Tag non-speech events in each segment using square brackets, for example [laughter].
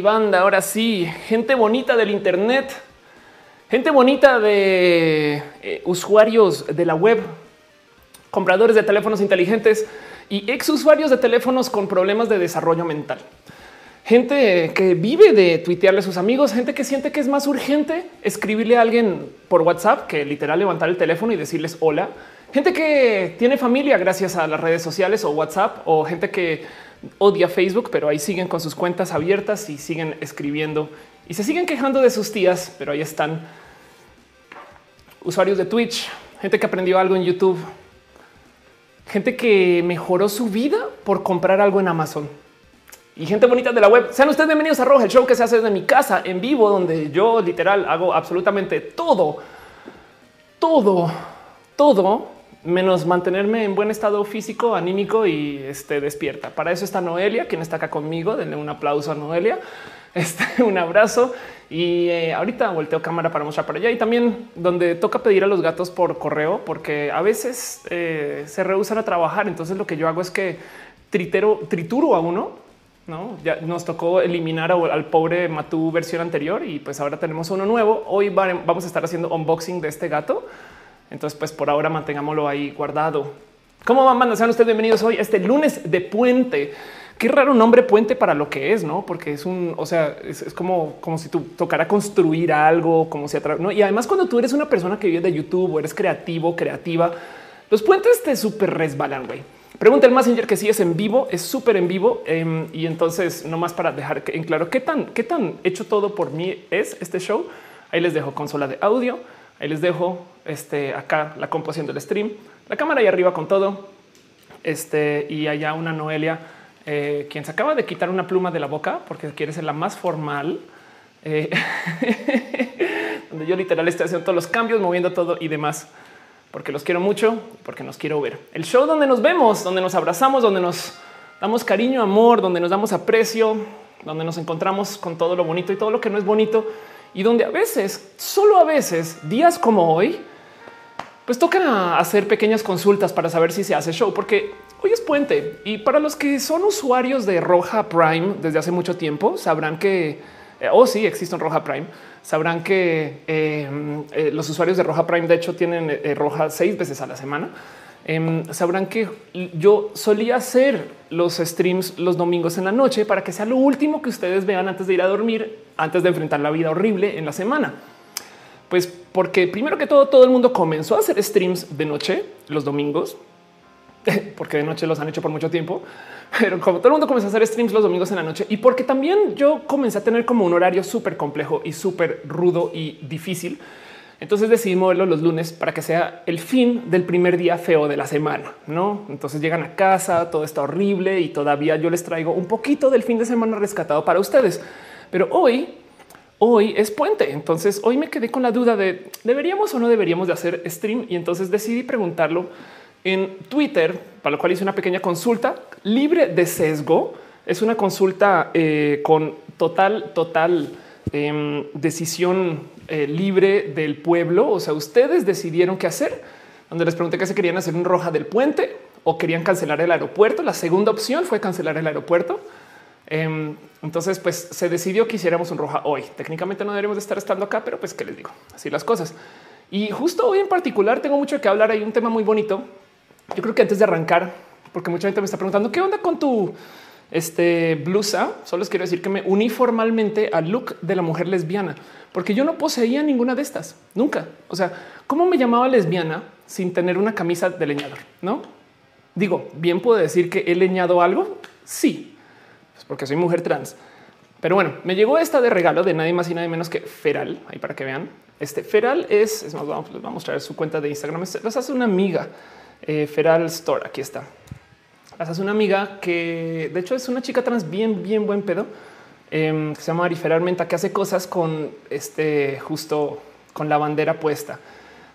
banda. Ahora sí, gente bonita del Internet, gente bonita de eh, usuarios de la web, compradores de teléfonos inteligentes y ex usuarios de teléfonos con problemas de desarrollo mental. Gente que vive de tuitearle a sus amigos, gente que siente que es más urgente escribirle a alguien por WhatsApp que literal levantar el teléfono y decirles hola. Gente que tiene familia gracias a las redes sociales o WhatsApp o gente que odia Facebook, pero ahí siguen con sus cuentas abiertas y siguen escribiendo y se siguen quejando de sus tías, pero ahí están. Usuarios de Twitch, gente que aprendió algo en YouTube, gente que mejoró su vida por comprar algo en Amazon y gente bonita de la web. Sean ustedes bienvenidos a Roja, el show que se hace desde mi casa en vivo, donde yo literal hago absolutamente todo, todo, todo menos mantenerme en buen estado físico, anímico y este, despierta. Para eso está Noelia, quien está acá conmigo. Denle un aplauso a Noelia. [laughs] Este, un abrazo y eh, ahorita volteo cámara para mostrar para allá y también donde toca pedir a los gatos por correo, porque a veces eh, se rehusan a trabajar. Entonces lo que yo hago es que tritero, trituro a uno. No, ya nos tocó eliminar al pobre Matú versión anterior y pues ahora tenemos uno nuevo. Hoy vamos a estar haciendo unboxing de este gato. Entonces, pues por ahora mantengámoslo ahí guardado. ¿Cómo van? Sean ustedes bienvenidos hoy este lunes de puente. Qué raro nombre puente para lo que es, no? Porque es un, o sea, es, como, como si tú tocara construir algo, como si ¿no? Y además, cuando tú eres una persona que vive de YouTube o eres creativo, creativa, los puentes te súper resbalan, güey. Pregunta el Messenger que si es en vivo, es súper en vivo. Em, y entonces, nomás para dejar en claro qué tan, qué tan hecho todo por mí es este show. Ahí les dejo consola de audio. Ahí les dejo este acá la composición del stream, la cámara ahí arriba con todo. Este y allá una Noelia, eh, quien se acaba de quitar una pluma de la boca porque quiere ser la más formal. Eh, [laughs] donde yo literal estoy haciendo todos los cambios, moviendo todo y demás, porque los quiero mucho, porque nos quiero ver. El show donde nos vemos, donde nos abrazamos, donde nos damos cariño, amor, donde nos damos aprecio, donde nos encontramos con todo lo bonito y todo lo que no es bonito y donde a veces, solo a veces, días como hoy, pues toca hacer pequeñas consultas para saber si se hace show, porque hoy es puente y para los que son usuarios de Roja Prime desde hace mucho tiempo, sabrán que, eh, o oh, sí, existe un Roja Prime, sabrán que eh, eh, los usuarios de Roja Prime de hecho tienen Roja seis veces a la semana. Em, sabrán que yo solía hacer los streams los domingos en la noche para que sea lo último que ustedes vean antes de ir a dormir, antes de enfrentar la vida horrible en la semana. Pues porque primero que todo, todo el mundo comenzó a hacer streams de noche los domingos, [laughs] porque de noche los han hecho por mucho tiempo, pero como todo el mundo comenzó a hacer streams los domingos en la noche y porque también yo comencé a tener como un horario súper complejo y súper rudo y difícil entonces decidí moverlo los lunes para que sea el fin del primer día feo de la semana, ¿no? Entonces llegan a casa, todo está horrible y todavía yo les traigo un poquito del fin de semana rescatado para ustedes. Pero hoy, hoy es puente. Entonces hoy me quedé con la duda de deberíamos o no deberíamos de hacer stream y entonces decidí preguntarlo en Twitter, para lo cual hice una pequeña consulta libre de sesgo. Es una consulta eh, con total, total Em, decisión eh, libre del pueblo. O sea, ustedes decidieron qué hacer. Donde les pregunté que se querían hacer un roja del puente o querían cancelar el aeropuerto. La segunda opción fue cancelar el aeropuerto. Em, entonces, pues se decidió que hiciéramos un roja hoy. Técnicamente no deberíamos de estar estando acá, pero pues qué les digo, así las cosas. Y justo hoy en particular tengo mucho que hablar. Hay un tema muy bonito. Yo creo que antes de arrancar, porque mucha gente me está preguntando qué onda con tu este blusa, solo les quiero decir que me uní formalmente al look de la mujer lesbiana, porque yo no poseía ninguna de estas, nunca. O sea, ¿cómo me llamaba lesbiana sin tener una camisa de leñador? No digo, bien puedo decir que he leñado algo. Sí, es porque soy mujer trans. Pero bueno, me llegó esta de regalo de nadie más y nadie menos que Feral. Ahí para que vean. Este Feral es, es más, vamos, a mostrar su cuenta de Instagram. Los hace una amiga. Eh, Feral Store. Aquí está hace una amiga que de hecho es una chica trans bien, bien buen pedo. Em, que se llama Marifer Armenta, que hace cosas con este justo con la bandera puesta.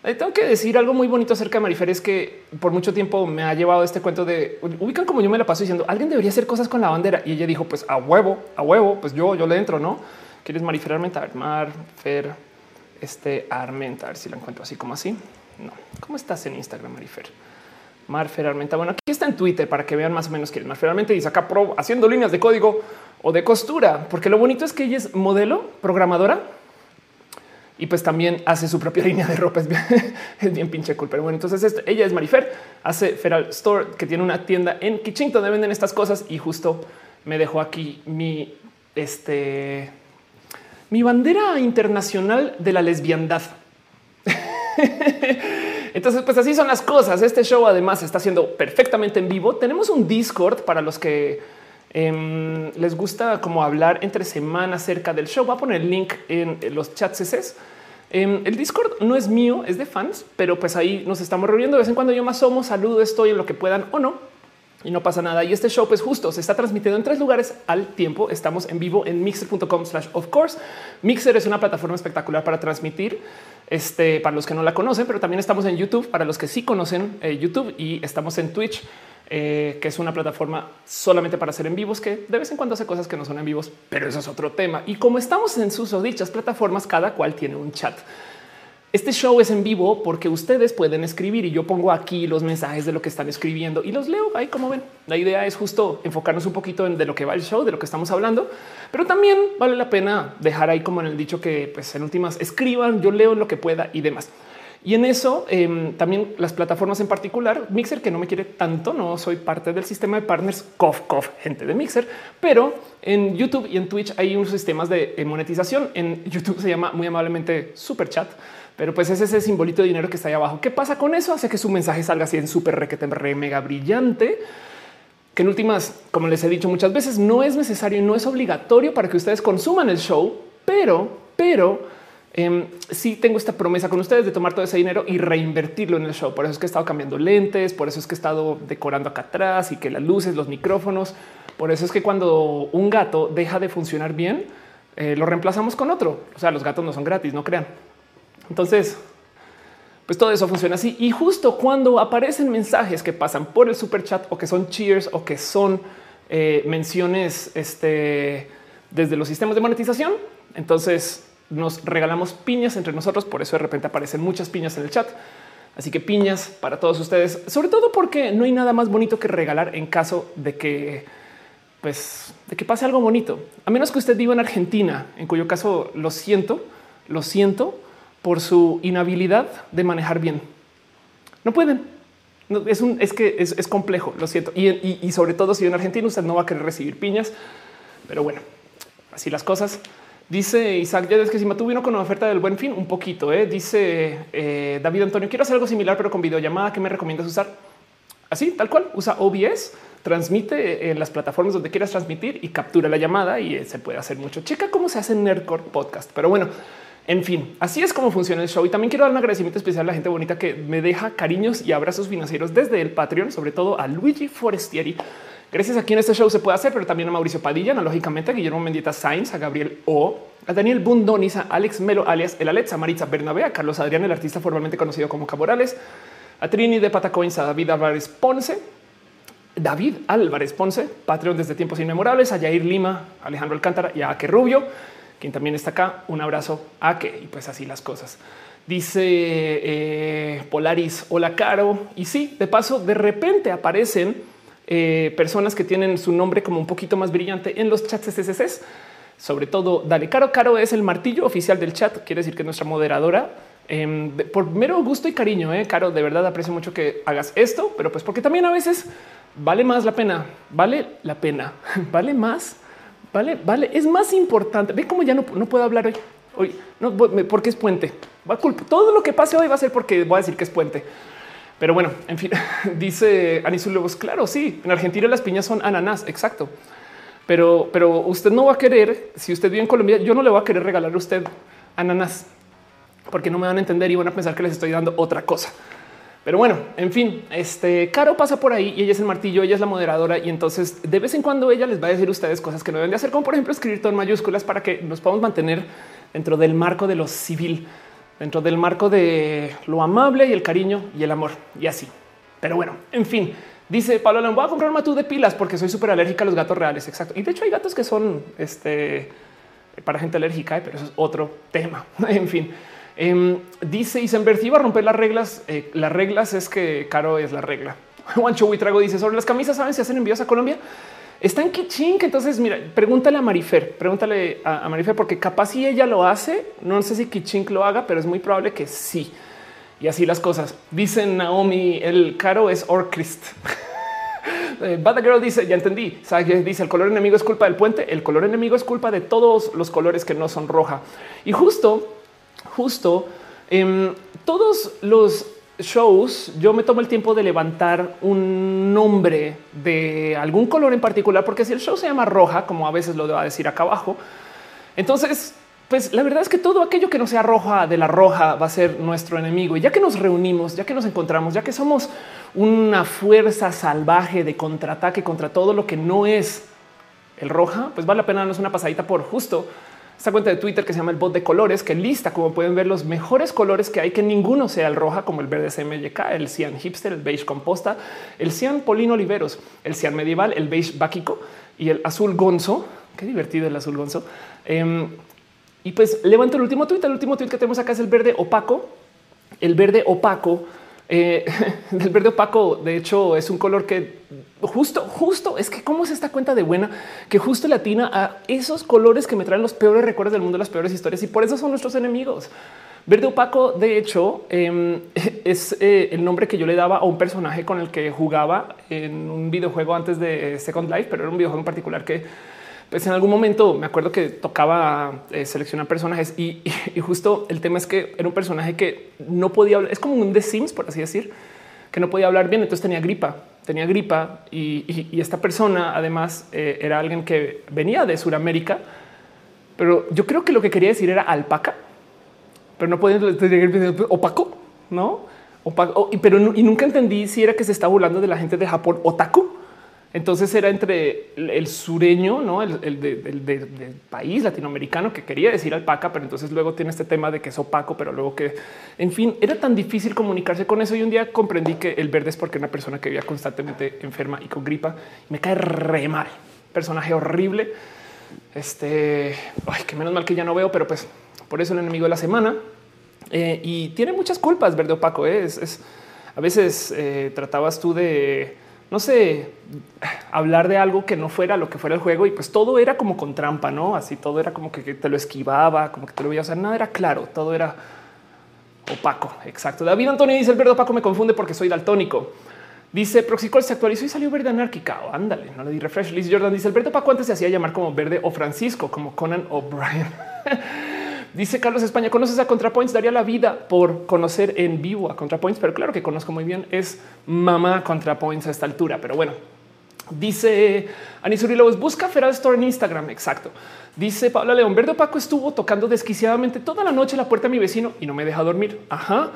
Tengo que decir algo muy bonito acerca de Marifer es que por mucho tiempo me ha llevado este cuento de ubican como yo me la paso diciendo alguien debería hacer cosas con la bandera y ella dijo pues a huevo, a huevo, pues yo, yo le entro, no quieres Marifer Armenta, Marfer, este Armenta, a ver si la encuentro así como así. No, ¿cómo estás en Instagram, Marifer? Marfer Armenta. Bueno, aquí está en Twitter para que vean más o menos que es Marfer Armenta dice acá pro haciendo líneas de código o de costura, porque lo bonito es que ella es modelo, programadora y pues también hace su propia [laughs] línea de ropa. Es bien, pinche cool. Pero bueno, entonces ella es Marifer, hace Feral Store, que tiene una tienda en Kiching donde venden estas cosas y justo me dejó aquí mi este mi bandera internacional de la lesbiandad. [laughs] Entonces, pues así son las cosas. Este show además está siendo perfectamente en vivo. Tenemos un Discord para los que em, les gusta como hablar entre semanas acerca del show. Voy a poner el link en los chats Em, el Discord no es mío, es de fans, pero pues ahí nos estamos reuniendo de vez en cuando. Yo más somos, saludo, estoy en lo que puedan o no y no pasa nada. Y este show, pues justo se está transmitiendo en tres lugares al tiempo. Estamos en vivo en mixer.com slash of course. Mixer es una plataforma espectacular para transmitir este para los que no la conocen, pero también estamos en YouTube para los que sí conocen eh, YouTube y estamos en Twitch, eh, que es una plataforma solamente para hacer en vivos, que de vez en cuando hace cosas que no son en vivos, pero eso es otro tema. Y como estamos en sus o dichas plataformas, cada cual tiene un chat. Este show es en vivo porque ustedes pueden escribir y yo pongo aquí los mensajes de lo que están escribiendo y los leo ahí como ven. La idea es justo enfocarnos un poquito en de lo que va el show, de lo que estamos hablando, pero también vale la pena dejar ahí como en el dicho que pues en últimas escriban, yo leo lo que pueda y demás. Y en eso em, también las plataformas en particular, Mixer, que no me quiere tanto, no soy parte del sistema de partners, cof, cof, gente de Mixer, pero en YouTube y en Twitch hay unos sistemas de monetización. En YouTube se llama muy amablemente Super Chat pero pues es ese simbolito de dinero que está ahí abajo. ¿Qué pasa con eso? Hace que su mensaje salga así en súper requete re mega brillante. Que en últimas, como les he dicho muchas veces, no es necesario y no es obligatorio para que ustedes consuman el show, pero, pero eh, sí tengo esta promesa con ustedes de tomar todo ese dinero y reinvertirlo en el show. Por eso es que he estado cambiando lentes, por eso es que he estado decorando acá atrás y que las luces, los micrófonos. Por eso es que cuando un gato deja de funcionar bien, eh, lo reemplazamos con otro. O sea, los gatos no son gratis, no crean. Entonces, pues todo eso funciona así. Y justo cuando aparecen mensajes que pasan por el super chat o que son cheers o que son eh, menciones este, desde los sistemas de monetización, entonces nos regalamos piñas entre nosotros. Por eso de repente aparecen muchas piñas en el chat. Así que piñas para todos ustedes, sobre todo porque no hay nada más bonito que regalar en caso de que, pues, de que pase algo bonito. A menos que usted viva en Argentina, en cuyo caso lo siento, lo siento, por su inhabilidad de manejar bien. No pueden. es, un, es que es, complejo, lo siento. Y, sobre todo si en Argentina usted no va a querer recibir piñas. Pero bueno, así las cosas. Dice Isaac es que si me tuvieron con una oferta del buen fin, un poquito. ¿eh? Dice eh, David Antonio, quiero hacer algo similar, pero con videollamada. ¿Qué me recomiendas usar? Así, tal cual. Usa OBS, transmite en las plataformas donde quieras transmitir y captura la llamada y eh, se puede hacer mucho. Checa cómo se hace Nerdcore Podcast. Pero bueno, en fin, así es como funciona el show. Y también quiero dar un agradecimiento especial a la gente bonita que me deja cariños y abrazos financieros desde el Patreon, sobre todo a Luigi Forestieri. Gracias a quien este show se puede hacer, pero también a Mauricio Padilla, analógicamente, a Guillermo Mendieta Sainz, a Gabriel O, a Daniel Bundoniza, a Alex Melo, alias el Alexa, Maritza Bernabé, a Carlos Adrián, el artista formalmente conocido como Caborales, a Trini de Patacoins, a David Álvarez Ponce, David Álvarez Ponce, Patreon desde tiempos inmemorables, a Yair Lima, Alejandro Alcántara y a Aque Rubio quien también está acá. Un abrazo a que y pues así las cosas. Dice eh, Polaris, hola Caro. Y sí, de paso, de repente aparecen eh, personas que tienen su nombre como un poquito más brillante en los chats SSS. Sobre todo, dale Caro. Caro es el martillo oficial del chat. Quiere decir que nuestra moderadora em, por mero gusto y cariño. Eh, Caro, de verdad aprecio mucho que hagas esto, pero pues porque también a veces vale más la pena, vale la pena, [laughs] vale más Vale, vale. Es más importante. Ve cómo ya no, no puedo hablar hoy. Hoy no, porque es puente. Va Todo lo que pase hoy va a ser porque voy a decir que es puente. Pero bueno, en fin, [laughs] dice Anisul Lobos. Claro, sí. En Argentina las piñas son ananas. Exacto. Pero, pero usted no va a querer. Si usted vive en Colombia, yo no le voy a querer regalar a usted ananas porque no me van a entender y van a pensar que les estoy dando otra cosa. Pero bueno, en fin, este Caro pasa por ahí y ella es el martillo, ella es la moderadora y entonces de vez en cuando ella les va a decir a ustedes cosas que no deben de hacer, como por ejemplo escribir todo en mayúsculas para que nos podamos mantener dentro del marco de lo civil, dentro del marco de lo amable y el cariño y el amor y así. Pero bueno, en fin, dice Pablo, voy a comprar un matú de pilas porque soy súper alérgica a los gatos reales. Exacto. Y de hecho hay gatos que son este para gente alérgica, pero eso es otro tema. [laughs] en fin. Em, dice y se iba a romper las reglas. Eh, las reglas es que caro es la regla. [laughs] Juancho Huitrago dice sobre las camisas. Saben si hacen envíos a Colombia. Está en Kichink. Entonces, mira, pregúntale a Marifer, pregúntale a, Marifer, porque capaz si ella lo hace, no sé si Kichink lo haga, pero es muy probable que sí. Y así las cosas. Dicen Naomi, el caro es Orcrist. [laughs] Eh, Bad Girl dice, ya entendí. dice, el color enemigo es culpa del puente. El color enemigo es culpa de todos los colores que no son roja. Y justo, justo, en todos los shows, yo me tomo el tiempo de levantar un nombre de algún color en particular, porque si el show se llama roja, como a veces lo debo decir acá abajo, entonces, pues la verdad es que todo aquello que no sea roja de la roja va a ser nuestro enemigo. Y ya que nos reunimos, ya que nos encontramos, ya que somos una fuerza salvaje de contraataque contra todo lo que no es el roja, pues vale la pena darnos una pasadita por justo esta cuenta de Twitter que se llama el bot de colores, que lista, como pueden ver, los mejores colores que hay, que ninguno sea el roja, como el verde CMYK, el cian hipster, el beige composta, el cian polino oliveros, el cian medieval, el beige báquico y el azul gonzo. Qué divertido el azul gonzo. Em, y pues levanto el último tweet. El último tweet que tenemos acá es el verde opaco. El verde opaco eh, [laughs] el verde opaco, de hecho, es un color que justo, justo es que cómo es esta cuenta de buena que justo latina a esos colores que me traen los peores recuerdos del mundo, las peores historias y por eso son nuestros enemigos. Verde opaco, de hecho, em, [laughs] es eh, el nombre que yo le daba a un personaje con el que jugaba en un videojuego antes de Second Life, pero era un videojuego en particular que pues en algún momento me acuerdo que tocaba eh, seleccionar personajes [laughs] y, justo el tema es que era un personaje que no podía hablar. Es como un The Sims, por así decir, que no podía hablar bien. Entonces tenía gripa, tenía gripa y, esta persona además eh, era alguien que venía de Sudamérica, pero yo creo que lo que quería decir era alpaca, pero no podía decir opaco, no opaco, pero y nunca entendí si era que se estaba burlando de la gente de Japón otaku entonces era entre el sureño, ¿no? el, del país latinoamericano que quería decir alpaca, pero entonces luego tiene este tema de que es opaco, pero luego que, en fin, era tan difícil comunicarse con eso. Y un día comprendí que el verde es porque una persona que vivía constantemente enferma y con gripa me cae re mal. Personaje horrible. Este, ay, que menos mal que ya no veo, pero pues por eso el enemigo de la semana. Eh, y tiene muchas culpas, verde opaco. ¿eh? Es, a veces eh, tratabas tú de no sé, hablar de algo que no fuera lo que fuera el juego y pues todo era como con trampa, no? Así todo era como que te lo esquivaba, como que te lo veía. O sea, nada era claro, todo era opaco. Exacto. David Antonio dice el verde opaco me confunde porque soy daltónico. Dice Proxicol se actualizó y salió verde anárquica. Oh, ándale, no le di refresh. Liz Jordan dice el verde opaco antes se hacía llamar como verde o Francisco, como Conan O'Brien. [laughs] Dice Carlos España, conoces a ContraPoints, daría la vida por conocer en vivo a ContraPoints, pero claro que conozco muy bien, es mamá ContraPoints a esta altura, pero bueno. Dice Anisuri López, busca Feral Store en Instagram, exacto. Dice Paula León, Verde Paco estuvo tocando desquiciadamente toda la noche la puerta de mi vecino y no me deja dormir. Ajá.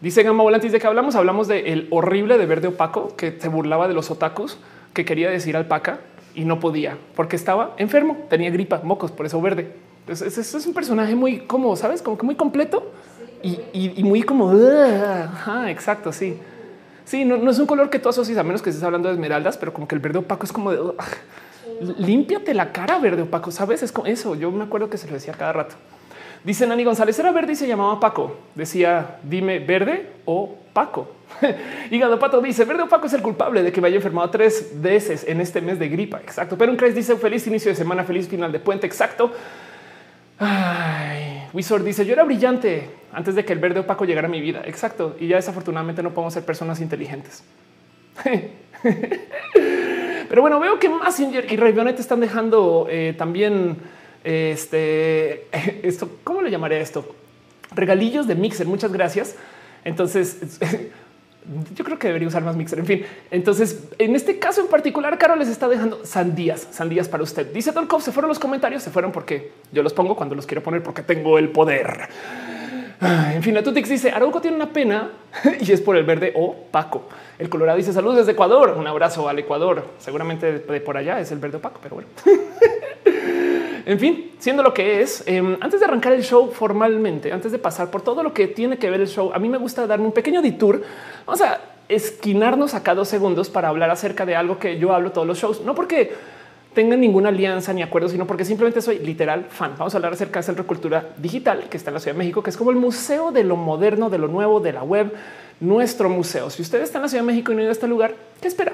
Dice Gama Volantis de que hablamos, hablamos de el horrible de verde opaco que se burlaba de los otakus, que quería decir alpaca y no podía porque estaba enfermo, tenía gripa, mocos, por eso verde. Es, es, un personaje muy como, sabes, como que muy completo y, muy como exacto. Sí, sí, no, es un color que tú asocias a menos que estés hablando de esmeraldas, pero como que el verde opaco es como de límpiate la cara verde opaco. Sabes, es como eso. Yo me acuerdo que se lo decía cada rato. Dice Nani González era verde y se llamaba Paco. Decía dime verde o Paco. [laughs] Hígado Pato dice verde o Paco es el culpable de que me haya enfermado tres veces en este mes de gripa. Exacto. Pero un Cres dice feliz inicio de semana, feliz final de puente. Exacto. Ay, Wizard dice yo era brillante antes de que el verde opaco llegara a mi vida. Exacto. Y ya desafortunadamente no podemos ser personas inteligentes. [laughs] Pero bueno, veo que Messenger y Raybonet están dejando eh, también este [laughs] esto. ¿Cómo le llamaré esto? Regalillos de Mixer. Muchas gracias. Entonces, [laughs] yo creo que debería usar más mixer. En fin, entonces en este caso en particular, Carol les está dejando sandías, sandías para usted. Dice Dolkov, se fueron los comentarios, se fueron porque yo los pongo cuando los quiero poner porque tengo el poder. En fin, la Tutix dice Arauco tiene una pena [laughs] y es por el verde opaco. El Colorado dice saludos desde Ecuador. Un abrazo al Ecuador. Seguramente de por allá es el verde opaco, pero bueno. [laughs] En fin, siendo lo que es, em, antes de arrancar el show formalmente, antes de pasar por todo lo que tiene que ver el show, a mí me gusta darme un pequeño detour. Vamos a esquinarnos acá dos segundos para hablar acerca de algo que yo hablo todos los shows, no porque tengan ninguna alianza ni acuerdo, sino porque simplemente soy literal fan. Vamos a hablar acerca de Centro Cultura Digital que está en la Ciudad de México, que es como el museo de lo moderno, de lo nuevo, de la web, nuestro museo. Si usted está en la Ciudad de México y no ha ido a este lugar, ¿qué espera?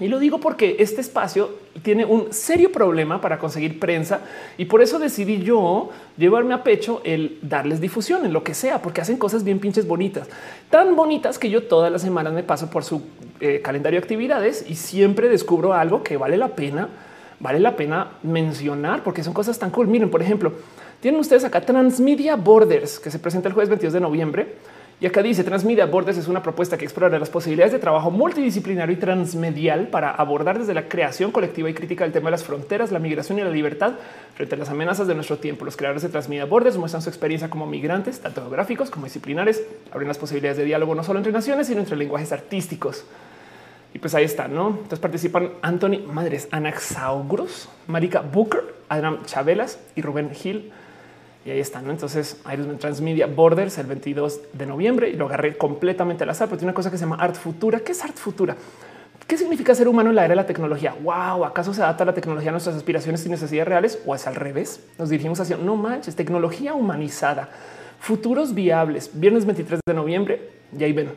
Y lo digo porque este espacio tiene un serio problema para conseguir prensa y por eso decidí yo llevarme a pecho el darles difusión en lo que sea, porque hacen cosas bien pinches bonitas, tan bonitas que yo todas las semanas me paso por su eh, calendario de actividades y siempre descubro algo que vale la pena, vale la pena mencionar porque son cosas tan cool. Miren, por ejemplo, tienen ustedes acá Transmedia Borders que se presenta el jueves 22 de noviembre y acá dice Transmedia Borders es una propuesta que explora las posibilidades de trabajo multidisciplinario y transmedial para abordar desde la creación colectiva y crítica del tema de las fronteras, la migración y la libertad frente a las amenazas de nuestro tiempo. Los creadores de Transmedia Borders muestran su experiencia como migrantes, tanto geográficos como disciplinares, abren las posibilidades de diálogo no solo entre naciones, sino entre lenguajes artísticos. Y pues ahí está, ¿no? Entonces participan Anthony Madres, Anaxaugros, Marika Booker, Adam Chabelas y Rubén Gil. Y ahí están. Entonces, Irisman Transmedia Borders el 22 de noviembre y lo agarré completamente al azar, pero tiene una cosa que se llama Art Futura. ¿Qué es Art Futura? ¿Qué significa ser humano en la era de la tecnología? Wow, ¿acaso se adapta la tecnología a nuestras aspiraciones y necesidades reales o es al revés? Nos dirigimos hacia no manches, tecnología humanizada, futuros viables. Viernes 23 de noviembre y ahí ven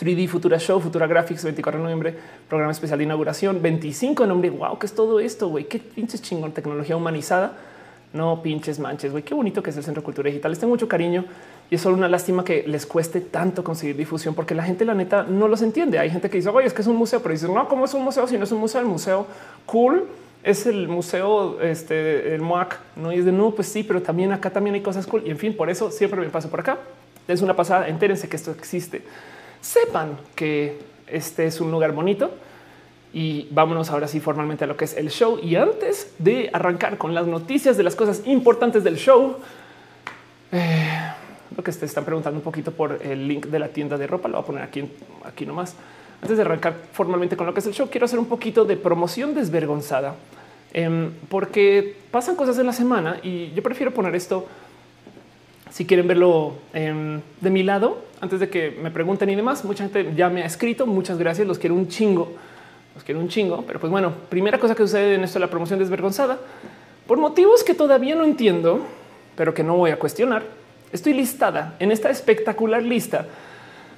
3D Futura Show, Futura Graphics, 24 de noviembre, programa especial de inauguración, 25 de noviembre. Wow, ¿qué es todo esto? Güey, qué pinches chingón, tecnología humanizada no pinches manches, güey. Qué bonito que es el Centro de Cultura Digital. Les tengo mucho cariño y es solo una lástima que les cueste tanto conseguir difusión porque la gente, la neta, no los entiende. Hay gente que dice, oye, es que es un museo, pero dicen, no, ¿cómo es un museo? Si no es un museo, el museo cool es el museo, este, el MOAC. No y es de no, pues sí, pero también acá también hay cosas cool. Y en fin, por eso siempre me paso por acá. Es una pasada. Entérense que esto existe. Sepan que este es un lugar bonito y vámonos ahora sí formalmente a lo que es el show. Y antes de arrancar con las noticias de las cosas importantes del show, eh, lo que te están preguntando un poquito por el link de la tienda de ropa, lo voy a poner aquí, aquí nomás. Antes de arrancar formalmente con lo que es el show, quiero hacer un poquito de promoción desvergonzada, em, porque pasan cosas en la semana y yo prefiero poner esto si quieren verlo em, de mi lado, antes de que me pregunten y demás. Mucha gente ya me ha escrito. Muchas gracias. Los quiero un chingo los quiero un chingo, pero pues bueno, primera cosa que sucede en esto de la promoción desvergonzada, por motivos que todavía no entiendo, pero que no voy a cuestionar, estoy listada en esta espectacular lista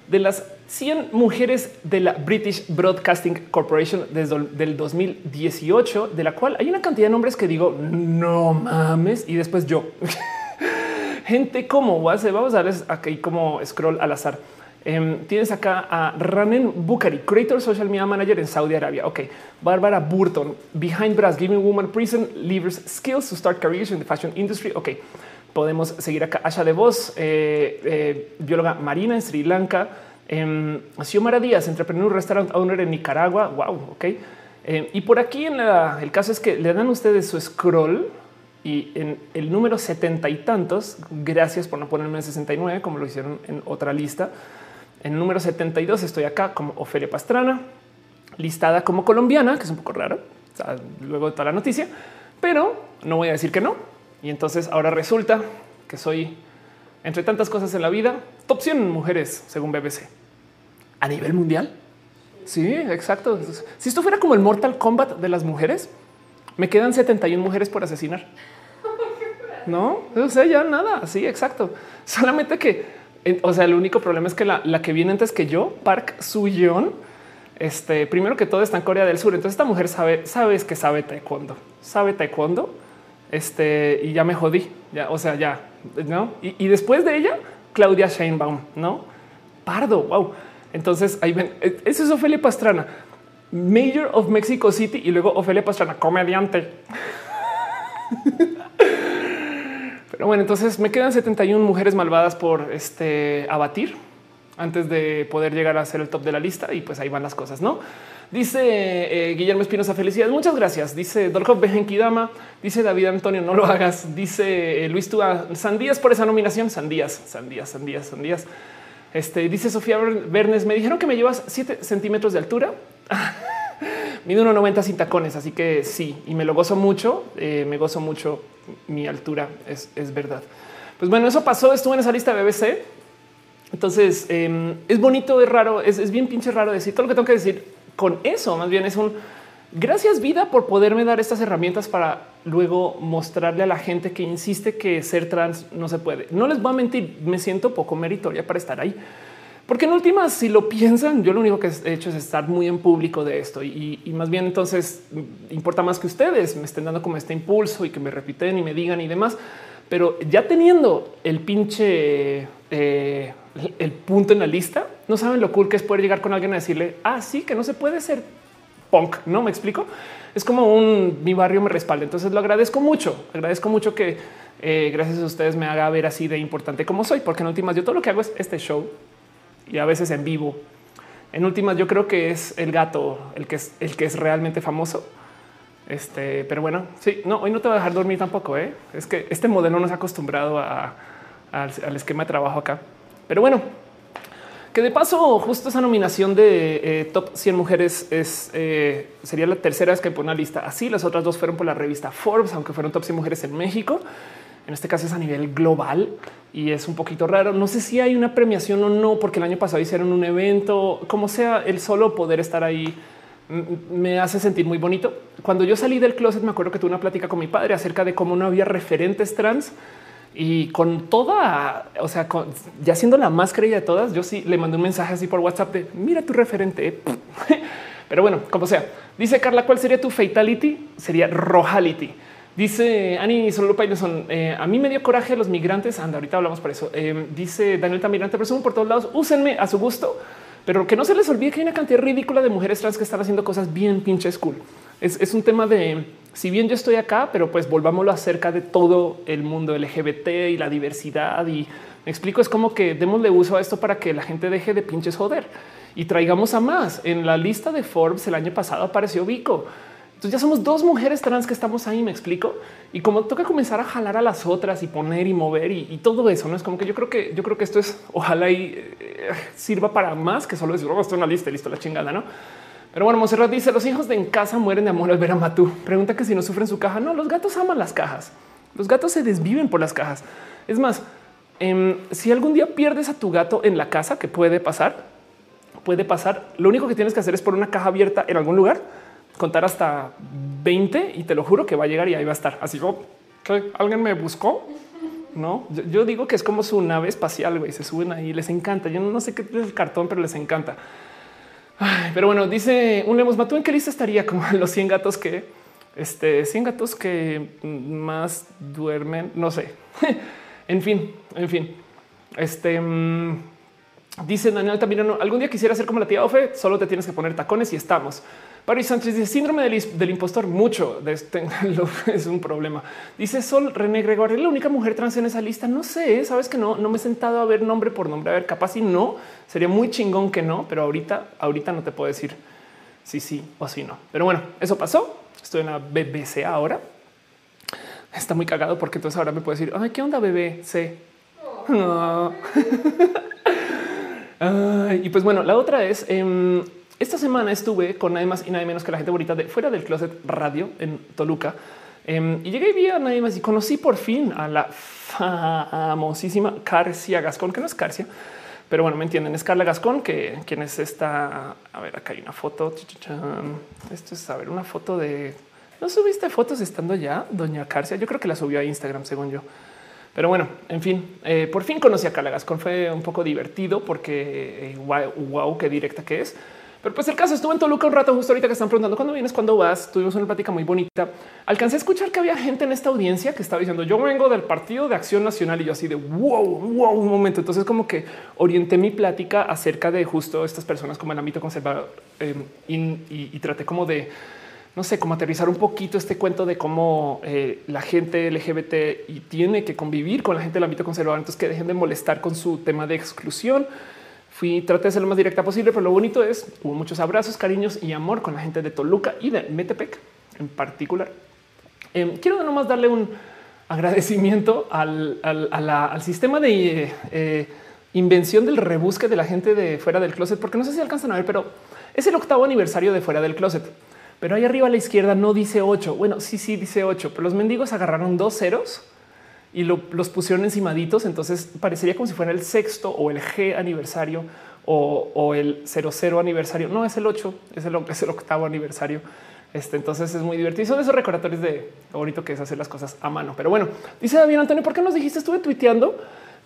de las 100 mujeres de la British Broadcasting Corporation desde el 2018, de la cual hay una cantidad de nombres que digo, no mames, y después yo. [laughs] Gente como, vamos a darles aquí como scroll al azar. Em, tienes acá a Ranen Bukhari, Creator Social Media Manager en Saudi Arabia. Ok. Bárbara Burton, Behind Brass, Giving Woman Prison, Leavers Skills to Start Careers in the Fashion Industry. Ok. Podemos seguir acá. Asha de Voz, eh, eh, bióloga marina en Sri Lanka. Eh, Xiomara Díaz, entrepreneur restaurant owner en Nicaragua. Wow. Ok. Em, y por aquí en el caso es que le dan ustedes su scroll y en el número setenta y tantos, gracias por no ponerme en 69 como lo hicieron en otra lista. En el número 72 estoy acá como Ofelia Pastrana, listada como colombiana, que es un poco raro, luego de toda la noticia, pero no voy a decir que no. Y entonces ahora resulta que soy, entre tantas cosas en la vida, top 100 mujeres según BBC. A nivel mundial. Sí, exacto. Si esto fuera como el Mortal Kombat de las mujeres, me quedan 71 mujeres por asesinar. No, o sea, ya nada. Sí, exacto. Solamente que o sea, el único problema es que la, que viene antes que yo, Park Suyeon, este primero que todo está en Corea del Sur. Entonces esta mujer sabe, sabes que sabe taekwondo, sabe taekwondo. Este y ya me jodí. Ya, o sea, ya no. Y, después de ella, Claudia Sheinbaum, no pardo. Wow. Entonces ahí ven, e, eso es Ofelia Pastrana, Mayor of Mexico City y luego Ofelia Pastrana, comediante. [laughs] Pero bueno, entonces me quedan 71 mujeres malvadas por este abatir antes de poder llegar a ser el top de la lista y pues ahí van las cosas, ¿no? Dice eh, Guillermo Espinosa, felicidades, muchas gracias. Dice Dolkov Bejenkidama, dice David Antonio, no lo hagas. Dice eh, Luis Túa, sandías por esa nominación, sandías, sandías, sandías, sandías. Este dice Sofía Bernes, me dijeron que me llevas 7 centímetros de altura. [laughs] Mido 1,90 sin tacones, así que sí, y me lo gozo mucho, eh, me gozo mucho mi altura, es, verdad. Pues bueno, eso pasó, estuve en esa lista de BBC. Entonces em, es bonito, es raro, es, bien pinche raro decir todo lo que tengo que decir con eso. Más bien es un gracias vida por poderme dar estas herramientas para luego mostrarle a la gente que insiste que ser trans no se puede. No les voy a mentir, me siento poco meritoria para estar ahí Porque en últimas, si lo piensan, yo lo único que he hecho es estar muy en público de esto y, más bien entonces importa más que ustedes me estén dando como este impulso y que me repiten y me digan y demás. Pero ya teniendo el pinche eh, el punto en la lista, no saben lo cool que es poder llegar con alguien a decirle, ah, que no se puede ser punk, ¿no? ¿Me explico? Es como un mi barrio me respalda. Entonces lo agradezco mucho. Agradezco mucho que eh, gracias a ustedes me haga ver así de importante como soy, porque en últimas yo todo lo que hago es este show y a veces en vivo. En últimas, yo creo que es el gato el que es el que es realmente famoso. Este, pero bueno, sí, no, hoy no te voy a dejar dormir tampoco. ¿eh? Es que este modelo no se ha acostumbrado al, esquema de trabajo acá. Pero bueno, que de paso, justo esa nominación de eh, top 100 mujeres es eh, sería la tercera vez que pone una lista así. Las otras dos fueron por la revista Forbes, aunque fueron top 100 mujeres en México. En este caso es a nivel global y es un poquito raro. No sé si hay una premiación o no, porque el año pasado hicieron un evento, como sea, el solo poder estar ahí me hace sentir muy bonito. Cuando yo salí del closet, me acuerdo que tuve una plática con mi padre acerca de cómo no había referentes trans y con toda, o sea, ya siendo la más creída de todas, yo sí le mandé un mensaje así por WhatsApp de mira tu referente. [laughs] Pero bueno, como sea, dice Carla, ¿cuál sería tu fatality? Sería rojality. Dice Ani Solo Payneson, eh, a mí me dio coraje los migrantes. Anda, ahorita hablamos por eso. Eh, dice Daniel Tamirante, presumo por todos lados, úsenme a su gusto, pero que no se les olvide que hay una cantidad ridícula de mujeres trans que están haciendo cosas bien pinches cool. Es, un tema de si bien yo estoy acá, pero pues volvámoslo acerca de todo el mundo LGBT y la diversidad. Y me explico, es como que démosle uso a esto para que la gente deje de pinches joder y traigamos a más. En la lista de Forbes el año pasado apareció Vico entonces ya somos dos mujeres trans que estamos ahí, me explico. Y como toca comenzar a jalar a las otras y poner y mover y, todo eso, no es como que yo creo que yo creo que esto es ojalá y eh, sirva para más que solo decir, oh, una lista, listo la chingada, no? Pero bueno, Monserrat dice los hijos de en casa mueren de amor al ver a Matú. Pregunta que si no sufren su caja. No, los gatos aman las cajas. Los gatos se desviven por las cajas. Es más, em, si algún día pierdes a tu gato en la casa, que puede pasar, puede pasar. Lo único que tienes que hacer es poner una caja abierta en algún lugar contar hasta 20 y te lo juro que va a llegar y ahí va a estar. Así como que alguien me buscó. No, yo, digo que es como su nave espacial, güey. Se suben ahí, les encanta. Yo no sé qué es el cartón, pero les encanta. pero bueno, dice un Lemos Matú en qué lista estaría como [laughs] los 100 gatos que este 100 gatos que más duermen. No sé. [laughs] en fin, en fin, este mm, dice Daniel también algún día quisiera ser como la tía Ofe, solo te tienes que poner tacones y estamos. Paris Sánchez dice síndrome del, impostor. Mucho de este [laughs] es un problema. Dice Sol René Gregorio, la única mujer trans en esa lista. No sé, sabes que no, no me he sentado a ver nombre por nombre. A ver, capaz y no sería muy chingón que no, pero ahorita, ahorita no te puedo decir si sí o si no. Pero bueno, eso pasó. Estoy en la BBC ahora. Está muy cagado porque entonces ahora me puedo decir, ay, qué onda, BBC. [laughs] [laughs] y pues bueno, la otra es em, esta semana estuve con nada más y nada menos que la gente bonita de fuera del closet radio en Toluca. Em, y llegué y vi a nadie más y conocí por fin a la famosísima Carcia Gascón, que no es Carcia, pero bueno, me entienden. Es Carla Gascón, que quien es esta. A ver, acá hay una foto. Esto es a ver, una foto de. ¿No subiste fotos estando ya, doña Carcia? Yo creo que la subió a Instagram, según yo. Pero bueno, en fin, eh, por fin conocí a Carla Gascón. Fue un poco divertido porque eh, wow, qué directa que es. Pero pues el caso estuvo en Toluca un rato, justo ahorita que están preguntando cuándo vienes, cuándo vas. Tuvimos una plática muy bonita. Alcancé a escuchar que había gente en esta audiencia que estaba diciendo yo vengo del Partido de Acción Nacional y yo así de wow, wow, un momento. Entonces, como que orienté mi plática acerca de justo estas personas como el ámbito conservador em, y, traté como de no sé cómo aterrizar un poquito este cuento de cómo eh, la gente LGBT y tiene que convivir con la gente del ámbito conservador. Entonces, que dejen de molestar con su tema de exclusión Fui, traté de ser lo más directa posible, pero lo bonito es hubo muchos abrazos, cariños y amor con la gente de Toluca y de Metepec en particular. Eh, quiero nomás darle un agradecimiento al, sistema de eh, invención del rebusque de la gente de fuera del closet, porque no sé si alcanzan a ver, pero es el octavo aniversario de fuera del closet. Pero ahí arriba a la izquierda no dice ocho. Bueno, sí, sí dice ocho, pero los mendigos agarraron dos ceros y los pusieron encimaditos. Entonces parecería como si fuera el sexto o el G aniversario o, el 00 aniversario. No es el 8, es el, es el octavo aniversario. Este, entonces es muy divertido. Son esos recordatorios de lo bonito que es hacer las cosas a mano. Pero bueno, dice David Antonio, ¿por qué nos dijiste? Estuve tuiteando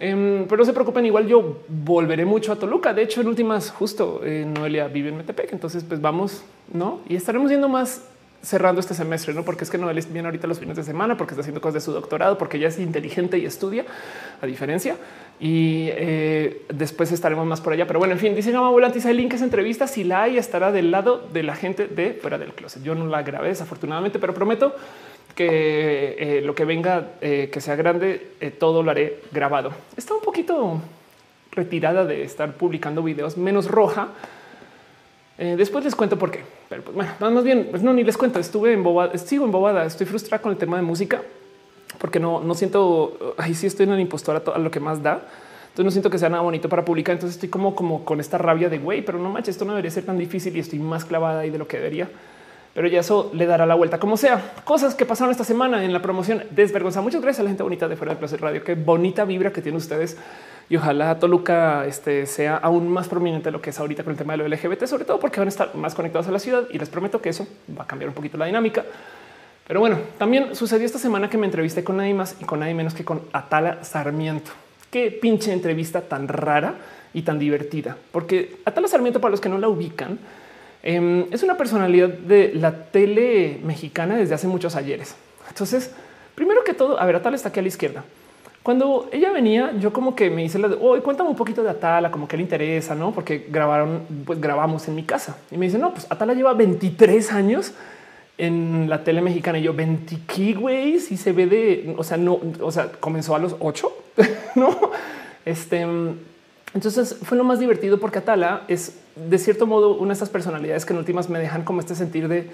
Em, pero no se preocupen, igual yo volveré mucho a Toluca. De hecho, en últimas, justo eh, Noelia vive en Metepec. Entonces, pues vamos, no? Y estaremos yendo más cerrando este semestre, no porque es que Noelia viene ahorita los fines de semana, porque está haciendo cosas de su doctorado, porque ella es inteligente y estudia, a diferencia. Y eh, después estaremos más por allá. Pero bueno, en fin, dice Gama Volantis, hay links entrevistas. Si la hay, estará del lado de la gente de fuera del closet. Yo no la grabé desafortunadamente, pero prometo que eh, lo que venga, eh, que sea grande, todo lo haré grabado. Está un poquito retirada de estar publicando videos, menos roja. después les cuento por qué, pero pues, bueno, más bien, pues no, ni les cuento. Estuve embobada, sigo embobada, estoy frustrada con el tema de música porque no, no siento ahí sí estoy en el impostor a, lo que más da. Entonces no siento que sea nada bonito para publicar. Entonces estoy como, como con esta rabia de güey, pero no manches, esto no debería ser tan difícil y estoy más clavada ahí de lo que debería pero ya eso le dará la vuelta como sea. Cosas que pasaron esta semana en la promoción desvergonza. Muchas gracias a la gente bonita de fuera de Placer Radio. Qué bonita vibra que tienen ustedes y ojalá Toluca este, sea aún más prominente de lo que es ahorita con el tema de lo LGBT, sobre todo porque van a estar más conectados a la ciudad y les prometo que eso va a cambiar un poquito la dinámica. Pero bueno, también sucedió esta semana que me entrevisté con nadie más y con nadie menos que con Atala Sarmiento. Qué pinche entrevista tan rara y tan divertida, porque Atala Sarmiento, para los que no la ubican, Em, es una personalidad de la tele mexicana desde hace muchos ayeres. Entonces, primero que todo, a ver, Atala está aquí a la izquierda. Cuando ella venía, yo como que me hice la de hoy, cuéntame un poquito de Atala, como que le interesa, no? Porque grabaron, pues grabamos en mi casa y me dice, no, pues Atala lleva 23 años en la tele mexicana y yo 20 güey, si se ve de, o sea, no, o sea, comenzó a los 8, [laughs] no? Este, entonces fue lo más divertido porque Atala es de cierto modo una de estas personalidades que en últimas me dejan como este sentir de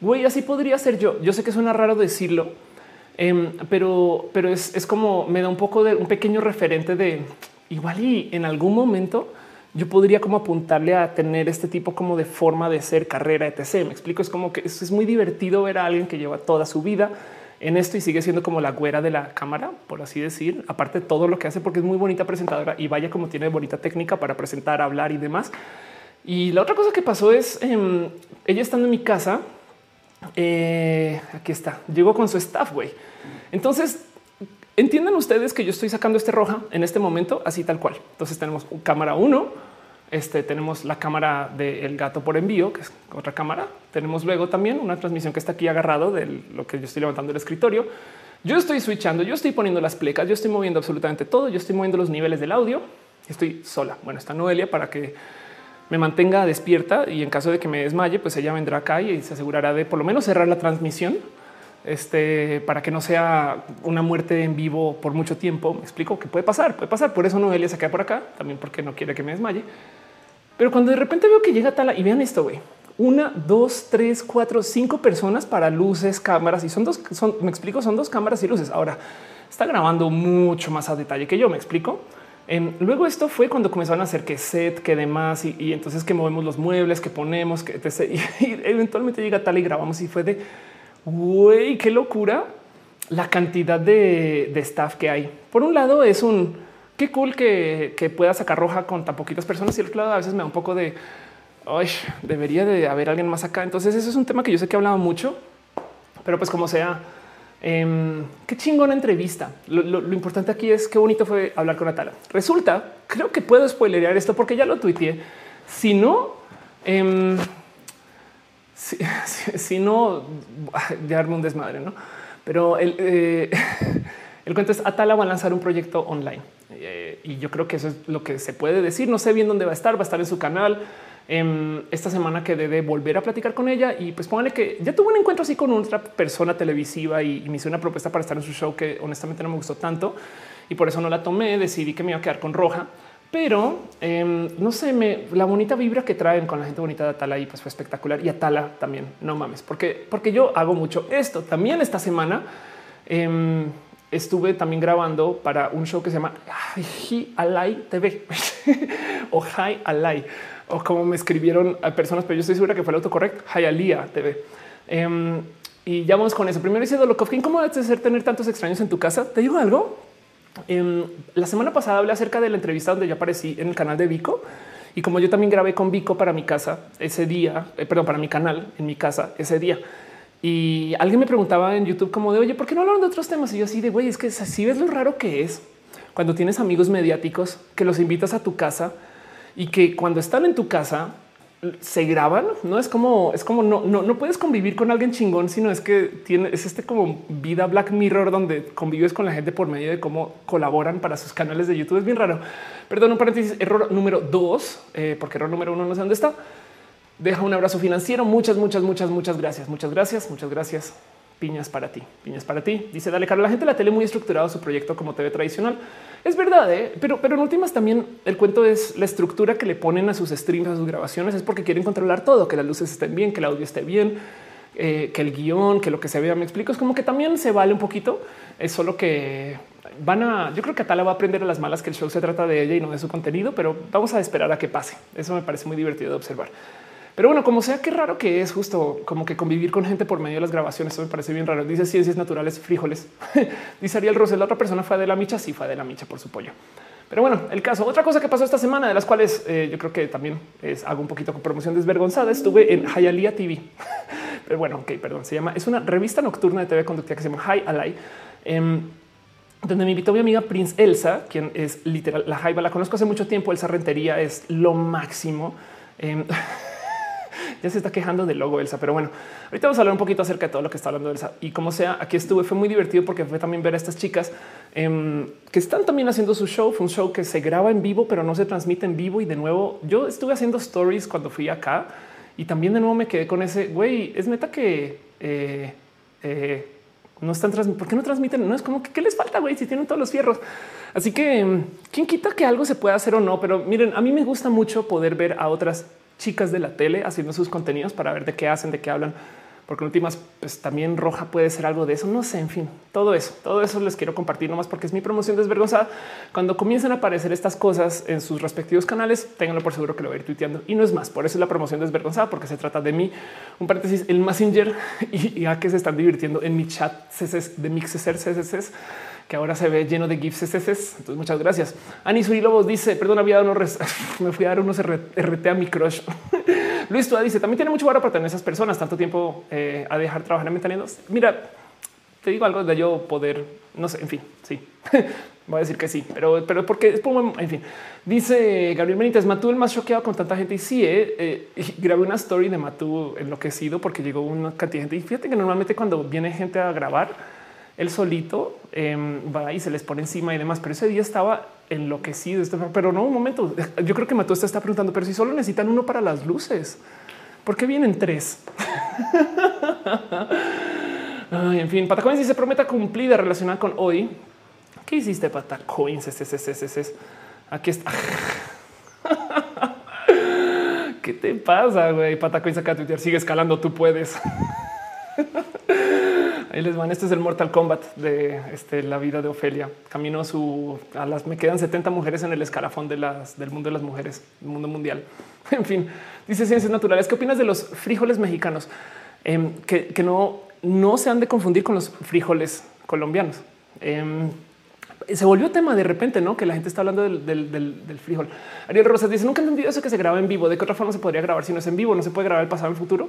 güey, así podría ser yo. Yo sé que suena raro decirlo, em, pero, pero es, como me da un poco de un pequeño referente de igual y en algún momento yo podría como apuntarle a tener este tipo como de forma de ser carrera, etc. Me explico, es como que es muy divertido ver a alguien que lleva toda su vida en esto y sigue siendo como la güera de la cámara, por así decir, aparte de todo lo que hace, porque es muy bonita presentadora y vaya como tiene bonita técnica para presentar, hablar y demás. Y la otra cosa que pasó es em, ella estando en mi casa. Eh, aquí está, llegó con su staff. Güey. Entonces entiendan ustedes que yo estoy sacando este roja en este momento, así tal cual. Entonces tenemos cámara uno, este tenemos la cámara del gato por envío, que es otra cámara. Tenemos luego también una transmisión que está aquí agarrado de lo que yo estoy levantando el escritorio. Yo estoy switchando, yo estoy poniendo las plecas, yo estoy moviendo absolutamente todo. Yo estoy moviendo los niveles del audio. Estoy sola. Bueno, está Noelia para que me mantenga despierta y en caso de que me desmaye, pues ella vendrá acá y se asegurará de por lo menos cerrar la transmisión este, para que no sea una muerte en vivo por mucho tiempo. Me explico que puede pasar, puede pasar. Por eso Noelia se queda por acá, también porque no quiere que me desmaye. Pero cuando de repente veo que llega Tala y vean esto, güey, una, dos, tres, cuatro, cinco personas para luces, cámaras y son dos, son, me explico, son dos cámaras y luces. Ahora está grabando mucho más a detalle que yo, me explico luego esto fue cuando comenzaron a hacer que set, que demás, y, entonces que movemos los muebles, que ponemos, que [laughs] Y, eventualmente llega tal y grabamos y fue de güey, qué locura la cantidad de, staff que hay. Por un lado es un qué cool que, que, pueda sacar roja con tan poquitas personas y el otro lado a veces me da un poco de Ay, debería de haber alguien más acá. Entonces eso es un tema que yo sé que he hablado mucho, pero pues como sea, Em, qué chingona entrevista. Lo, importante aquí es qué bonito fue hablar con Atala. Resulta, creo que puedo spoilerear esto porque ya lo tuiteé. Si no, em, si, [laughs] no, [laughs] ya arme un desmadre, no? Pero el, eh, [laughs] el cuento es Atala va a lanzar un proyecto online eh, y yo creo que eso es lo que se puede decir. No sé bien dónde va a estar, va a estar en su canal. Em, esta semana que debe volver a platicar con ella y pues pónganle que ya tuvo un encuentro así con otra persona televisiva y, me hizo una propuesta para estar en su show que honestamente no me gustó tanto y por eso no la tomé. Decidí que me iba a quedar con roja, pero em, no sé, me, la bonita vibra que traen con la gente bonita de Atala y pues fue espectacular y Atala también. No mames, porque, porque yo hago mucho esto también esta semana. Em, estuve también grabando para un show que se llama Hi Alay TV [laughs] o Hi Alay o como me escribieron a personas, pero yo estoy segura que fue el autocorrect Hayalia TV. Em, y ya vamos con eso. Primero dice Dolokovkin, ¿cómo debe ser tener tantos extraños en tu casa? ¿Te digo algo? Em, la semana pasada hablé acerca de la entrevista donde yo aparecí en el canal de Vico. Y como yo también grabé con Vico para mi casa ese día, eh, perdón, para mi canal en mi casa ese día. Y alguien me preguntaba en YouTube como de, oye, ¿por qué no hablaron de otros temas? Y yo así de, güey, es que si ves lo raro que es cuando tienes amigos mediáticos que los invitas a tu casa y que cuando están en tu casa se graban, no es como es como no, no, no puedes convivir con alguien chingón, sino es que tiene es este como vida Black Mirror donde convives con la gente por medio de cómo colaboran para sus canales de YouTube. Es bien raro. Perdón, un paréntesis. Error número dos, eh, porque error número uno no sé dónde está. Deja un abrazo financiero. Muchas, muchas, muchas, muchas gracias. Muchas gracias. Muchas gracias. Piñas para ti, piñas para ti. Dice Dale Carlos. La gente de la tele muy estructurado su proyecto como TV tradicional. Es verdad, ¿eh? pero, pero en últimas también el cuento es la estructura que le ponen a sus streams, a sus grabaciones, es porque quieren controlar todo, que las luces estén bien, que el audio esté bien, eh, que el guion, que lo que se vea. Me explico. Es como que también se vale un poquito. Es solo que van a, yo creo que Atala va a aprender a las malas que el show se trata de ella y no de su contenido, pero vamos a esperar a que pase. Eso me parece muy divertido de observar. Pero bueno, como sea, qué raro que es justo como que convivir con gente por medio de las grabaciones. Eso me parece bien raro. Dice ciencias naturales, frijoles. [laughs] Dice Ariel Rosel. La otra persona fue de la micha. Sí, fue de la micha por su pollo. Pero bueno, el caso. Otra cosa que pasó esta semana, de las cuales eh, yo creo que también es, hago un poquito con promoción desvergonzada. Estuve en Hialeah TV. [laughs] Pero bueno, ok, perdón. Se llama, es una revista nocturna de TV conductiva que se llama High Alay. Em, donde me invitó mi amiga Prince Elsa, quien es literal la Jaiba. La conozco hace mucho tiempo. Elsa Rentería es lo máximo. Em, [laughs] [laughs] ya se está quejando del logo Elsa, pero bueno, ahorita vamos a hablar un poquito acerca de todo lo que está hablando Elsa y como sea, aquí estuve, fue muy divertido porque fue también ver a estas chicas em, que están también haciendo su show. Fue un show que se graba en vivo, pero no se transmite en vivo. Y de nuevo, yo estuve haciendo stories cuando fui acá y también de nuevo me quedé con ese güey. Es neta que eh, eh, no están. ¿Por qué no transmiten? No es como que qué les falta, güey, si tienen todos los fierros. Así que em, quién quita que algo se pueda hacer o no. Pero miren, a mí me gusta mucho poder ver a otras chicas de la tele haciendo sus contenidos para ver de qué hacen, de qué hablan, porque en últimas pues también roja puede ser algo de eso. No sé, en fin, todo eso, todo eso les quiero compartir nomás porque es mi promoción desvergonzada. Cuando comiencen a aparecer estas cosas en sus respectivos canales, ténganlo por seguro que lo voy a ir tuiteando y no es más. Por eso es la promoción desvergonzada, porque se trata de mí. Un paréntesis, el Messenger [laughs] y ya que se están divirtiendo en mi chat de Mixer CSS que ahora se ve lleno de GIFs Entonces, muchas gracias. Ani Lobos dice: Perdón, había dado unos [laughs] me fui a dar unos RT a mi crush. [laughs] Luis Tua dice: También tiene mucho valor para tener esas personas tanto tiempo eh, a dejar trabajar en mentalinos. Mira, te digo algo de yo poder, no sé, en fin, sí. [laughs] Voy a decir que sí, pero, pero porque es como, en fin, dice Gabriel Benítez, Matú el más choqueado con tanta gente. Y sí, eh, eh, grabé una story de Matú enloquecido porque llegó una cantidad de gente. Y fíjate que normalmente cuando viene gente a grabar, él solito em, va y se les pone encima y demás. Pero ese día estaba enloquecido. Este, pero no un momento. Yo creo que Matú está preguntando, pero si solo necesitan uno para las luces, ¿por qué vienen tres? [laughs] En fin, Patacoins dice prometa cumplida relacionada con hoy. ¿Qué hiciste, Patacoins? Aquí está. [laughs] ¿Qué te pasa, güey? Patacoins acá a Twitter sigue escalando. Tú puedes. [laughs] Ahí les van. Este es el Mortal Kombat de este, la vida de Ofelia. Camino a su a las me quedan 70 mujeres en el las del mundo de las mujeres, el mundo mundial. [laughs] En fin, dice ciencias naturales. ¿Qué opinas de los frijoles mexicanos? Em, que, no, no se han de confundir con los frijoles colombianos. Em, se volvió tema de repente, no que la gente está hablando del, frijol. Ariel Rosas dice: Nunca he entendido eso que se graba en vivo. De qué otra forma se podría grabar si no es en vivo? No se puede grabar el pasado el futuro.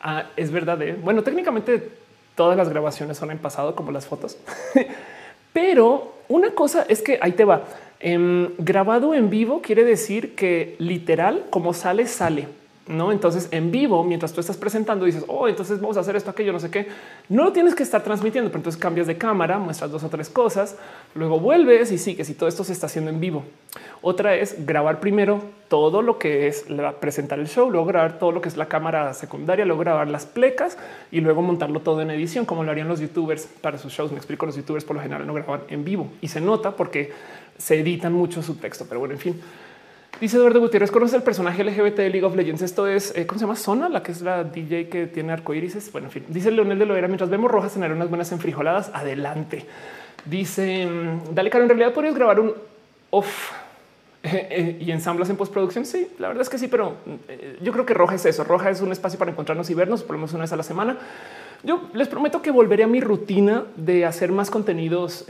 Ah, es verdad. ¿eh? Bueno, técnicamente todas las grabaciones son en pasado, como las fotos. [laughs] Pero una cosa es que ahí te va. Em, grabado en vivo quiere decir que literal, como sale, sale. No, entonces en vivo, mientras tú estás presentando, dices, oh, entonces vamos a hacer esto, aquello, no sé qué. No lo tienes que estar transmitiendo, pero entonces cambias de cámara, muestras dos o tres cosas, luego vuelves y sigues y todo esto se está haciendo en vivo. Otra es grabar primero todo lo que es presentar el show, luego grabar todo lo que es la cámara secundaria, luego grabar las plecas y luego montarlo todo en edición, como lo harían los youtubers para sus shows. Me explico, los youtubers por lo general no graban en vivo y se nota porque se editan mucho su texto, pero bueno, en fin. Dice Eduardo Gutiérrez, conoce el personaje LGBT de League of Legends. Esto es, eh, ¿cómo se llama? Zona, la que es la DJ que tiene arcoíris. Bueno, en fin, dice Leonel de Loera, mientras vemos rojas tener unas buenas enfrijoladas, adelante. Dice, mm, dale, caro, en realidad podrías grabar un off [laughs] eh, eh, y ensamblas en postproducción. Sí, la verdad es que sí, pero yo creo que roja es eso. Roja es un espacio para encontrarnos y vernos por lo menos una vez a la semana. Yo les prometo que volveré a mi rutina de hacer más contenidos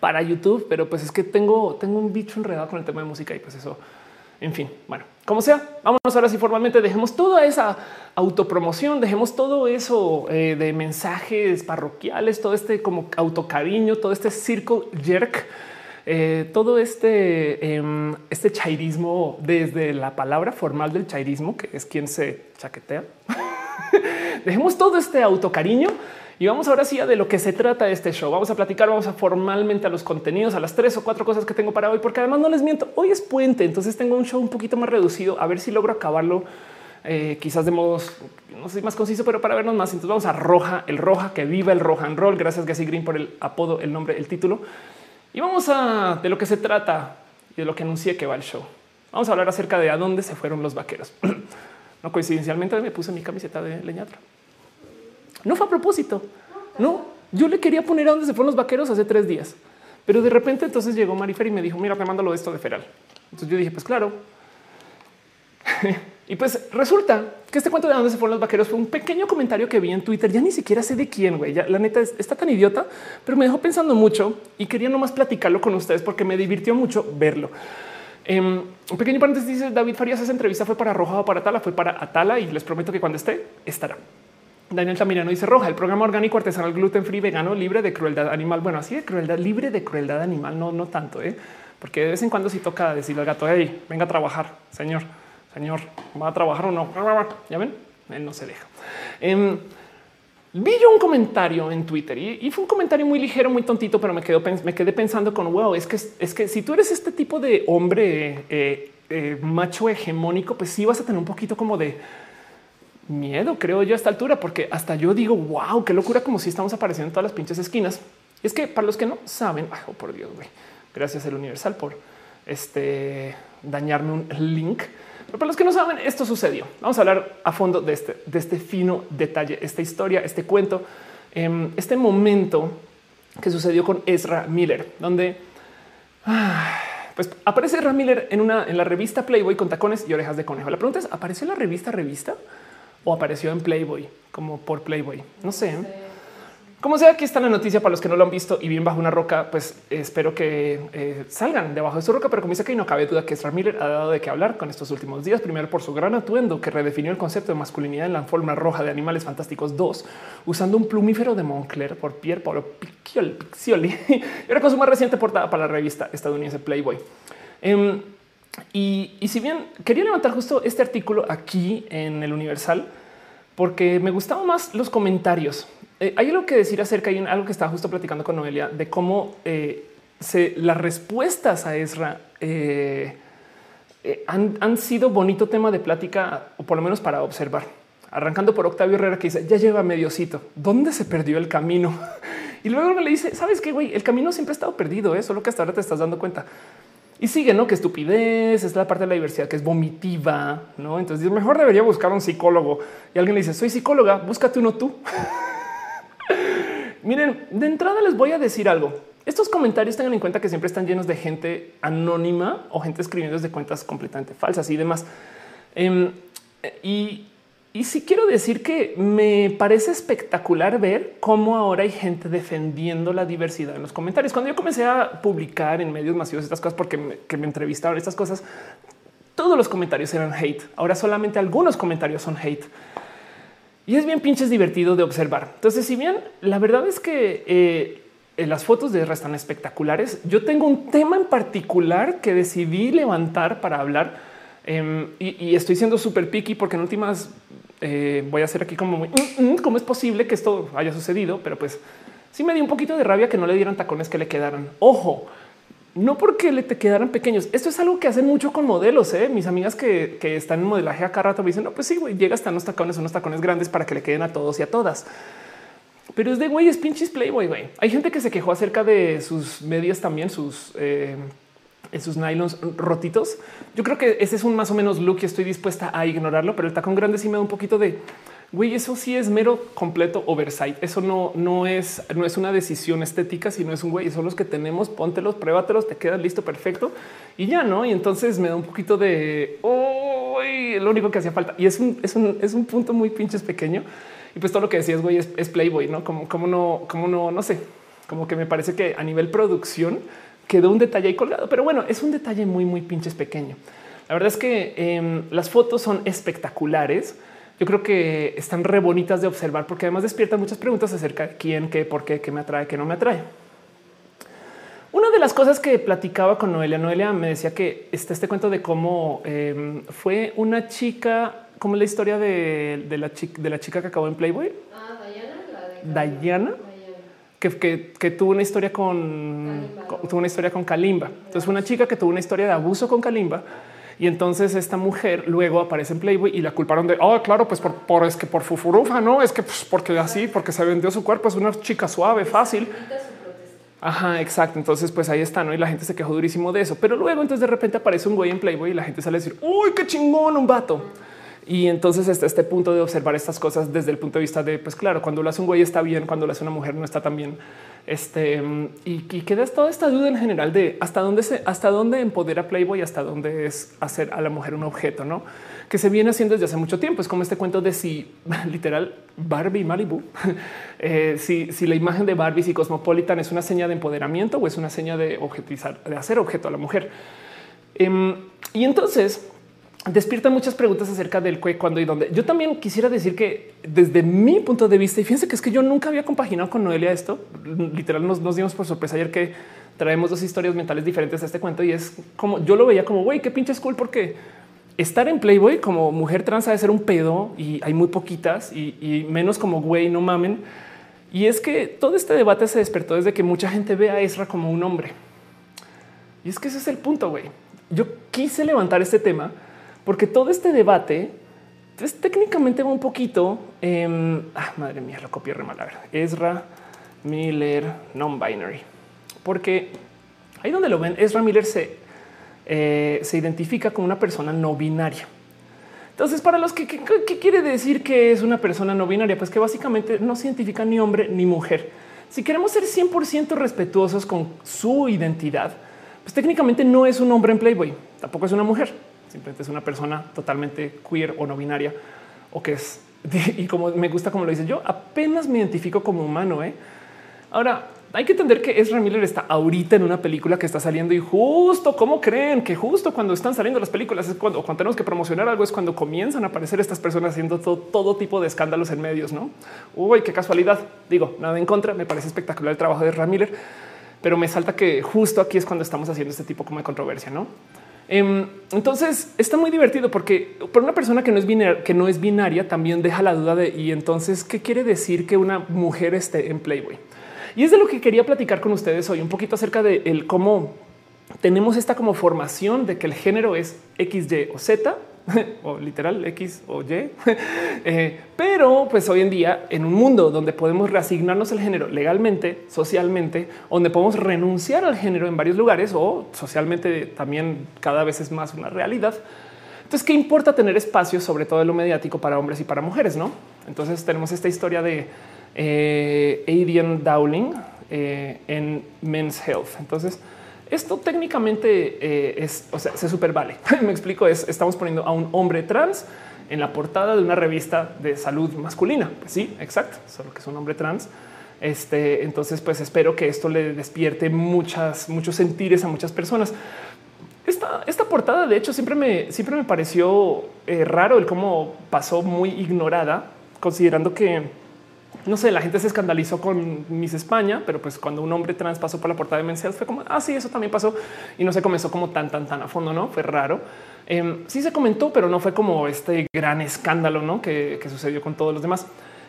para YouTube, pero pues es que tengo, tengo un bicho enredado con el tema de música y pues eso, en fin, bueno, como sea, vámonos ahora sí formalmente, dejemos toda esa autopromoción, dejemos todo eso eh, de mensajes parroquiales, todo este como autocariño, todo este circle jerk eh, todo este, em, este chairismo desde la palabra formal del chairismo, que es quien se chaquetea. [laughs] Dejemos todo este autocariño y vamos ahora sí a de lo que se trata este show. Vamos a platicar, vamos a formalmente a los contenidos, a las tres o cuatro cosas que tengo para hoy, porque además no les miento, hoy es puente, entonces tengo un show un poquito más reducido, a ver si logro acabarlo. Eh, quizás de modos, no sé, más conciso, pero para vernos más. Entonces vamos a Roja, el Roja, que viva el Roja and Roll. Gracias Gassy Green por el apodo, el nombre, el título. Y vamos a de lo que se trata y de lo que anuncié que va el show. Vamos a hablar acerca de a dónde se fueron los vaqueros. [clears throat] no coincidencialmente me puse mi camiseta de leñatra. No fue a propósito. No, yo le quería poner a dónde se fueron los vaqueros hace tres días, pero de repente entonces llegó Marifer y me dijo, mira, te de esto de Feral. Entonces yo dije, pues claro. [laughs] y pues resulta que este cuento de dónde se fueron los vaqueros fue un pequeño comentario que vi en Twitter. Ya ni siquiera sé de quién, güey. La neta está tan idiota, pero me dejó pensando mucho y quería nomás platicarlo con ustedes porque me divirtió mucho verlo. Um, un pequeño paréntesis dice David Farías. Esa entrevista fue para Roja o para Atala, fue para Atala y les prometo que cuando esté estará. Daniel Tamirano dice roja, el programa orgánico artesanal gluten free vegano libre de crueldad animal. Bueno, así de crueldad libre de crueldad animal, no, no tanto, ¿eh? porque de vez en cuando sí toca decirle al gato, hey, venga a trabajar, señor, señor, va a trabajar o no. Ya ven, él no se deja. Um, vi yo un comentario en Twitter y, fue un comentario muy ligero, muy tontito, pero me quedé pensando con wow, es que es que si tú eres este tipo de hombre eh, eh, macho hegemónico, pues sí vas a tener un poquito como de miedo, creo yo, a esta altura, porque hasta yo digo, wow, qué locura, como si estamos apareciendo en todas las pinches esquinas. Es que para los que no saben, oh, por Dios, güey, gracias el Universal por este dañarme un link. Pero para los que no saben, esto sucedió. Vamos a hablar a fondo de este, de este fino detalle, esta historia, este cuento, em, este momento que sucedió con Ezra Miller, donde ah, pues aparece Ezra Miller en una en la revista Playboy con tacones y orejas de conejo. La pregunta es: ¿apareció en la revista revista? O apareció en Playboy, como por Playboy. No sé. Como sea, aquí está la noticia para los que no lo han visto y bien bajo una roca, pues espero que eh, salgan debajo de su roca. Pero como dice que no cabe duda que Ezra Miller ha dado de qué hablar con estos últimos días. Primero por su gran atuendo que redefinió el concepto de masculinidad en la forma roja de Animales Fantásticos 2, usando un plumífero de Moncler por Pierre Paolo Piccioli, [laughs] y ahora con su más reciente portada para la revista estadounidense Playboy. Em, y, si bien quería levantar justo este artículo aquí en el Universal, porque me gustaban más los comentarios. Eh, hay algo que decir acerca de algo que estaba justo platicando con Noelia de cómo eh, se, las respuestas a Ezra eh, han, sido bonito tema de plática, o por lo menos para observar. Arrancando por Octavio Herrera que dice ya lleva mediocito. ¿Dónde se perdió el camino? [laughs] Y luego le dice, sabes qué, güey, el camino siempre ha estado perdido, ¿eh? solo que hasta ahora te estás dando cuenta. Y sigue, ¿no? Que estupidez, es la parte de la diversidad que es vomitiva, ¿no? Entonces, mejor debería buscar un psicólogo. Y alguien le dice, soy psicóloga, búscate uno tú. [laughs] Miren, de entrada les voy a decir algo. Estos comentarios tengan en cuenta que siempre están llenos de gente anónima o gente escribiendo desde cuentas completamente falsas y demás. Em, y y sí quiero decir que me parece espectacular ver cómo ahora hay gente defendiendo la diversidad en los comentarios. Cuando yo comencé a publicar en medios masivos estas cosas porque me, que me entrevistaron estas cosas, todos los comentarios eran hate. Ahora solamente algunos comentarios son hate. Y es bien pinches divertido de observar. Entonces, si bien la verdad es que eh, las fotos de Ezra están espectaculares, yo tengo un tema en particular que decidí levantar para hablar em, y, y, estoy siendo súper picky porque en últimas eh, voy a hacer aquí como muy, mm, mm, cómo es posible que esto haya sucedido, pero pues sí me dio un poquito de rabia que no le dieran tacones que le quedaran. Ojo, no porque le te quedaran pequeños. Esto es algo que hacen mucho con modelos. ¿eh? Mis amigas que, están en modelaje acá rato me dicen, no, pues sí, güey, llega hasta unos tacones, unos tacones grandes para que le queden a todos y a todas. Pero es de güey, es pinches Playboy, güey. Hay gente que se quejó acerca de sus medias también, sus eh, en sus nylons rotitos. Yo creo que ese es un más o menos look y estoy dispuesta a ignorarlo, pero el tacón grande sí me da un poquito de güey. Eso sí es mero completo oversight. Eso no, no es, no es una decisión estética, sino es un güey. Son los que tenemos. Póntelos, pruébatelos, te quedas listo, perfecto y ya no. Y entonces me da un poquito de oh, lo único que hacía falta. Y es un, es un, es un punto muy pinches pequeño. Y pues todo lo que decías, güey, es, es Playboy, no como, como no, como no, no sé, como que me parece que a nivel producción quedó un detalle ahí colgado, pero bueno, es un detalle muy, muy pinches pequeño. La verdad es que em, las fotos son espectaculares. Yo creo que están re bonitas de observar porque además despiertan muchas preguntas acerca de quién, qué, por qué, qué me atrae, qué no me atrae. Una de las cosas que platicaba con Noelia, Noelia me decía que está este cuento de cómo em, fue una chica, como la historia de, la chica, de la chica que acabó en Playboy. Ah, Diana. Diana. Que, tuvo una historia con, tuvo una historia con Kalimba. Entonces una chica que tuvo una historia de abuso con Kalimba y entonces esta mujer luego aparece en Playboy y la culparon de, oh, claro, pues por, por es que por fufurufa, no es que pues, porque así, porque se vendió su cuerpo, es una chica suave, fácil. Ajá, exacto. Entonces, pues ahí está, ¿no? Y la gente se quejó durísimo de eso. Pero luego, entonces de repente aparece un güey en Playboy y la gente sale a decir, uy, qué chingón, un vato. Y entonces está este punto de observar estas cosas desde el punto de vista de, pues claro, cuando lo hace un güey está bien, cuando lo hace una mujer no está tan bien. Este y, queda toda esta duda en general de hasta dónde se, hasta dónde empodera Playboy, hasta dónde es hacer a la mujer un objeto, no? Que se viene haciendo desde hace mucho tiempo. Es como este cuento de si [laughs] literal Barbie Malibu, [laughs] eh, si, si la imagen de Barbie y Cosmopolitan es una seña de empoderamiento o es una seña de objetizar, de hacer objeto a la mujer. Em, y entonces despierta muchas preguntas acerca del qué, cuándo y dónde. Yo también quisiera decir que desde mi punto de vista, y fíjense que es que yo nunca había compaginado con Noelia esto, literal nos, nos dimos por sorpresa ayer que traemos dos historias mentales diferentes a este cuento y es como yo lo veía como güey, qué pinche cool porque estar en Playboy como mujer trans ha de ser un pedo y hay muy poquitas y, y menos como güey, no mamen. Y es que todo este debate se despertó desde que mucha gente ve a Ezra como un hombre. Y es que ese es el punto, güey. Yo quise levantar este tema porque todo este debate es técnicamente un poquito. ah, madre mía, lo copié re mal. A Ezra Miller non-binary, porque ahí donde lo ven, Ezra Miller se, eh, se identifica como una persona no binaria. Entonces, para los que, ¿qué quiere decir que es una persona no binaria? Pues que básicamente no se identifica ni hombre ni mujer. Si queremos ser 100% respetuosos con su identidad, pues técnicamente no es un hombre en Playboy, tampoco es una mujer simplemente es una persona totalmente queer o no binaria o que es [laughs] y como me gusta como lo dice yo apenas me identifico como humano. ¿eh? Ahora hay que entender que Ezra Miller está ahorita en una película que está saliendo y justo como creen que justo cuando están saliendo las películas es cuando, cuando tenemos que promocionar algo, es cuando comienzan a aparecer estas personas haciendo todo, todo tipo de escándalos en medios. No, uy, qué casualidad. Digo nada en contra. Me parece espectacular el trabajo de Ezra Miller, pero me salta que justo aquí es cuando estamos haciendo este tipo como de controversia. No, entonces está muy divertido porque por una persona que no es binaria, que no es binaria también deja la duda de y entonces qué quiere decir que una mujer esté en Playboy. Y es de lo que quería platicar con ustedes hoy un poquito acerca de el cómo tenemos esta como formación de que el género es X, Y o Z [laughs] o literal X o Y. [laughs] Eh, pero pues hoy en día en un mundo donde podemos reasignarnos el género legalmente, socialmente, donde podemos renunciar al género en varios lugares o socialmente también cada vez es más una realidad. Entonces, ¿qué importa tener espacios, sobre todo en lo mediático para hombres y para mujeres? No? Entonces tenemos esta historia de eh, Adrian Dowling eh, en Men's Health. Entonces, esto técnicamente eh, es, o sea, se super vale. [laughs] Me explico, es estamos poniendo a un hombre trans en la portada de una revista de salud masculina. Pues sí, exacto, solo que es un hombre trans. Este, entonces, pues espero que esto le despierte muchas, muchos sentires a muchas personas. Esta, esta portada, de hecho, siempre me, siempre me pareció eh, raro el cómo pasó muy ignorada, considerando que no sé, la gente se escandalizó con Miss España, pero pues cuando un hombre trans pasó por la portada de Men's fue como, ah, eso también pasó y no se comenzó como tan, tan, tan a fondo, no fue raro. Em, sí se comentó, pero no fue como este gran escándalo ¿no? que, sucedió con todos los demás.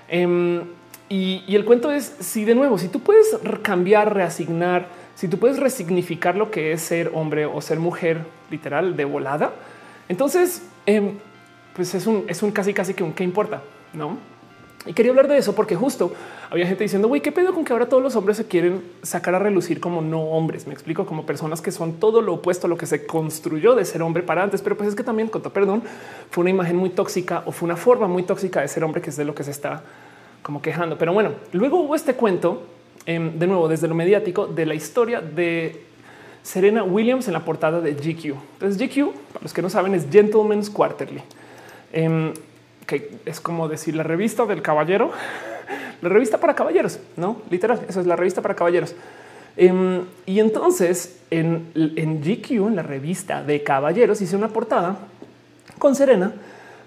Em, y, y el cuento es si de nuevo, si tú puedes cambiar, reasignar, si tú puedes resignificar lo que es ser hombre o ser mujer literal de volada, entonces em, pues es un, es un casi casi que un qué importa, no? Y quería hablar de eso porque justo había gente diciendo, güey, qué pedo con que ahora todos los hombres se quieren sacar a relucir como no hombres. Me explico como personas que son todo lo opuesto a lo que se construyó de ser hombre para antes. Pero pues es que también, con perdón, fue una imagen muy tóxica o fue una forma muy tóxica de ser hombre, que es de lo que se está como quejando. Pero bueno, luego hubo este cuento em, de nuevo desde lo mediático de la historia de Serena Williams en la portada de GQ. Entonces, GQ, para los que no saben, es Gentleman's Quarterly. Em, que es como decir la revista del caballero, la revista para caballeros, no literal. Eso es la revista para caballeros. Em, y entonces en, GQ, en la revista de caballeros, hice una portada con Serena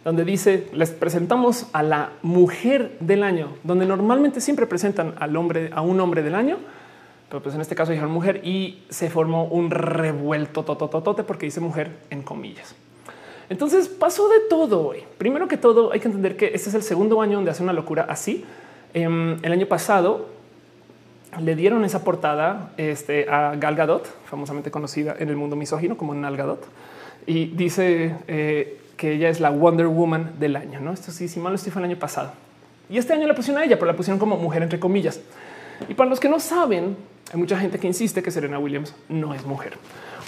donde dice les presentamos a la mujer del año, donde normalmente siempre presentan al hombre, a un hombre del año, pero pues en este caso dijeron mujer y se formó un revuelto porque dice mujer en comillas. Entonces pasó de todo. Primero que todo, hay que entender que este es el segundo año donde hace una locura así. Em, el año pasado le dieron esa portada este, a Gal Gadot, famosamente conocida en el mundo misógino como Nal Gadot, y dice eh, que ella es la Wonder Woman del año. No, esto sí, si mal no estoy, fue el año pasado. Y este año la pusieron a ella, pero la pusieron como mujer entre comillas. Y para los que no saben, hay mucha gente que insiste que Serena Williams no es mujer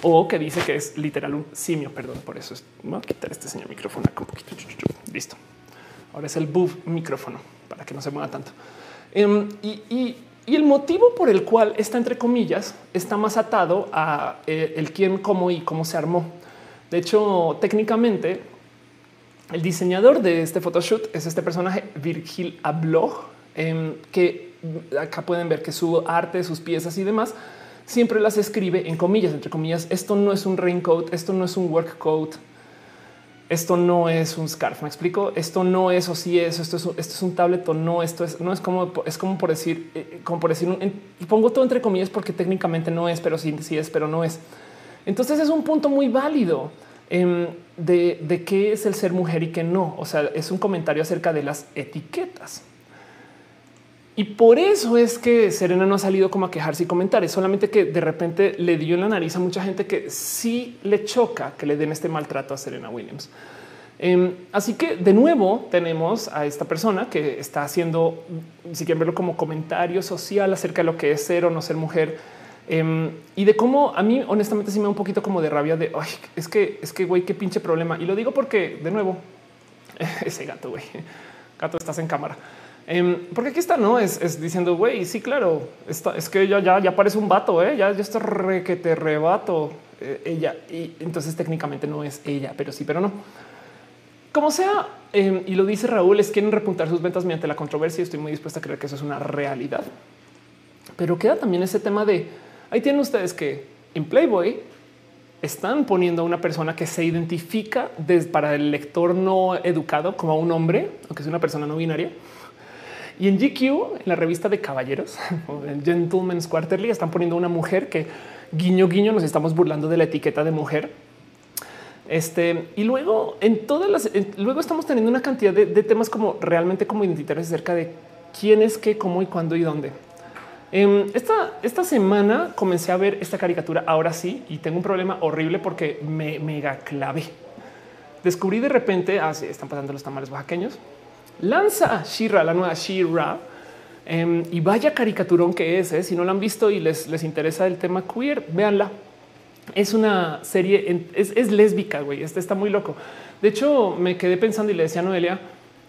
o que dice que es literal un simio. Perdón, por eso es. Voy a quitar este señor micrófono un poquito. Listo. Ahora es el buff micrófono para que no se mueva tanto. Em, y, el motivo por el cual está entre comillas está más atado a eh, el quién, cómo y cómo se armó. De hecho, técnicamente, el diseñador de este photoshoot es este personaje Virgil Abloh, em, que acá pueden ver que su arte, sus piezas y demás siempre las escribe en comillas, entre comillas. Esto no es un raincoat, esto no es un work coat, esto no es un scarf. Me explico. Esto no es o si es esto es, esto es un no. Esto es no es como es como por decir, eh, como por decir, y pongo todo entre comillas porque técnicamente no es, pero sí, sí es, pero no es. Entonces es un punto muy válido em, de, de qué es el ser mujer y qué no. O sea, es un comentario acerca de las etiquetas. Y por eso es que Serena no ha salido como a quejarse y comentar. Es solamente que de repente le dio en la nariz a mucha gente que sí le choca que le den este maltrato a Serena Williams. Em, así que de nuevo tenemos a esta persona que está haciendo, si quieren verlo como comentario social acerca de lo que es ser o no ser mujer em, y de cómo a mí honestamente sí me da un poquito como de rabia de es que es que güey, qué pinche problema. Y lo digo porque de nuevo [laughs] ese gato, güey, gato, estás en cámara. Em, porque aquí está, no es, diciendo, güey, sí, claro, es que ella ya, ya parece un vato, ¿eh? ya, ya está re que te rebato eh, ella. Y entonces técnicamente no es ella, pero sí, pero no. Como sea, em, y lo dice Raúl, es quieren repuntar sus ventas mediante la controversia. Estoy muy dispuesta a creer que eso es una realidad. Pero queda también ese tema de ahí tienen ustedes que en Playboy están poniendo a una persona que se identifica para el lector no educado como un hombre, aunque es una persona no binaria y en GQ, en la revista de caballeros, [laughs] en Gentleman's Quarterly, están poniendo una mujer que guiño guiño nos estamos burlando de la etiqueta de mujer. Este y luego en todas las, luego estamos teniendo una cantidad de, temas como realmente como identitarios acerca de quién es qué, cómo y cuándo y dónde. Em, esta, esta semana comencé a ver esta caricatura ahora sí y tengo un problema horrible porque me mega clave. Descubrí de repente, ah, están pasando los tamales oaxaqueños lanza Shira, la nueva Shira. Em, y vaya caricaturón que es. ¿eh? Si no la han visto y les, les interesa el tema queer, véanla. Es una serie, es, lésbica, güey. Este está muy loco. De hecho, me quedé pensando y le decía a Noelia,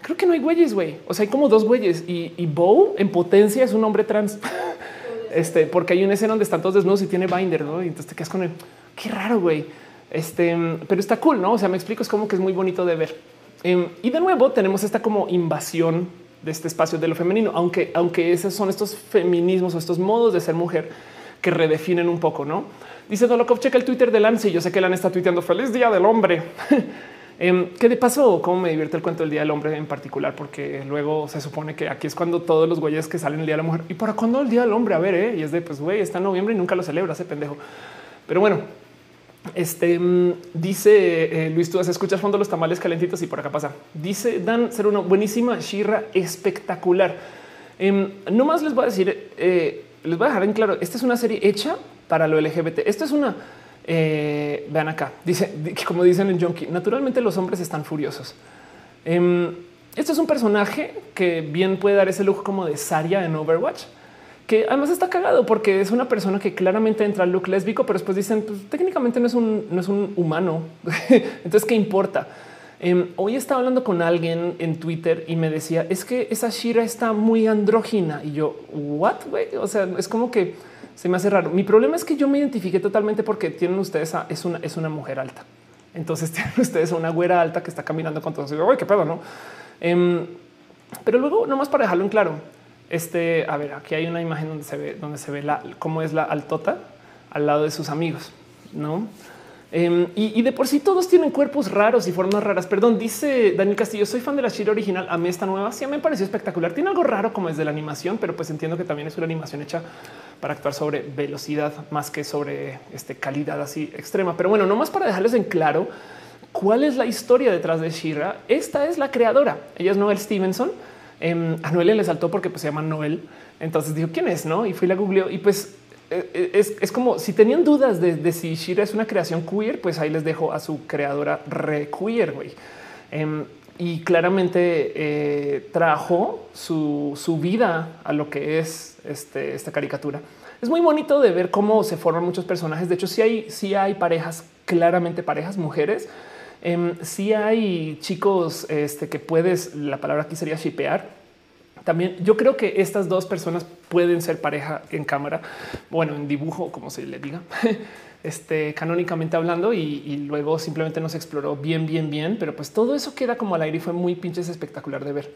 creo que no hay güeyes, güey. O sea, hay como dos güeyes y, y Bo en potencia es un hombre trans. [laughs] este, porque hay una escena donde están todos desnudos y tiene binder, ¿no? Y entonces te quedas con él. Qué raro, güey. Este, pero está cool, ¿no? O sea, me explico, es como que es muy bonito de ver. Em, y de nuevo tenemos esta como invasión de este espacio de lo femenino, aunque, aunque esos son estos feminismos o estos modos de ser mujer que redefinen un poco, ¿no? Dice Dolokov, checa el Twitter de Lance y yo sé que Lan está tuiteando feliz día del hombre. [laughs] eh, ¿Qué de paso? ¿Cómo me divierte el cuento del día del hombre en particular? Porque luego se supone que aquí es cuando todos los güeyes que salen el día de la mujer y para cuándo el día del hombre? A ver, ¿eh? y es de pues güey, está en noviembre y nunca lo celebra ese pendejo. Pero bueno, este mm, dice eh, Luis, tú has escuchado fondo los tamales calentitos y por acá pasa. Dice Dan ser una buenísima Shira espectacular. Em, no más les voy a decir, eh, les voy a dejar en claro. Esta es una serie hecha para lo LGBT. Esto es una eh, vean acá. Dice como dicen en Junkie, naturalmente los hombres están furiosos. Esto es un personaje que bien puede dar ese look como de Saria en Overwatch que además está cagado porque es una persona que claramente entra al look lésbico, pero después dicen pues, técnicamente no es un, no es un humano. [laughs] Entonces, ¿qué importa? Em, hoy estaba hablando con alguien en Twitter y me decía es que esa Shira está muy andrógina y yo what? O sea, es como que se me hace raro. Mi problema es que yo me identifiqué totalmente porque tienen ustedes a, es una, es una mujer alta. Entonces [laughs] tienen ustedes a una güera alta que está caminando con todo. Oye, qué pedo, no? Em, pero luego, nomás para dejarlo en claro, este, a ver, aquí hay una imagen donde se ve, donde se ve la, cómo es la altota al lado de sus amigos, no? Em, y, de por sí todos tienen cuerpos raros y formas raras. Perdón, dice Daniel Castillo, soy fan de la Shira original. A mí esta nueva sí me pareció espectacular. Tiene algo raro como es de la animación, pero pues entiendo que también es una animación hecha para actuar sobre velocidad más que sobre este calidad así extrema. Pero bueno, no más para dejarles en claro cuál es la historia detrás de Shira. Esta es la creadora. Ella es Noel Stevenson. Em, a Noel le saltó porque pues, se llama Noel. Entonces dijo quién es, no? Y fui la googleó y pues eh, eh, es, como si tenían dudas de, si Shira es una creación queer, pues ahí les dejo a su creadora re queer. Em, y claramente eh, trajo su, vida a lo que es este, esta caricatura. Es muy bonito de ver cómo se forman muchos personajes. De hecho, si hay, si hay parejas, claramente parejas mujeres. Eh, si hay chicos este, que puedes, la palabra aquí sería shipear, también yo creo que estas dos personas pueden ser pareja en cámara, bueno, en dibujo, como se le diga, [laughs] este canónicamente hablando, y, luego simplemente nos exploró bien, bien, bien. Pero pues todo eso queda como al aire y fue muy pinches espectacular de ver.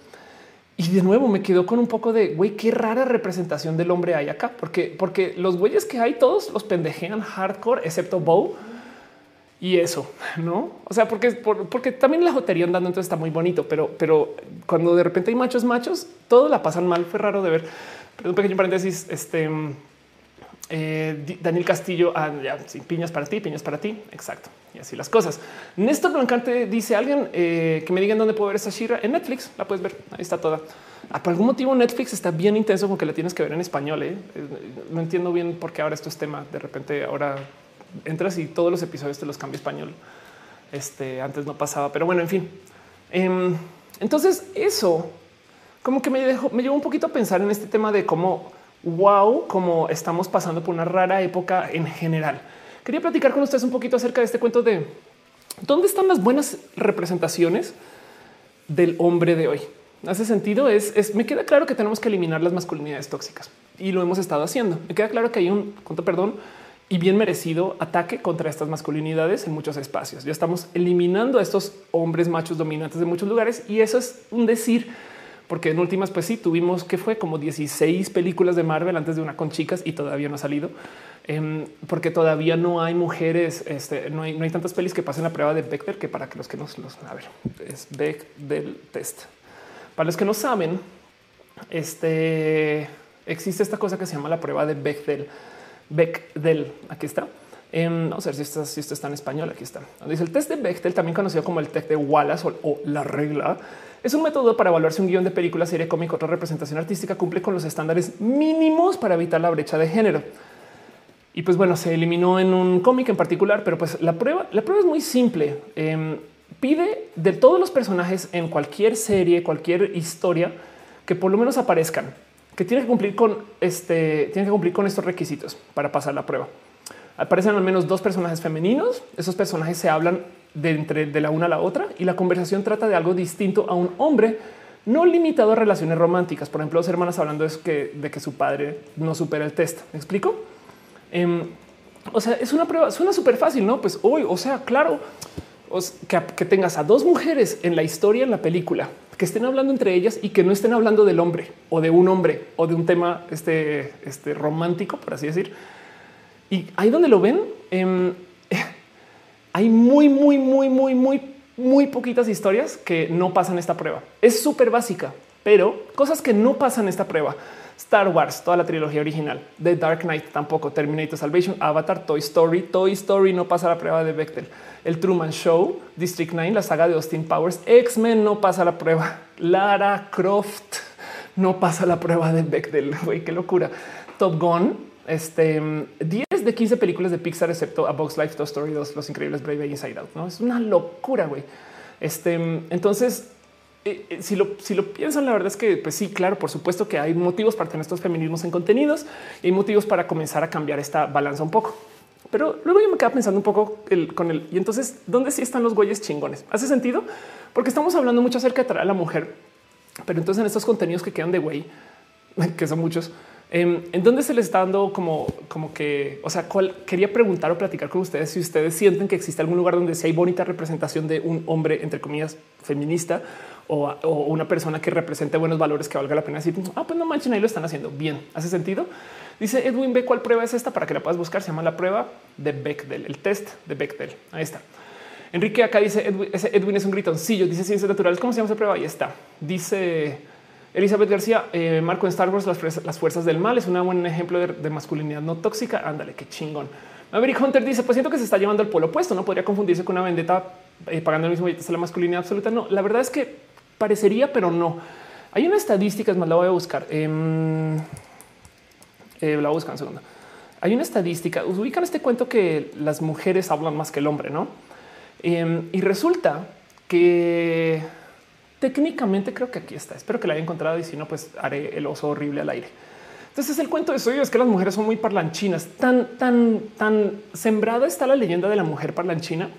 Y de nuevo me quedó con un poco de güey, qué rara representación del hombre hay acá, porque, porque los güeyes que hay todos los pendejean hardcore, excepto Bow y eso, no? O sea, porque, porque también la jotería andando entonces está muy bonito, pero, pero cuando de repente hay machos, machos, todo la pasan mal. Fue raro de ver. Pero un pequeño paréntesis. Este eh, Daniel Castillo, ah, piñas para ti, piñas para ti. Exacto. Y así las cosas. Néstor Blancante dice alguien eh, que me digan dónde puedo ver esa Shira en Netflix. La puedes ver. Ahí está toda. Ah, por algún motivo Netflix está bien intenso con que la tienes que ver en español. ¿eh? No entiendo bien por qué ahora esto es tema. De repente ahora entras y todos los episodios te los cambia español. Este antes no pasaba, pero bueno, en fin. Em, entonces eso como que me dejó, me llevó un poquito a pensar en este tema de cómo wow, como estamos pasando por una rara época en general. Quería platicar con ustedes un poquito acerca de este cuento de dónde están las buenas representaciones del hombre de hoy. Hace sentido es, es me queda claro que tenemos que eliminar las masculinidades tóxicas y lo hemos estado haciendo. Me queda claro que hay un, cuento perdón, y bien merecido ataque contra estas masculinidades en muchos espacios. Ya estamos eliminando a estos hombres machos dominantes de muchos lugares y eso es un decir, porque en últimas, pues sí, tuvimos que fue como 16 películas de Marvel antes de una con chicas y todavía no ha salido, em, porque todavía no hay mujeres, este, no, hay, no hay tantas pelis que pasen la prueba de Bechdel que para que los que nos los a ver, es Bechdel test. Para los que no saben, este existe esta cosa que se llama la prueba de Bechdel Bechdel. Aquí está. Em, vamos a ver si esto, está en español. Aquí está. Dice el test de Bechdel, también conocido como el test de Wallace o, la regla, es un método para evaluar si un guion de película, serie cómica otra representación artística cumple con los estándares mínimos para evitar la brecha de género. Y pues bueno, se eliminó en un cómic en particular, pero pues la prueba, la prueba es muy simple. Em, pide de todos los personajes en cualquier serie, cualquier historia, que por lo menos aparezcan que tiene que cumplir con este, tiene que cumplir con estos requisitos para pasar la prueba. Aparecen al menos dos personajes femeninos. Esos personajes se hablan de entre de la una a la otra y la conversación trata de algo distinto a un hombre no limitado a relaciones románticas. Por ejemplo, dos hermanas hablando de que, de que su padre no supera el test. ¿Me explico? Em, o sea, es una prueba, suena súper fácil, ¿no? Pues hoy, o sea, claro, que, tengas a dos mujeres en la historia, en la película, que estén hablando entre ellas y que no estén hablando del hombre o de un hombre o de un tema este, este romántico, por así decir. Y ahí donde lo ven, em, [laughs] hay muy, muy, muy, muy, muy, muy poquitas historias que no pasan esta prueba. Es súper básica, pero cosas que no pasan esta prueba. Star Wars, toda la trilogía original, The Dark Knight tampoco, Terminator Salvation, Avatar, Toy Story, Toy Story no pasa la prueba de Bechtel, el Truman Show, District 9, la saga de Austin Powers, X-Men no pasa la prueba, Lara Croft no pasa la prueba de Bechtel, [laughs] güey, qué locura. Top Gun, este 10 de 15 películas de Pixar, excepto A Box Life, Toy Story 2, Los Increíbles, Brave Inside Out. No es una locura, güey. Este entonces eh, eh, si, lo, si lo piensan, la verdad es que pues sí, claro, por supuesto que hay motivos para tener estos feminismos en contenidos y hay motivos para comenzar a cambiar esta balanza un poco. Pero luego yo me quedaba pensando un poco con el y entonces dónde sí están los güeyes chingones. Hace sentido porque estamos hablando mucho acerca de traer a la mujer, pero entonces en estos contenidos que quedan de güey, [laughs] que son muchos, em, en dónde se les está dando como, como que, o sea, cuál quería preguntar o platicar con ustedes si ustedes sienten que existe algún lugar donde sí hay bonita representación de un hombre, entre comillas, feminista o, una persona que represente buenos valores que valga la pena decir, ah, pues no manchen, ahí lo están haciendo bien. Hace sentido. Dice Edwin B. ¿Cuál prueba es esta? Para que la puedas buscar. Se llama la prueba de Bechdel, el test de Bechdel. Ahí está. Enrique acá dice Edwin, ese Edwin es un gritoncillo. Dice ciencias naturales. ¿Cómo se llama esa prueba? Ahí está. Dice Elizabeth García, eh, Marco en Star Wars, las, fuerzas del mal es un buen ejemplo de, masculinidad no tóxica. Ándale, qué chingón. Maverick Hunter dice: Pues siento que se está llevando al polo opuesto. No podría confundirse con una vendetta eh, pagando el mismo billete a la masculinidad absoluta. No, la verdad es que parecería, pero no. Hay una estadística, es más, la voy a buscar. Em, eh, la voy a buscar un segundo. Hay una estadística. Ubican este cuento que las mujeres hablan más que el hombre, no? Em, y resulta que técnicamente creo que aquí está. Espero que la haya encontrado y si no, pues haré el oso horrible al aire. Entonces el cuento de eso es que las mujeres son muy parlanchinas. Tan, tan, tan sembrada está la leyenda de la mujer parlanchina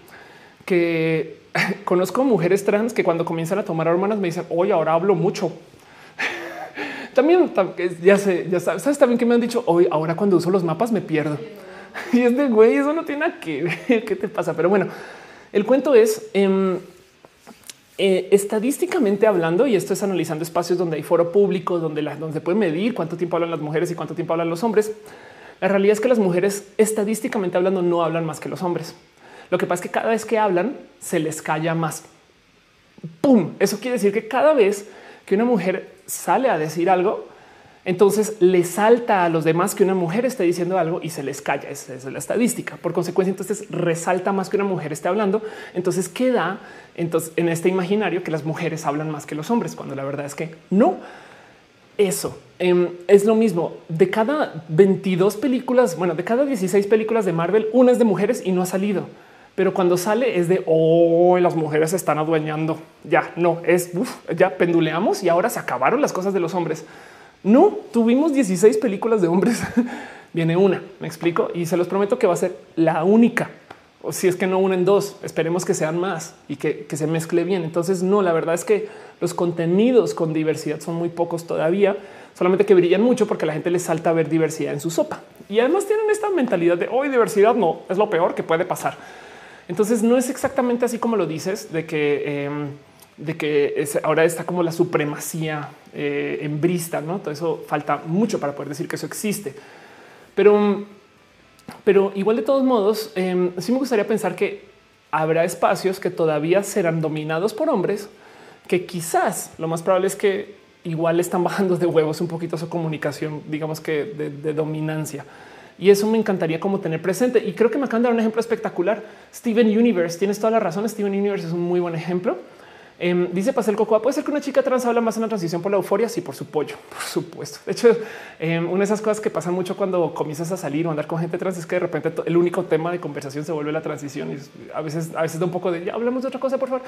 que [laughs] conozco mujeres trans que cuando comienzan a tomar hormonas me dicen, oye, ahora hablo mucho. [laughs] también ya sé, ya sabes, sabes también que me han dicho hoy, ahora cuando uso los mapas me pierdo. [laughs] Y es de güey, eso no tiene nada que ver. ¿Qué te pasa? Pero bueno, el cuento es em, eh, estadísticamente hablando, y esto es analizando espacios donde hay foro público, donde, la, donde se medir cuánto tiempo hablan las mujeres y cuánto tiempo hablan los hombres. La realidad es que las mujeres estadísticamente hablando no hablan más que los hombres. Lo que pasa es que cada vez que hablan se les calla más. ¡Pum! Eso quiere decir que cada vez que una mujer sale a decir algo, entonces le salta a los demás que una mujer esté diciendo algo y se les calla. Esa es la estadística. Por consecuencia, entonces resalta más que una mujer esté hablando. Entonces queda entonces, en este imaginario que las mujeres hablan más que los hombres, cuando la verdad es que no. Eso em, es lo mismo. De cada 22 películas, bueno, de cada 16 películas de Marvel, una es de mujeres y no ha salido. Pero cuando sale es de oh, las mujeres se están adueñando. Ya no es ya penduleamos y ahora se acabaron las cosas de los hombres. No tuvimos 16 películas de hombres. [laughs] Viene una, me explico y se los prometo que va a ser la única. O si es que no unen dos, esperemos que sean más y que, que se mezcle bien. Entonces, no, la verdad es que los contenidos con diversidad son muy pocos todavía, solamente que brillan mucho porque la gente les salta ver diversidad en su sopa. Y además tienen esta mentalidad de hoy diversidad no es lo peor que puede pasar. Entonces, no es exactamente así como lo dices de que em, de que ahora está como la supremacía eh, en brista, ¿no? Todo eso falta mucho para poder decir que eso existe. Pero, pero igual de todos modos, em, sí me gustaría pensar que habrá espacios que todavía serán dominados por hombres, que quizás lo más probable es que igual están [laughs] bajando de huevos un poquito su comunicación, digamos que de dominancia. Y eso me encantaría como tener presente. Y creo que me acaban de dar un ejemplo espectacular. Steven Universe, tienes toda la razón. Steven Universe es un muy buen ejemplo. Em, dice Pasel Cocoa, puede ser que una chica trans habla más en la transición por la euforia. Sí, por su pollo, [laughs] por supuesto. De hecho, em, una de esas cosas que pasan mucho cuando comienzas a salir o andar con gente trans es que de repente el único tema de conversación se vuelve la transición y a veces, a veces da un poco de ya hablamos de otra cosa, por favor.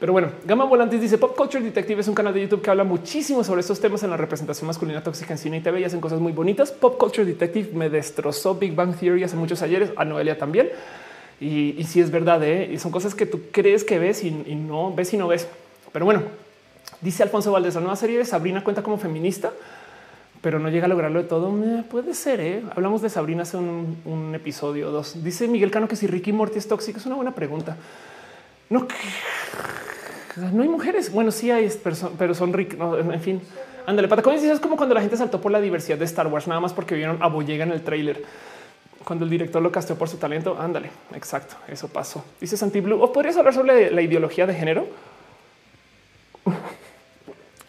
Pero bueno, Gama Volantis dice Pop Culture Detective es un canal de YouTube que habla muchísimo sobre estos temas en la representación masculina tóxica en cine y TV y hacen cosas muy bonitas. Pop Culture Detective me destrozó Big Bang Theory hace muchos ayeres, a Noelia también. Y, si es verdad, ¿eh? y son cosas que tú crees que ves y no ves y no ves. Pero bueno, dice Alfonso Valdés, la nueva serie de Sabrina cuenta como feminista, pero no llega a lograrlo de todo. Eh, puede ser. ¿eh? Hablamos de Sabrina hace un, episodio dos. Dice Miguel Cano que si Ricky Morty es tóxico es una buena pregunta. No, no hay mujeres. Bueno, sí hay, pero son ricos. en fin, ándale. Patacones es como cuando la gente saltó por la diversidad de Star Wars, nada más porque vieron a Boyega en el tráiler cuando el director lo casteó por su talento. Ándale, exacto, eso pasó. Dice Santi Blue. ¿O podrías hablar sobre la ideología de género? [laughs]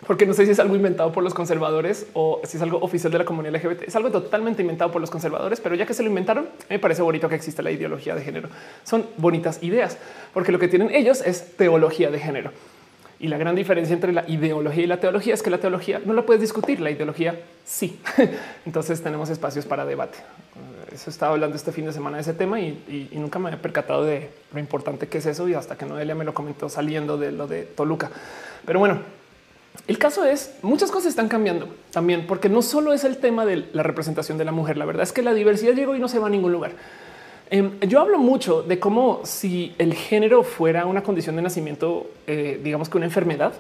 porque no sé si es algo inventado por los conservadores o si es algo oficial de la comunidad LGBT. Es algo totalmente inventado por los conservadores, pero ya que se lo inventaron, me parece bonito que exista la ideología de género. Son bonitas ideas, porque lo que tienen ellos es teología de género. Y la gran diferencia entre la ideología y la teología es que la teología no la puedes discutir, la ideología sí. [laughs] Entonces tenemos espacios para debate. Eso estaba hablando este fin de semana de ese tema y, nunca me había percatado de lo importante que es eso y hasta que Noelia me lo comentó saliendo de lo de Toluca. Pero bueno, el caso es muchas cosas están cambiando también, porque no solo es el tema de la representación de la mujer. La verdad es que la diversidad llegó y no se va a ningún lugar. Em, yo hablo mucho de cómo si el género fuera una condición de nacimiento, eh, digamos que una enfermedad,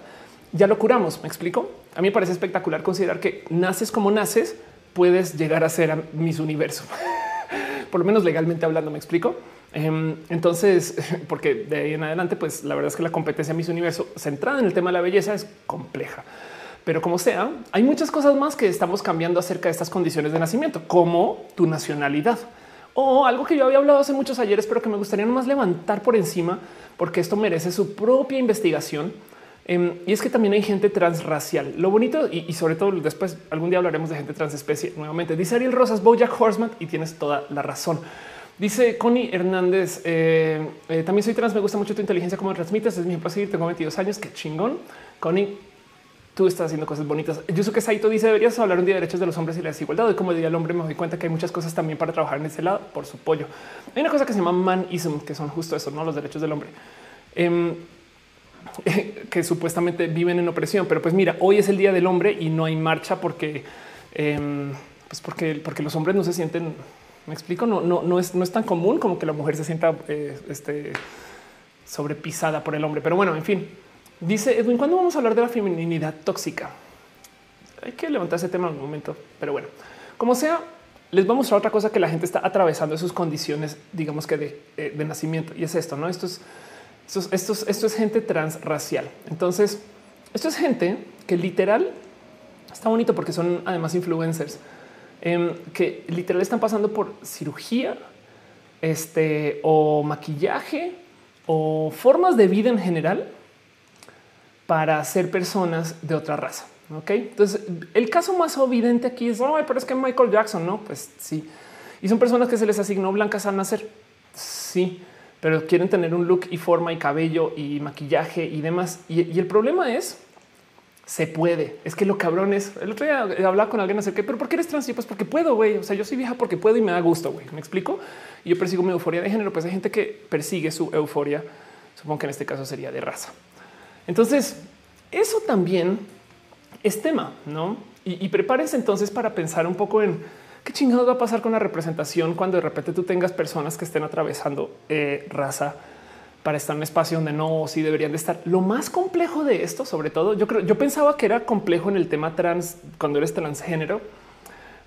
ya lo curamos. Me explico. A mí me parece espectacular considerar que naces como naces, puedes llegar a ser mis universo, [laughs] [laughs] por lo menos legalmente hablando. Me explico. Em, entonces, [laughs] porque de ahí en adelante, pues la verdad es que la competencia Miss Universo centrada en el tema de la belleza es compleja. Pero como sea, hay muchas cosas más que estamos cambiando acerca de estas condiciones de nacimiento, como tu nacionalidad o algo que yo había hablado hace muchos ayeres, pero que me gustaría nomás levantar por encima, porque esto merece su propia investigación. Em, y es que también hay gente transracial. Lo bonito y, sobre todo después algún día hablaremos de gente transespecie nuevamente. Dice Ariel Rosas, Bojack Horseman y tienes toda la razón. Dice Connie Hernández, eh, eh, también soy trans, me gusta mucho tu inteligencia como transmites, es mi ejemplo seguir, tengo 22 años, qué chingón. Connie, tú estás haciendo cosas bonitas. Yusuke Saito dice, deberías hablar un día de derechos de los hombres y la desigualdad. Y como día el hombre me doy cuenta que hay muchas cosas también para trabajar en ese lado, por su pollo. Hay una cosa que se llama manism, que son justo eso, no los derechos del hombre. Em, [laughs] que supuestamente viven en opresión, pero pues mira, hoy es el día del hombre y no hay marcha porque, em, pues porque, porque los hombres no se sienten me explico, no, no, no, es, no es tan común como que la mujer se sienta eh, este, sobrepisada por el hombre. Pero bueno, en fin, dice Edwin, ¿cuándo vamos a hablar de la feminidad tóxica? Hay que levantar ese tema en un momento, pero bueno, como sea, les vamos a mostrar otra cosa que la gente está atravesando en sus condiciones, digamos que de, eh, de nacimiento. Y es esto, ¿no? Esto es, esto, es gente transracial. Entonces, esto es gente que literal está bonito porque son además influencers Em, que literal están pasando por cirugía, este o maquillaje o formas de vida en general para ser personas de otra raza. Ok, entonces el caso más evidente aquí es, oh, pero es que Michael Jackson, no? Pues sí, y son personas que se les asignó blancas al nacer. Sí, pero quieren tener un look y forma y cabello y maquillaje y demás. y el problema es se puede. Es que lo cabrón es el otro día hablaba con alguien acerca, pero ¿por qué eres trans? Y pues porque puedo, güey. O sea, yo soy vieja porque puedo y me da gusto, güey. Me explico. Y yo persigo mi euforia de género. Pues hay gente que persigue su euforia. Supongo que en este caso sería de raza. Entonces, eso también es tema, no? Y, prepárense entonces para pensar un poco en qué chingados va a pasar con la representación cuando de repente tú tengas personas que estén atravesando eh, raza para estar en un espacio donde no, sí deberían de estar. Lo más complejo de esto, sobre todo, yo creo, yo pensaba que era complejo en el tema trans cuando eres transgénero,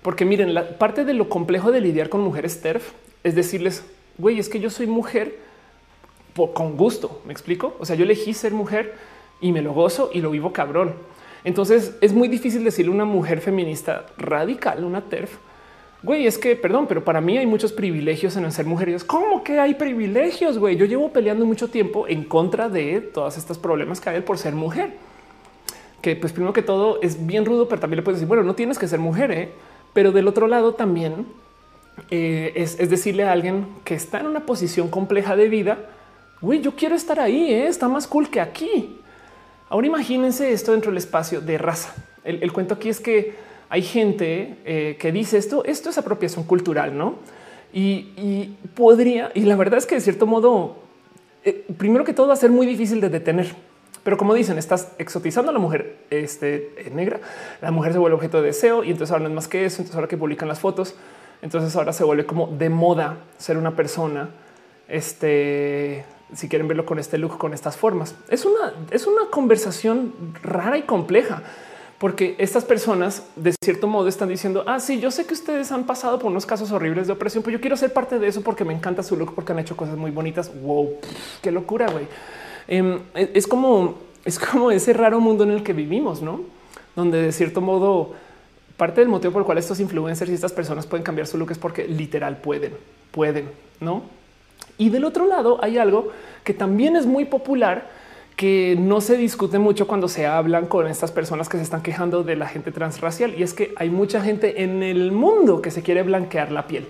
porque miren, la parte de lo complejo de lidiar con mujeres TERF es decirles, güey, es que yo soy mujer con gusto. Me explico. O sea, yo elegí ser mujer y me lo gozo y lo vivo cabrón. Entonces es muy difícil decirle a una mujer feminista radical, una TERF, Güey, es que, perdón, pero para mí hay muchos privilegios en el ser mujer. ¿Cómo que hay privilegios? Güey, yo llevo peleando mucho tiempo en contra de todas estas problemas que hay por ser mujer. Que pues primero que todo es bien rudo, pero también le puedes decir, bueno, no tienes que ser mujer, ¿eh? pero del otro lado también eh, es, decirle a alguien que está en una posición compleja de vida, güey, yo quiero estar ahí, ¿eh? está más cool que aquí. Ahora imagínense esto dentro del espacio de raza. el cuento aquí es que hay gente eh, que dice esto, esto es apropiación cultural, ¿no? Y, podría, y la verdad es que de cierto modo, eh, primero que todo va a ser muy difícil de detener. Pero como dicen, estás exotizando a la mujer este, eh, negra, la mujer se vuelve objeto de deseo y entonces ahora no es más que eso, entonces ahora que publican las fotos, entonces ahora se vuelve como de moda ser una persona, este, si quieren verlo con este look, con estas formas. Es una, es una conversación rara y compleja porque estas personas de cierto modo están diciendo, ah, yo sé que ustedes han pasado por unos casos horribles de opresión, pero yo quiero ser parte de eso porque me encanta su look, porque han hecho cosas muy bonitas. Wow, qué locura, güey. Em, es como, es como ese raro mundo en el que vivimos, no? Donde de cierto modo parte del motivo por el cual estos influencers y estas personas pueden cambiar su look es porque literal pueden, pueden, no? Y del otro lado hay algo que también es muy popular que no se discute mucho cuando se hablan con estas personas que se están quejando de la gente transracial. Y es que hay mucha gente en el mundo que se quiere blanquear la piel.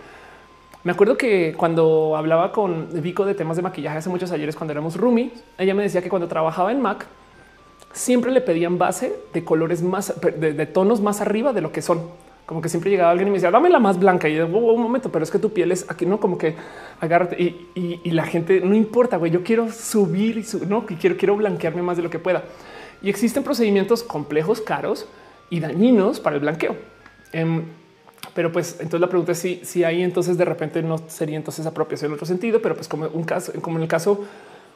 Me acuerdo que cuando hablaba con Vico de temas de maquillaje hace muchos ayeres, cuando éramos roomie, ella me decía que cuando trabajaba en Mac, siempre le pedían base de colores más de tonos más arriba de lo que son como que siempre llegaba alguien y me decía, dame la más blanca. Y yo, un momento, pero es que tu piel es aquí, no como que agárrate y, la gente no importa, güey. Yo quiero subir y no quiero, quiero blanquearme más de lo que pueda. Y existen procedimientos complejos, caros y dañinos para el blanqueo. Em, pero pues entonces la pregunta es si, si ahí entonces de repente no sería entonces apropiación en otro sentido, pero pues como un caso, como en el caso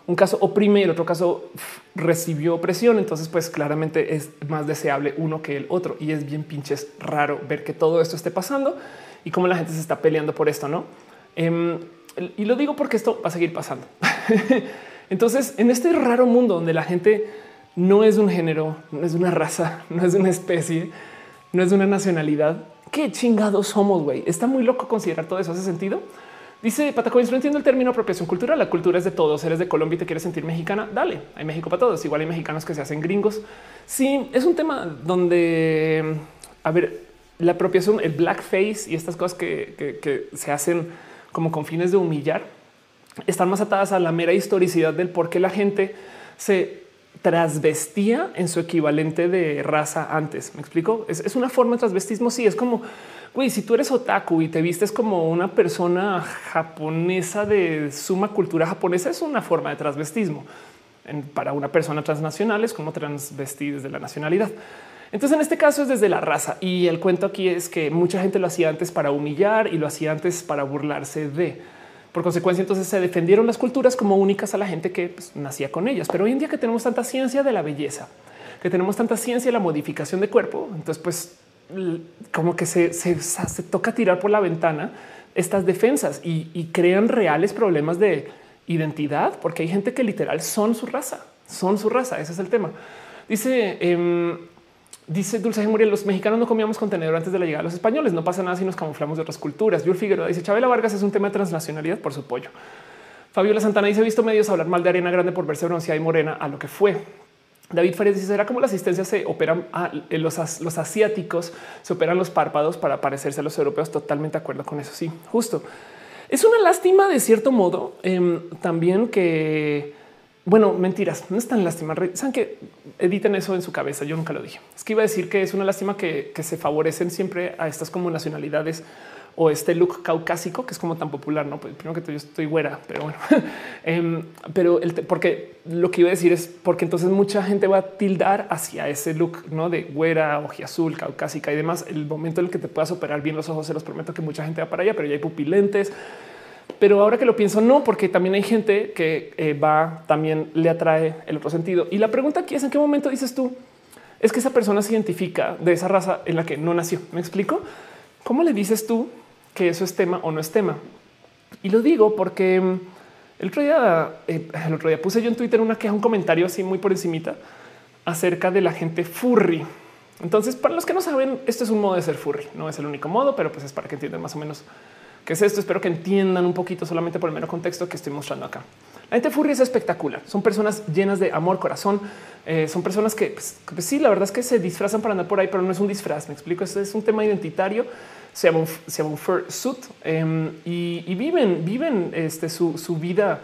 un caso oprime y el otro caso recibió opresión. Entonces, pues claramente es más deseable uno que el otro. Y es bien pinches raro ver que todo esto esté pasando y cómo la gente se está peleando por esto, ¿no? Em, y lo digo porque esto va a seguir pasando. [laughs] Entonces, en este raro mundo donde la gente no es un género, no es una raza, [laughs] no es una especie, no es una nacionalidad. ¿Qué chingados somos, güey? Está muy loco considerar todo eso. ¿Hace sentido? Dice Patacoins, no entiendo el término apropiación cultural. La cultura es de todos. Eres de Colombia y te quieres sentir mexicana. Dale, hay México para todos. Igual hay mexicanos que se hacen gringos. Sí, es un tema donde, a ver, la apropiación, el blackface y estas cosas que, se hacen como con fines de humillar, están más atadas a la mera historicidad del por qué la gente se trasvestía en su equivalente de raza antes. Me explico. Es, una forma de transvestismo. Sí, es como güey, si tú eres otaku y te vistes como una persona japonesa de suma cultura japonesa, es una forma de transvestismo. para una persona transnacional es como transvestir desde la nacionalidad. Entonces, en este caso es desde la raza. Y el cuento aquí es que mucha gente lo hacía antes para humillar y lo hacía antes para burlarse de. Por consecuencia, entonces se defendieron las culturas como únicas a la gente que pues, nacía con ellas. Pero hoy en día que tenemos tanta ciencia de la belleza, que tenemos tanta ciencia de la modificación de cuerpo, entonces pues como que se, toca tirar por la ventana estas defensas y, crean reales problemas de identidad, porque hay gente que literal son su raza, son su raza. Ese es el tema. Dice, eh, dice Dulce Muriel, los mexicanos no comíamos contenedor antes de la llegada de los españoles. No pasa nada si nos camuflamos de otras culturas. Yul Figueroa dice Chabela Vargas es un tema de transnacionalidad por su pollo. Fabiola Santana dice: visto medios hablar mal de Arena Grande por verse bronceada y morena a lo que fue. David Fares dice: ¿Será como la asistencia se operan a los, los asiáticos? Se operan los párpados para parecerse a los europeos. Totalmente de acuerdo con eso. Sí, justo. Es una lástima de cierto modo em, también que, bueno, mentiras, no es tan lástima. Saben que editen eso en su cabeza. Yo nunca lo dije. Es que iba a decir que es una lástima que, que se favorecen siempre a estas como nacionalidades o este look caucásico que es como tan popular. No, pues primero que todo, yo estoy güera, pero bueno, [laughs] em, pero el porque lo que iba a decir es porque entonces mucha gente va a tildar hacia ese look no de güera, azul, caucásica y demás. El momento en el que te puedas operar bien los ojos, se los prometo que mucha gente va para allá, pero ya hay pupilentes. Pero ahora que lo pienso, no, porque también hay gente que eh, va, también le atrae el otro sentido. Y la pregunta aquí es en qué momento dices tú es que esa persona se identifica de esa raza en la que no nació. Me explico. ¿Cómo le dices tú que eso es tema o no es tema. Y lo digo porque mm, el otro día, eh, el otro día puse yo en Twitter una queja, un comentario así muy por encimita acerca de la gente furry. Entonces, para los que no saben, esto es un modo de ser furry. No es el único modo, pero pues es para que entiendan más o menos qué es esto. Espero que entiendan un poquito solamente por el mero contexto que estoy mostrando acá. La gente furry es espectacular. Son personas llenas de amor, corazón. Eh, son personas que, pues, pues, sí, la verdad es que se disfrazan para andar por ahí, pero no es un disfraz. Me explico. Es un tema identitario se llama un, se llama fursuit em, y, viven, viven este, su, vida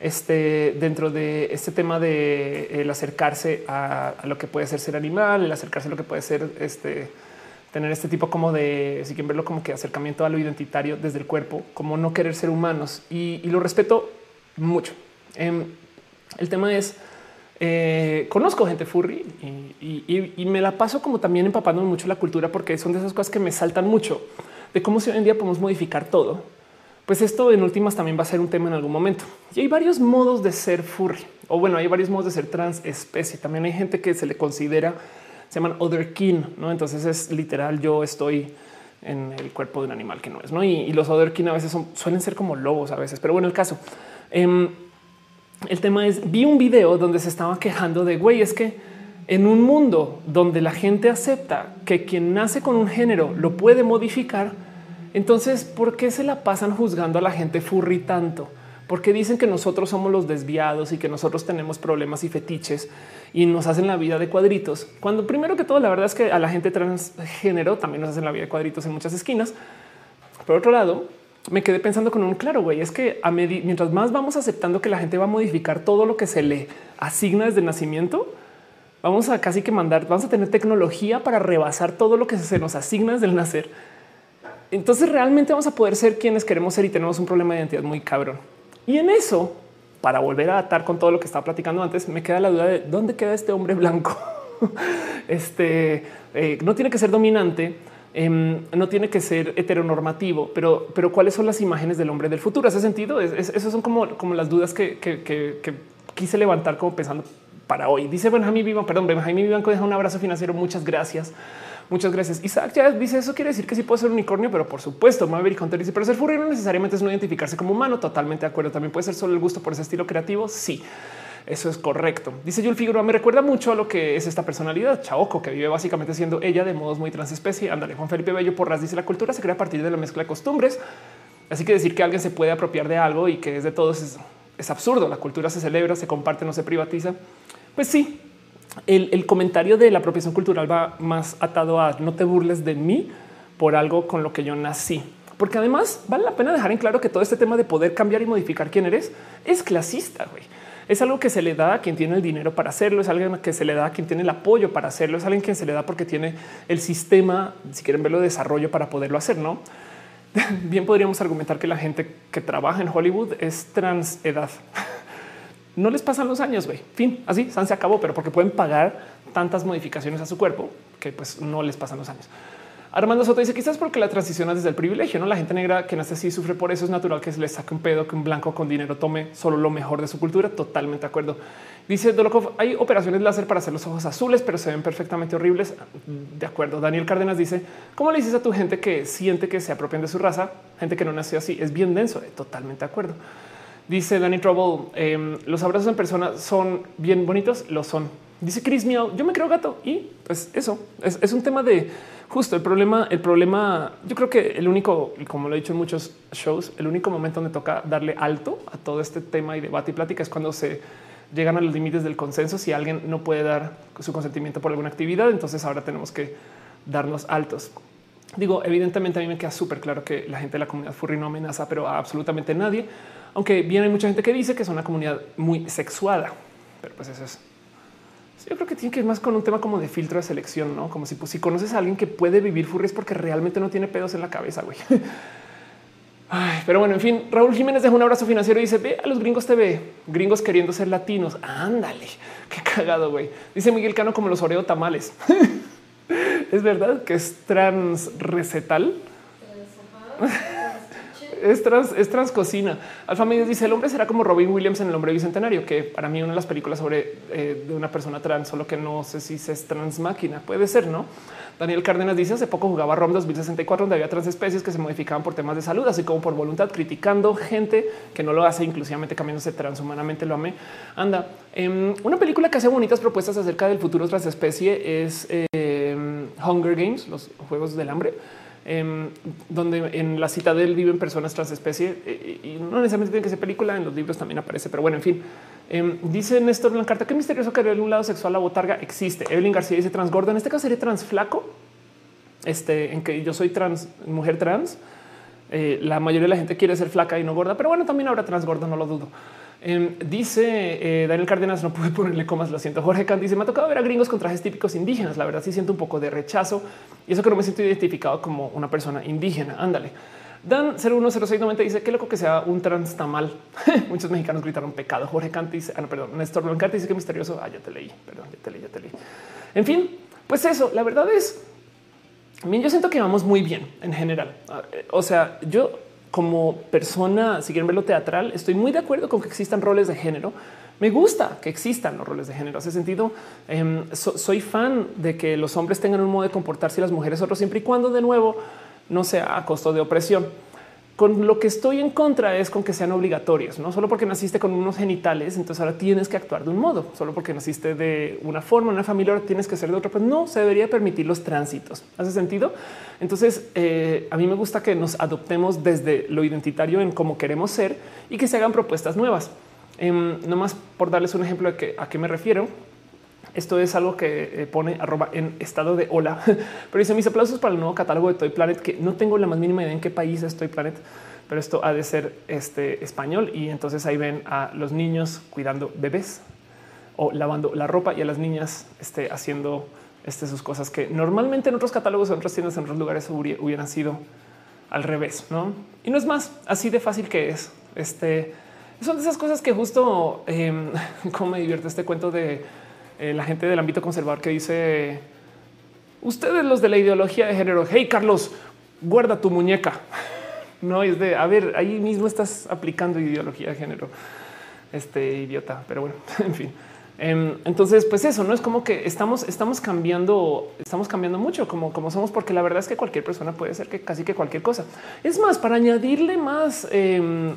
este, dentro de este tema de el acercarse a, lo que puede ser ser animal, el acercarse a lo que puede ser este, tener este tipo como de, si quieren verlo como que acercamiento a lo identitario desde el cuerpo, como no querer ser humanos y, lo respeto mucho. Em, el tema es eh, conozco gente furry y, me la paso como también empapando mucho la cultura porque son de esas cosas que me saltan mucho de cómo si hoy en día podemos modificar todo. Pues esto en últimas también va a ser un tema en algún momento. Y hay varios modos de ser furry o bueno, hay varios modos de ser trans especie. También hay gente que se le considera, se llaman other kin, no? Entonces es literal. Yo estoy en el cuerpo de un animal que no es, no? Y, los other kin a veces son, suelen ser como lobos a veces, pero bueno, el caso. Em, el tema es, vi un video donde se estaba quejando de, güey, es que en un mundo donde la gente acepta que quien nace con un género lo puede modificar, entonces, ¿por qué se la pasan juzgando a la gente furry tanto? Porque dicen que nosotros somos los desviados y que nosotros tenemos problemas y fetiches y nos hacen la vida de cuadritos. Cuando primero que todo, la verdad es que a la gente transgénero también nos hacen la vida de cuadritos en muchas esquinas. Por otro lado, me quedé pensando con un claro, güey, es que a mientras más vamos aceptando que la gente va a modificar todo lo que se le asigna desde el nacimiento, vamos a casi que mandar, vamos a tener tecnología para rebasar todo lo que se nos asigna desde el nacer. Entonces realmente vamos a poder ser quienes queremos ser y tenemos un problema de identidad muy cabrón. Y en eso, para volver a atar con todo lo que estaba platicando antes, me queda la duda de dónde queda este hombre blanco. [laughs] este eh, no tiene que ser dominante, Em, no tiene que ser heteronormativo, pero, pero cuáles son las imágenes del hombre del futuro. Hace sentido. Es, son como, como las dudas que, quise levantar como pensando para hoy. Dice Benjamín Vivan, perdón, Benjamín Vivanco deja un abrazo financiero. Muchas gracias. Muchas gracias. Isaac ya dice eso quiere decir que sí puede ser unicornio, pero por supuesto, Maverick Hunter dice, pero ser furry no necesariamente es no identificarse como humano. Totalmente de acuerdo. También puede ser solo el gusto por ese estilo creativo. Sí. Eso es correcto. Dice Yul Figueroa, me recuerda mucho a lo que es esta personalidad, Chaoco, que vive básicamente siendo ella de modos muy transespecie. Ándale, Juan Felipe Bello Porras dice, la cultura se crea a partir de la mezcla de costumbres. Así que decir que alguien se puede apropiar de algo y que es de todos es, es absurdo. La cultura se celebra, se comparte, no se privatiza. Pues sí, el, el, comentario de la apropiación cultural va más atado a no te burles de mí por algo con lo que yo nací. Porque además vale la pena dejar en claro que todo este tema de poder cambiar y modificar quién eres es clasista. güey es algo que se le da a quien tiene el dinero para hacerlo, es algo que se le da a quien tiene el apoyo para hacerlo, es alguien que se le da porque tiene el sistema, si quieren verlo, de desarrollo para poderlo hacer, ¿no? [laughs] Bien podríamos argumentar que la gente que trabaja en Hollywood es trans edad. [laughs] No les pasan los años, güey. Fin, así se acabó, pero porque pueden pagar tantas modificaciones a su cuerpo que pues no les pasan los años. Armando Soto dice quizás porque la transición es desde el privilegio, no la gente negra que nace así sufre por eso. Es natural que se le saque un pedo que un blanco con dinero tome solo lo mejor de su cultura. Totalmente de acuerdo. Dice Dolokov, hay operaciones láser para hacer los ojos azules, pero se ven perfectamente horribles. De acuerdo. Daniel Cárdenas dice cómo le dices a tu gente que siente que se apropian de su raza, gente que no nació así. Es bien denso. Totalmente de acuerdo. Dice Danny Trouble, em, los abrazos en persona son bien bonitos. Lo son. Dice Chris Miao, yo me creo gato y pues eso es un tema de justo el problema, el problema, yo creo que el único, como lo he dicho en muchos shows, el único momento donde toca darle alto a todo este tema y debate y plática es cuando se llegan a los límites del consenso. Si alguien no puede dar su consentimiento por alguna actividad, entonces ahora tenemos que darnos altos. Digo, evidentemente a mí me queda súper claro que la gente de la comunidad furry no amenaza, pero a absolutamente nadie. Aunque bien hay mucha gente que dice que es una comunidad muy sexuada, pero pues eso es yo creo que tiene que ir más con un tema como de filtro de selección, no como si, pues, si conoces a alguien que puede vivir furries porque realmente no tiene pedos en la cabeza. Güey. [laughs] pero bueno, en fin, Raúl Jiménez deja un abrazo financiero y dice: Ve a los gringos TV, gringos queriendo ser latinos. Ándale, [laughs] qué cagado. Güey, dice Miguel Cano como los Oreo tamales. [laughs] es verdad que es trans recetal es trans, es transcocina. Alfa Medios dice el hombre será como Robin Williams en el hombre bicentenario, que para mí una de las películas sobre eh, de una persona trans, solo que no sé si es trans máquina. Puede ser, no? Daniel Cárdenas dice hace poco jugaba ROM 2064 donde había transespecies que se modificaban por temas de salud, así como por voluntad, criticando gente que no lo hace, inclusivamente cambiándose transhumanamente. Lo amé. Anda, em, una película que hace bonitas propuestas acerca del futuro transespecie es em, Hunger Games, los juegos del hambre Em, donde en la cita de él viven personas transespecie eh, y no necesariamente tiene que ser película, en los libros también aparece, pero bueno, en fin. Eh, dice Néstor Blancarta, qué misterioso que en un lado sexual la botarga existe. Evelyn García dice transgordo, en este caso sería trans flaco, este, en que yo soy trans, mujer trans. Eh, la mayoría de la gente quiere ser flaca y no gorda, pero bueno, también habrá trans gordo, no lo dudo. Em, dice eh, Daniel Cárdenas, no pude ponerle comas, lo siento. Jorge Kant dice, me ha tocado ver a gringos con trajes típicos indígenas. La verdad sí siento un poco de rechazo y eso que no me siento identificado como una persona indígena. Ándale. Dan 010690 dice qué loco que sea un trans tamal. [laughs] Muchos mexicanos gritaron pecado. Jorge Kant dice, ah, no, perdón, Néstor Blancarte dice que misterioso. Ah, ya te leí, perdón, ya te leí, ya te leí. En fin, pues eso, la verdad es, bien, yo siento que vamos muy bien en general. Ah, eh, o sea, yo como persona, si quieren verlo teatral, estoy muy de acuerdo con que existan roles de género. Me gusta que existan los roles de género. Hace sentido. Em, soy fan de que los hombres tengan un modo de comportarse y las mujeres otro, siempre y cuando de nuevo no sea a costo de opresión. Con lo que estoy en contra es con que sean obligatorios, no solo porque naciste con unos genitales, entonces ahora tienes que actuar de un modo, solo porque naciste de una forma, una familia, ahora tienes que ser de otra. Pues no se debería permitir los tránsitos. ¿Hace sentido? Entonces, eh, a mí me gusta que nos adoptemos desde lo identitario en cómo queremos ser y que se hagan propuestas nuevas. Eh, no más por darles un ejemplo de que, a qué me refiero. Esto es algo que eh, pone arroba en estado de hola, [laughs] pero dice mis aplausos para el nuevo catálogo de Toy Planet, que no tengo la más mínima idea en qué país es Toy Planet, pero esto ha de ser este español. Y entonces ahí ven a los niños cuidando bebés o lavando la ropa y a las niñas este, haciendo este, sus cosas que normalmente en otros catálogos, en otras tiendas, en otros lugares hubieran sido al revés, no? Y no es más así de fácil que es. Este son de esas cosas que justo [laughs] eh, como me divierte este cuento de eh, la gente del ámbito conservador que dice ustedes los de la ideología de género. Hey, Carlos, guarda tu muñeca. [laughs] No es de a ver, ahí mismo estás aplicando ideología de género. Este idiota, pero bueno, [laughs] en fin. Em, entonces, pues eso no es como que estamos, estamos cambiando, estamos cambiando mucho como, como somos, porque la verdad es que cualquier persona puede ser que casi que cualquier cosa. Es más, para añadirle más, em,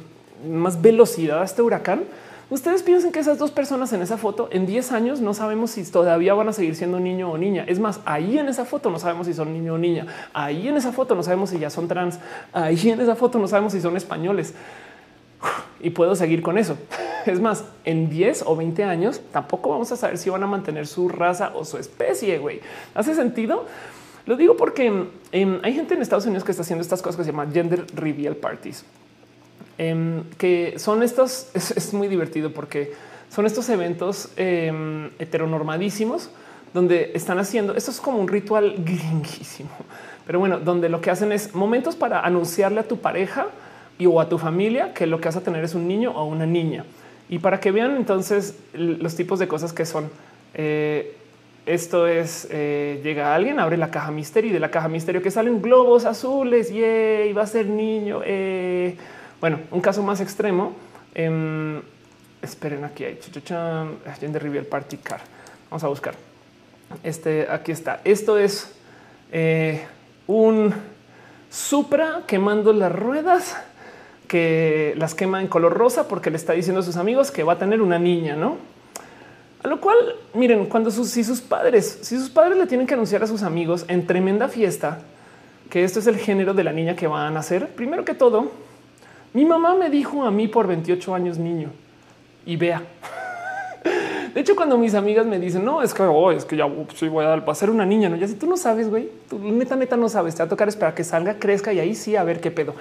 más velocidad a este huracán, Ustedes piensen que esas dos personas en esa foto en 10 años no sabemos si todavía van a seguir siendo niño o niña. Es más, ahí en esa foto no sabemos si son niño o niña. Ahí en esa foto no sabemos si ya son trans. Ahí en esa foto no sabemos si son españoles. Y puedo seguir con eso. [laughs] Es más, en 10 o 20 años tampoco vamos a saber si van a mantener su raza o su especie. Güey, hace sentido. Lo digo porque em, hay gente en Estados Unidos que está haciendo estas cosas que se llaman gender reveal parties, em, que son estos. [laughs] Es, muy divertido porque son estos eventos em, heteronormadísimos donde están haciendo esto es como un ritual [laughs] gringuísimo, pero bueno, donde lo que hacen es momentos para anunciarle a tu pareja y o a tu familia que lo que vas a tener es un niño o una niña y para que vean entonces los tipos de cosas que son. Eh, esto es eh, llega alguien, abre la caja misterio y de la caja misterio que salen globos azules y va a ser niño. Eh. Bueno, un caso más extremo. Em, esperen, aquí hay de Rivier Party Car. Vamos a buscar. Este aquí está. Esto es eh, un Supra quemando las ruedas que las quema en color rosa porque le está diciendo a sus amigos que va a tener una niña, no? A lo cual, miren, cuando sus, si sus padres, si sus padres le tienen que anunciar a sus amigos en tremenda fiesta que esto es el género de la niña que van a nacer, primero que todo, mi mamá me dijo a mí por 28 años niño y vea. [laughs] De hecho, cuando mis amigas me dicen, no, es que oh, es que ya sí, voy a, dar, ser una niña, no, ya si tú no sabes, güey, tú neta, neta no sabes, te va a tocar esperar que salga, crezca y ahí sí a ver qué pedo.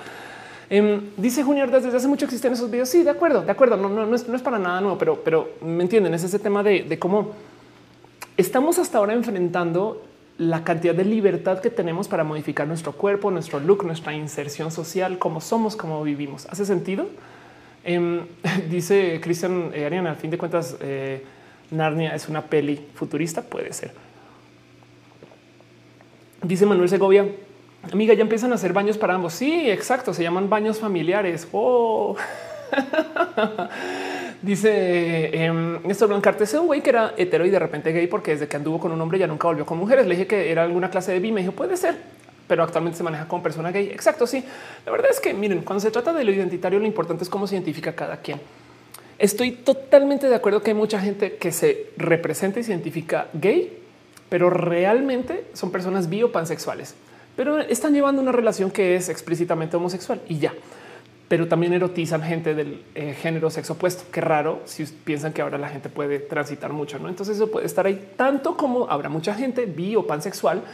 Em, dice Junior, desde hace mucho existen esos videos. Sí, de acuerdo, de acuerdo. No, no, no, es, para nada nuevo, pero, pero me entienden. Es ese tema de, cómo estamos hasta ahora enfrentando la cantidad de libertad que tenemos para modificar nuestro cuerpo, nuestro look, nuestra inserción social, cómo somos, cómo vivimos. ¿Hace sentido? Em, [laughs] dice Cristian eh, Ariana, al fin de cuentas, eh, Narnia es una peli futurista, puede ser. Dice Manuel Segovia, Amiga, ya empiezan a hacer baños para ambos. Sí, exacto. Se llaman baños familiares. Oh. [laughs] Dice eh, Néstor Blancarte, es un güey que era hetero y de repente gay porque desde que anduvo con un hombre ya nunca volvió con mujeres. Le dije que era alguna clase de bi. Me dijo puede ser, pero actualmente se maneja como persona gay. Exacto. Sí, la verdad es que miren, cuando se trata de lo identitario, lo importante es cómo se identifica cada quien. Estoy totalmente de acuerdo que hay mucha gente que se representa y se identifica gay, pero realmente son personas bi o pansexuales pero están llevando una relación que es explícitamente homosexual y ya. Pero también erotizan gente del eh, género sexo opuesto. Qué raro si piensan que ahora la gente puede transitar mucho, no? Entonces eso puede estar ahí tanto como habrá mucha gente bi o pansexual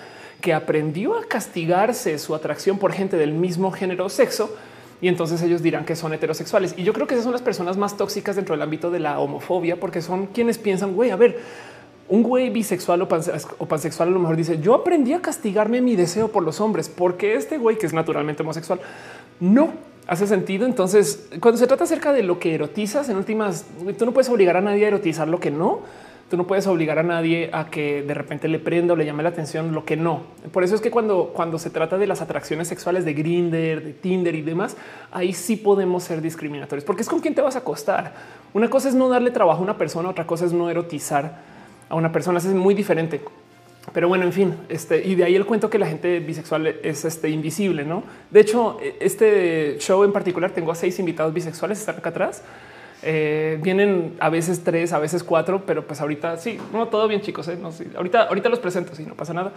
que aprendió a castigarse su atracción por gente del mismo género o sexo y entonces ellos dirán que son heterosexuales. Y yo creo que esas son las personas más tóxicas dentro del ámbito de la homofobia, porque son quienes piensan, güey, a ver, un güey bisexual o, pansexual a lo mejor dice yo aprendí a castigarme mi deseo por los hombres porque este güey que es naturalmente homosexual no hace sentido. Entonces, cuando se trata acerca de lo que erotizas en últimas, tú no puedes obligar a nadie a erotizar lo que no. Tú no puedes obligar a nadie a que de repente le prenda o le llame la atención lo que no. Por eso es que cuando, cuando se trata de las atracciones sexuales de Grinder, de Tinder y demás, ahí sí podemos ser discriminatorios, porque es con quién te vas a acostar. Una cosa es no darle trabajo a una persona, otra cosa es no erotizar a una persona. Es muy diferente. Pero bueno, en fin, este y de ahí el cuento que la gente bisexual es este invisible, no? De hecho, e, este show en particular tengo a seis invitados bisexuales, están acá atrás. Eh, vienen a veces tres, a veces cuatro, pero pues ahorita sí, no todo bien, chicos. ¿eh? No, ahorita, ahorita los presento, si no pasa nada.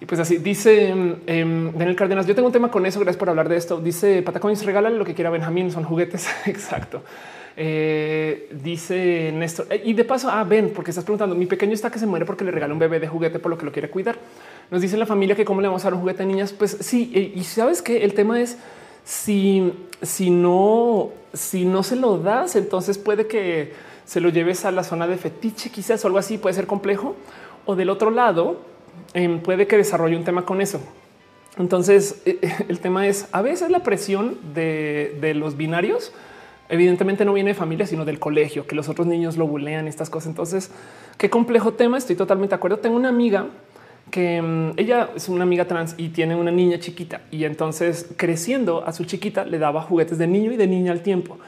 Y pues así dice eh, Daniel Cárdenas. Yo tengo un tema con eso. Gracias por hablar de esto. Dice Patacoins, regálale lo que quiera Benjamín. Son juguetes. [laughs] Exacto. Eh, dice Néstor, eh, y de paso, ah, ven, porque estás preguntando, mi pequeño está que se muere porque le regala un bebé de juguete por lo que lo quiere cuidar. Nos dice la familia que cómo le vamos a dar un juguete a niñas. Pues sí, eh, y sabes que el tema es si, si no, si no se lo das, entonces puede que se lo lleves a la zona de fetiche, quizás o algo así puede ser complejo. O del otro lado, em, puede que desarrolle un tema con eso. Entonces, [laughs] el tema es a veces la presión de, de los binarios evidentemente no viene de familia, sino del colegio, que los otros niños lo bulean estas cosas. Entonces, qué complejo tema. Estoy totalmente de acuerdo. Tengo una amiga que mm, ella es una amiga trans y tiene una niña chiquita y entonces creciendo a su chiquita le daba juguetes de niño y de niña al tiempo.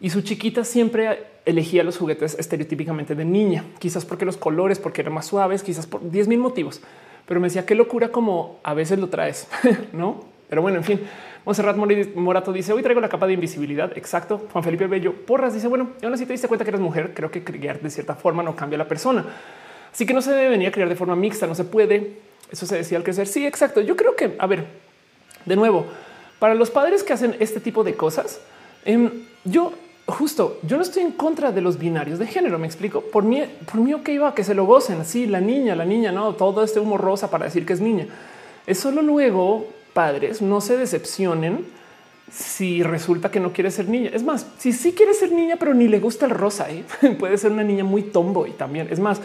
Y su chiquita siempre elegía los juguetes estereotípicamente de niña, quizás porque los colores, porque eran más suaves, quizás por 10 mil motivos. Pero me decía qué locura como a veces lo traes, [laughs] no? Pero bueno, en fin, Monserrat Morato dice hoy traigo la capa de invisibilidad. Exacto. Juan Felipe Bello Porras dice bueno, aún así te diste cuenta que eres mujer. Creo que criar de cierta forma no cambia a la persona. Así que no se debe venir a criar de forma mixta. No se puede. Eso se decía al crecer. Sí, exacto. Yo creo que, a ver, de nuevo, para los padres que hacen este tipo de cosas, em, yo justo yo no estoy en contra de los binarios de género. Me explico por mí, por mí, que iba a que se lo gocen así la niña, la niña, no todo este humo rosa para decir que es niña. Es solo luego padres no se decepcionen si resulta que no quiere ser niña. Es más, si sí quiere ser niña, pero ni le gusta el rosa, ¿eh? [laughs] puede ser una niña muy tomboy también. Es más,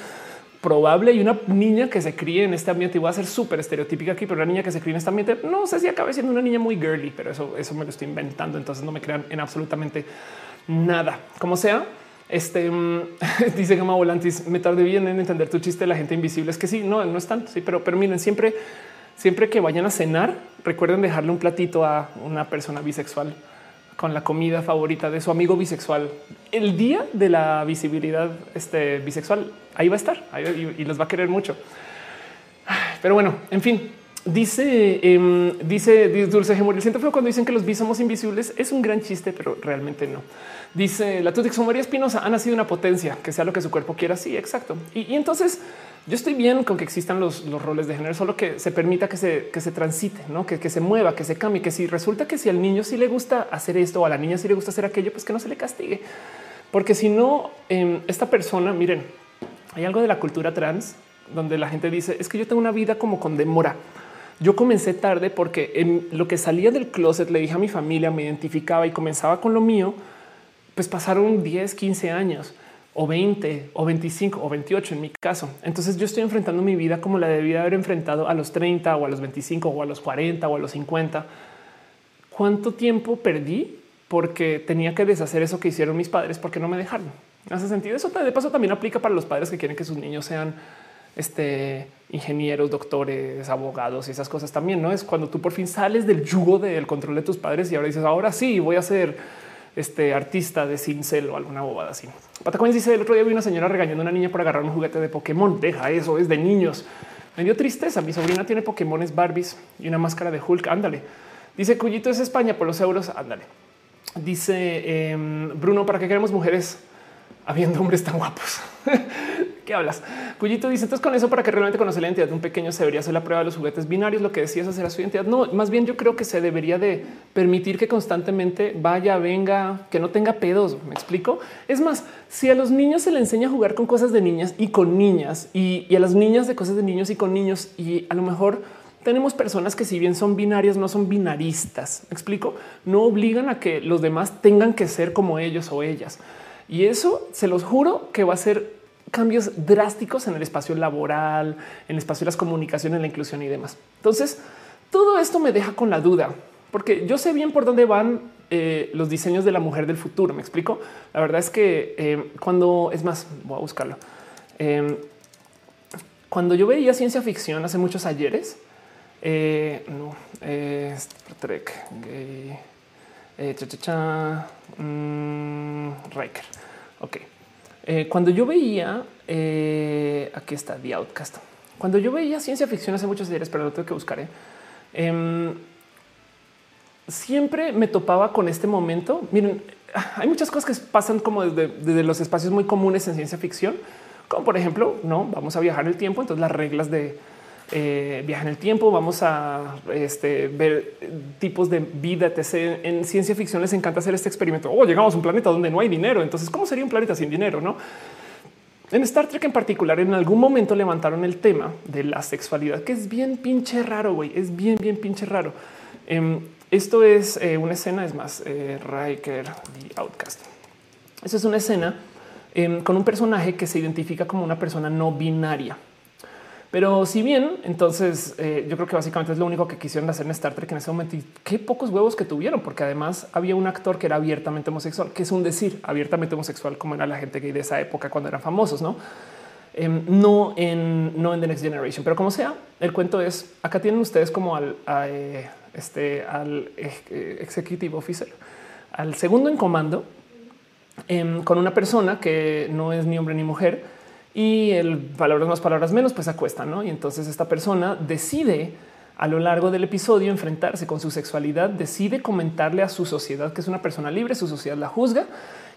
probable y una niña que se críe en este ambiente y voy a ser súper estereotípica aquí, pero una niña que se críe en este ambiente no sé si acabe siendo una niña muy girly, pero eso, eso me lo estoy inventando. Entonces no me crean en absolutamente nada. Como sea, este mm, [laughs] dice Gama Volantis, me tardé bien en entender tu chiste de la gente invisible. Es que sí, no, no es tanto. Sí, pero, pero miren, siempre, siempre que vayan a cenar, recuerden dejarle un platito a una persona bisexual con la comida favorita de su amigo bisexual. El día de la visibilidad este, bisexual, ahí va a estar y, los va a querer mucho. Pero bueno, en fin, dice, eh, dice Dulce Gemor, el siento feo cuando dicen que los bis somos invisibles. Es un gran chiste, pero realmente no. Dice la Tutix Espinosa ha nacido una potencia que sea lo que su cuerpo quiera. Sí, exacto. Y, entonces yo estoy bien con que existan los, roles de género, solo que se permita que se, transite, que se mueva, que se cambie, que si resulta que si al niño sí le gusta hacer esto o a la niña sí le gusta hacer aquello, pues que no se le castigue. Porque si no, em, esta persona, miren, hay algo de la cultura trans donde la gente dice es que yo tengo una vida como con demora. Yo comencé tarde porque en lo que salía del closet le dije a mi familia, me identificaba y comenzaba con lo mío pues pasaron 10, 15 años o 20 o 25 o 28 en mi caso. Entonces yo estoy enfrentando mi vida como la debía haber enfrentado a los 30 o a los 25 o a los 40 o a los 50. ¿Cuánto tiempo perdí porque tenía que deshacer eso que hicieron mis padres porque no me dejaron? Hace sentido. Eso de paso también aplica para los padres que quieren que sus niños sean este, ingenieros, doctores, abogados y esas cosas también. No es cuando tú por fin sales del yugo del control de tus padres y ahora dices ahora sí voy a ser este artista de cincel o alguna bobada así. Patacones dice el otro día vi una señora regañando a una niña por agarrar un juguete de Pokémon. Deja eso, es de niños. Me dio tristeza. Mi sobrina tiene Pokémones Barbies y una máscara de Hulk. Ándale. Dice Cuyito es España por los euros. Ándale. Dice em, Bruno, ¿para qué queremos mujeres habiendo hombres tan guapos? [laughs] ¿Qué hablas? Cuyito dice entonces con eso para que realmente conocer la identidad de un pequeño se debería hacer la prueba de los juguetes binarios. Lo que decías hacer su identidad. No, más bien yo creo que se debería de permitir que constantemente vaya, venga, que no tenga pedos. Me explico. Es más, si a los niños se le enseña a jugar con cosas de niñas y con niñas y a las niñas de cosas de niños y con niños y a lo mejor tenemos personas que si bien son binarias, no son binaristas. ¿Me explico? No obligan a que los demás tengan que ser como ellos o ellas. Y eso se los juro que va a ser cambios drásticos en el espacio laboral, en el espacio de las comunicaciones, la inclusión y demás. Entonces, todo esto me deja con la duda, porque yo sé bien por dónde van eh, los diseños de la mujer del futuro. Me explico. La verdad es que eh, cuando es más, voy a buscarlo. Em, cuando yo veía ciencia ficción hace muchos ayeres, eh, no, Trek, gay, cha, cha, cha, mm, Riker. Ok. Eh, cuando yo veía, eh, aquí está The Outcast. Cuando yo veía ciencia ficción hace muchos días, pero lo tengo que buscar. Eh, siempre me topaba con este momento. Miren, hay muchas cosas que pasan como desde, los espacios muy comunes en ciencia ficción, como por ejemplo, no vamos a viajar el tiempo. Entonces, las reglas de eh, en el tiempo, vamos a este, ver tipos de vida, etc. En ciencia ficción les encanta hacer este experimento. Oh, llegamos a un planeta donde no hay dinero. Entonces, ¿cómo sería un planeta sin dinero? No? En Star Trek en particular, en algún momento levantaron el tema de la sexualidad, que es bien pinche raro, güey. Es bien, bien pinche raro. Em, esto es eh, una escena, es más, eh, Riker, The Outcast. Esa es una escena em, con un personaje que se identifica como una persona no binaria. Pero si bien, entonces eh, yo creo que básicamente es lo único que quisieron hacer en Star Trek en ese momento y qué pocos huevos que tuvieron, porque además había un actor que era abiertamente homosexual, que es un decir abiertamente homosexual, como era la gente gay de esa época cuando eran famosos, no? Em, no en no en The Next Generation, pero como sea, el cuento es acá tienen ustedes como al eh, este al eh, executive officer, al segundo en comando, em, con una persona que no es ni hombre ni mujer y el palabras más, palabras menos, pues acuesta, ¿no? Y entonces esta persona decide a lo largo del episodio enfrentarse con su sexualidad, decide comentarle a su sociedad que es una persona libre, su sociedad la juzga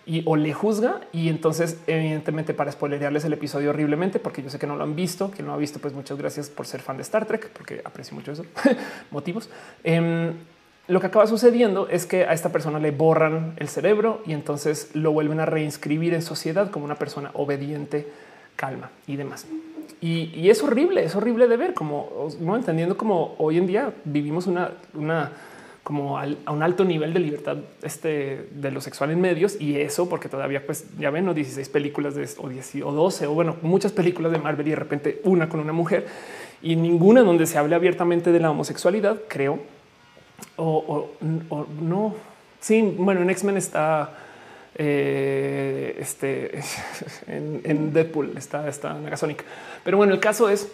y o le juzga. Y entonces, evidentemente, para spoilerearles el episodio horriblemente, porque yo sé que no lo han visto, que no ha visto, pues muchas gracias por ser fan de Star Trek, porque aprecio mucho eso. [laughs] Motivos. Em, lo que acaba sucediendo es que a esta persona le borran el cerebro y entonces lo vuelven a reinscribir en sociedad como una persona obediente, calma y demás. Y, es horrible, es horrible de ver como no entendiendo como hoy en día vivimos una, una como a un alto nivel de libertad este, de lo sexual en medios y eso porque todavía pues ya ven ¿no? 16 películas de o, 10, o 12 o bueno muchas películas de Marvel y de repente una con una mujer y ninguna donde se hable abiertamente de la homosexualidad creo o, no sí bueno en X-Men está eh, este [laughs] en, Deadpool está está Negasonic pero bueno el caso es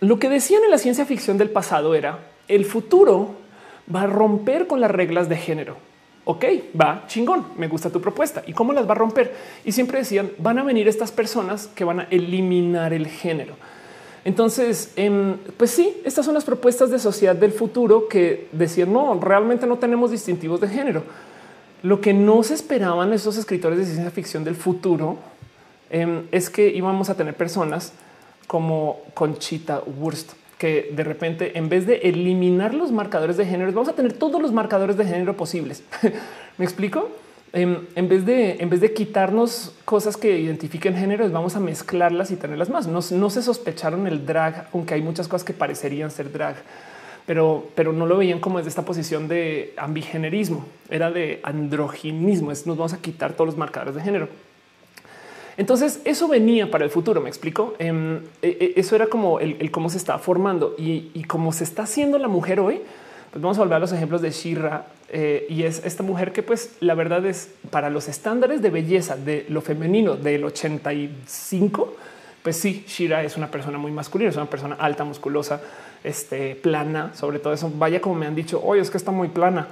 lo que decían en la ciencia ficción del pasado era el futuro va a romper con las reglas de género. Ok, va chingón. Me gusta tu propuesta. ¿Y cómo las va a romper? Y siempre decían, van a venir estas personas que van a eliminar el género. Entonces, em, pues sí, estas son las propuestas de sociedad del futuro que decían, no, realmente no tenemos distintivos de género. Lo que no se esperaban esos escritores de ciencia ficción del futuro em, es que íbamos a tener personas como Conchita Wurst, que de repente, en vez de eliminar los marcadores de género, vamos a tener todos los marcadores de género posibles. [laughs] ¿Me explico? En, vez de, en vez de quitarnos cosas que identifiquen géneros, vamos a mezclarlas y tenerlas más. No, se sospecharon el drag, aunque hay muchas cosas que parecerían ser drag, pero, pero no lo veían como desde esta posición de ambigenerismo, era de androginismo. Es nos vamos a quitar todos los marcadores de género. Entonces eso venía para el futuro. Me explico. Em, e, e, eso era como el, cómo se está formando y, cómo se está haciendo la mujer hoy. Pues vamos a volver a los ejemplos de Shira eh, y es esta mujer que, pues, la verdad es para los estándares de belleza de lo femenino del 85. Pues sí, Shira es una persona muy masculina, es una persona alta, musculosa, este, plana, sobre todo eso. Vaya como me han dicho, hoy es que está muy plana.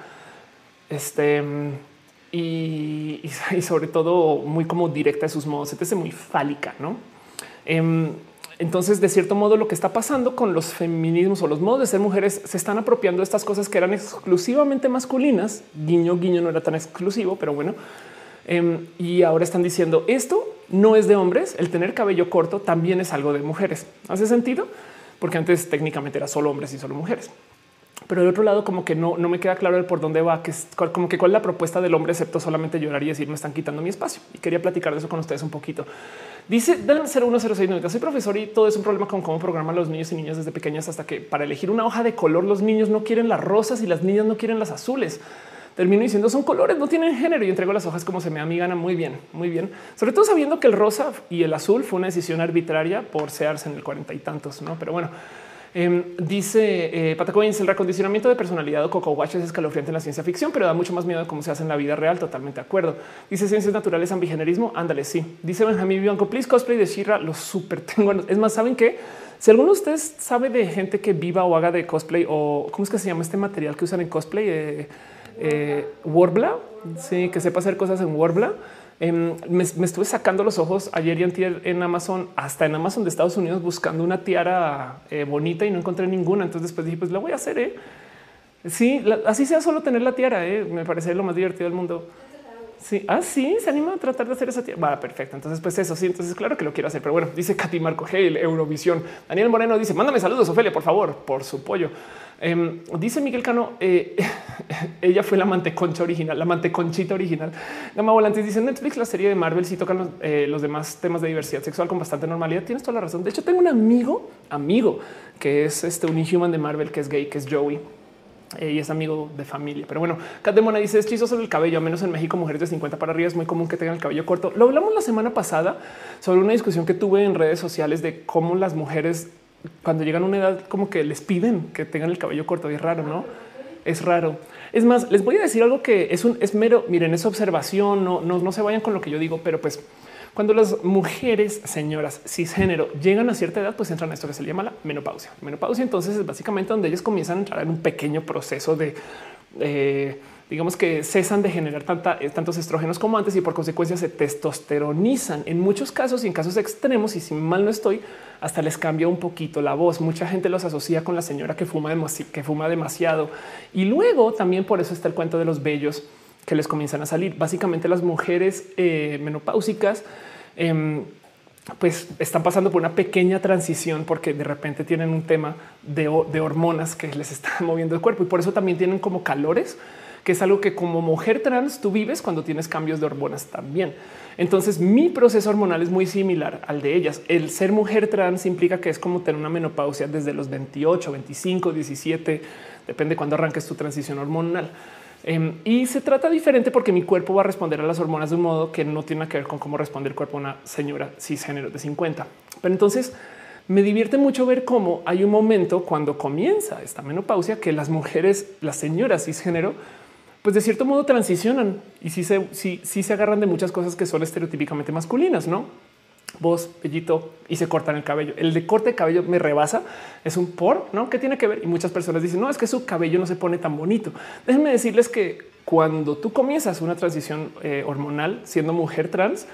Este [laughs] y, sobre todo muy como directa de sus modos, es muy fálica, ¿no? Em, entonces, de cierto modo, lo que está pasando con los feminismos o los modos de ser mujeres se están apropiando estas cosas que eran exclusivamente masculinas. Guiño, guiño no era tan exclusivo, pero bueno. Em, y ahora están diciendo esto no es de hombres. El tener cabello corto también es algo de mujeres. ¿Hace sentido? Porque antes técnicamente era solo hombres y solo mujeres pero del otro lado como que no, no me queda claro el por dónde va, que es como que cuál es la propuesta del hombre, excepto solamente llorar y decir me están quitando mi espacio. Y quería platicar de eso con ustedes un poquito. Dice Dan 010690, soy profesor y todo es un problema con cómo programan los niños y niñas desde pequeñas hasta que para elegir una hoja de color los niños no quieren las rosas y las niñas no quieren las azules. Termino diciendo son colores, no tienen género y entrego las hojas como se me amigana muy bien, muy bien. Sobre todo sabiendo que el rosa y el azul fue una decisión arbitraria por searse en el cuarenta y tantos, no? Pero bueno, Em, dice eh, Patacoins, el recondicionamiento de personalidad o Coco Watch es escalofriante en la ciencia ficción, pero da mucho más miedo de cómo se hace en la vida real. Totalmente de acuerdo. Dice ciencias naturales, ambigenerismo. Ándale, sí. Dice Benjamín Bianco, please cosplay de Shira. Lo súper tengo. Es más, saben que si alguno de ustedes sabe de gente que viva o haga de cosplay o cómo es que se llama este material que usan en cosplay, eh, eh, Warbla, sí, que sepa hacer cosas en Warbla Em, me, estuve sacando los ojos ayer y antier en Amazon, hasta en Amazon de Estados Unidos, buscando una tiara eh, bonita y no encontré ninguna. Entonces después dije, pues la voy a hacer. ¿eh? Sí, así sea solo tener la tiara. ¿eh? Me parece lo más divertido del mundo. Sí, ah, sí, se anima a tratar de hacer esa tiara. Va, perfecto. Entonces, pues eso sí. Entonces, claro que lo quiero hacer. Pero bueno, dice Katy Marco Hale, Eurovisión. Daniel Moreno dice: Mándame saludos, Ofelia, por favor, por su pollo. Em, dice Miguel Cano, eh, [laughs] ella fue la manteconcha original, la manteconchita original. Gama Volantes dice Netflix, la serie de Marvel, si tocan los, eh, los, demás temas de diversidad sexual con bastante normalidad. Tienes toda la razón. De hecho, tengo un amigo, amigo, que es este un inhuman de Marvel, que es gay, que es Joey. Eh, y es amigo de familia. Pero bueno, Cat Mona dice es chistoso el cabello, a menos en México, mujeres de 50 para arriba es muy común que tengan el cabello corto. Lo hablamos la semana pasada sobre una discusión que tuve en redes sociales de cómo las mujeres cuando llegan a una edad como que les piden que tengan el cabello corto y es raro, ¿no? Es raro. Es más, les voy a decir algo que es un es mero, miren, es observación, no, no, no se vayan con lo que yo digo, pero pues cuando las mujeres, señoras cisgénero, llegan a cierta edad, pues entran a esto que se llama la menopausia. Menopausia entonces es básicamente donde ellas comienzan a entrar en un pequeño proceso de digamos que cesan de generar tanta, eh, tantos estrógenos como antes y por consecuencia se testosteronizan. En muchos casos y en casos extremos, y si mal no estoy, hasta les cambia un poquito la voz. Mucha gente los asocia con la señora que fuma, que fuma demasiado. Y luego también por eso está el cuento de los bellos que les comienzan a salir. Básicamente las mujeres eh, menopáusicas em, pues están pasando por una pequeña transición porque de repente tienen un tema de, de hormonas que les están [laughs] moviendo el cuerpo y por eso también tienen como calores que es algo que como mujer trans tú vives cuando tienes cambios de hormonas también. Entonces mi proceso hormonal es muy similar al de ellas. El ser mujer trans implica que es como tener una menopausia desde los 28, 25, 17, depende cuando arranques tu transición hormonal. Em, y se trata diferente porque mi cuerpo va a responder a las hormonas de un modo que no tiene que ver con cómo responde el cuerpo a una señora cisgénero de 50. Pero entonces me divierte mucho ver cómo hay un momento cuando comienza esta menopausia que las mujeres, las señoras cisgénero, pues de cierto modo transicionan y sí se, se agarran de muchas cosas que son estereotípicamente masculinas, ¿no? Voz, pellito y se cortan el cabello. El de corte de cabello me rebasa. Es un por, ¿no? ¿Qué tiene que ver? Y muchas personas dicen, no, es que su cabello no se pone tan bonito. Déjenme decirles que cuando tú comienzas una transición eh, hormonal siendo mujer trans,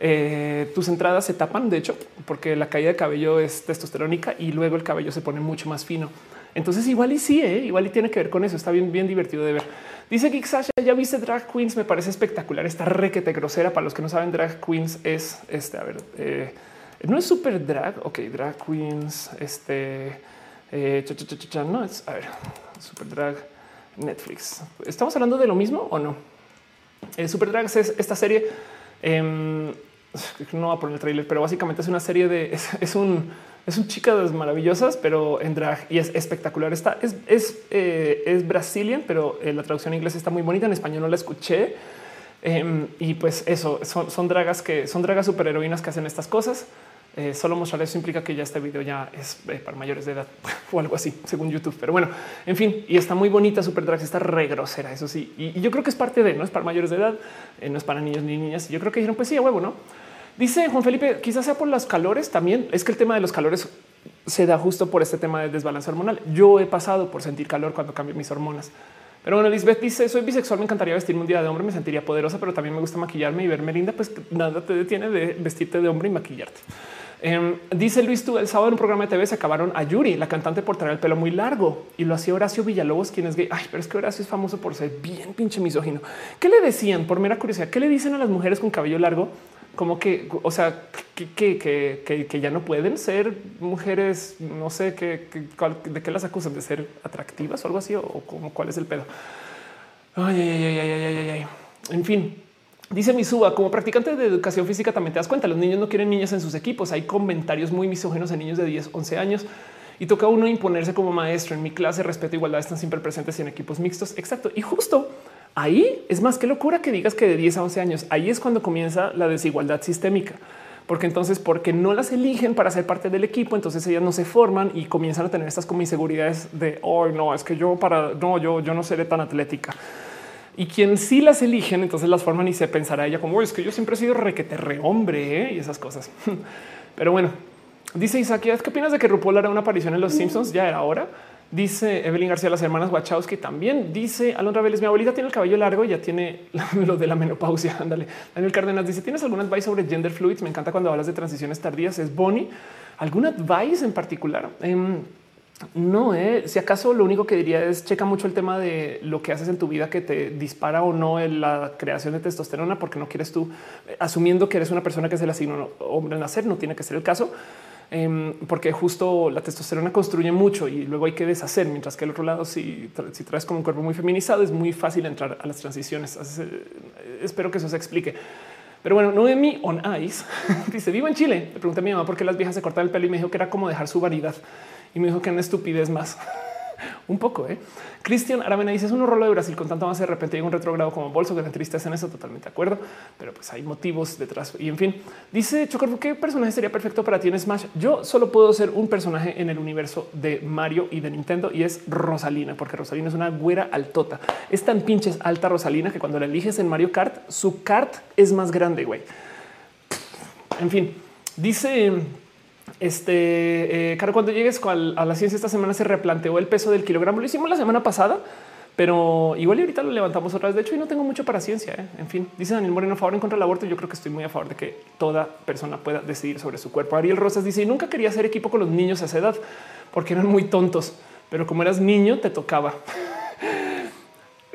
eh, tus entradas se tapan, de hecho, porque la caída de cabello es testosterónica y luego el cabello se pone mucho más fino. Entonces igual y sí, ¿eh? igual y tiene que ver con eso. Está bien, bien divertido de ver. Dice que Sasha, ya viste Drag Queens, me parece espectacular. Esta requete grosera. Para los que no saben, Drag Queens es este. A ver, eh, no es super drag. Ok, Drag Queens, este eh, no es a ver, super drag Netflix. ¿Estamos hablando de lo mismo o no? Eh, super drag es esta serie. Em, no va a poner el trailer, pero básicamente es una serie de es un es un chicas maravillosas, pero en drag y es espectacular. Está es, es, eh, es brasilian, pero eh, la traducción en inglés está muy bonita. En español no la escuché. Em, y pues eso son, son, dragas que son dragas superheroínas que hacen estas cosas. Eh, solo mostrar eso implica que ya este video ya es para mayores de edad [laughs] o algo así, según YouTube. Pero bueno, en fin, y está muy bonita. Super drag está re grosera. Eso sí, y, yo creo que es parte de no es para mayores de edad, no es para niños ni niñas. Yo creo que dijeron, pues sí, a huevo, no? Dice Juan Felipe, quizás sea por los calores también. Es que el tema de los calores se da justo por este tema de desbalance hormonal. Yo he pasado por sentir calor cuando cambio mis hormonas. Pero bueno, Lisbeth dice: Soy bisexual, me encantaría vestirme un día de hombre, me sentiría poderosa, pero también me gusta maquillarme y verme linda. Pues nada te detiene de vestirte de hombre y maquillarte. Em, dice Luis, tú el sábado en un programa de TV se acabaron a Yuri, la cantante, por traer el pelo muy largo y lo hacía Horacio Villalobos, quien es gay. Ay, pero es que Horacio es famoso por ser bien pinche misógino. ¿Qué le decían por mera curiosidad? ¿Qué le dicen a las mujeres con cabello largo? Como que, o sea, que, que, que, ya no pueden ser mujeres, no sé qué, de qué las acusan de ser atractivas o algo así, o, como cuál es el pedo. Ay, ay, ay, ay, ay, ay, ay. En fin, dice Misuba, como practicante de educación física también te das cuenta, los niños no quieren niñas en sus equipos. Hay comentarios muy misógenos en niños de 10, 11 años y toca uno imponerse como maestro. En mi clase, respeto, e igualdad están siempre presentes en equipos mixtos. Exacto. Y justo Ahí es más que locura que digas que de 10 a 11 años, ahí es cuando comienza la desigualdad sistémica. Porque entonces, porque no las eligen para ser parte del equipo, entonces ellas no se forman y comienzan a tener estas como inseguridades de, oh, no, es que yo para, no, yo, yo no seré tan atlética. Y quien sí las eligen, entonces las forman y se pensará ella como, es que yo siempre he sido requete re hombre ¿eh? y esas cosas. [laughs] Pero bueno, dice Isaac, ¿qué opinas de que RuPaul hará una aparición en Los Simpsons? Ya era hora. Dice Evelyn García, las hermanas Wachowski también. Dice Alondra Vélez, mi abuelita tiene el cabello largo y ya tiene [laughs] lo de la menopausia. [laughs] Ándale. Daniel Cárdenas dice, ¿tienes algún advice sobre gender fluids? Me encanta cuando hablas de transiciones tardías. Es Bonnie. ¿Algún advice en particular? Em, no, eh. si acaso lo único que diría es checa mucho el tema de lo que haces en tu vida que te dispara o no en la creación de testosterona, porque no quieres tú, eh, asumiendo que eres una persona que se le asignó hombre en nacer, no tiene que ser el caso Em, porque justo la testosterona construye mucho y luego hay que deshacer, mientras que al otro lado, si, si traes como un cuerpo muy feminizado, es muy fácil entrar a las transiciones. Eh, espero que eso se explique. Pero bueno, Noemi on Ice [laughs] dice vivo en Chile. Le pregunté a mi mamá por qué las viejas se cortan el pelo y me dijo que era como dejar su variedad y me dijo que una estupidez más. [laughs] [laughs] un poco. ¿eh? Cristian Aravena dice es un rolo de Brasil con tanto más de repente llega un retrogrado como bolso que tristeza en eso. Totalmente de acuerdo, pero pues hay motivos detrás. Y en fin, dice Chocar, ¿qué personaje sería perfecto para ti en Smash? Yo solo puedo ser un personaje en el universo de Mario y de Nintendo y es Rosalina, porque Rosalina es una güera altota. Es tan pinches alta Rosalina que cuando la eliges en Mario Kart, su kart es más grande. Güey. En fin, dice este, eh, cuando llegues a la ciencia esta semana se replanteó el peso del kilogramo. Lo hicimos la semana pasada, pero igual y ahorita lo levantamos otra vez. De hecho, y no tengo mucho para ciencia. ¿eh? En fin, dice Daniel Moreno a favor en contra del aborto. Yo creo que estoy muy a favor de que toda persona pueda decidir sobre su cuerpo. Ariel Rosas dice nunca quería hacer equipo con los niños a esa edad porque eran muy tontos, pero como eras niño te tocaba. [laughs]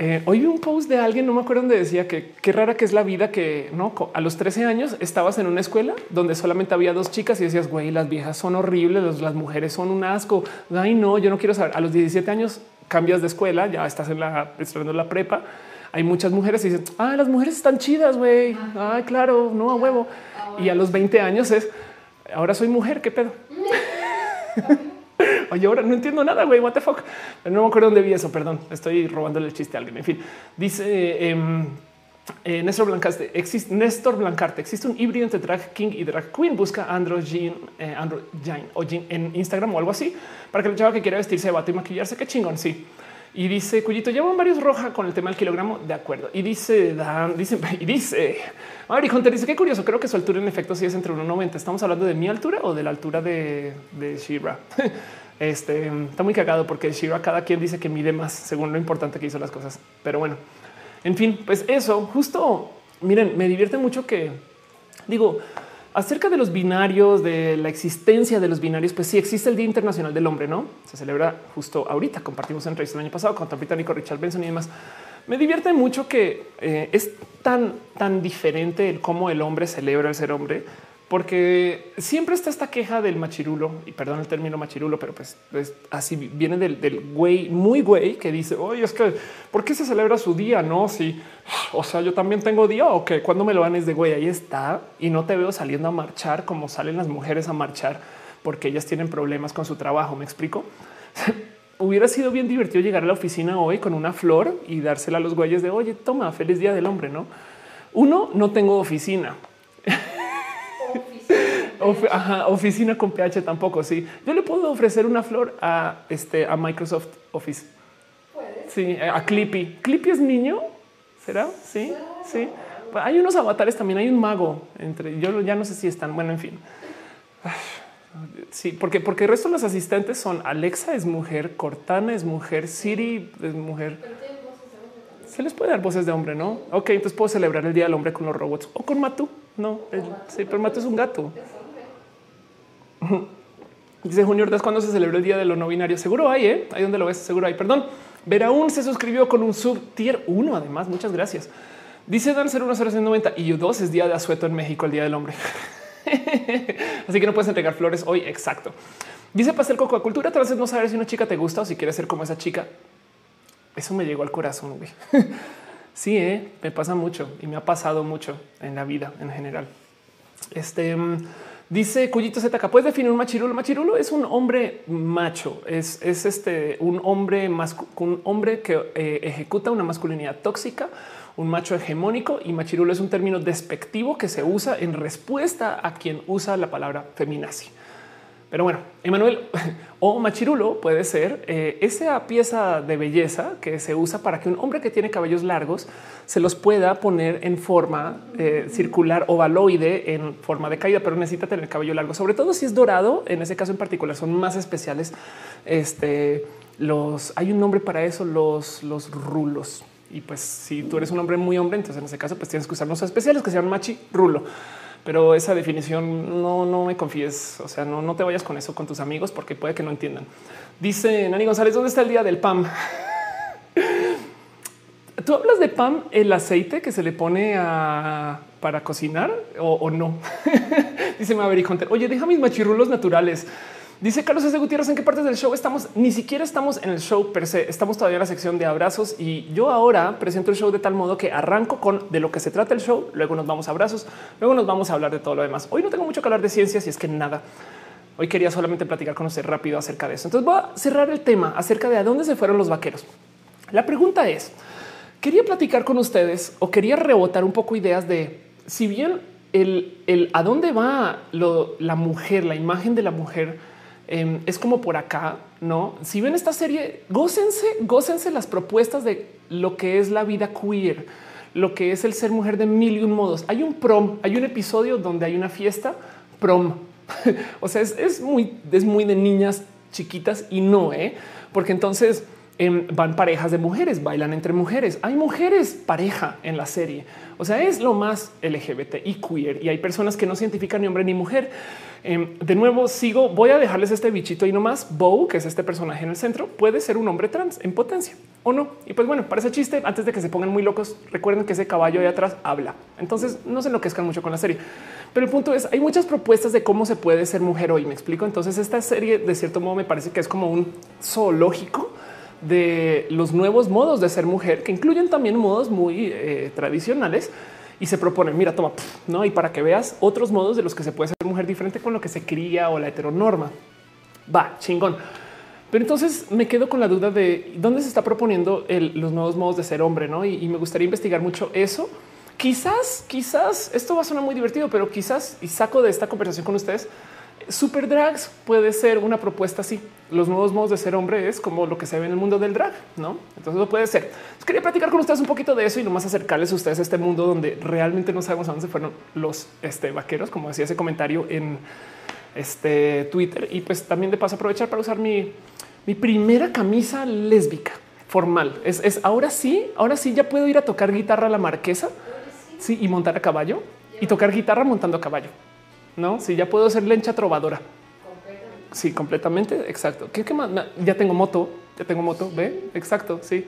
Eh, oí un post de alguien, no me acuerdo dónde decía que qué rara que es la vida que no a los 13 años estabas en una escuela donde solamente había dos chicas y decías, güey, las viejas son horribles, las mujeres son un asco. Ay, no, yo no quiero saber. A los 17 años cambias de escuela, ya estás en la estudiando la prepa. Hay muchas mujeres y dicen, ah, las mujeres están chidas, güey. Ay, claro, no a huevo. Y a los 20 años es ahora soy mujer. Qué pedo. [laughs] [laughs] Oye, ahora no entiendo nada, güey. What the fuck? No me acuerdo dónde vi eso. Perdón, estoy robándole el chiste a alguien. En fin, dice eh, eh, Néstor Blancarte. Existe Néstor Blancarte. Existe un híbrido entre drag king y drag queen. Busca Andro Jean, eh, Jean o Jean en Instagram o algo así para que el chavo que quiera vestirse de vato y maquillarse. Qué chingón. Sí. Y dice Cuyito, llevan varios roja con el tema del kilogramo. De acuerdo. Y dice Dan, dice, [laughs] y dice Mari Hunter dice qué curioso. Creo que su altura en efecto sí es entre 1,90. Estamos hablando de mi altura o de la altura de, de Shira. [laughs] Este está muy cagado porque Shira cada quien dice que mide más según lo importante que hizo las cosas. Pero bueno, en fin, pues eso justo miren, me divierte mucho que digo acerca de los binarios, de la existencia de los binarios. Pues sí existe el Día Internacional del Hombre, no se celebra justo ahorita. Compartimos en el año pasado con el británico Richard Benson y demás. Me divierte mucho que eh, es tan, tan diferente el cómo el hombre celebra el ser hombre porque siempre está esta queja del machirulo y perdón el término machirulo, pero pues, así viene del, güey muy güey que dice oye, es que por qué se celebra su día? No, si o sea, yo también tengo día o que cuando me lo dan es de güey, ahí está y no te veo saliendo a marchar como salen las mujeres a marchar porque ellas tienen problemas con su trabajo. Me explico. [laughs] Hubiera sido bien divertido llegar a la oficina hoy con una flor y dársela a los güeyes de oye, toma, feliz día del hombre. No, uno, no tengo oficina [laughs] oficina con PH tampoco. Sí, yo le puedo ofrecer una flor a este a Microsoft Office. Sí, a Clippy. Clippy es niño. ¿Será? Sí, sí. Hay unos avatares también. Hay un mago entre yo ya no sé si están. Bueno, en fin. Sí, porque, porque el resto de los asistentes son Alexa es mujer, Cortana es mujer, Siri es mujer. Se les puede dar voces de hombre, no? Ok, entonces puedo celebrar el día del hombre con los robots o con Matu. No, pero Matu es un gato. [laughs] Dice Junior, ¿das cuándo se celebra el día de lo no binario? Seguro hay, ¿eh? Ahí donde lo ves, seguro hay. Perdón. Veraún se suscribió con un sub tier 1, además. Muchas gracias. Dice Dan 01090 y 2 es día de asueto en México, el día del hombre. [laughs] Así que no puedes entregar flores hoy. Exacto. Dice Pastel Coco, cultura a veces no saber si una chica te gusta o si quieres ser como esa chica. Eso me llegó al corazón. Güey. [laughs] sí, ¿eh? me pasa mucho y me ha pasado mucho en la vida en general. Este mm, Dice Cuyito ZK, ¿puedes definir un machirulo? Machirulo es un hombre macho, es, este un hombre un hombre que eh, ejecuta una masculinidad tóxica, un macho hegemónico y machirulo es un término despectivo que se usa en respuesta a quien usa la palabra feminazi. Pero bueno, Emanuel [laughs] o machirulo puede ser eh, esa pieza de belleza que se usa para que un hombre que tiene cabellos largos se los pueda poner en forma eh, circular ovaloide en forma de caída, pero necesita tener cabello largo, sobre todo si es dorado. En ese caso en particular son más especiales. Este los hay un nombre para eso, los, los rulos. Y pues si tú eres un hombre muy hombre, entonces en ese caso pues tienes que usar unos especiales que se llaman machi rulo pero esa definición no, no me confíes. O sea, no, no te vayas con eso con tus amigos porque puede que no entiendan. Dice Nani González, ¿dónde está el día del PAM? [laughs] ¿Tú hablas de PAM, el aceite que se le pone a, para cocinar o, no? [laughs] Dice Maverick Hunter, oye, deja mis machirrulos naturales. Dice Carlos S. Gutiérrez, ¿en qué partes del show estamos? Ni siquiera estamos en el show per se, estamos todavía en la sección de abrazos y yo ahora presento el show de tal modo que arranco con de lo que se trata el show, luego nos vamos a abrazos, luego nos vamos a hablar de todo lo demás. Hoy no tengo mucho que hablar de ciencias y es que nada. Hoy quería solamente platicar con usted rápido acerca de eso. Entonces voy a cerrar el tema acerca de a dónde se fueron los vaqueros. La pregunta es, quería platicar con ustedes o quería rebotar un poco ideas de si bien el, el a dónde va la mujer, la imagen de la mujer, Em, es como por acá, no? Si ven esta serie, gócense, gócense las propuestas de lo que es la vida queer, lo que es el ser mujer de mil y un modos. Hay un prom, hay un episodio donde hay una fiesta prom. [laughs] o sea, es, muy, es muy de niñas chiquitas y no, ¿eh? porque entonces Em, van parejas de mujeres, bailan entre mujeres. Hay mujeres pareja en la serie. O sea, es lo más LGBT y queer y hay personas que no se identifican ni hombre ni mujer. Em, de nuevo, sigo, voy a dejarles este bichito y nomás. Bo, que es este personaje en el centro, puede ser un hombre trans en potencia o no. Y pues bueno, para ese chiste, antes de que se pongan muy locos, recuerden que ese caballo ahí atrás habla. Entonces no se enloquezcan mucho con la serie. Pero el punto es, hay muchas propuestas de cómo se puede ser mujer hoy. Me explico. Entonces esta serie de cierto modo me parece que es como un zoológico de los nuevos modos de ser mujer, que incluyen también modos muy eh, tradicionales y se proponen, mira, toma, no, y para que veas otros modos de los que se puede ser mujer diferente con lo que se cría o la heteronorma. Va, chingón. Pero entonces me quedo con la duda de dónde se está proponiendo los nuevos modos de ser hombre, ¿no? Y, me gustaría investigar mucho eso. Quizás, quizás, esto va a sonar muy divertido, pero quizás, y saco de esta conversación con ustedes, Super drags puede ser una propuesta así. Los nuevos modos de ser hombre es como lo que se ve en el mundo del drag, no? Entonces no puede ser. quería platicar con ustedes un poquito de eso y nomás acercarles a ustedes a este mundo donde realmente no sabemos a dónde fueron los este, vaqueros, como decía ese comentario en este Twitter. Y pues también de paso aprovechar para usar mi, mi primera camisa lésbica formal. Es, es ahora sí, ahora sí ya puedo ir a tocar guitarra a la marquesa. Sí, y montar a caballo y tocar guitarra montando a caballo. No, si ya puedo ser lencha trovadora. Sí, completamente. Exacto. ¿Qué, más? Ya tengo moto. Ya tengo moto. Ve. Exacto. Sí.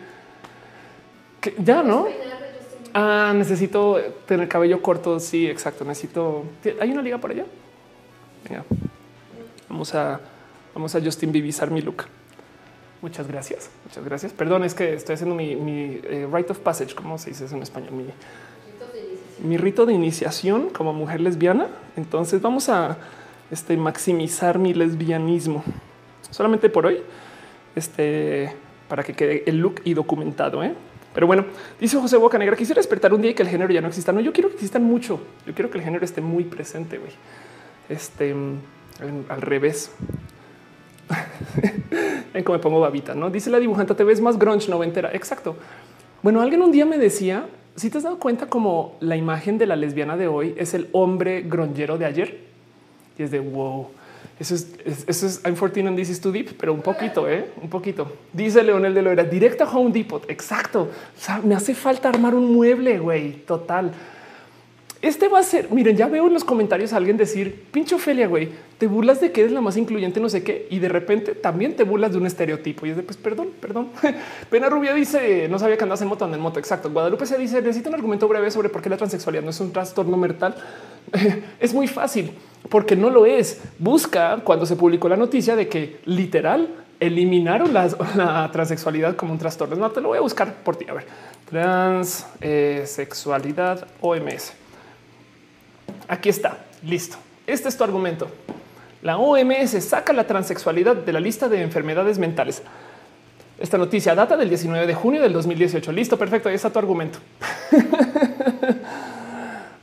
Ya no. Ah, necesito tener cabello corto. Sí, exacto. Necesito. Hay una liga por allá. Venga. Vamos a vamos a Justin Bibizar mi look. Muchas gracias. Muchas gracias. Perdón, es que estoy haciendo mi, mi eh, rite of passage. ¿Cómo se dice eso en español? Mi, mi rito de iniciación como mujer lesbiana. Entonces vamos a este, maximizar mi lesbianismo solamente por hoy, este, para que quede el look y documentado. ¿eh? Pero bueno, dice José Bocanegra, quisiera despertar un día y que el género ya no exista. No, yo quiero que existan mucho. Yo quiero que el género esté muy presente. Güey. Este al revés. [laughs] en cómo me pongo babita, no dice la dibujante, te ves más grunge noventera. Exacto. Bueno, alguien un día me decía si te has dado cuenta como la imagen de la lesbiana de hoy es el hombre gronjero de ayer y es de wow. Eso es, eso es I'm 14 and this is too deep, pero un poquito, ¿eh? un poquito. Dice Leonel de Loera, directo a Home Depot. Exacto. me hace falta armar un mueble, güey. Total. Este va a ser, miren, ya veo en los comentarios a alguien decir, pinche Ofelia, güey, te burlas de que eres la más incluyente, no sé qué, y de repente también te burlas de un estereotipo. Y es de, pues, perdón, perdón. [laughs] Pena Rubia dice, no sabía que andas en moto, en moto, exacto. Guadalupe se dice, necesito un argumento breve sobre por qué la transexualidad no es un trastorno mental. [laughs] es muy fácil, porque no lo es. Busca cuando se publicó la noticia de que literal eliminaron [laughs] la, transexualidad como un trastorno. No te lo voy a buscar por ti. A ver, transexualidad OMS. Aquí está, listo. Este es tu argumento. La OMS saca la transexualidad de la lista de enfermedades mentales. Esta noticia data del 19 de junio del 2018. Listo, perfecto. Ahí está tu argumento. [laughs]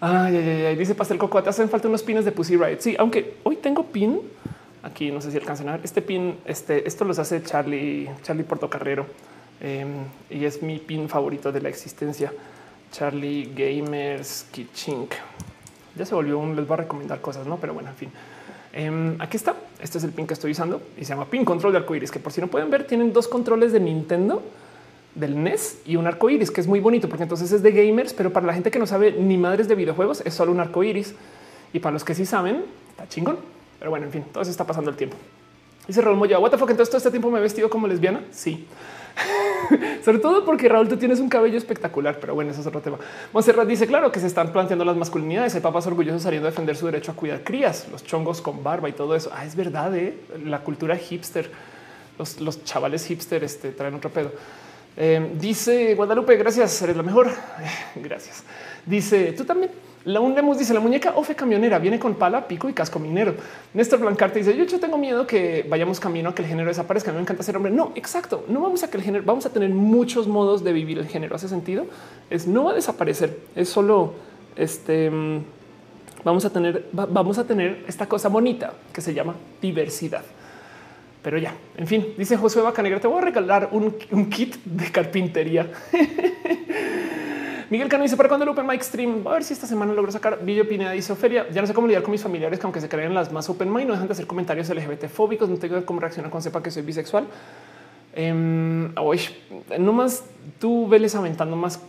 ay, ay, ay, dice Pastel Coco, te hacen falta unos pines de Pussy Riot. Sí, aunque hoy tengo pin aquí, no sé si alcanzan a ver este pin. Este, esto los hace Charlie, Charlie Portocarrero eh, y es mi pin favorito de la existencia. Charlie Gamers Kitchink ya se volvió un, les va a recomendar cosas, no? Pero bueno, en fin. Em, aquí está. Este es el pin que estoy usando y se llama pin control de arcoíris, que por si no pueden ver, tienen dos controles de Nintendo del NES y un arco iris, que es muy bonito porque entonces es de gamers, pero para la gente que no sabe ni madres de videojuegos es solo un arco iris. Y para los que sí saben, está chingón. Pero bueno, en fin, todo eso está pasando el tiempo. Dice Raúl Moya, what the fuck, entonces todo este tiempo me he vestido como lesbiana. Sí. [laughs] Sobre todo porque Raúl, tú tienes un cabello espectacular, pero bueno, eso es otro tema. Monserrat dice, claro que se están planteando las masculinidades. Hay papás orgullosos saliendo a defender su derecho a cuidar crías, los chongos con barba y todo eso. Ah, es verdad, ¿eh? la cultura hipster, los, chavales hipster este, traen otro pedo. Eh, dice Guadalupe, gracias, eres la mejor. [laughs] gracias. Dice, tú también. La UNEMUS dice la muñeca Ofe camionera viene con pala, pico y casco minero. Néstor Blancarte dice yo, yo tengo miedo que vayamos camino a que el género desaparezca. Me encanta ser hombre. No, exacto. No vamos a que el género, vamos a tener muchos modos de vivir el género. Hace sentido. Es no va a desaparecer. Es solo este. Mm, vamos a tener, vamos a tener esta cosa bonita que se llama diversidad. Pero ya, en fin, dice Josué Bacanegra, te voy a regalar un, un kit de carpintería. [laughs] Miguel Cano dice para cuando el Open Mic Stream. A ver si esta semana logro sacar. Video Pineda dice Ofelia. Ya no sé cómo lidiar con mis familiares que aunque se creen las más open mind, no dejan de hacer comentarios LGBT fóbicos. No tengo cómo reaccionar cuando sepa que soy bisexual. Eh, nomás tú veles aventando más.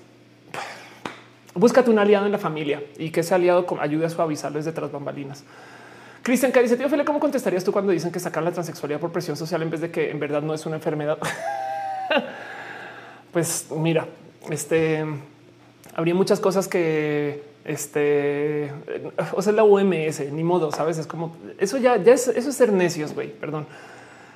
Búscate un aliado en la familia y que ese aliado ayude a suavizarles detrás bambalinas. Cristian que dice, tío Fele, ¿cómo contestarías tú cuando dicen que sacar la transexualidad por presión social en vez de que en verdad no es una enfermedad? [laughs] pues mira, este habría muchas cosas que este, o sea, la OMS, ni modo, sabes? Es como eso ya, ya es, eso es ser necios, güey. Perdón.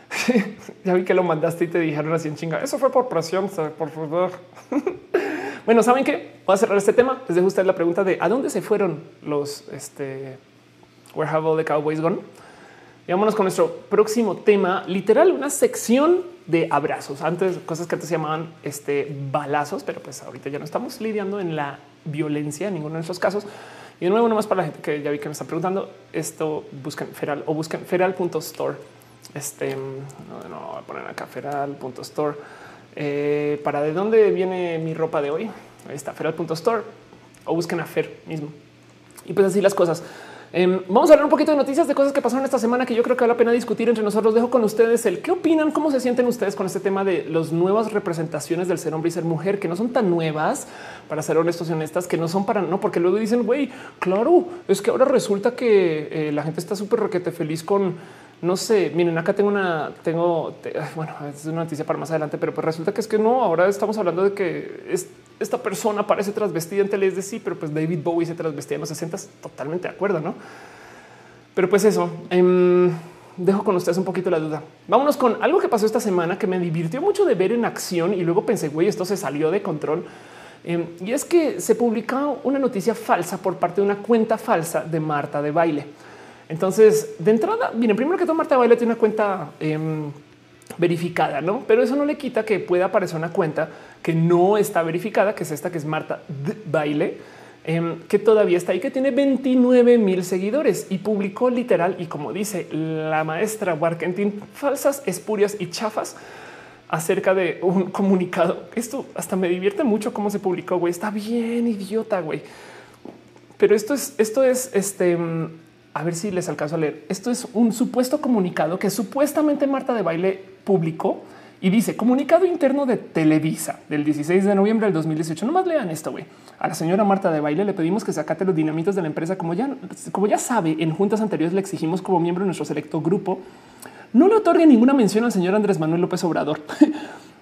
[laughs] ya vi que lo mandaste y te dijeron así en chinga. Eso fue por presión, por favor. [laughs] bueno, saben qué? Voy a cerrar este tema. Les dejo usted la pregunta de a dónde se fueron los este, Where have all the cowboys gone? Vámonos con nuestro próximo tema, literal, una sección de abrazos. Antes, cosas que antes se llamaban este, balazos, pero pues ahorita ya no estamos lidiando en la violencia en ninguno de esos casos. Y de nuevo, nomás para la gente que ya vi que me está preguntando, esto busquen Feral o busquen feral.store. Este no, no voy a poner acá feral.store. Eh, para de dónde viene mi ropa de hoy. Ahí está feral.store o busquen a Fer mismo. Y pues así las cosas. Em, vamos a hablar un poquito de noticias de cosas que pasaron esta semana que yo creo que vale la pena discutir entre nosotros. Dejo con ustedes el qué opinan, cómo se sienten ustedes con este tema de las nuevas representaciones del ser hombre y ser mujer, que no son tan nuevas, para ser honestos y honestas, que no son para no, porque luego dicen, güey, claro, es que ahora resulta que eh, la gente está súper requete feliz con no sé, miren, acá tengo una, tengo, bueno, es una noticia para más adelante, pero pues resulta que es que no, ahora estamos hablando de que es, esta persona parece trasvestida en tele, sí, pero pues David Bowie se trasvestía en los 60, totalmente de acuerdo, ¿no? Pero pues eso, em, dejo con ustedes un poquito la duda. Vámonos con algo que pasó esta semana que me divirtió mucho de ver en acción y luego pensé, güey, esto se salió de control. Em, y es que se publicó una noticia falsa por parte de una cuenta falsa de Marta de baile. Entonces, de entrada, miren, primero que todo, Marta Baile tiene una cuenta em, verificada, no? Pero eso no le quita que pueda aparecer una cuenta que no está verificada, que es esta que es Marta Baile, em, que todavía está ahí, que tiene 29 mil seguidores y publicó literal. Y como dice la maestra Warkentin, falsas, espurias y chafas acerca de un comunicado. Esto hasta me divierte mucho cómo se publicó. Güey, está bien idiota, güey. Pero esto es, esto es este a ver si les alcanzo a leer. Esto es un supuesto comunicado que supuestamente Marta de Baile publicó y dice comunicado interno de Televisa del 16 de noviembre del 2018. No más lean esto. güey. A la señora Marta de Baile le pedimos que sacate los dinamitos de la empresa. Como ya, como ya sabe, en juntas anteriores le exigimos como miembro de nuestro selecto grupo no le otorgue ninguna mención al señor Andrés Manuel López Obrador. [laughs]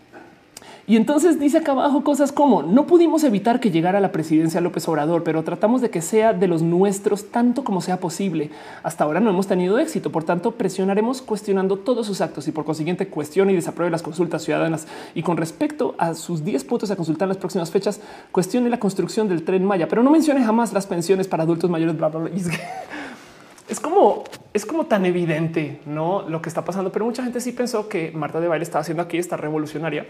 Y entonces dice acá abajo cosas como no pudimos evitar que llegara a la presidencia López Obrador, pero tratamos de que sea de los nuestros tanto como sea posible. Hasta ahora no hemos tenido éxito, por tanto presionaremos cuestionando todos sus actos y por consiguiente cuestione y desapruebe las consultas ciudadanas. Y con respecto a sus 10 puntos a consultar en las próximas fechas, cuestione la construcción del tren Maya, pero no mencione jamás las pensiones para adultos mayores, bla, bla, bla. [laughs] Es como es como tan evidente, no lo que está pasando, pero mucha gente sí pensó que Marta de Baile estaba haciendo aquí esta revolucionaria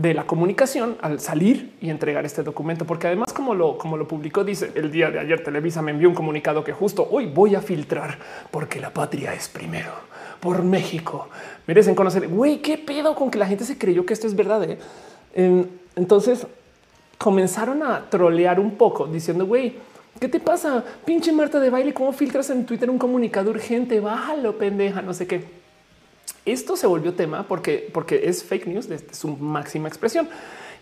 de la comunicación al salir y entregar este documento, porque además, como lo, como lo publicó, dice el día de ayer, Televisa me envió un comunicado que justo hoy voy a filtrar porque la patria es primero por México. Merecen conocer. Güey, qué pedo con que la gente se creyó que esto es verdad. Eh? Entonces comenzaron a trolear un poco diciendo, güey, ¿qué te pasa? Pinche Marta de baile, ¿cómo filtras en Twitter un comunicado urgente? Bájalo, pendeja, no sé qué. Esto se volvió tema porque, porque es fake news desde su máxima expresión.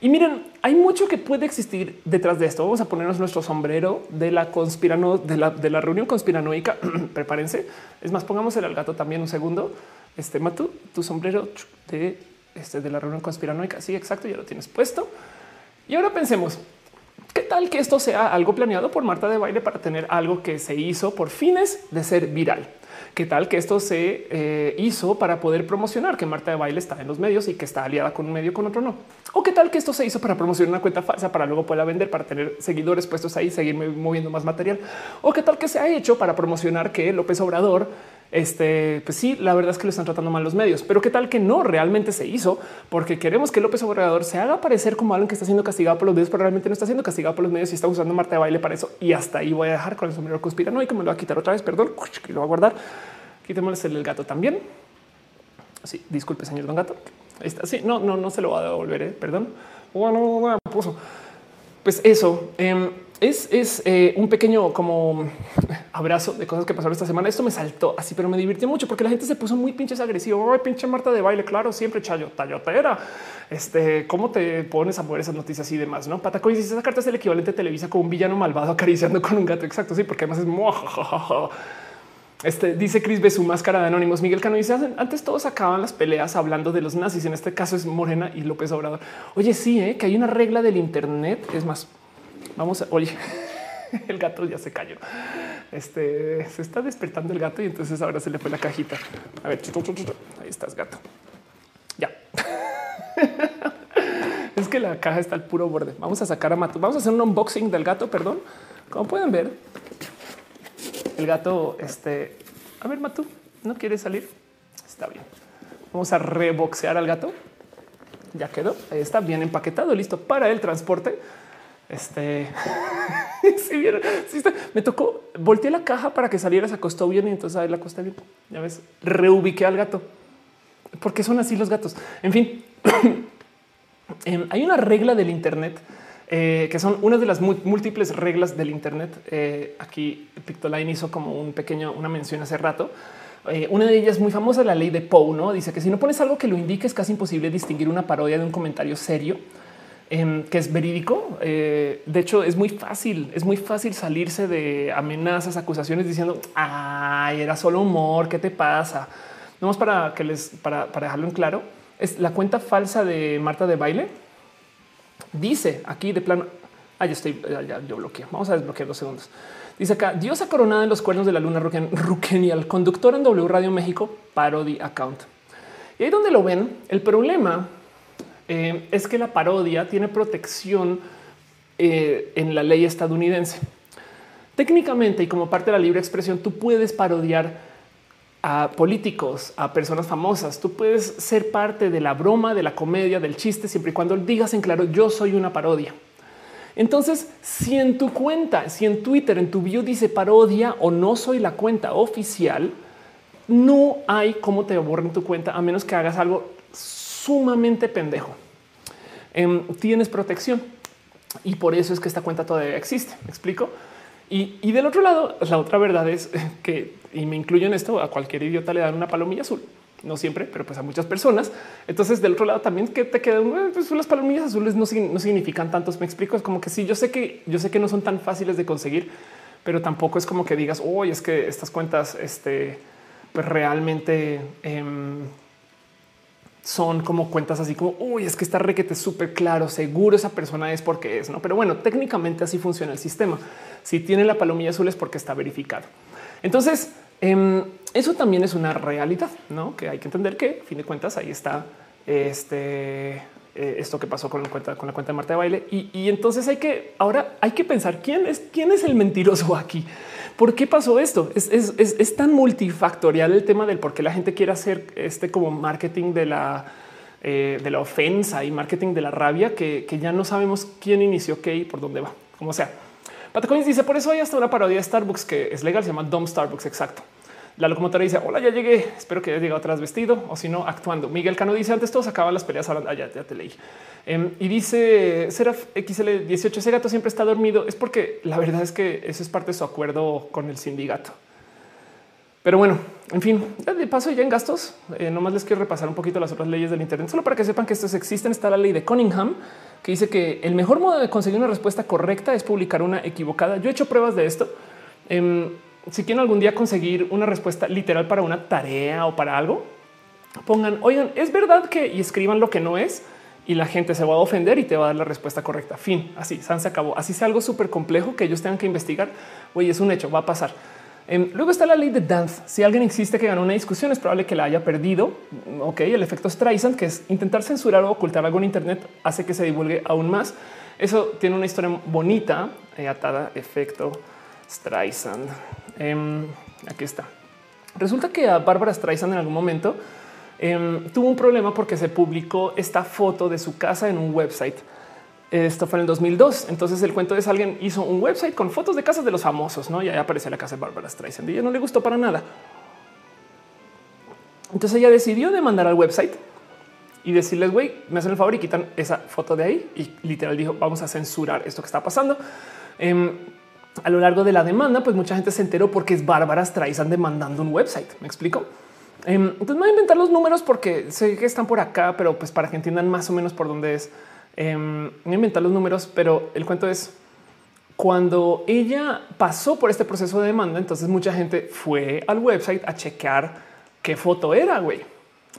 Y miren, hay mucho que puede existir detrás de esto. Vamos a ponernos nuestro sombrero de la conspirano de la, de la reunión conspiranoica. [clears throat] Prepárense. Es más, pongamos el gato también un segundo. Este Matu, tu sombrero de, este, de la reunión conspiranoica. Sí, exacto. Ya lo tienes puesto. Y ahora pensemos, ¿qué tal que esto sea algo planeado por Marta de baile para tener algo que se hizo por fines de ser viral? Qué tal que esto se eh, hizo para poder promocionar que Marta de Baile está en los medios y que está aliada con un medio con otro no. O qué tal que esto se hizo para promocionar una cuenta falsa para luego poderla vender, para tener seguidores puestos ahí, seguir moviendo más material. O qué tal que se ha hecho para promocionar que López Obrador este, pues sí, la verdad es que lo están tratando mal los medios, pero qué tal que no realmente se hizo porque queremos que López Obrador se haga parecer como alguien que está siendo castigado por los medios, pero realmente no está siendo castigado por los medios y está usando Marta de baile para eso. Y hasta ahí voy a dejar con el sombrero conspirano y que me lo va a quitar otra vez. Perdón, y lo voy a guardar. Quitémosle el gato también. Sí, disculpe, señor Don Gato. Ahí está. Sí, no, no, no se lo va a devolver. ¿eh? Perdón. Bueno. Pues eso. Em, es, es eh, un pequeño como abrazo de cosas que pasaron esta semana. Esto me saltó así, pero me divirtió mucho porque la gente se puso muy pinches agresivo. Ay, pinche Marta de baile. Claro, siempre chayo, tallotera. Este, cómo te pones a mover esas noticias y demás, no? Patacoy dice esa carta es el equivalente a Televisa con un villano malvado acariciando con un gato. Exacto. Sí, porque además es este dice Chris ve su máscara de anónimos. Miguel Cano dice antes todos acaban las peleas hablando de los nazis. En este caso es Morena y López Obrador. Oye, sí, ¿eh? que hay una regla del Internet. Es más, vamos a oye, [laughs] el gato ya se cayó. Este se está despertando el gato y entonces ahora se le fue la cajita. A ver, ahí estás, gato. Ya. [laughs] es que la caja está al puro borde. Vamos a sacar a Matu. Vamos a hacer un unboxing del gato. Perdón. Como pueden ver, el gato, este, a ver, Matu, ¿no quiere salir? Está bien. Vamos a reboxear al gato. Ya quedó. Está bien empaquetado, listo para el transporte. Este, [laughs] me tocó, volteé la caja para que saliera, se acostó bien y entonces ahí la acosté bien. Ya ves, reubiqué al gato. Porque son así los gatos. En fin, [clears throat] em, hay una regla del Internet eh, que son una de las múltiples reglas del Internet. Eh, aquí Pictoline hizo como un pequeño, una mención hace rato. Eh, una de ellas muy famosa, la ley de Poe, ¿no? Dice que si no pones algo que lo indique es casi imposible distinguir una parodia de un comentario serio. Em, que es verídico. de hecho, es muy fácil, es muy fácil salirse de amenazas, acusaciones diciendo ay, era solo humor. ¿Qué te pasa? Vamos para que les para, para dejarlo en claro. Es la cuenta falsa de Marta de baile Dice aquí de plano, ah, estoy, ya, yo bloqueo. Vamos a desbloquear dos segundos. Dice acá, diosa coronada en los cuernos de la luna Rukenial, conductor en W Radio México, parody account. Y ahí donde lo ven, el problema eh, es que la parodia tiene protección eh, en la ley estadounidense. Técnicamente y como parte de la libre expresión, tú puedes parodiar a políticos, a personas famosas. Tú puedes ser parte de la broma, de la comedia, del chiste, siempre y cuando digas en claro, yo soy una parodia. Entonces, si en tu cuenta, si en Twitter, en tu bio dice parodia o no soy la cuenta oficial, no hay cómo te borren tu cuenta a menos que hagas algo sumamente pendejo. Em, tienes protección y por eso es que esta cuenta todavía existe. ¿Me explico? Y, del otro lado, la otra verdad es [laughs] que, y me incluyo en esto, a cualquier idiota le dan una palomilla azul. No siempre, pero pues a muchas personas. Entonces, del otro lado también que te quedan pues las palomillas azules no, significan tantos. Me explico. Es como que sí, yo sé que yo sé que no son tan fáciles de conseguir, pero tampoco es como que digas, hoy es que estas cuentas, este, pues realmente em, son como cuentas así como uy, es que está requete súper claro, seguro esa persona es porque es, no? Pero bueno, técnicamente así funciona el sistema. Si tiene la palomilla azul es porque está verificado. Entonces, em, eso también es una realidad, no? Que hay que entender que, a fin de cuentas, ahí está este eh, esto que pasó con la cuenta con la cuenta de Marta de baile y, entonces hay que ahora hay que pensar quién es quién es el mentiroso aquí. ¿Por qué pasó esto? Es, tan multifactorial el tema del por qué la gente quiere hacer este como marketing de la eh, de la ofensa y marketing de la rabia que, ya no sabemos quién inició qué y por dónde va, como sea. Patacoins dice por eso hay hasta una parodia de Starbucks que es legal, se llama Dom Starbucks. Exacto. La locomotora dice hola, ya llegué. Espero que hayas llegado atrás vestido o si no actuando. Miguel Cano dice antes todos acaban las peleas. Ahora ah, ya, te leí. Em, y dice Seraf XL 18. Ese gato siempre está dormido. Es porque la verdad es que eso es parte de su acuerdo con el sindicato. Pero bueno, en fin, de paso ya en gastos, eh, nomás les quiero repasar un poquito las otras leyes del Internet, solo para que sepan que estos existen. Está la ley de Cunningham, que dice que el mejor modo de conseguir una respuesta correcta es publicar una equivocada. Yo he hecho pruebas de esto. Em, si quieren algún día conseguir una respuesta literal para una tarea o para algo, pongan, oigan, es verdad que y escriban lo que no es y la gente se va a ofender y te va a dar la respuesta correcta. Fin, así, San se acabó. Así sea algo súper complejo que ellos tengan que investigar. Oye, es un hecho, va a pasar. Em, luego está la ley de Dance. Si alguien existe que ganó una discusión, es probable que la haya perdido. Ok, el efecto Streisand, que es intentar censurar o ocultar algo en Internet, hace que se divulgue aún más. Eso tiene una historia bonita, eh, atada efecto Streisand. Em, aquí está. Resulta que a Bárbara Streisand en algún momento em, tuvo un problema porque se publicó esta foto de su casa en un website. Esto fue en el 2002. Entonces el cuento es alguien hizo un website con fotos de casas de los famosos, ¿no? Y ahí aparece la casa de Bárbara Streisand y ella no le gustó para nada. Entonces ella decidió demandar al website y decirles, güey, me hacen el favor y quitan esa foto de ahí. Y literal dijo, vamos a censurar esto que está pasando. Em, a lo largo de la demanda, pues mucha gente se enteró porque es Bárbara Streisand demandando un website. Me explico. Em, entonces me voy a inventar los números porque sé que están por acá, pero pues para que entiendan más o menos por dónde es. Em, voy a inventar los números, pero el cuento es cuando ella pasó por este proceso de demanda, entonces mucha gente fue al website a chequear qué foto era, güey.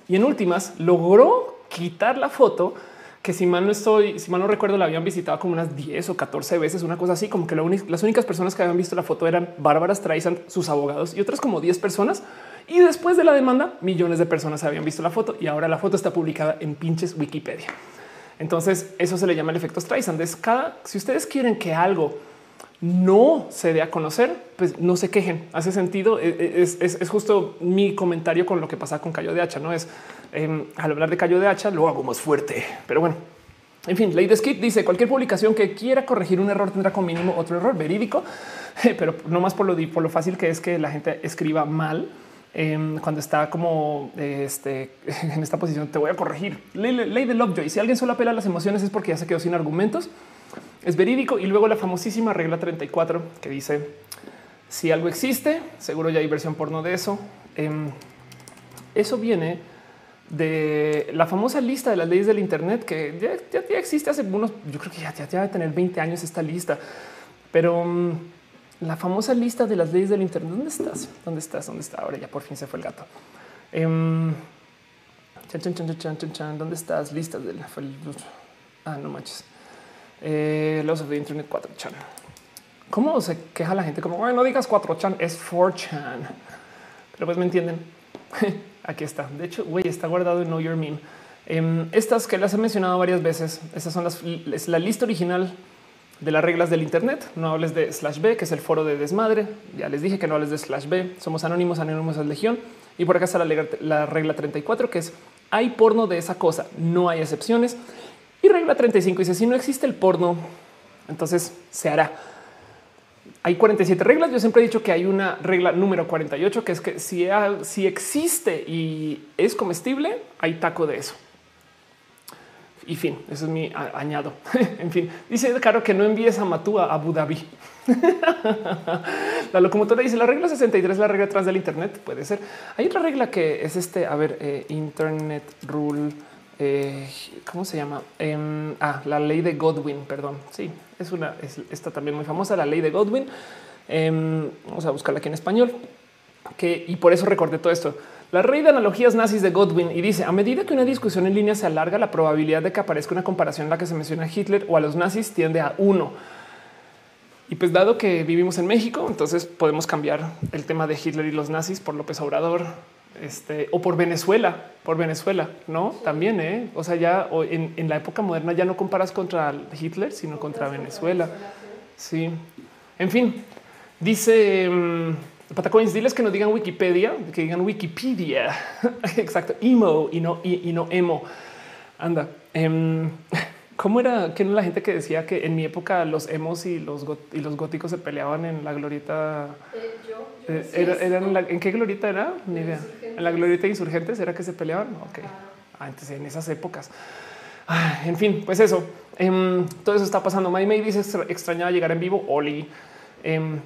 Y en últimas logró quitar la foto que si mal no estoy, si mal no recuerdo, la habían visitado como unas 10 o 14 veces, una cosa así, como que las únicas personas que habían visto la foto eran Bárbara Streisand, sus abogados y otras como 10 personas. Y después de la demanda, millones de personas habían visto la foto y ahora la foto está publicada en pinches Wikipedia. Entonces eso se le llama el efecto Streisand. Es cada, si ustedes quieren que algo no se dé a conocer, pues no se quejen. Hace sentido. E, e, es, justo mi comentario con lo que pasa con Cayo de Hacha. No es em, al hablar de Cayo de Hacha, lo hago más fuerte, pero bueno. En fin, de Skip dice cualquier publicación que quiera corregir un error tendrá con mínimo otro error verídico, [laughs] pero no más por lo, por lo fácil que es que la gente escriba mal em, cuando está como este, [laughs] en esta posición. Te voy a corregir. Ley de Lovejoy. Si alguien solo apela a las emociones es porque ya se quedó sin argumentos es verídico. Y luego la famosísima regla 34 que dice si algo existe, seguro ya hay versión porno de eso. Em, eso viene de la famosa lista de las leyes del Internet que ya, existe hace unos, yo creo que ya, ya, debe tener 20 años esta lista, pero mm, la famosa lista de las leyes del Internet, ¿dónde estás? ¿Dónde estás? ¿Dónde está? Ahora ya por fin se fue el gato. Em, ¿Dónde estás? Listas del... Ah, no manches eh, los de Internet 4chan. ¿Cómo se queja la gente? Como no digas 4chan, es 4chan. Pero pues me entienden. [laughs] Aquí está. De hecho, güey, está guardado en Know Your Meme. Em, estas que las he mencionado varias veces, estas son las, es la lista original de las reglas del Internet. No hables de slash B, que es el foro de desmadre. Ya les dije que no hables de slash B. Somos anónimos, anónimos es legión. Y por acá está la, la regla 34, que es hay porno de esa cosa. No hay excepciones. Y regla 35 dice, si no existe el porno, entonces se hará. Hay 47 reglas. Yo siempre he dicho que hay una regla número 48, que es que si, si existe y es comestible, hay taco de eso. Y fin, eso es mi añado. [laughs] en fin, dice Caro que no envíes a Matúa a Abu Dhabi. [laughs] la locomotora dice la regla 63 la regla atrás del Internet. Puede ser. Hay otra regla que es este. A ver, eh, Internet Rule eh, ¿cómo se llama? Em, ah, la ley de Godwin, perdón. Sí, es una, es, está también muy famosa, la ley de Godwin. Em, vamos a buscarla aquí en español. Que, y por eso recordé todo esto. La ley de analogías nazis de Godwin y dice a medida que una discusión en línea se alarga, la probabilidad de que aparezca una comparación en la que se menciona a Hitler o a los nazis tiende a uno. Y pues dado que vivimos en México, entonces podemos cambiar el tema de Hitler y los nazis por López Obrador, este, o por Venezuela, por Venezuela, no? También, ¿eh? o sea, ya en, la época moderna ya no comparas contra Hitler, sino contra Venezuela. Sí, en fin, dice um, Patacoins, diles que no digan Wikipedia, que digan Wikipedia. [laughs] Exacto, emo y no, y, no emo. Anda. Em, [laughs] ¿Cómo era que no la gente que decía que en mi época los emos y los, y los góticos se peleaban en la glorieta? Eh, yo, eh, era, en, qué glorieta era? Ni idea. En la glorieta insurgentes era que se peleaban. Ok. Ah, entonces en esas épocas. Ah, en fin, pues eso. Em, todo eso está pasando. May May dice extrañaba llegar en vivo. Oli. Em,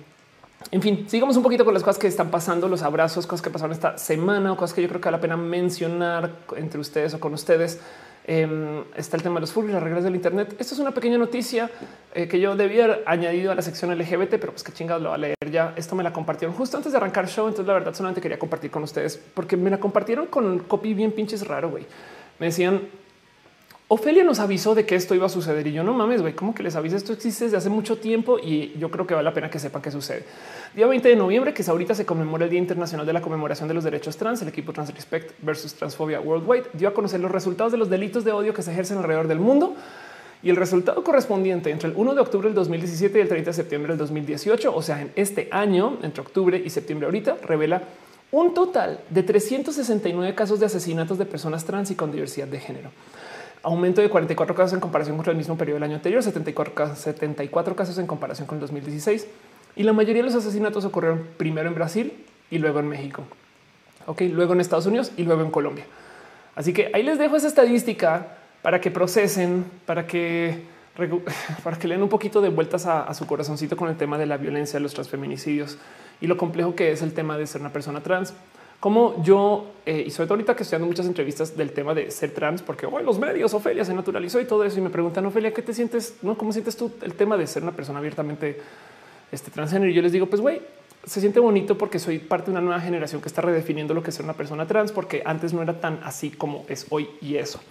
en fin, sigamos un poquito con las cosas que están pasando, los abrazos, cosas que pasaron esta semana o cosas que yo creo que vale la pena mencionar entre ustedes o con ustedes. Em, está el tema de los furries, las reglas del Internet. Esto es una pequeña noticia eh, que yo debía haber añadido a la sección LGBT, pero pues qué chingados lo va a leer ya. Esto me la compartieron justo antes de arrancar el show. Entonces, la verdad, solamente quería compartir con ustedes porque me la compartieron con copy bien pinches raro. Güey, me decían Ofelia nos avisó de que esto iba a suceder y yo no mames, güey, ¿cómo que les avisa? Esto existe desde hace mucho tiempo y yo creo que vale la pena que sepan qué sucede. Día 20 de noviembre, que es ahorita se conmemora el Día Internacional de la Conmemoración de los Derechos Trans, el equipo Trans Respect versus Transfobia Worldwide dio a conocer los resultados de los delitos de odio que se ejercen alrededor del mundo y el resultado correspondiente entre el 1 de octubre del 2017 y el 30 de septiembre del 2018, o sea, en este año, entre octubre y septiembre ahorita, revela un total de 369 casos de asesinatos de personas trans y con diversidad de género aumento de 44 casos en comparación con el mismo periodo del año anterior, 74, 74 casos en comparación con 2016. Y la mayoría de los asesinatos ocurrieron primero en Brasil y luego en México. Ok, luego en Estados Unidos y luego en Colombia. Así que ahí les dejo esa estadística para que procesen, para que [laughs] para que lean un poquito de vueltas a, su corazoncito con el tema de la violencia, los transfeminicidios y lo complejo que es el tema de ser una persona trans. Como yo, eh, y sobre todo ahorita que estoy dando muchas entrevistas del tema de ser trans, porque hoy los medios, Ofelia se naturalizó y todo eso, y me preguntan, Ofelia, ¿qué te sientes? ¿No? ¿Cómo sientes tú el tema de ser una persona abiertamente este, transgénero? Y yo les digo, pues güey, se siente bonito porque soy parte de una nueva generación que está redefiniendo lo que es ser una persona trans, porque antes no era tan así como es hoy y eso.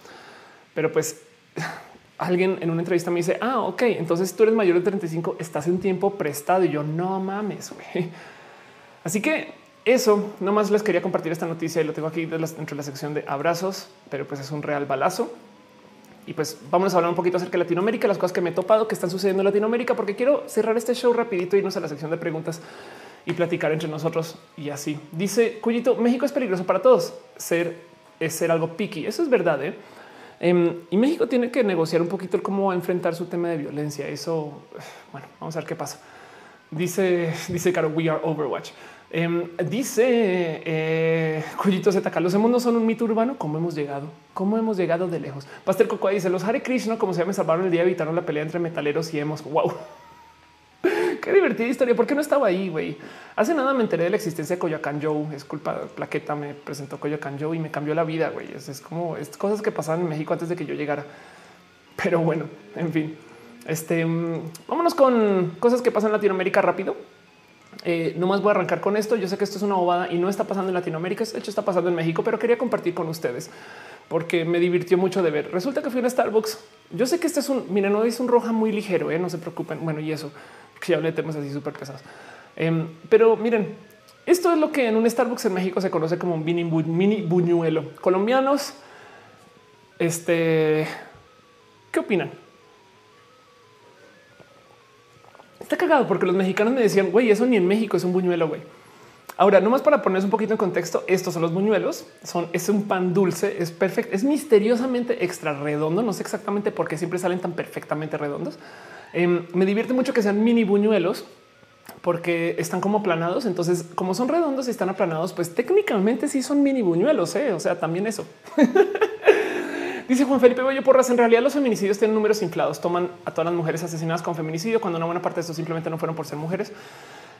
Pero pues [laughs] alguien en una entrevista me dice, ah, ok, entonces tú eres mayor de 35, estás en tiempo prestado. Y yo no mames. Güey. Así que eso nomás les quería compartir esta noticia y lo tengo aquí dentro de la sección de abrazos, pero pues es un real balazo. Y pues vamos a hablar un poquito acerca de Latinoamérica, las cosas que me he topado que están sucediendo en Latinoamérica, porque quiero cerrar este show rapidito y irnos a la sección de preguntas y platicar entre nosotros y así. Dice Cuyito, México es peligroso para todos. Ser es ser algo picky. Eso es verdad. ¿eh? Em, y México tiene que negociar un poquito cómo enfrentar su tema de violencia. Eso, bueno, vamos a ver qué pasa. Dice, dice Caro, we are Overwatch. Em, dice eh, ZK, los hemos no son un mito urbano. ¿Cómo hemos llegado? ¿Cómo hemos llegado de lejos? Pastel Coco dice, los Hare Krishna, como se llama, salvaron el día, evitaron la pelea entre metaleros y hemos. Wow. [laughs] Qué divertida historia. ¿Por qué no estaba ahí, güey? Hace nada me enteré de la existencia de Coyoacán Joe. Es culpa Plaqueta, me presentó Coyoacán Joe y me cambió la vida, güey. Es, como es cosas que pasaban en México antes de que yo llegara. Pero bueno, en fin. Este, mm, vámonos con cosas que pasan en Latinoamérica rápido. Eh, no más voy a arrancar con esto. Yo sé que esto es una bobada y no está pasando en Latinoamérica. De hecho, está pasando en México, pero quería compartir con ustedes porque me divirtió mucho de ver. Resulta que fui a Starbucks. Yo sé que este es un, mira, no es un roja muy ligero, ¿eh? no se preocupen. Bueno, y eso que ya hablé de temas así súper pesados. Em, pero miren, esto es lo que en un Starbucks en México se conoce como un mini, mini buñuelo. Colombianos, este, ¿qué opinan? Está cagado porque los mexicanos me decían, güey, eso ni en México es un buñuelo, güey. Ahora, nomás para ponerse un poquito en contexto, estos son los buñuelos. Son es un pan dulce, es perfecto, es misteriosamente extra redondo. No sé exactamente por qué siempre salen tan perfectamente redondos. Em, me divierte mucho que sean mini buñuelos porque están como aplanados. Entonces, como son redondos y están aplanados, pues técnicamente sí son mini buñuelos. ¿eh? O sea, también eso. [laughs] Dice Juan Felipe Bello Porras, en realidad los feminicidios tienen números inflados, toman a todas las mujeres asesinadas con feminicidio cuando una buena parte de esto simplemente no fueron por ser mujeres.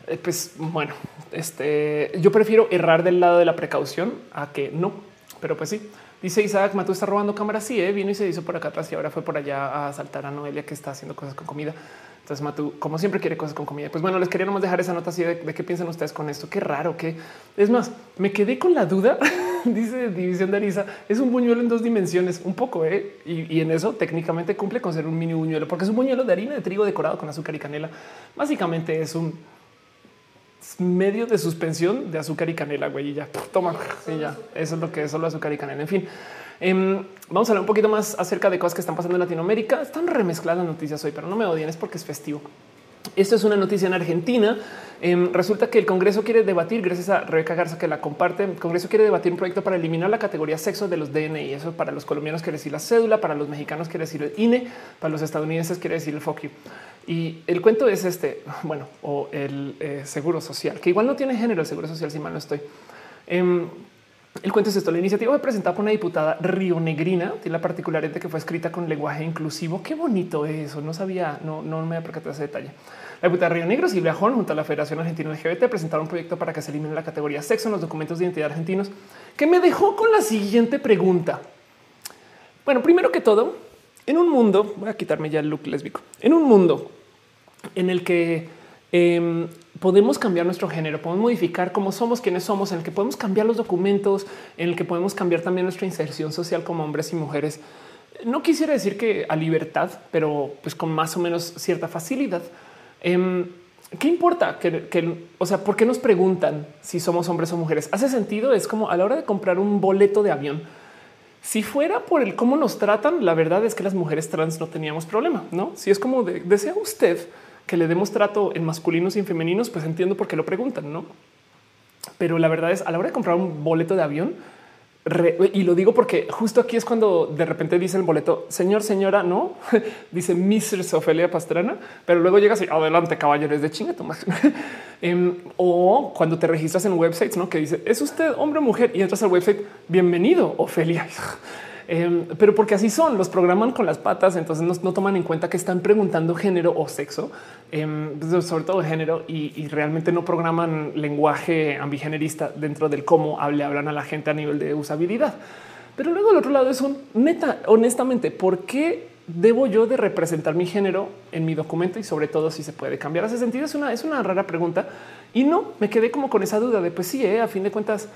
Eh, pues bueno, este, yo prefiero errar del lado de la precaución a que no, pero pues sí. Dice Isaac, Matú está robando cámaras. Sí, ¿eh? vino y se hizo por acá atrás y ahora fue por allá a asaltar a Noelia que está haciendo cosas con comida. Entonces Matú, como siempre, quiere cosas con comida. Pues bueno, les quería nomás dejar esa nota así de, qué piensan ustedes con esto. Qué raro que es más, me quedé con la duda. [laughs] dice División de Arisa, es un buñuelo en dos dimensiones, un poco, ¿eh? y, y, en eso técnicamente cumple con ser un mini buñuelo, porque es un buñuelo de harina de trigo decorado con azúcar y canela. Básicamente es un medio de suspensión de azúcar y canela, güey, y ya toma, y ya eso es lo que es solo azúcar y canela. En fin, em, vamos a hablar un poquito más acerca de cosas que están pasando en Latinoamérica. Están remezcladas noticias hoy, pero no me odien, es porque es festivo. Esto es una noticia en Argentina. Em, resulta que el Congreso quiere debatir, gracias a Rebeca Garza que la comparte, el Congreso quiere debatir un proyecto para eliminar la categoría sexo de los DNI. Eso para los colombianos quiere decir la cédula, para los mexicanos quiere decir el INE, para los estadounidenses quiere decir el FOCU. Y el cuento es este, [laughs] bueno, o el eh, seguro social, que igual no tiene género el seguro social, si mal no estoy. Em, el cuento es esto. La iniciativa fue presentada por una diputada rionegrina. Tiene la particularidad de que fue escrita con lenguaje inclusivo. Qué bonito eso. No sabía, no, no me percatado ese detalle. La diputada Río Negro, Silvia Horn, junto a la Federación Argentina LGBT, presentaron un proyecto para que se elimine la categoría sexo en los documentos de identidad argentinos, que me dejó con la siguiente pregunta. Bueno, primero que todo, en un mundo, voy a quitarme ya el look lésbico, en un mundo en el que em, podemos cambiar nuestro género, podemos modificar cómo somos, quiénes somos, en el que podemos cambiar los documentos, en el que podemos cambiar también nuestra inserción social como hombres y mujeres. No quisiera decir que a libertad, pero pues con más o menos cierta facilidad. Em, ¿Qué importa? Que, o sea, ¿por qué nos preguntan si somos hombres o mujeres? Hace sentido. Es como a la hora de comprar un boleto de avión. Si fuera por el cómo nos tratan, la verdad es que las mujeres trans no teníamos problema. No, si es como desea usted que le demos trato en masculinos y en femeninos, pues entiendo por qué lo preguntan, no? Pero la verdad es a la hora de comprar un boleto de avión, y lo digo porque justo aquí es cuando de repente dice el boleto, señor, señora, no, [laughs] dice Mr. Sofelia Pastrana, pero luego llegas y adelante, caballeros de chinga, Tomás. [laughs] Em, o cuando te registras en websites, no que dice es usted hombre o mujer y entras al website. Bienvenido, Ofelia. [laughs] Em, pero porque así son, los programan con las patas, entonces no, toman en cuenta que están preguntando género o sexo, em, pues, sobre todo género, y, realmente no programan lenguaje ambigenerista dentro del cómo hable, hablan a la gente a nivel de usabilidad. Pero luego el otro lado es un neta, honestamente, ¿por qué debo yo de representar mi género en mi documento y sobre todo si se puede cambiar? Hace sentido, es una, es una rara pregunta y no me quedé como con esa duda de pues sí, eh, a fin de cuentas,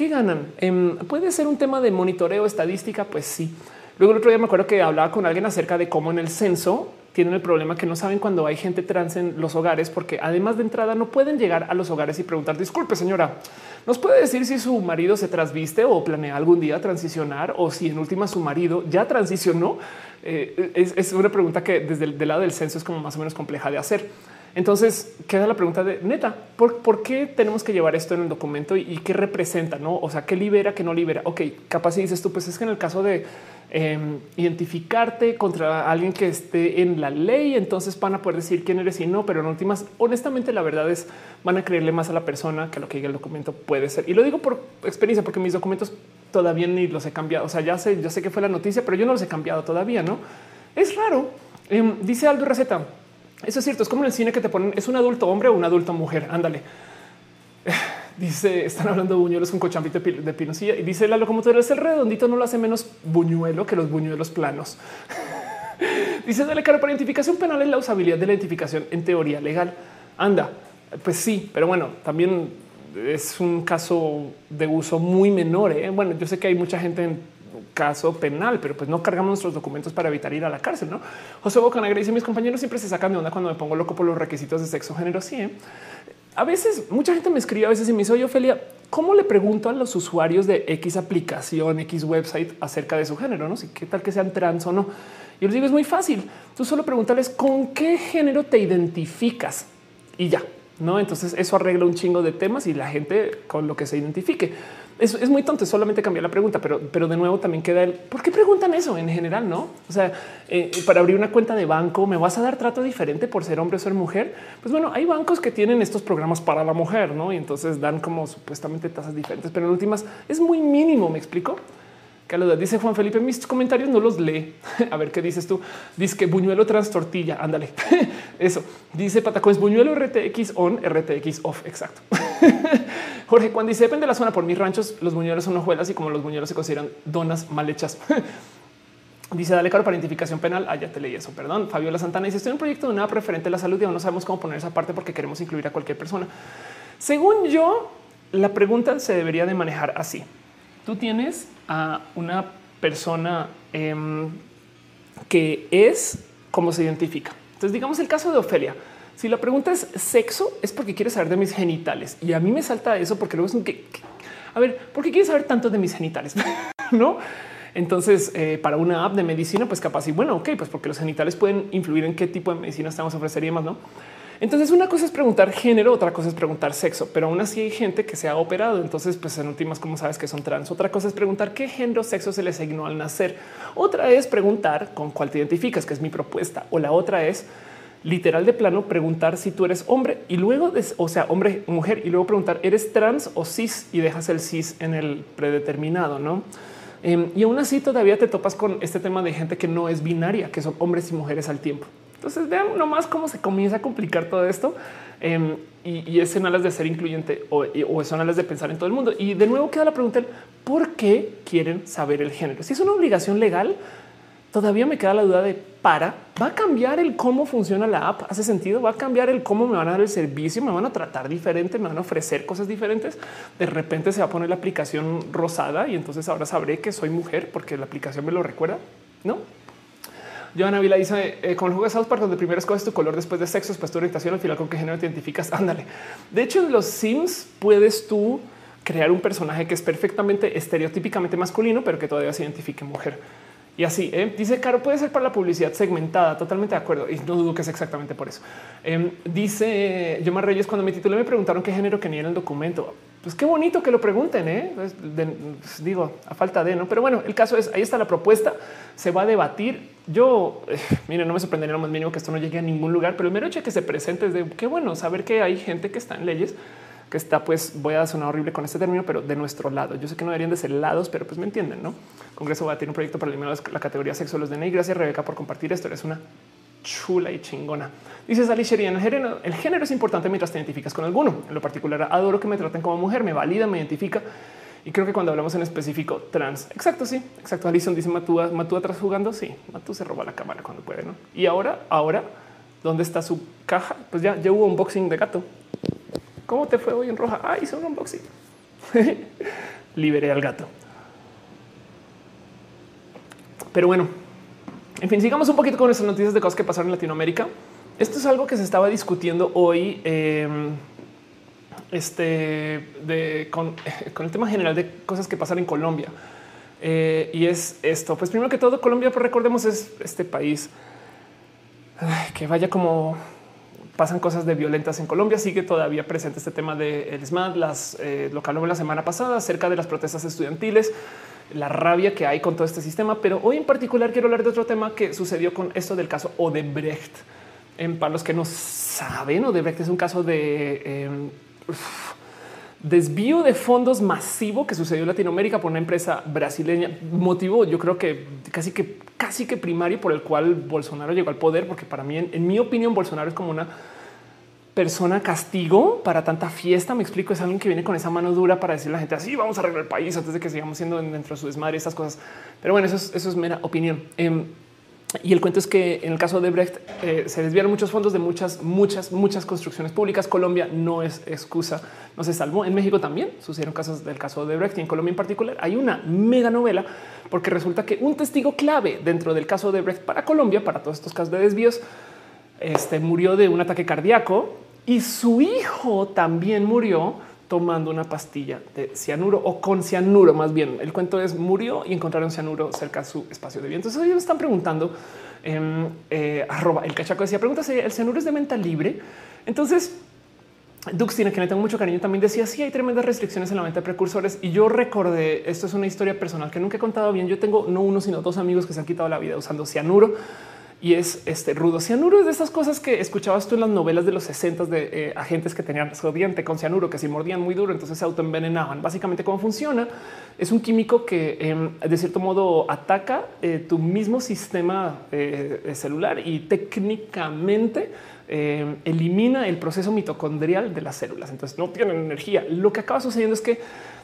¿qué ganan? Em, puede ser un tema de monitoreo estadística, pues sí. Luego el otro día me acuerdo que hablaba con alguien acerca de cómo en el censo tienen el problema que no saben cuando hay gente trans en los hogares, porque además de entrada no pueden llegar a los hogares y preguntar, disculpe señora, ¿nos puede decir si su marido se trasviste o planea algún día transicionar o si en última su marido ya transicionó? Eh, es, una pregunta que desde el lado del censo es como más o menos compleja de hacer. Entonces queda la pregunta de neta, ¿por, qué tenemos que llevar esto en el documento y, qué representa? No, o sea, qué libera, qué no libera. Ok, capaz si dices tú, pues es que en el caso de em, identificarte contra alguien que esté en la ley, entonces van a poder decir quién eres y no, pero en últimas, honestamente, la verdad es van a creerle más a la persona que lo que diga el documento puede ser. Y lo digo por experiencia, porque mis documentos todavía ni los he cambiado. O sea, ya sé, yo sé que fue la noticia, pero yo no los he cambiado todavía. No es raro. Em, dice Aldo Receta eso es cierto. Es como en el cine que te ponen es un adulto hombre o un adulto mujer. Ándale. [laughs] Dice, están hablando de buñuelos con cochambito de pinocilla y dice la locomotora es el redondito, no lo hace menos buñuelo que los buñuelos planos. [laughs] dice, dale cara para identificación penal es la usabilidad de la identificación en teoría legal. Anda, pues sí, pero bueno, también es un caso de uso muy menor. ¿eh? Bueno, yo sé que hay mucha gente en caso penal, pero pues no cargamos nuestros documentos para evitar ir a la cárcel. No José Bocanegra dice mis compañeros siempre se sacan de onda cuando me pongo loco por los requisitos de sexo género. Sí, ¿eh? a veces mucha gente me escribe a veces y me dice, oye, Ophelia, ¿cómo le pregunto a los usuarios de X aplicación, X website acerca de su género? No sé qué tal que sean trans o no. Yo les digo, es muy fácil. Tú solo pregúntales con qué género te identificas y ya. No, entonces eso arregla un chingo de temas y la gente con lo que se identifique es, muy tonto, solamente cambiar la pregunta, pero, pero de nuevo también queda el por qué preguntan eso en general, no? O sea, eh, para abrir una cuenta de banco, me vas a dar trato diferente por ser hombre o ser mujer. Pues bueno, hay bancos que tienen estos programas para la mujer, no? Y entonces dan como supuestamente tasas diferentes, pero en últimas es muy mínimo. Me explico. Dice Juan Felipe, mis comentarios no los lee. [laughs] A ver qué dices tú. Dice que buñuelo trans tortilla. Ándale. [laughs] Eso dice Patacones buñuelo RTX on RTX off. Exacto. [laughs] Jorge, cuando dice depende de la zona por mis ranchos, los buñuelos son hojuelas y como los buñuelos se consideran donas mal hechas. Dice dale caro para identificación penal. Ah, ya te leí eso. Perdón. Fabiola Santana dice estoy en un proyecto de una preferente de la salud y aún no sabemos cómo poner esa parte porque queremos incluir a cualquier persona. Según yo, la pregunta se debería de manejar así. Tú tienes a una persona em, que es como se identifica. Entonces, digamos el caso de Ofelia. Si la pregunta es sexo, es porque quiere saber de mis genitales. Y a mí me salta eso porque luego es un que, a ver, ¿por qué quieres saber tanto de mis genitales? [laughs] no? Entonces, eh, para una app de medicina, pues capaz y bueno, ok, pues porque los genitales pueden influir en qué tipo de medicina estamos ofreciendo, no? Entonces, una cosa es preguntar género, otra cosa es preguntar sexo, pero aún así hay gente que se ha operado. Entonces, pues en últimas, como sabes que son trans? Otra cosa es preguntar qué género, sexo se les asignó al nacer. Otra es preguntar con cuál te identificas, que es mi propuesta. O la otra es literal de plano preguntar si tú eres hombre y luego, o sea, hombre, mujer y luego preguntar eres trans o cis y dejas el cis en el predeterminado, no? Em, y aún así todavía te topas con este tema de gente que no es binaria, que son hombres y mujeres al tiempo. Entonces vean nomás cómo se comienza a complicar todo esto em, y, es en alas de ser incluyente o, son alas de pensar en todo el mundo. Y de nuevo queda la pregunta, ¿por qué quieren saber el género? Si es una obligación legal, todavía me queda la duda de para, va a cambiar el cómo funciona la app. Hace sentido, va a cambiar el cómo me van a dar el servicio, me van a tratar diferente, me van a ofrecer cosas diferentes. De repente se va a poner la aplicación rosada y entonces ahora sabré que soy mujer porque la aplicación me lo recuerda. No, Joana Vila dice eh, con el juego de South Park, donde primero escoges tu color después de sexo, después tu orientación, al final con qué género te identificas. [laughs] Ándale. De hecho, en los Sims puedes tú crear un personaje que es perfectamente estereotípicamente masculino, pero que todavía se identifique mujer. Y así ¿eh? dice Caro, puede ser para la publicidad segmentada. Totalmente de acuerdo. Y no dudo que es exactamente por eso. Em, dice Yomar Reyes, cuando me titulé, me preguntaron qué género quería en el documento. Pues qué bonito que lo pregunten. ¿eh? Pues, digo, a falta de no, pero bueno, el caso es ahí está la propuesta. Se va a debatir. Yo, eh, miren, no me sorprendería lo más mínimo que esto no llegue a ningún lugar, pero el mero hecho que se presente es de qué bueno saber que hay gente que está en leyes que está, pues voy a sonar horrible con este término, pero de nuestro lado. Yo sé que no deberían de ser lados, pero pues me entienden, ¿no? Congreso va a tener un proyecto para eliminar la categoría sexo de y gracias Rebeca por compartir esto. Eres una chula y chingona. Dice Sally Sherian, el género, el género es importante mientras te identificas con alguno. En lo particular, adoro que me traten como mujer, me valida, me identifica. Y creo que cuando hablamos en específico trans, exacto, sí, exacto. Alison dice Matúa, Matúa atrás jugando. Sí, Matú se roba la cámara cuando puede, ¿no? Y ahora, ahora, ¿dónde está su caja? Pues ya, ya hubo un unboxing de gato. ¿Cómo te fue hoy en roja? Ah, hice un unboxing. [laughs] Liberé al gato. Pero bueno, en fin, sigamos un poquito con nuestras noticias de cosas que pasaron en Latinoamérica. Esto es algo que se estaba discutiendo hoy. Eh, este de, [laughs] con, el tema general de cosas que pasan en Colombia. Eh, y es esto. Pues primero que todo, Colombia, pues recordemos, es este país que vaya como pasan cosas de violentas en Colombia. Sigue todavía presente este tema de el SMAD, las eh, lo que la semana pasada acerca de las protestas estudiantiles, la rabia que hay con todo este sistema. Pero hoy en particular quiero hablar de otro tema que sucedió con esto del caso Odebrecht. En para los que no saben, Odebrecht es un caso de eh, desvío de fondos masivo que sucedió en Latinoamérica por una empresa brasileña. Motivo, yo creo que casi que casi que primario por el cual Bolsonaro llegó al poder, porque para mí, en, mi opinión, Bolsonaro es como una persona castigo para tanta fiesta. Me explico, es alguien que viene con esa mano dura para decirle a la gente así vamos a arreglar el país antes de que sigamos siendo dentro de su desmadre, estas cosas. Pero bueno, eso es, mera opinión. Eh, y el cuento es que en el caso de Brecht eh, se desviaron muchos fondos de muchas, muchas, muchas construcciones públicas. Colombia no es excusa, no se salvó. En México también sucedieron casos del caso de Brecht y en Colombia en particular hay una mega novela porque resulta que un testigo clave dentro del caso de Brecht para Colombia, para todos estos casos de desvíos, este, murió de un ataque cardíaco y su hijo también murió tomando una pastilla de cianuro o con cianuro. Más bien, el cuento es murió y encontraron cianuro cerca de su espacio de vida. Entonces, ellos están preguntando, eh, eh, arroba el cachaco decía, pregunta si el cianuro es de venta libre. Entonces, Dux tiene que le tengo mucho cariño. También decía sí hay tremendas restricciones en la venta de precursores y yo recordé esto es una historia personal que nunca he contado bien. Yo tengo no uno, sino dos amigos que se han quitado la vida usando cianuro y es este rudo cianuro es de esas cosas que escuchabas tú en las novelas de los 60 de eh, agentes que tenían diente con cianuro, que si mordían muy duro, entonces se autoenvenenaban. Básicamente, cómo funciona es un químico que em, de cierto modo ataca eh, tu mismo sistema eh, celular y técnicamente em, elimina el proceso mitocondrial de las células. Entonces no tienen energía. Lo que acaba sucediendo es que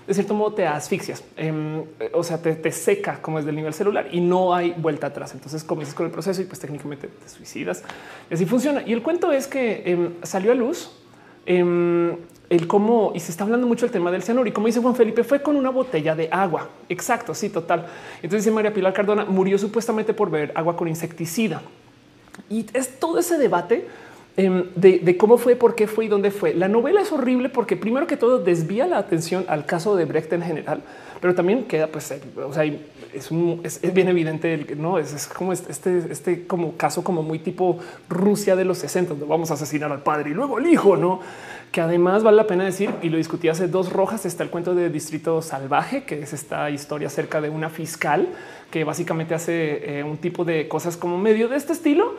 de cierto modo te asfixias, em, o sea, te, seca como es del nivel celular y no hay vuelta atrás. Entonces comienzas con el proceso y pues técnicamente te suicidas y así funciona. Y el cuento es que em, salió a luz em, el cómo y se está hablando mucho del tema del cianuro y como dice Juan Felipe fue con una botella de agua. Exacto. Sí, total. Entonces dice María Pilar Cardona murió supuestamente por beber agua con insecticida y es todo ese debate Em, de, cómo fue, por qué fue y dónde fue. La novela es horrible porque primero que todo desvía la atención al caso de Brecht en general, pero también queda, pues, o sea, es, es, bien evidente, el, no es, como este, este como caso como muy tipo Rusia de los 60, donde vamos a asesinar al padre y luego al hijo, no? Que además vale la pena decir y lo discutí hace dos rojas. Está el cuento de Distrito Salvaje, que es esta historia acerca de una fiscal que básicamente hace eh, un tipo de cosas como medio de este estilo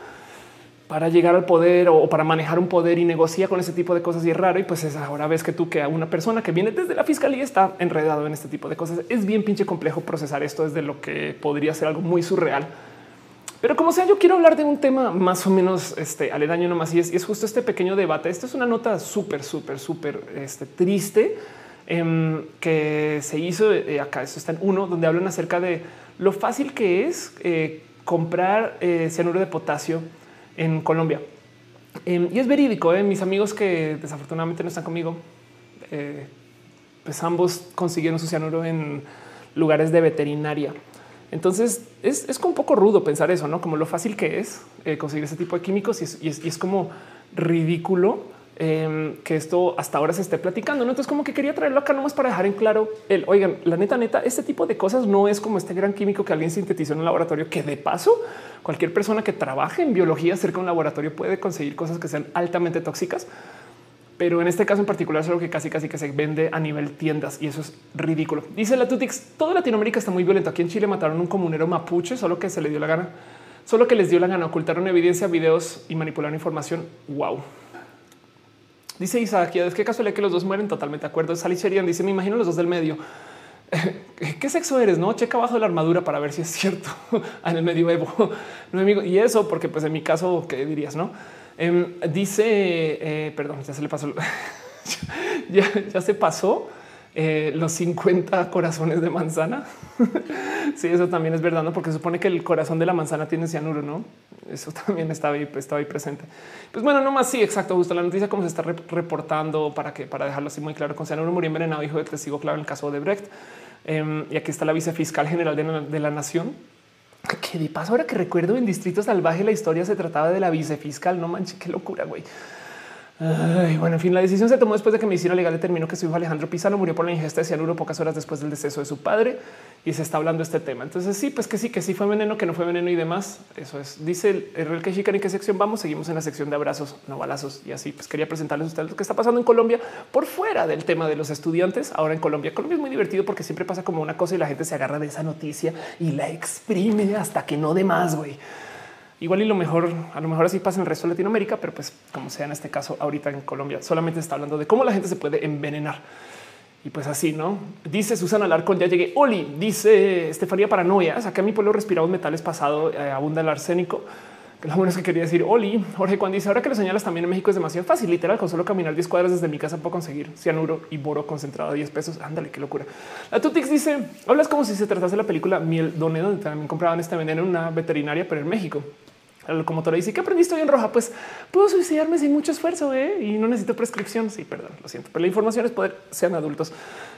para llegar al poder o para manejar un poder y negocia con ese tipo de cosas y es raro. Y pues es ahora ves que tú que a una persona que viene desde la fiscalía está enredado en este tipo de cosas. Es bien pinche complejo procesar esto desde lo que podría ser algo muy surreal. Pero como sea, yo quiero hablar de un tema más o menos este, aledaño nomás y es, y es justo este pequeño debate. Esto es una nota súper, súper, súper este, triste em, que se hizo eh, acá. Esto está en uno donde hablan acerca de lo fácil que es eh, comprar eh, cianuro de potasio en Colombia. Em, y es verídico, ¿eh? mis amigos que desafortunadamente no están conmigo, eh, pues ambos consiguieron su cianuro en lugares de veterinaria. Entonces es, es un poco rudo pensar eso, no como lo fácil que es eh, conseguir ese tipo de químicos y es, como ridículo Em, que esto hasta ahora se esté platicando. ¿no? Entonces, como que quería traerlo acá nomás para dejar en claro el oigan, la neta, neta, este tipo de cosas no es como este gran químico que alguien sintetizó en un laboratorio, que de paso, cualquier persona que trabaje en biología cerca de un laboratorio puede conseguir cosas que sean altamente tóxicas. Pero en este caso en particular es algo que casi casi que se vende a nivel tiendas y eso es ridículo. Dice la Tutix, toda Latinoamérica está muy violento. Aquí en Chile mataron un comunero mapuche, solo que se le dio la gana, solo que les dio la gana, ocultaron evidencia, videos y manipularon información. Wow. Dice Isaac, es que casualidad que los dos mueren totalmente de acuerdo. Sally Sheridan dice, me imagino los dos del medio. ¿Qué sexo eres? No checa abajo de la armadura para ver si es cierto [laughs] en el medioevo. [laughs] No amigo. Y eso porque pues en mi caso, ¿qué dirías? No em, dice, eh, perdón, ya se le pasó. [laughs] ya, ya se pasó eh, los 50 corazones de manzana. [laughs] sí, eso también es verdad, ¿no? porque supone que el corazón de la manzana tiene cianuro, ¿no? Eso [laughs] también estaba ahí, estaba ahí presente. Pues bueno, no más, sí, exacto, justo la noticia como se está reportando para que para dejarlo así muy claro, con cianuro murió envenenado, hijo de testigo claro en el caso de Brecht. Em, y aquí está la vicefiscal general de la, de la nación, que de paso ahora que recuerdo en Distrito Salvaje la historia se trataba de la vicefiscal, no manches, qué locura, güey. Bueno, en fin, la decisión se tomó después de que medicina legal determinó que su hijo Alejandro Pizano murió por la ingesta de cianuro pocas horas después del deceso de su padre y se está hablando este tema. Entonces, sí, pues que sí, que sí fue veneno, que no fue veneno y demás. Eso es. Dice el real que ¿en qué sección vamos? Seguimos en la sección de abrazos, no balazos. Y así, pues quería presentarles a ustedes lo que está pasando en Colombia por fuera del tema de los estudiantes. Ahora en Colombia, Colombia es muy divertido porque siempre pasa como una cosa y la gente se agarra de esa noticia y la exprime hasta que no de más, güey. Igual y lo mejor, a lo mejor así pasa en el resto de Latinoamérica, pero pues como sea en este caso ahorita en Colombia, solamente está hablando de cómo la gente se puede envenenar. Y pues así, ¿no? Dice Susana Alarcón, ya llegué. Oli, dice Estefanía Paranoia, saqué a mi pueblo respirado metales pasado, eh, abunda el arsénico. Que lo bueno es que quería decir Oli. Jorge, cuando dice ahora que lo señalas también en México es demasiado fácil. Literal, con solo caminar 10 cuadras desde mi casa puedo conseguir cianuro y boro concentrado a 10 pesos. Ándale, qué locura. La Tutix dice: Hablas como si se tratase de la película Miel donde también compraban este veneno en una veterinaria, pero en México el locomotora dice que aprendiste hoy en roja. Pues puedo suicidarme sin mucho esfuerzo ¿eh? y no necesito prescripción. Sí, perdón, lo siento, pero la información es poder. Sean adultos.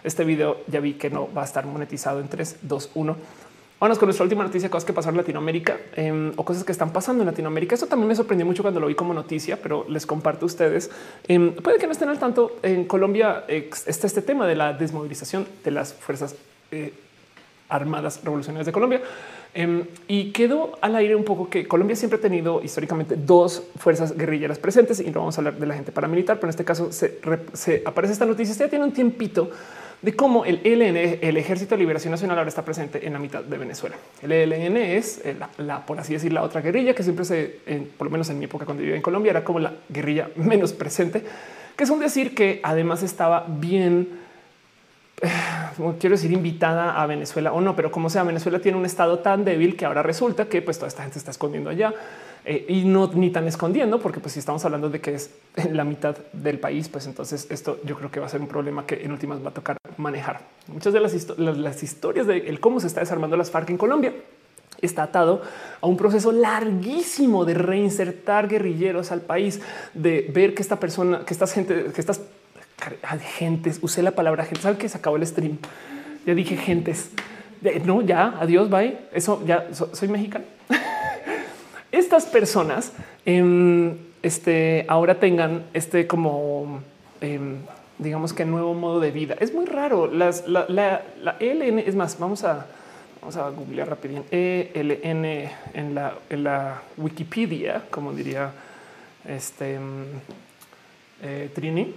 Este video ya vi que no va a estar monetizado en 3, 2, 1. Vamos con nuestra última noticia, cosas que pasaron en Latinoamérica em, o cosas que están pasando en Latinoamérica. Eso también me sorprendió mucho cuando lo vi como noticia, pero les comparto a ustedes. Em, puede que no estén al tanto. En Colombia está este tema de la desmovilización de las fuerzas eh, armadas revolucionarias de Colombia. Em, y quedó al aire un poco que Colombia siempre ha tenido históricamente dos fuerzas guerrilleras presentes y no vamos a hablar de la gente paramilitar, pero en este caso se, aparece esta noticia. Ya tiene un tiempito de cómo el ELN, el Ejército de Liberación Nacional, ahora está presente en la mitad de Venezuela. El ELN es eh, la, por así decir, la otra guerrilla que siempre se, por lo menos en mi época cuando vivía en Colombia, era como la guerrilla menos presente, que es un decir que además estaba bien [sighs] quiero decir invitada a Venezuela o no, pero como sea, Venezuela tiene un estado tan débil que ahora resulta que pues toda esta gente está escondiendo allá eh, y no ni tan escondiendo, porque pues si estamos hablando de que es [laughs] la mitad del país, pues entonces esto yo creo que va a ser un problema que en últimas va a tocar manejar. Muchas de las, las, historias de cómo se está desarmando las FARC en Colombia está atado a un proceso larguísimo de reinsertar guerrilleros al país, de ver que esta persona, que estas gente, que estas gentes. Usé la palabra gente. Saben que se acabó el stream. Ya dije gentes. No, ya adiós, bye. Eso ya soy mexicano. [laughs] Estas personas em, este, ahora tengan este como em, digamos que nuevo modo de vida. Es muy raro. Las, la, la, ELN es más, vamos a vamos a googlear rápido. ELN en la, en la Wikipedia, como diría este em, eh, Trini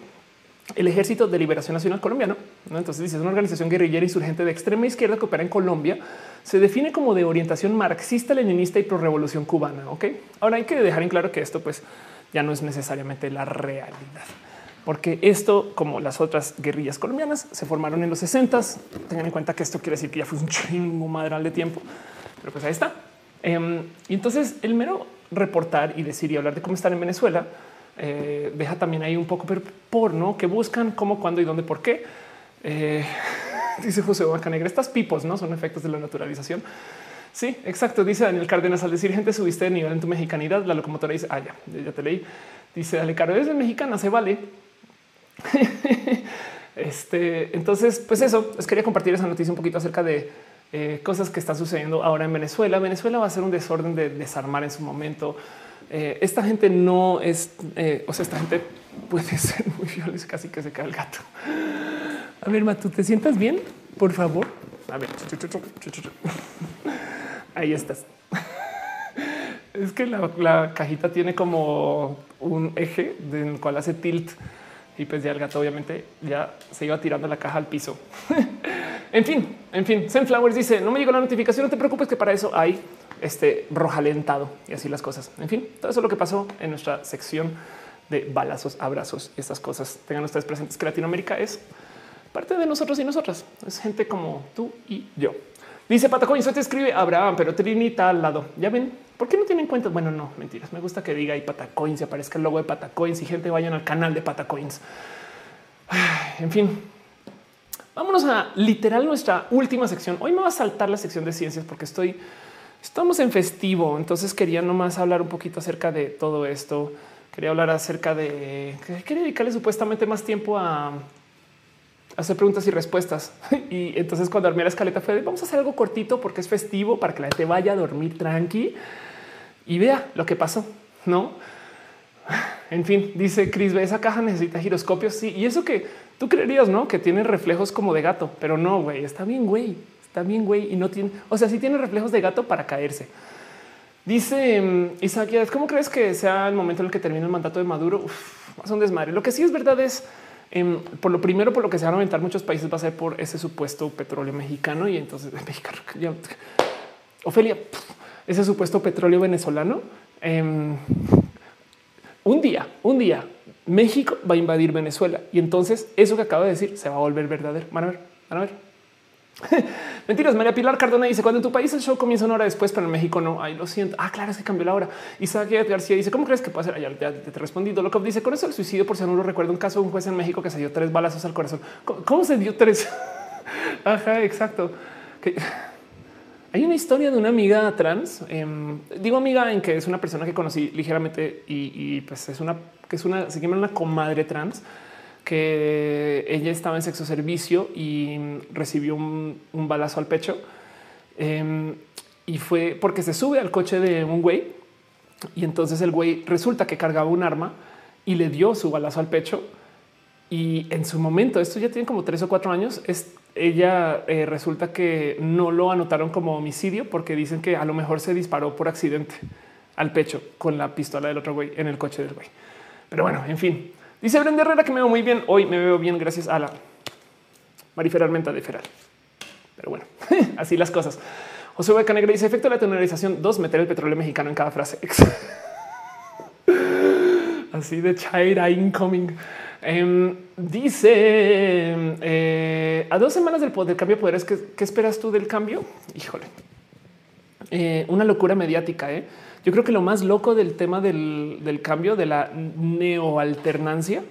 el Ejército de Liberación Nacional Colombiano. Entonces dice es una organización guerrillera insurgente de extrema izquierda que opera en Colombia. Se define como de orientación marxista, leninista y pro revolución cubana. Ok, ahora hay que dejar en claro que esto, pues, ya no es necesariamente la realidad, porque esto, como las otras guerrillas colombianas, se formaron en los 60 Tengan en cuenta que esto quiere decir que ya fue un chingo madral de tiempo, pero pues ahí está. Em, y entonces el mero reportar y decir y hablar de cómo están en Venezuela eh, deja también ahí un poco por no que buscan cómo, cuándo y dónde, por qué. Eh, [laughs] dice José Negra, estas pipos no son efectos de la naturalización. Sí, exacto. Dice Daniel Cárdenas al decir gente subiste de nivel en tu mexicanidad. La locomotora dice ah, ya, ya te leí. Dice Dale Caro, es mexicana, se vale. [laughs] este, entonces, pues eso les quería compartir esa noticia un poquito acerca de eh, cosas que están sucediendo ahora en Venezuela. Venezuela va a ser un desorden de desarmar en su momento. Eh, esta gente no es, eh, o sea, esta gente puede [laughs] ser muy violenta, casi que se cae el gato. A ver, Matu, ¿te sientas bien? Por favor. A ver, ahí estás. [laughs] Es que la, cajita tiene como un eje del cual hace tilt y pues ya el gato obviamente ya se iba tirando la caja al piso. [laughs] en fin, en fin, Sunflowers dice no me llegó la notificación, no te preocupes que para eso hay este rojalentado y así las cosas. En fin, todo eso es lo que pasó en nuestra sección de balazos, abrazos y estas cosas. Tengan ustedes presentes que Latinoamérica es parte de nosotros y nosotras. Es gente como tú y yo. Dice Patacoin, se te escribe Abraham, pero Trinita al lado. Ya ven, ¿por qué no tienen cuenta? Bueno, no, mentiras. Me gusta que diga ahí Patacoins y aparezca el logo de Patacoins y gente vayan al canal de Patacoins. [sighs] En fin, vámonos a literal nuestra última sección. Hoy me va a saltar la sección de ciencias porque estoy, estamos en festivo. Entonces quería nomás hablar un poquito acerca de todo esto. Quería hablar acerca de quería dedicarle supuestamente más tiempo a hacer preguntas y respuestas. [laughs] Y entonces cuando armé la escaleta fue de, vamos a hacer algo cortito porque es festivo para que la gente vaya a dormir tranqui y vea lo que pasó. No, [sighs] en fin, dice Chris, esa caja necesita giroscopios. Sí, y eso que tú creerías, no que tiene reflejos como de gato, pero no, güey, está bien, güey, está bien, güey, y no tiene, o sea, sí tiene reflejos de gato para caerse. Dice um, Isaac, ¿cómo crees que sea el momento en el que termine el mandato de Maduro? Uf, un desmadre. Lo que sí es verdad es Em, por lo primero, por lo que se van a aumentar muchos países va a ser por ese supuesto petróleo mexicano y entonces [laughs] mexicano. Ya, Ofelia, ese supuesto petróleo venezolano. Em, un día, un día, México va a invadir Venezuela y entonces eso que acabo de decir se va a volver verdadero. Van a ver, van a ver. [laughs] Mentiras. María Pilar Cardona dice cuando en tu país el show comienza una hora después, pero en México no. Ay, lo siento. Ah, claro, es que cambió la hora. Isaac García dice cómo crees que puede ser? Ya, te, te, respondido lo Dolokov dice con eso el suicidio por si no lo recuerdo un caso de un juez en México que se dio tres balazos al corazón. ¿Cómo, se dio tres? [laughs] Ajá, exacto. [laughs] Hay una historia de una amiga trans. Em, digo amiga en que es una persona que conocí ligeramente y, pues es una que es una se llama una comadre trans que ella estaba en sexo servicio y recibió un, balazo al pecho. Em, y fue porque se sube al coche de un güey y entonces el güey resulta que cargaba un arma y le dio su balazo al pecho. Y en su momento, esto ya tiene como tres o cuatro años, es, ella eh, resulta que no lo anotaron como homicidio porque dicen que a lo mejor se disparó por accidente al pecho con la pistola del otro güey en el coche del güey. Pero bueno, en fin, Dice Brenda Herrera que me veo muy bien. Hoy me veo bien gracias a la Marifer Armenta de Feral. Pero bueno, [laughs] así las cosas. José Beca Negra dice efecto de la tonalización. Dos, meter el petróleo mexicano en cada frase. [laughs] así de Chaira incoming. Em, dice eh, a dos semanas del, cambio de poderes. ¿qué, ¿qué, esperas tú del cambio? Híjole, eh, una locura mediática. ¿eh? Yo creo que lo más loco del tema del, cambio de la neoalternancia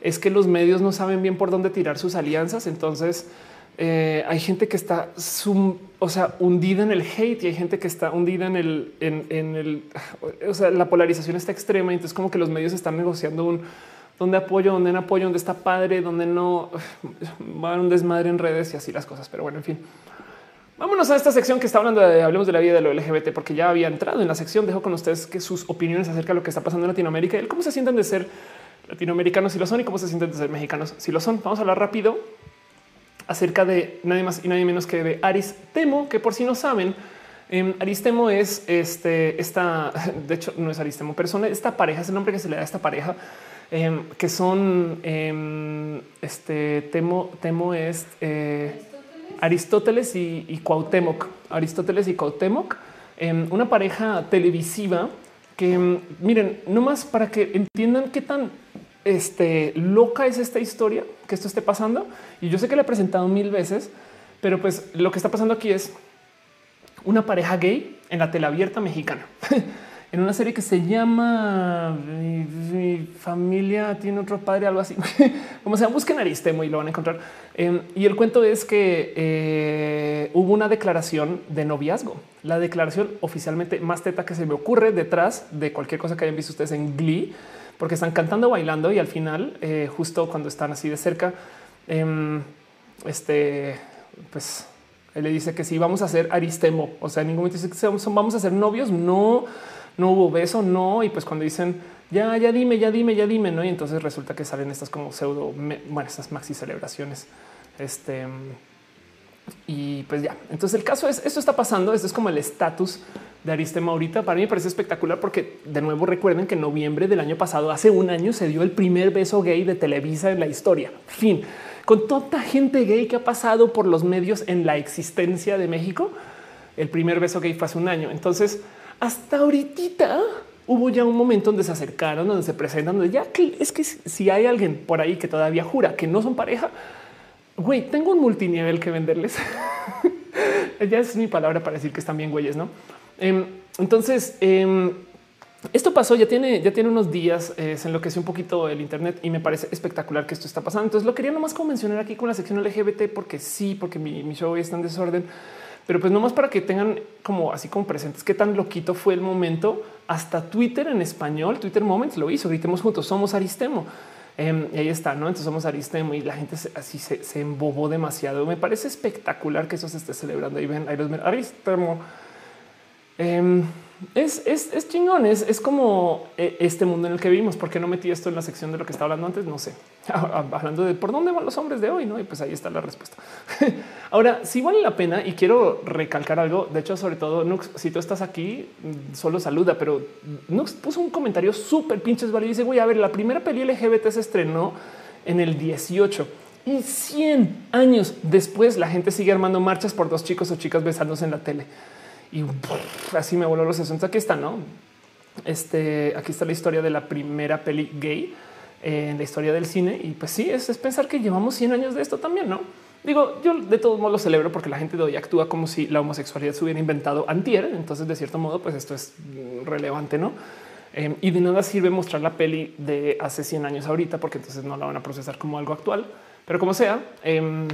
es que los medios no saben bien por dónde tirar sus alianzas. Entonces eh, hay gente que está o sea, hundida en el hate y hay gente que está hundida en el, o sea, la polarización está extrema. Entonces como que los medios están negociando un dónde apoyo, dónde no apoyo, dónde está padre, dónde no va a un desmadre en redes y así las cosas. Pero bueno, en fin. Vámonos a esta sección que está hablando de hablemos de la vida de lo LGBT, porque ya había entrado en la sección. Dejo con ustedes que sus opiniones acerca de lo que está pasando en Latinoamérica y cómo se sienten de ser latinoamericanos si lo son y cómo se sienten de ser mexicanos si lo son. Vamos a hablar rápido acerca de nadie más y nadie menos que de Aristemo, que por si no saben, eh, Aristemo es este, esta, [laughs] de hecho no es Aristemo, persona, esta pareja, es el nombre que se le da a esta pareja, em, que son em, este Temo, Temo es eh, Aristóteles y, Cuauhtémoc. Aristóteles y Cuauhtémoc, em, una pareja televisiva que em, miren, no más para que entiendan qué tan este, loca es esta historia que esto esté pasando. Y yo sé que la he presentado mil veces, pero pues lo que está pasando aquí es una pareja gay en la tela abierta mexicana. [laughs] en una serie que se llama Mi, familia tiene otro padre, algo así. [laughs] Como sea, busquen Aristemo y lo van a encontrar. Em, y el cuento es que eh, hubo una declaración de noviazgo, la declaración oficialmente más teta que se me ocurre detrás de cualquier cosa que hayan visto ustedes en Glee, porque están cantando, bailando y al final, eh, justo cuando están así de cerca, em, este, pues él le dice que sí, vamos a hacer Aristemo. O sea, en ningún momento dice que vamos a ser novios. No, no hubo beso, no. Y pues cuando dicen ya, ya dime, ya dime, ya dime, no. Y entonces resulta que salen estas como pseudo, bueno, estas maxi celebraciones. Este y pues ya. Entonces el caso es esto está pasando. Esto es como el estatus de Aristema ahorita. Para mí me parece espectacular porque de nuevo recuerden que en noviembre del año pasado, hace un año, se dio el primer beso gay de Televisa en la historia. Fin con toda gente gay que ha pasado por los medios en la existencia de México. El primer beso gay fue hace un año. Entonces, hasta ahorita hubo ya un momento donde se acercaron, donde se presentan, donde ya es que si hay alguien por ahí que todavía jura que no son pareja, güey, tengo un multinivel que venderles. [laughs] ya es mi palabra para decir que están bien güeyes, no? Em, entonces, em, esto pasó, ya tiene, ya tiene unos días, eh, se enloqueció un poquito el Internet y me parece espectacular que esto está pasando. Entonces lo quería nomás como mencionar aquí con la sección LGBT porque sí, porque mi, mi show está en desorden, pero pues nomás para que tengan como así como presentes qué tan loquito fue el momento. Hasta Twitter en español, Twitter Moments lo hizo, gritemos juntos, somos Aristemo. Em, y ahí está, ¿no? Entonces somos Aristemo y la gente así se, se, embobó demasiado. Me parece espectacular que eso se esté celebrando. Ahí ven, ahí los Aristemo. Em, es, es, es chingón, es, es, como eh, este mundo en el que vivimos. ¿Por qué no metí esto en la sección de lo que estaba hablando antes? No sé. [laughs] Hablando de por dónde van los hombres de hoy, ¿no? Y pues ahí está la respuesta. [laughs] Ahora, sí vale la pena y quiero recalcar algo. De hecho, sobre todo, Nux, si tú estás aquí, solo saluda, pero Nux puso un comentario súper pinches válido y dice, voy a ver, la primera peli LGBT se estrenó en el 18 y 100 años después la gente sigue armando marchas por dos chicos o chicas besándose en la tele y así me voló los 60. Aquí está, no? Este aquí está la historia de la primera peli gay en la historia del cine. Y pues sí, es, es, pensar que llevamos 100 años de esto también, no? Digo, yo de todos modos lo celebro porque la gente de hoy actúa como si la homosexualidad se hubiera inventado antier. Entonces, de cierto modo, pues esto es relevante, no? Eh, y de nada sirve mostrar la peli de hace 100 años ahorita, porque entonces no la van a procesar como algo actual. Pero como sea, eh,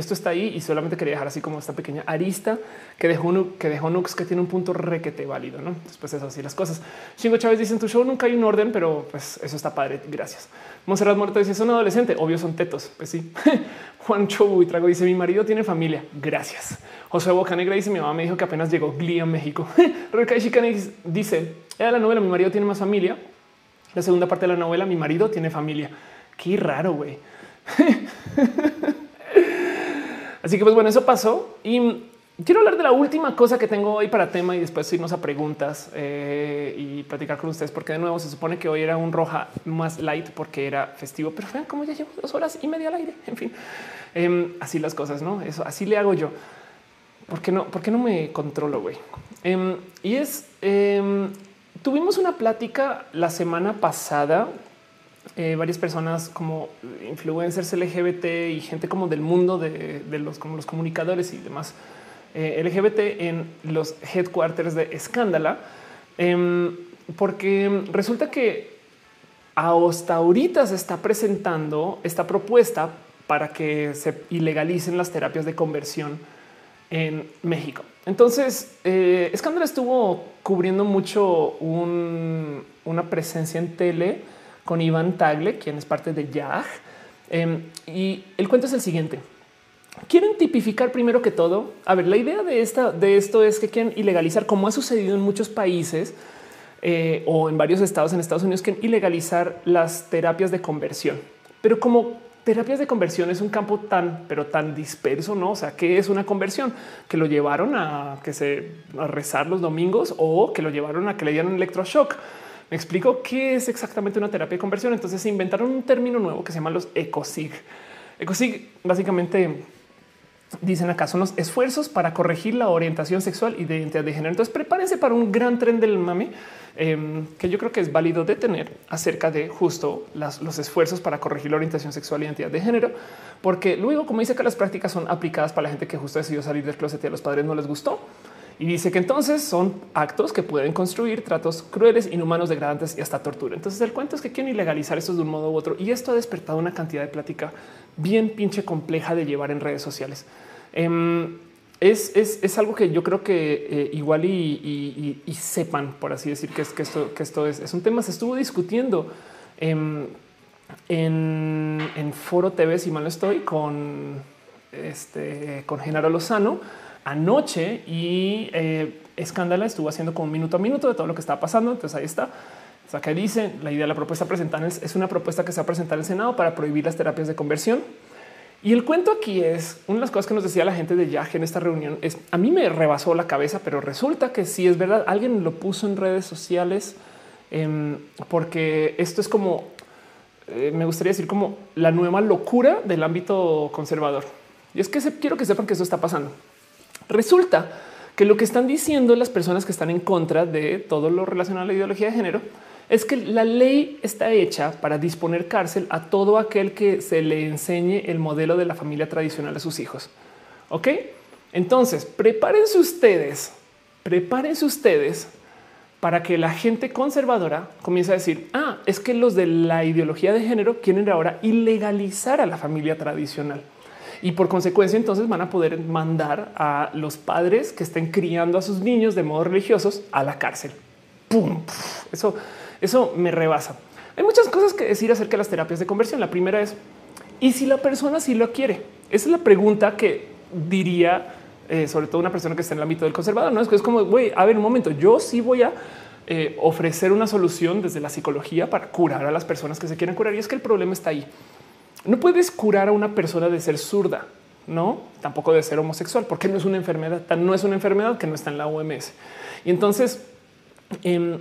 esto está ahí y solamente quería dejar así como esta pequeña arista que dejó que dejó Nux que tiene un punto requete válido. ¿no? Después es así las cosas. Chingo Chávez dice en tu show nunca hay un orden, pero pues eso está padre. Gracias. Monserrat Muerto dice son adolescente. Obvio son tetos. Pues sí. [laughs] Juan Chobu y Trago dice mi marido tiene familia. Gracias. José Boca Negra dice mi mamá me dijo que apenas llegó Glee a México. [laughs] Rebeca Chicanex dice era la novela mi marido tiene más familia. La segunda parte de la novela mi marido tiene familia. Qué raro, güey. [laughs] Así que pues bueno, eso pasó y quiero hablar de la última cosa que tengo hoy para tema y después irnos a preguntas eh, y platicar con ustedes, porque de nuevo se supone que hoy era un roja más light porque era festivo, pero vean cómo ya llevo dos horas y media al aire. En fin, em, así las cosas, no? Eso así le hago yo. ¿Por qué no? ¿Por qué no me controlo, güey? Em, y es em, tuvimos una plática la semana pasada eh, varias personas como influencers LGBT y gente como del mundo de, los, como los comunicadores y demás eh, LGBT en los headquarters de Escándala, em, porque resulta que hasta ahorita se está presentando esta propuesta para que se ilegalicen las terapias de conversión en México. Entonces, eh, Escándala estuvo cubriendo mucho una presencia en tele con Iván Tagle, quien es parte de YAG. Em, y el cuento es el siguiente. Quieren tipificar primero que todo. A ver, la idea de, esta, de esto es que quieren ilegalizar, como ha sucedido en muchos países eh, o en varios estados en Estados Unidos, quieren ilegalizar las terapias de conversión. Pero como terapias de conversión es un campo tan, pero tan disperso, no? O sea, ¿qué es una conversión? Que lo llevaron a que se a rezar los domingos o que lo llevaron a que le dieran electroshock me explico qué es exactamente una terapia de conversión. Entonces se inventaron un término nuevo que se llama los ECOSIG. ECOSIG básicamente dicen acá son los esfuerzos para corregir la orientación sexual y de identidad de género. Entonces prepárense para un gran tren del mame em, que yo creo que es válido detener acerca de justo los esfuerzos para corregir la orientación sexual y identidad de género, porque luego, como dice que las prácticas son aplicadas para la gente que justo decidió salir del closet y a los padres no les gustó. Y dice que entonces son actos que pueden construir tratos crueles, inhumanos, degradantes y hasta tortura. Entonces el cuento es que quieren ilegalizar esto de un modo u otro y esto ha despertado una cantidad de plática bien pinche compleja de llevar en redes sociales. Em, es, es, algo que yo creo que eh, igual y, sepan, por así decir, que, es, que esto, que esto es, es un tema. Se estuvo discutiendo em, en, en Foro TV, si mal no estoy, con, este, con Genaro Lozano anoche y eh, Escándala estuvo haciendo un minuto a minuto de todo lo que estaba pasando. Entonces ahí está. O sea, que dice la idea de la propuesta presentada es, una propuesta que se va a presentar en el Senado para prohibir las terapias de conversión. Y el cuento aquí es una de las cosas que nos decía la gente de Yage en esta reunión. Es a mí me rebasó la cabeza, pero resulta que sí es verdad. Alguien lo puso en redes sociales em, porque esto es como eh, me gustaría decir como la nueva locura del ámbito conservador. Y es que quiero que sepan que eso está pasando. Resulta que lo que están diciendo las personas que están en contra de todo lo relacionado a la ideología de género es que la ley está hecha para disponer cárcel a todo aquel que se le enseñe el modelo de la familia tradicional a sus hijos. Ok, entonces prepárense ustedes, prepárense ustedes para que la gente conservadora comience a decir, ah, es que los de la ideología de género quieren ahora ilegalizar a la familia tradicional. Y por consecuencia, entonces van a poder mandar a los padres que estén criando a sus niños de modo religiosos a la cárcel. ¡Pum! Eso eso me rebasa. Hay muchas cosas que decir acerca de las terapias de conversión. La primera es, ¿y si la persona sí lo quiere? Esa es la pregunta que diría, eh, sobre todo una persona que está en el ámbito del conservador. No es que es como, güey, a ver un momento, yo sí voy a eh, ofrecer una solución desde la psicología para curar a las personas que se quieren curar. Y es que el problema está ahí. No puedes curar a una persona de ser zurda, no tampoco de ser homosexual, porque no es una enfermedad, no es una enfermedad que no está en la OMS. Y entonces, em,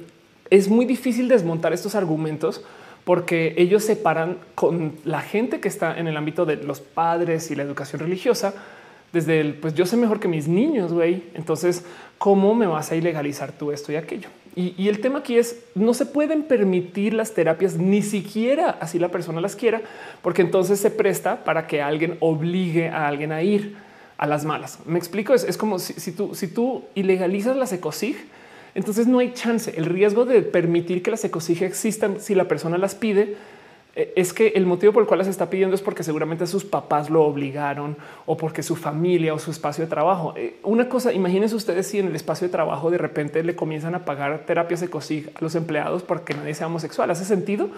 es muy difícil desmontar estos argumentos porque ellos separan con la gente que está en el ámbito de los padres y la educación religiosa desde el pues yo sé mejor que mis niños, güey. Entonces, ¿cómo me vas a ilegalizar tú esto y aquello? Y, el tema aquí es no se pueden permitir las terapias ni siquiera así la persona las quiera, porque entonces se presta para que alguien obligue a alguien a ir a las malas. Me explico. Es, como si, tú, si tú ilegalizas la ecosig, entonces no hay chance. El riesgo de permitir que las ecosigas existan si la persona las pide es que el motivo por el cual las está pidiendo es porque seguramente sus papás lo obligaron o porque su familia o su espacio de trabajo. Eh, una cosa, imagínense ustedes si en el espacio de trabajo de repente le comienzan a pagar terapias ecosig a los empleados porque nadie sea homosexual. ¿Hace sentido?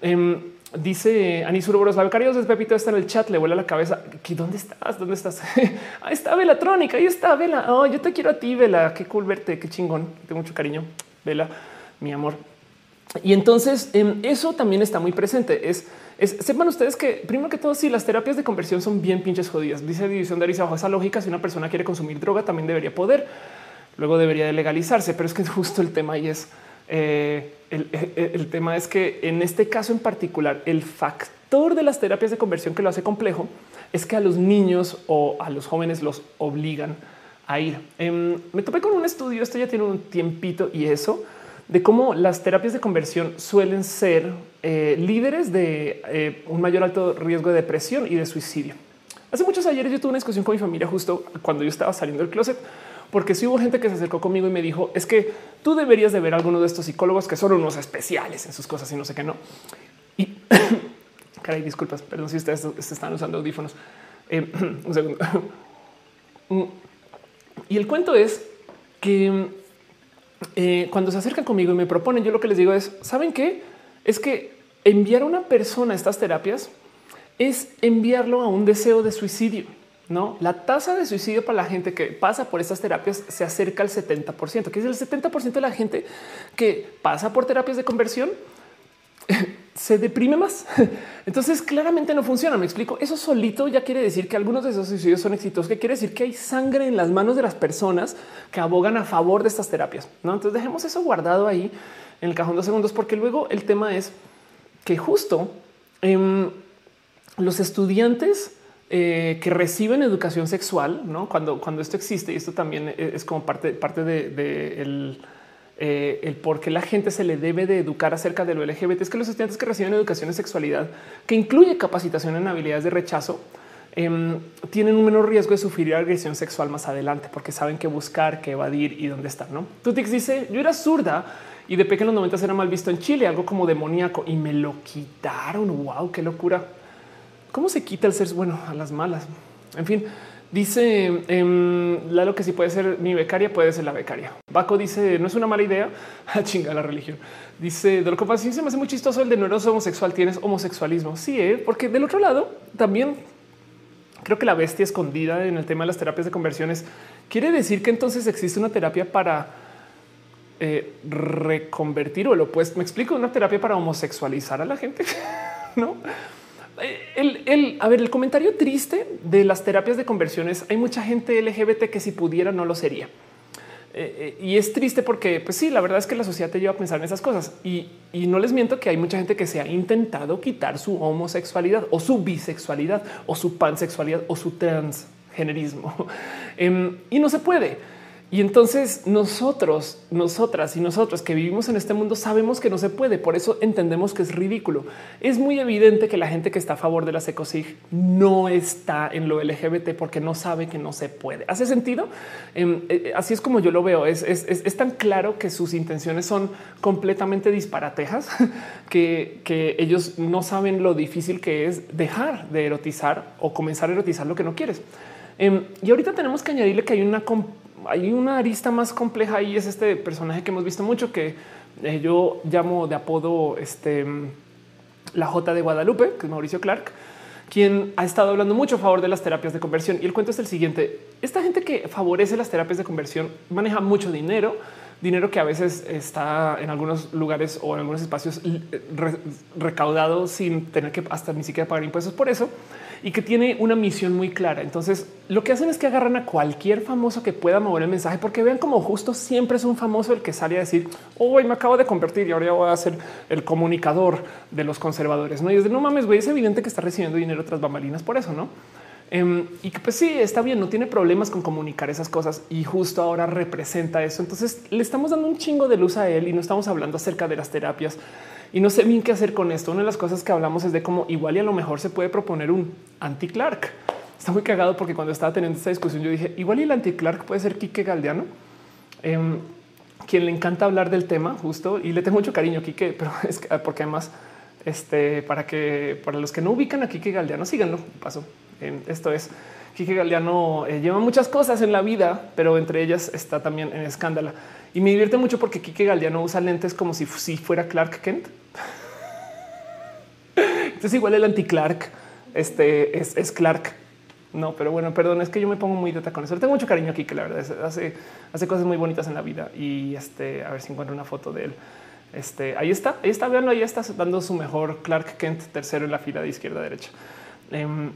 Em, Dice Anisur Boros, la becaria de Pepito está en el chat, le vuela la cabeza. ¿Dónde estás? ¿Dónde estás? [laughs] ahí está Velatrónica, ahí está Vela. Oh, yo te quiero a ti, Vela. Qué cool verte, qué chingón. Tengo mucho cariño, Vela, mi amor. Y entonces em, eso también está muy presente. Es, sepan ustedes que primero que todo, si las terapias de conversión son bien pinches jodidas, dice División de Arisa bajo esa lógica, si una persona quiere consumir droga, también debería poder, luego debería de legalizarse. Pero es que justo el tema ahí es eh, el, tema es que en este caso en particular, el factor de las terapias de conversión que lo hace complejo es que a los niños o a los jóvenes los obligan a ir. Em, me topé con un estudio, esto ya tiene un tiempito y eso de cómo las terapias de conversión suelen ser eh, líderes de eh, un mayor alto riesgo de depresión y de suicidio. Hace muchos ayeres yo tuve una discusión con mi familia justo cuando yo estaba saliendo del closet porque si hubo gente que se acercó conmigo y me dijo es que tú deberías de ver a alguno de estos psicólogos que son unos especiales en sus cosas y no sé qué no. Y [coughs] caray, disculpas, perdón si ustedes están usando audífonos. Eh, [coughs] un segundo. [coughs] y el cuento es que eh, cuando se acercan conmigo y me proponen, yo lo que les digo es, ¿saben qué? Es que enviar a una persona a estas terapias es enviarlo a un deseo de suicidio. No, la tasa de suicidio para la gente que pasa por estas terapias se acerca al 70%, que es el 70% de la gente que pasa por terapias de conversión se deprime más. [laughs] Entonces claramente no funciona. Me explico. Eso solito ya quiere decir que algunos de esos suicidios son exitosos, que quiere decir que hay sangre en las manos de las personas que abogan a favor de estas terapias. No, entonces dejemos eso guardado ahí en el cajón dos segundos, porque luego el tema es que justo em, los estudiantes eh, que reciben educación sexual, ¿no? Cuando, cuando esto existe, y esto también es como parte, parte de, eh, el, por qué la gente se le debe de educar acerca de lo LGBT, es que los estudiantes que reciben educación en sexualidad, que incluye capacitación en habilidades de rechazo, em, tienen un menor riesgo de sufrir agresión sexual más adelante, porque saben qué buscar, qué evadir y dónde estar. ¿no? Tutix dice, yo era zurda y de pequeño en los 90 era mal visto en Chile, algo como demoníaco, y me lo quitaron. Wow, qué locura. ¿Cómo se quita el ser bueno a las malas? En fin, dice eh, Lalo que si puede ser mi becaria, puede ser la becaria. Baco dice no es una mala idea. A [laughs] ah, chinga la religión. Dice de lo que se me hace muy chistoso el de no eres homosexual, tienes homosexualismo. Sí, ¿eh? porque del otro lado también creo que la bestia escondida en el tema de las terapias de conversiones quiere decir que entonces existe una terapia para eh, reconvertir o lo opuesto. Me explico una terapia para homosexualizar a la gente, [laughs] no? El, a ver, el comentario triste de las terapias de conversiones. Hay mucha gente LGBT que si pudiera no lo sería. Eh, eh, y es triste porque, pues sí, la verdad es que la sociedad te lleva a pensar en esas cosas. Y, no les miento que hay mucha gente que se ha intentado quitar su homosexualidad o su bisexualidad o su pansexualidad o su transgenerismo. [laughs] Em, y no se puede. Y entonces nosotros, nosotras y nosotros que vivimos en este mundo sabemos que no se puede. Por eso entendemos que es ridículo. Es muy evidente que la gente que está a favor de las ecosig no está en lo LGBT porque no sabe que no se puede. ¿Hace sentido? Em, eh, así es como yo lo veo. Es, es, tan claro que sus intenciones son completamente disparatejas [laughs] que, que ellos no saben lo difícil que es dejar de erotizar o comenzar a erotizar lo que no quieres. Em, y ahorita tenemos que añadirle que hay una hay una arista más compleja y es este personaje que hemos visto mucho que eh, yo llamo de apodo este, la J de Guadalupe, que es Mauricio Clark, quien ha estado hablando mucho a favor de las terapias de conversión. Y el cuento es el siguiente. Esta gente que favorece las terapias de conversión maneja mucho dinero, dinero que a veces está en algunos lugares o en algunos espacios recaudado sin tener que hasta ni siquiera pagar impuestos por eso y que tiene una misión muy clara. Entonces, lo que hacen es que agarran a cualquier famoso que pueda mover el mensaje, porque vean como justo siempre es un famoso el que sale a decir, hoy me acabo de convertir y ahora voy a ser el comunicador de los conservadores. No, y es de no mames, güey, es evidente que está recibiendo dinero tras bambalinas por eso, no? Em, y que pues sí, está bien, no tiene problemas con comunicar esas cosas y justo ahora representa eso. Entonces le estamos dando un chingo de luz a él y no estamos hablando acerca de las terapias y no sé bien qué hacer con esto. Una de las cosas que hablamos es de cómo igual y a lo mejor se puede proponer un anti Clark. Está muy cagado porque cuando estaba teniendo esta discusión yo dije igual y el anti Clark puede ser Quique Galdeano, em, quien le encanta hablar del tema justo y le tengo mucho cariño Quique, pero [laughs] es que, porque además este para que para los que no ubican a Quique Galdeano síganlo. Paso. esto es Quique Galdeano eh, lleva muchas cosas en la vida, pero entre ellas está también en escándalo. Y me divierte mucho porque Quique Galdeano usa lentes como si, si fuera Clark Kent. Entonces igual el anti Clark este es, Clark. No, pero bueno, perdón, es que yo me pongo muy data con eso. Le tengo mucho cariño aquí, que la verdad hace, hace cosas muy bonitas en la vida y este, a ver si encuentro una foto de él. Este ahí está, ahí está, veanlo, ahí está dando su mejor Clark Kent tercero en la fila de izquierda a derecha. Em,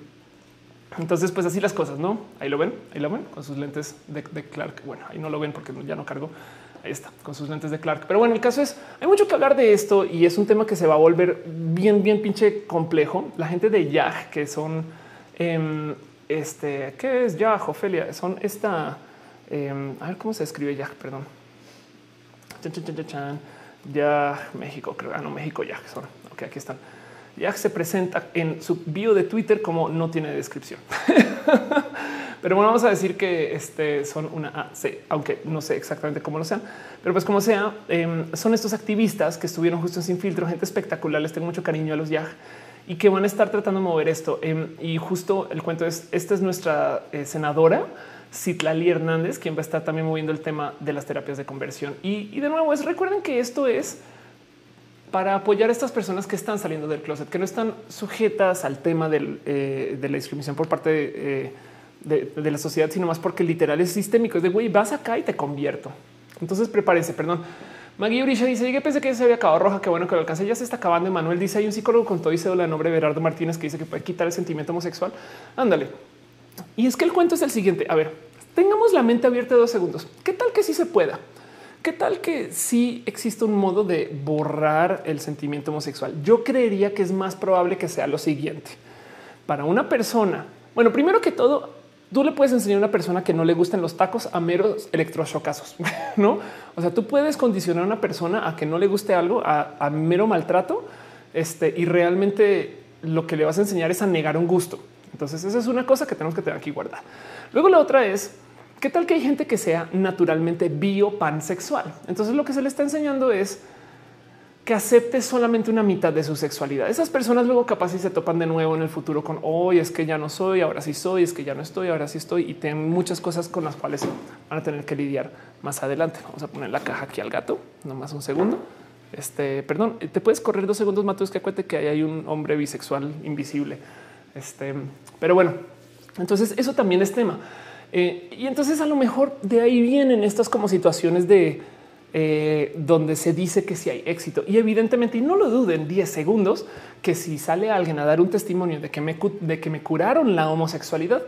entonces, pues así las cosas, no? Ahí lo ven, ahí lo ven con sus lentes de, de Clark. Bueno, ahí no lo ven porque ya no cargo, Ahí está, con sus lentes de Clark. Pero bueno, el caso es, hay mucho que hablar de esto y es un tema que se va a volver bien, bien pinche complejo. La gente de Yag, que son, em, este, ¿qué es Yag, Ofelia? Son esta, em, a ver cómo se escribe Yag, perdón. Yag, México, creo. Ah, no, México, Yag. Son. Ok, aquí están. Yag se presenta en su bio de Twitter como no tiene descripción. [laughs] Pero bueno, vamos a decir que este son una AC, aunque no sé exactamente cómo lo sean, pero pues como sea, em, son estos activistas que estuvieron justo en Sin Filtro, gente espectacular. Les tengo mucho cariño a los YAG y que van a estar tratando de mover esto. Em, y justo el cuento es: esta es nuestra eh, senadora. Citlali Hernández, quien va a estar también moviendo el tema de las terapias de conversión. Y, de nuevo, recuerden que esto es para apoyar a estas personas que están saliendo del closet, que no están sujetas al tema eh, de la discriminación por parte de, eh, de, la sociedad, sino más porque literal es sistémico. Es de güey, vas acá y te convierto. Entonces prepárense, perdón. Maggie Urisha dice: Yo pensé que se había acabado roja. Qué bueno que lo alcance. Ya se está acabando. Manuel dice: Hay un psicólogo con todo y cédula de nombre Berardo Martínez que dice que puede quitar el sentimiento homosexual. Ándale. Y es que el cuento es el siguiente. A ver, tengamos la mente abierta dos segundos. ¿Qué tal que sí se pueda? ¿Qué tal que sí existe un modo de borrar el sentimiento homosexual? Yo creería que es más probable que sea lo siguiente. Para una persona, bueno, primero que todo, tú le puedes enseñar a una persona que no le gusten los tacos a meros electroshocazos, [laughs] no? O sea, tú puedes condicionar a una persona a que no le guste algo a, mero maltrato. Este y realmente lo que le vas a enseñar es a negar un gusto. Entonces, esa es una cosa que tenemos que tener aquí guardada. Luego, la otra es qué tal que hay gente que sea naturalmente biopansexual. Entonces, lo que se le está enseñando es que acepte solamente una mitad de su sexualidad. Esas personas luego capaz si se topan de nuevo en el futuro con hoy es que ya no soy, ahora sí soy, es que ya no estoy, ahora sí estoy y tienen muchas cosas con las cuales van a tener que lidiar más adelante. Vamos a poner la caja aquí al gato, nomás un segundo. Este, perdón, te puedes correr dos segundos, Matos, que acuérdate que hay un hombre bisexual invisible. Este, pero bueno, entonces eso también es tema. Eh, y entonces a lo mejor de ahí vienen estas como situaciones de eh, donde se dice que si hay éxito. Y evidentemente, y no lo duden 10 segundos, que si sale alguien a dar un testimonio de que me, de que me curaron la homosexualidad,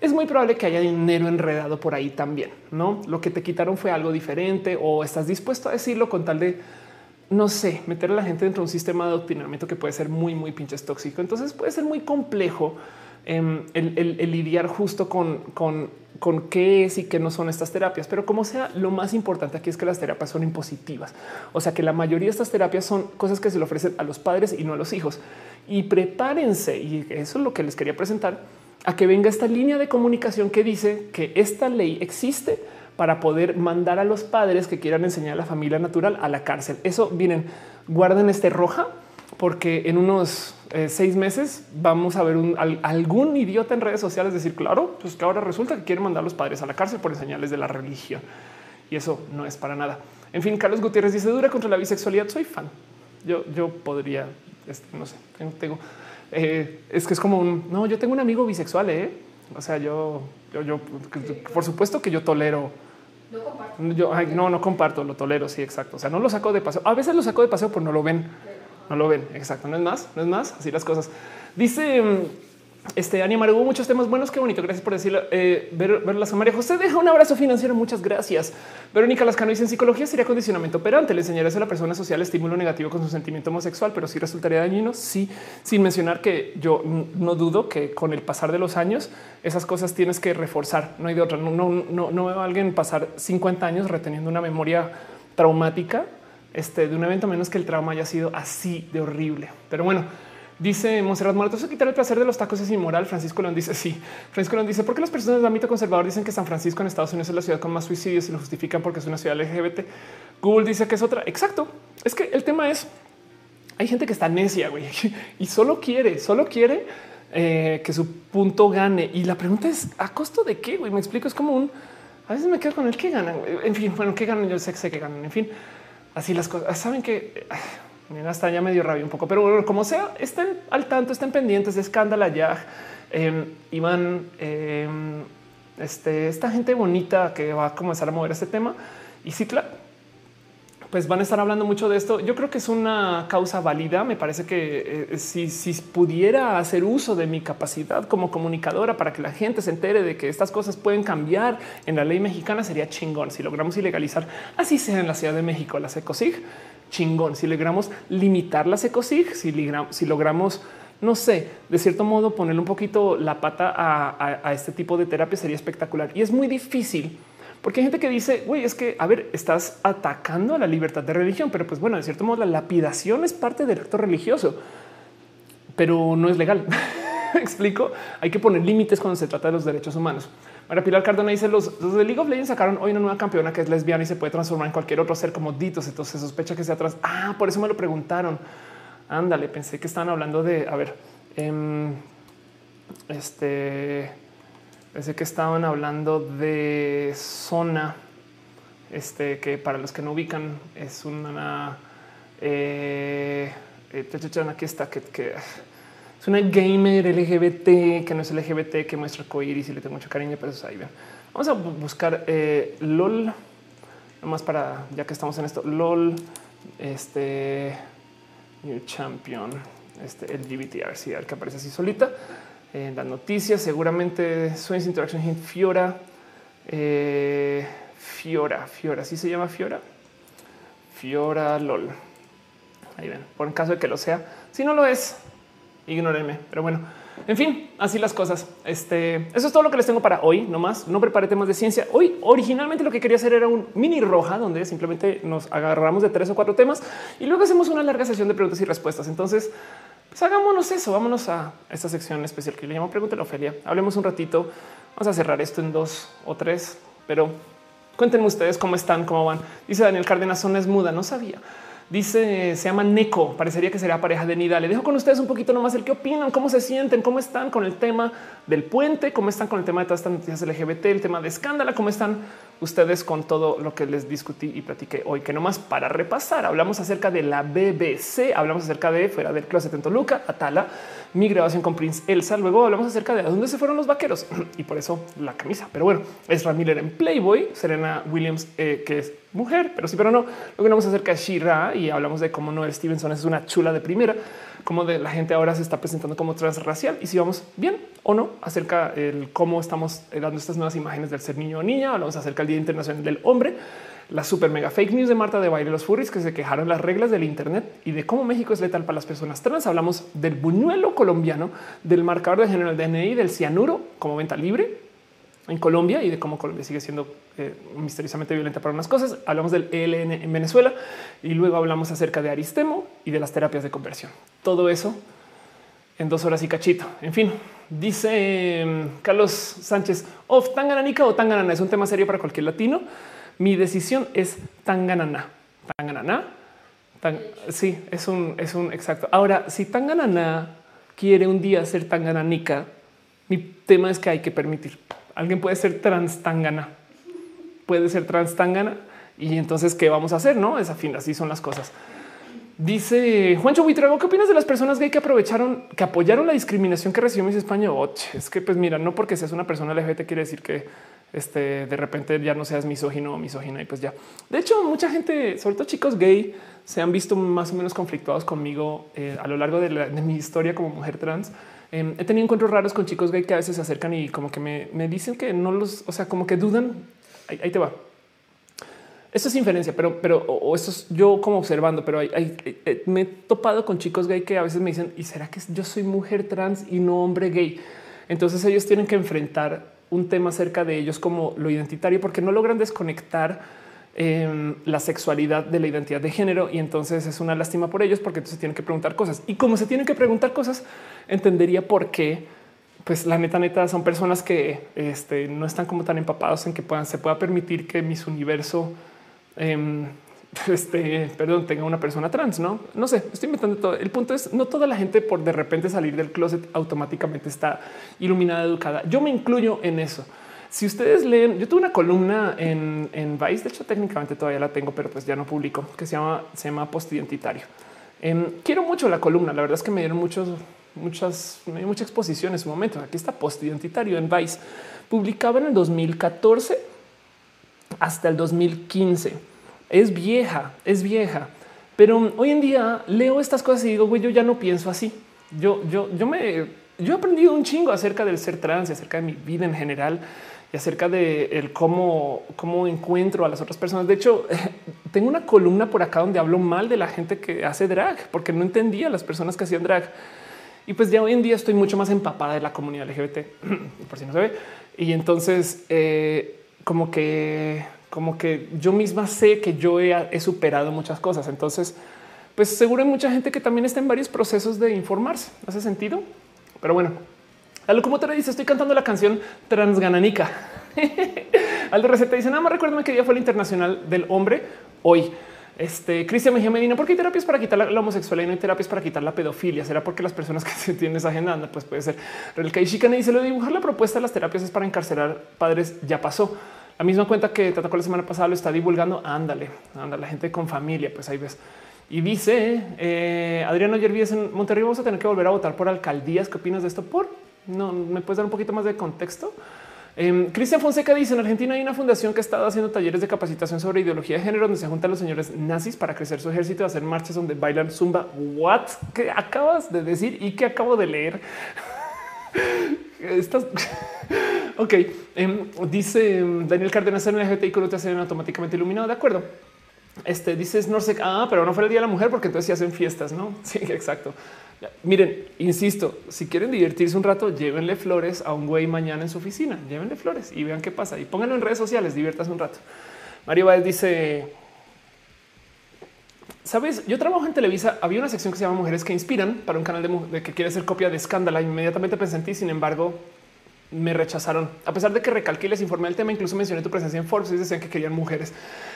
es muy probable que haya dinero enredado por ahí también. No lo que te quitaron fue algo diferente o estás dispuesto a decirlo con tal de no sé, meter a la gente dentro de un sistema de adoctrinamiento que puede ser muy, muy pinches tóxico. Entonces puede ser muy complejo em, el, lidiar justo con, con qué es y qué no son estas terapias, pero como sea, lo más importante aquí es que las terapias son impositivas. O sea que la mayoría de estas terapias son cosas que se le ofrecen a los padres y no a los hijos. Y prepárense, y eso es lo que les quería presentar, a que venga esta línea de comunicación que dice que esta ley existe para poder mandar a los padres que quieran enseñar a la familia natural a la cárcel. Eso vienen, guarden este roja porque en unos eh, seis meses vamos a ver algún idiota en redes sociales decir, claro, pues que ahora resulta que quieren mandar a los padres a la cárcel por enseñarles de la religión. Y eso no es para nada. En fin, Carlos Gutiérrez dice dura contra la bisexualidad. Soy fan. Yo, yo podría, este, no sé, tengo, eh, es que es como un no. Yo tengo un amigo bisexual. ¿eh? O sea, yo, yo, yo, por supuesto que yo tolero. No comparto. Yo no, no comparto, lo tolero. Sí, exacto. O sea, no lo saco de paseo. A veces lo saco de paseo, pero no lo ven. No lo ven. Exacto. No es más, no es más. Así las cosas. Dice mm, este Ania hubo muchos temas buenos. Qué bonito. Gracias por decirlo. Eh, ver, verlas a María José deja un abrazo financiero. Muchas gracias. Verónica Lascano dice en psicología sería condicionamiento operante. Le enseñarías a la persona social estímulo negativo con su sentimiento homosexual, pero sí resultaría dañino. Sí, sin mencionar que yo no dudo que con el pasar de los años esas cosas tienes que reforzar. No hay de otra. No, no, no, no veo a alguien pasar 50 años reteniendo una memoria traumática este, de un evento menos que el trauma haya sido así de horrible. Pero bueno, Dice Monserrat Muerto, eso quitar el placer de los tacos es inmoral. Francisco León dice sí. Francisco León dice, ¿por qué las personas del ámbito conservador dicen que San Francisco en Estados Unidos es la ciudad con más suicidios y lo justifican porque es una ciudad LGBT? Google dice que es otra. Exacto. Es que el tema es, hay gente que está necia güey, [laughs] y solo quiere, solo quiere eh, que su punto gane. Y la pregunta es, ¿a costo de qué? Güey? Me explico, es como un, a veces me quedo con el que ganan. En fin, bueno, ¿qué ganan? Yo sé que ganan. En fin, así las cosas. Saben que [sighs] hasta ya medio rabia un poco, pero como sea, estén al tanto, estén pendientes de escándalo ya. Eh, Iván, em, este, esta gente bonita que va a comenzar a mover este tema y sí, claro, pues van a estar hablando mucho de esto. Yo creo que es una causa válida. Me parece que eh, si, si, pudiera hacer uso de mi capacidad como comunicadora para que la gente se entere de que estas cosas pueden cambiar en la ley mexicana, sería chingón. Si logramos ilegalizar, así sea en la Ciudad de México, la SECOSIG, chingón. Si logramos limitar la ecosig, si, si logramos, no sé, de cierto modo ponerle un poquito la pata a, este tipo de terapia sería espectacular. Y es muy difícil porque hay gente que dice, güey, es que, a ver, estás atacando a la libertad de religión, pero pues bueno, de cierto modo la lapidación es parte del acto religioso, pero no es legal. [laughs] explico? Hay que poner límites cuando se trata de los derechos humanos. María Pilar Cardona dice los, de League of Legends sacaron hoy una nueva campeona que es lesbiana y se puede transformar en cualquier otro ser como Ditos. Entonces se sospecha que sea atrás. Ah, por eso me lo preguntaron. Ándale, pensé que estaban hablando de, a ver, em, este, pensé que estaban hablando de zona, este, que para los que no ubican es una, eh, eh aquí está, que, es una gamer LGBT que no es LGBT, que muestra coiris y le tengo mucho cariño, pero eso ahí ven. Vamos a buscar eh, LOL, nomás para ya que estamos en esto. LOL, este New Champion, este LGBT, a ver si que aparece así solita. En las noticias, seguramente Swings Interaction Hint Fiora. Eh, Fiora, Fiora, así se llama Fiora. Fiora LOL. Ahí ven, por en caso de que lo sea. Si no lo es, ignórenme. Pero bueno, en fin, así las cosas. Este, eso es todo lo que les tengo para hoy. No más, no preparé temas de ciencia. Hoy originalmente lo que quería hacer era un mini roja donde simplemente nos agarramos de tres o cuatro temas y luego hacemos una larga sesión de preguntas y respuestas. Entonces, pues hagámonos eso. Vámonos a esta sección especial que le llamo Pregúntale a Ofelia. Hablemos un ratito. Vamos a cerrar esto en dos o tres, pero cuéntenme ustedes cómo están, cómo van. Dice Daniel Cárdenas, son es muda. No sabía. Dice, se llama Neko, parecería que sería pareja de Nida. Le dejo con ustedes un poquito nomás el qué opinan, cómo se sienten, cómo están con el tema del puente, cómo están con el tema de todas estas noticias LGBT, el tema de escándalo, cómo están ustedes con todo lo que les discutí y platiqué hoy, que nomás para repasar, hablamos acerca de la BBC, hablamos acerca de fuera del closet en Toluca, Atala, mi grabación con Prince Elsa, luego hablamos acerca de dónde se fueron los vaqueros [clears throat] y por eso la camisa. Pero bueno, es Miller en Playboy, Serena Williams, eh, que es mujer, pero sí, pero no. Luego hablamos acerca de Shira y hablamos de cómo Noel Stevenson es una chula de primera, cómo de la gente ahora se está presentando como transracial y si vamos bien o no acerca de cómo estamos dando estas nuevas imágenes del ser niño o niña. Hablamos acerca del Día Internacional del Hombre, la super mega fake news de Marta de Baile, los furries que se quejaron las reglas del Internet y de cómo México es letal para las personas trans. Hablamos del buñuelo colombiano, del marcador de género del DNI, del cianuro como venta libre en Colombia y de cómo Colombia sigue siendo eh, misteriosamente violenta para unas cosas. Hablamos del ELN en Venezuela y luego hablamos acerca de Aristemo y de las terapias de conversión. Todo eso en dos horas y cachito. En fin, dice em, Carlos Sánchez, of Tangananica o Tanganana es un tema serio para cualquier latino. Mi decisión es Tanganana. Tanganana. sí, es un, es un exacto. Ahora, si Tanganana quiere un día ser Tangananica, mi tema es que hay que permitir. Alguien puede ser trans Tangana, puede ser trans Tangana. Y entonces, ¿qué vamos a hacer? No es afín, así son las cosas. Dice Juancho Buitrago, ¿qué opinas de las personas gay que aprovecharon, que apoyaron la discriminación que recibió Miss España? es que, pues mira, no porque seas una persona LGBT quiere decir que este, de repente ya no seas misógino o misógina y pues ya. De hecho, mucha gente, sobre todo chicos gay, se han visto más o menos conflictuados conmigo eh, a lo largo de, mi historia como mujer trans. Em, he tenido encuentros raros con chicos gay que a veces se acercan y como que me, dicen que no los, o sea, como que dudan. ahí te va. Esto es inferencia, pero, pero o es yo como observando, pero eh, eh, me he topado con chicos gay que a veces me dicen, ¿y será que yo soy mujer trans y no hombre gay? Entonces ellos tienen que enfrentar un tema acerca de ellos como lo identitario porque no logran desconectar em, la sexualidad de la identidad de género y entonces es una lástima por ellos porque entonces tienen que preguntar cosas. Y como se tienen que preguntar cosas entendería por qué pues la neta neta son personas que este, no están como tan empapados en que puedan se pueda permitir que mis universo Em, [laughs] este, perdón, tenga una persona trans, no, no sé, estoy inventando todo. El punto es no toda la gente por de repente salir del closet automáticamente está iluminada, educada. Yo me incluyo en eso. Si ustedes leen, yo tuve una columna en, en Vice, de hecho técnicamente todavía la tengo, pero pues ya no publico, que se llama, se llama postidentitario. Em, quiero mucho la columna, la verdad es que me dieron muchos, muchas, me dio mucha exposición en su momento. Aquí está postidentitario en Vice. Publicaba en el 2014 hasta el 2015. Es vieja, es vieja. Pero hoy en día leo estas cosas y digo, güey, yo ya no pienso así. Yo, yo, yo me, yo he aprendido un chingo acerca del ser trans y acerca de mi vida en general y acerca de el cómo, cómo encuentro a las otras personas. De hecho, [laughs] tengo una columna por acá donde hablo mal de la gente que hace drag, porque no entendía a las personas que hacían drag. Y pues ya hoy en día estoy mucho más empapada de la comunidad LGBT, [clears throat] por si no se ve. Y entonces, eh, como que como que yo misma sé que yo he, superado muchas cosas. Entonces, pues seguro hay mucha gente que también está en varios procesos de informarse. ¿Hace sentido? Pero bueno, a lo como te dice, estoy cantando la canción Transgananica. [laughs] Al de receta dice nada más recuérdame que día fue el internacional del hombre hoy. Este Cristian Mejía Medina, ¿por qué hay terapias para quitar la, homosexualidad y no hay terapias para quitar la pedofilia? ¿Será porque las personas que [laughs] tienen esa agenda? Pues puede ser. El Kaishikane dice lo de dibujar la propuesta de las terapias es para encarcelar padres. Ya pasó. La misma cuenta que te tocó la semana pasada lo está divulgando. Ándale, ándale, la gente con familia, pues ahí ves. Y dice eh, Adriano ayer vives en Monterrey. Vamos a tener que volver a votar por alcaldías. ¿Qué opinas de esto? Por no me puedes dar un poquito más de contexto. Eh, Cristian Fonseca dice en Argentina hay una fundación que ha estado haciendo talleres de capacitación sobre ideología de género donde se juntan los señores nazis para crecer su ejército y hacer marchas donde bailan zumba. What ¿Qué acabas de decir y qué acabo de leer? [laughs] Estás [laughs] ok. Em, dice em, Daniel Cárdenas en LGBTI no te hacen automáticamente iluminado. De acuerdo. Este dices no sé, ah, pero no fue el día de la mujer porque entonces se hacen fiestas, no? [laughs] Sí, exacto. Miren, insisto, si quieren divertirse un rato, llévenle flores a un güey mañana en su oficina, llévenle flores y vean qué pasa y pónganlo en redes sociales, diviértanse un rato. Mario Báez dice: Sabes, yo trabajo en Televisa. Había una sección que se llama Mujeres que Inspiran para un canal de, que quiere ser copia de Escándala. Inmediatamente pensé en ti. Sin embargo, me rechazaron. A pesar de que recalqué les informé el tema, incluso mencioné tu presencia en Forbes y decían que querían mujeres.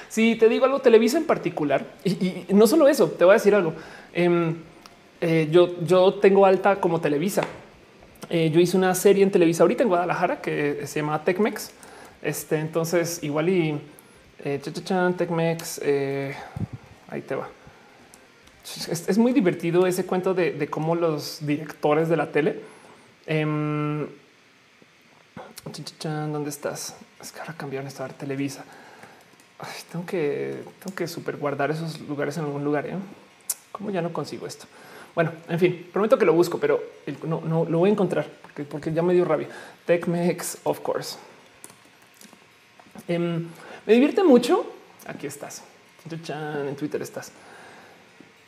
Si te digo algo, Televisa en particular, y, no solo eso, te voy a decir algo. Em, eh, yo, yo tengo alta como Televisa. Eh, yo hice una serie en Televisa ahorita en Guadalajara que se llama Tecmex. Este, entonces, igual y eh, Tecmex, ahí te va es, muy divertido ese cuento de, cómo los directores de la tele. Eh, ¿Dónde estás? Es que ahora cambiaron esta Televisa. tengo que, tengo que super guardar esos lugares en algún lugar. ¿eh? ¿Cómo ya no consigo esto? Bueno, en fin, prometo que lo busco, pero no, no lo voy a encontrar porque, porque ya me dio rabia. TechMex, of course. Em, me divierte mucho. Aquí estás. En Twitter estás.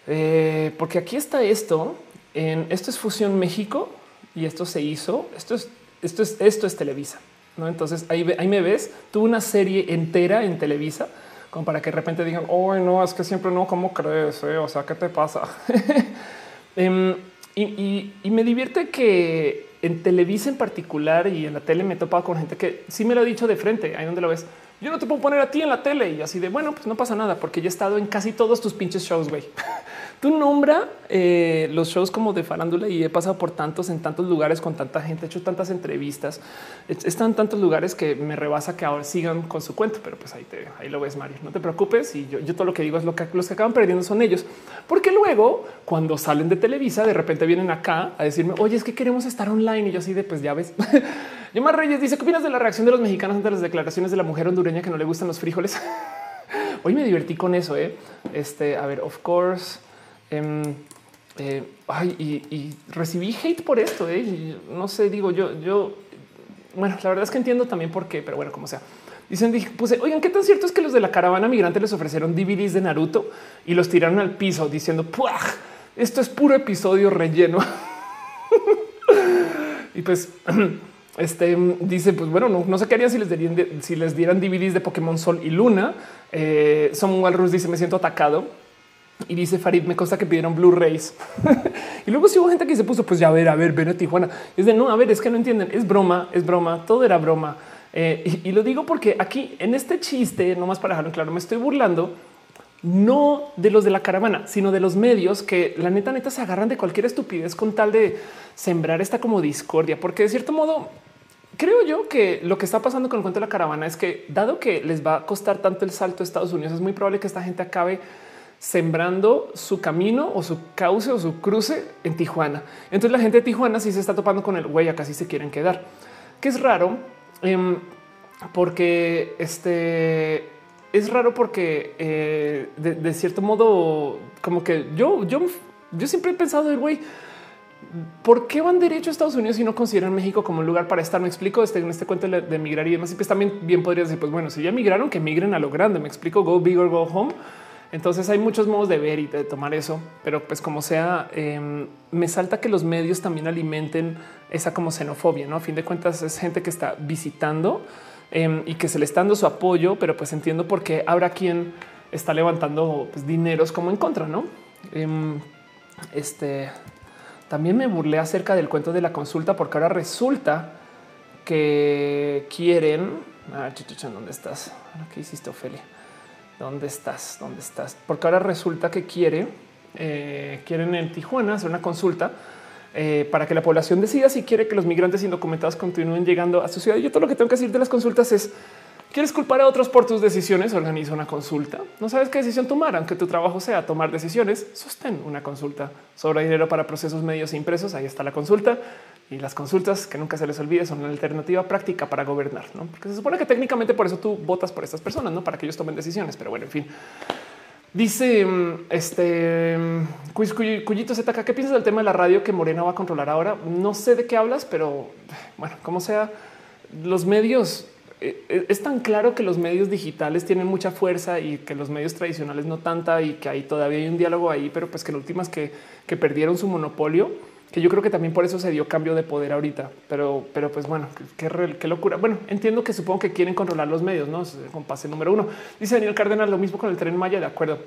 Eh, porque aquí está esto. Esto es Fusión México y esto se hizo. Esto es esto es esto es Televisa. No, entonces ahí, me ves. Tuve una serie entera en Televisa como para que de repente digan, oh, no, es que siempre no, ¿cómo crees? Eh? O sea, ¿qué te pasa? [laughs] um, y, me divierte que en Televisa en particular y en la tele me he topado con gente que sí me lo ha dicho de frente, ahí donde lo ves. Yo no te puedo poner a ti en la tele y así de bueno, pues no pasa nada porque ya he estado en casi todos tus pinches shows, güey. [laughs] Tú nombra eh, los shows como de farándula y he pasado por tantos en tantos lugares con tanta gente, he hecho tantas entrevistas, están tantos lugares que me rebasa que ahora sigan con su cuento, pero pues ahí te ahí lo ves, Mario. No te preocupes y yo, yo todo lo que digo es lo que los que acaban perdiendo son ellos, porque luego cuando salen de Televisa de repente vienen acá a decirme, oye, es que queremos estar online y yo así de pues ya ves. [laughs] Yomar Reyes dice qué opinas de la reacción de los mexicanos ante las declaraciones de la mujer hondureña que no le gustan los frijoles. [laughs] Hoy me divertí con eso. ¿eh? Este, a ver, of course. Em, eh, ay, y, recibí hate por esto. ¿eh? No sé, digo yo, yo, bueno, la verdad es que entiendo también por qué, pero bueno, como sea. Dicen, dije, puse, oigan, qué tan cierto es que los de la caravana migrante les ofrecieron DVDs de Naruto y los tiraron al piso diciendo, esto es puro episodio relleno. [laughs] y pues [clears throat] este dice, pues bueno, no, no sé qué harían si les dieran, si les dieran DVDs de Pokémon Sol y Luna. Eh, Son Walrus dice, me siento atacado. Y dice Farid, me consta que pidieron Blu-rays. [laughs] y luego si hubo gente que se puso, pues ya a ver, a ver, ven a Tijuana. Es de no, a ver, es que no entienden. Es broma, es broma, todo era broma. Eh, y, lo digo porque aquí en este chiste, nomás para dejarlo claro, me estoy burlando no de los de la caravana, sino de los medios que la neta neta se agarran de cualquier estupidez con tal de sembrar esta como discordia, porque de cierto modo creo yo que lo que está pasando con el cuento de la caravana es que dado que les va a costar tanto el salto a Estados Unidos, es muy probable que esta gente acabe sembrando su camino o su cauce o su cruce en Tijuana. Entonces la gente de Tijuana sí se está topando con el güey, acá sí se quieren quedar, que es raro em, porque este es raro porque eh, de, cierto modo como que yo, yo, yo siempre he pensado el güey, ¿por qué van derecho a Estados Unidos y no consideran México como un lugar para estar? Me explico este, en este cuento de, de migrar y demás. Y pues también bien podría decir, pues bueno, si ya migraron, que migren a lo grande. Me explico, go big or go home entonces hay muchos modos de ver y de tomar eso, pero pues como sea, em, me salta que los medios también alimenten esa como xenofobia, ¿no? A fin de cuentas es gente que está visitando em, y que se le está dando su apoyo, pero pues entiendo por qué habrá quien está levantando pues, dineros como en contra, ¿no? Em, este, también me burlé acerca del cuento de la consulta porque ahora resulta que quieren... Ah, ¿dónde estás? ¿Qué hiciste, Ofelia? ¿Dónde estás? ¿Dónde estás? Porque ahora resulta que quiere, eh, quieren en Tijuana hacer una consulta eh, para que la población decida si quiere que los migrantes indocumentados continúen llegando a su ciudad. Yo todo lo que tengo que decir de las consultas es ¿Quieres culpar a otros por tus decisiones? Organiza una consulta. No sabes qué decisión tomar, aunque tu trabajo sea tomar decisiones. Sostén una consulta. sobre dinero para procesos medios e impresos. Ahí está la consulta y las consultas que nunca se les olvide son una alternativa práctica para gobernar, ¿no? porque se supone que técnicamente por eso tú votas por estas personas, no para que ellos tomen decisiones. Pero bueno, en fin. Dice mm, este mm, Cuyito ZK, ¿qué piensas del tema de la radio que Morena va a controlar ahora? No sé de qué hablas, pero bueno, como sea, los medios es tan claro que los medios digitales tienen mucha fuerza y que los medios tradicionales no tanta y que ahí todavía hay un diálogo ahí, pero pues que en últimas que, que perdieron su monopolio que yo creo que también por eso se dio cambio de poder ahorita. Pero, pero pues bueno, qué, qué, locura. Bueno, entiendo que supongo que quieren controlar los medios, no con pase número uno. Dice Daniel Cárdenas, lo mismo con el tren Maya, de acuerdo.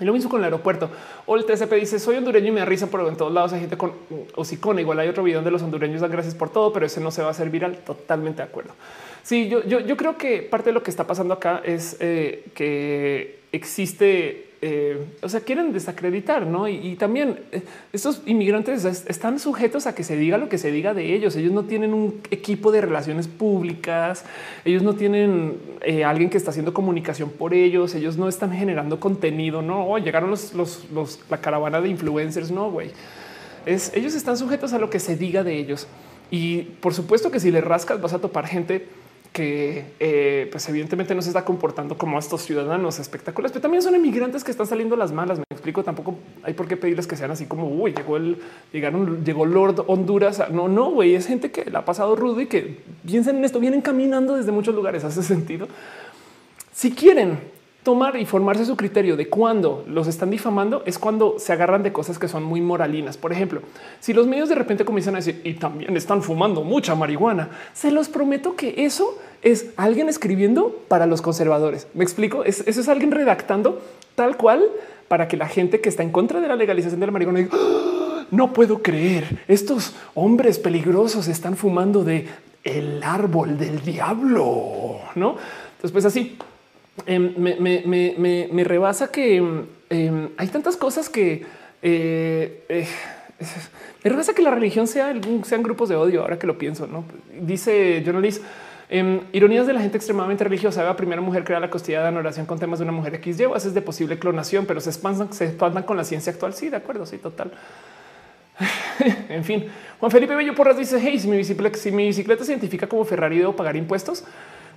Y lo mismo con el aeropuerto. O el TCP dice soy hondureño y me da risa, pero en todos lados hay gente con hocicona. Igual hay otro video donde los hondureños dan gracias por todo, pero ese no se va a hacer viral. Totalmente de acuerdo. Sí, yo, yo, yo creo que parte de lo que está pasando acá es eh, que existe eh, o sea, quieren desacreditar, ¿no? Y, también eh, estos inmigrantes están sujetos a que se diga lo que se diga de ellos. Ellos no tienen un equipo de relaciones públicas, ellos no tienen eh, alguien que está haciendo comunicación por ellos, ellos no están generando contenido, ¿no? llegaron los, la caravana de influencers, no, güey. Es, ellos están sujetos a lo que se diga de ellos. Y por supuesto que si le rascas vas a topar gente que eh, pues evidentemente no se está comportando como estos ciudadanos espectaculares, pero también son inmigrantes que están saliendo las malas. Me explico, tampoco hay por qué pedirles que sean así como uy, llegó el llegaron, llegó Lord Honduras. No, no, güey, es gente que la ha pasado rudo y que piensen en esto, vienen caminando desde muchos lugares. [laughs] Hace sentido. Si quieren tomar y formarse su criterio de cuando los están difamando es cuando se agarran de cosas que son muy moralinas. Por ejemplo, si los medios de repente comienzan a decir y también están fumando mucha marihuana, se los prometo que eso es alguien escribiendo para los conservadores. Me explico. eso es alguien redactando tal cual para que la gente que está en contra de la legalización de la marihuana diga ¡Ah! no puedo creer estos hombres peligrosos están fumando de el árbol del diablo, no? Pues así Em, me, rebasa que em, hay tantas cosas que eh, eh, me rebasa que la religión sea sean grupos de odio. Ahora que lo pienso, no dice Journalist. Eh, ironías de la gente extremadamente religiosa. La primera mujer crea la costilla de anoración con temas de una mujer X. Llevas es de posible clonación, pero se espantan, se espantan con la ciencia actual. Sí, de acuerdo. Sí, total. [laughs] en fin, Juan Felipe Bello Porras dice: Hey, si mi bicicleta, si mi bicicleta se identifica como Ferrari, debo pagar impuestos.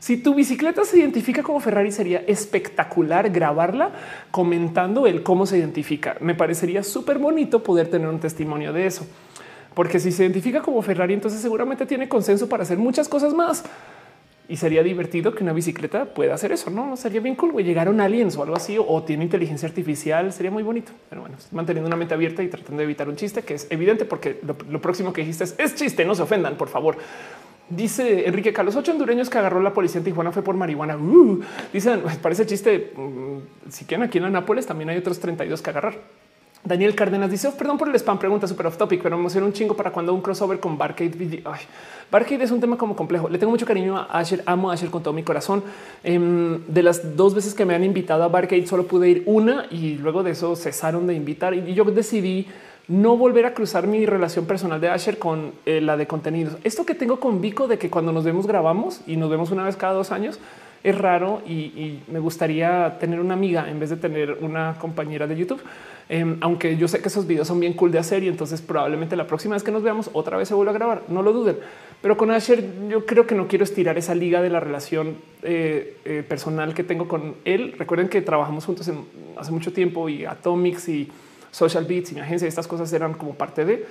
Si tu bicicleta se identifica como Ferrari, sería espectacular grabarla comentando el cómo se identifica. Me parecería súper bonito poder tener un testimonio de eso, porque si se identifica como Ferrari, entonces seguramente tiene consenso para hacer muchas cosas más. Y sería divertido que una bicicleta pueda hacer eso. No sería bien cool. Llegar a un aliens o algo así, o tiene inteligencia artificial. Sería muy bonito. Pero bueno, manteniendo una mente abierta y tratando de evitar un chiste que es evidente, porque lo, próximo que dijiste es chiste. No se ofendan, por favor. Dice Enrique Carlos, ocho hondureños que agarró la policía en Tijuana fue por marihuana. Uh, dicen, [laughs] parece chiste. Mm, si quieren aquí en la Nápoles también hay otros 32 que agarrar. Daniel Cárdenas dice, perdón por el spam, pregunta super off topic, pero me emociona un chingo para cuando un crossover con Barcade Video. Barcade es un tema como complejo. Le tengo mucho cariño a Asher, amo a Asher con todo mi corazón. Em, de las dos veces que me han invitado a Barcade, solo pude ir una y luego de eso cesaron de invitar y yo decidí no volver a cruzar mi relación personal de Asher con eh, la de contenidos. Esto que tengo con Vico de que cuando nos vemos grabamos y nos vemos una vez cada dos años es raro y, me gustaría tener una amiga en vez de tener una compañera de YouTube. Em, aunque yo sé que esos videos son bien cool de hacer y entonces probablemente la próxima vez que nos veamos otra vez se vuelve a grabar, no lo duden. Pero con Asher yo creo que no quiero estirar esa liga de la relación eh, eh, personal que tengo con él. Recuerden que trabajamos juntos hace mucho tiempo y Atomics y Social Beats y agencia, estas cosas eran como parte de.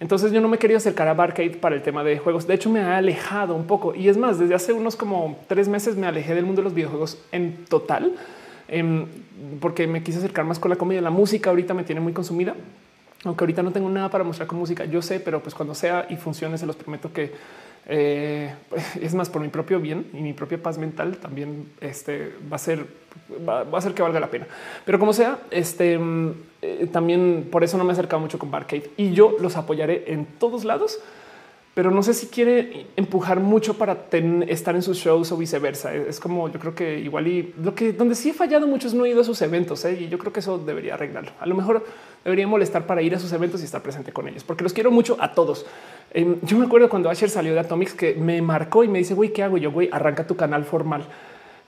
Entonces yo no me quería acercar a Barcade para el tema de juegos. De hecho, me ha alejado un poco. Y es más, desde hace unos como tres meses me alejé del mundo de los videojuegos en total, em, porque me quise acercar más con la comedia. La música ahorita me tiene muy consumida. Aunque ahorita no tengo nada para mostrar con música, yo sé, pero pues cuando sea y funcione, se los prometo que eh, [laughs] es más por mi propio bien y mi propia paz mental también este, va a ser va, a ser que valga la pena. Pero como sea, este mm, eh, también por eso no me he acercado mucho con Barcade y yo los apoyaré en todos lados. Pero no sé si quiere empujar mucho para estar en sus shows o viceversa. Es como yo creo que igual y lo que donde sí he fallado mucho es no he ido a sus eventos ¿eh? y yo creo que eso debería arreglarlo. A lo mejor debería molestar para ir a sus eventos y estar presente con ellos, porque los quiero mucho a todos. Em, yo me acuerdo cuando Asher salió de Atomics que me marcó y me dice, güey, ¿qué hago yo? Güey, arranca tu canal formal.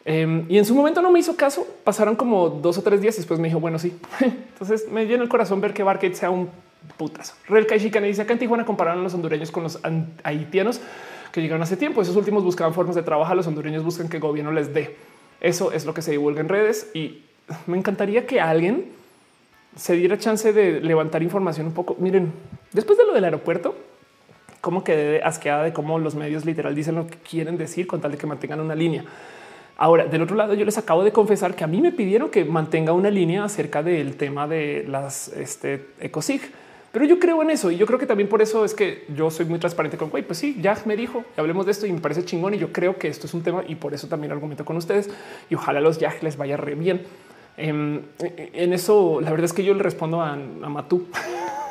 Em, y en su momento no me hizo caso. Pasaron como dos o tres días y después me dijo, bueno, sí. [laughs] Entonces me llena el corazón ver que Barcade sea un putazo. Real Kaishikane dice acá en Tijuana compararon a los hondureños con los haitianos que llegaron hace tiempo. Esos últimos buscaban formas de trabajar. Los hondureños buscan que el gobierno les dé. Eso es lo que se divulga en redes y me encantaría que alguien se diera chance de levantar información un poco. Miren, después de lo del aeropuerto, como quedé asqueada de cómo los medios literal dicen lo que quieren decir con tal de que mantengan una línea. Ahora, del otro lado, yo les acabo de confesar que a mí me pidieron que mantenga una línea acerca del tema de las este, ecosig, pero yo creo en eso y yo creo que también por eso es que yo soy muy transparente con güey. Pues sí, ya me dijo hablemos de esto y me parece chingón y yo creo que esto es un tema y por eso también argumento con ustedes y ojalá los ya les vaya re bien. Em, en, eso, la verdad es que yo le respondo a, Matú.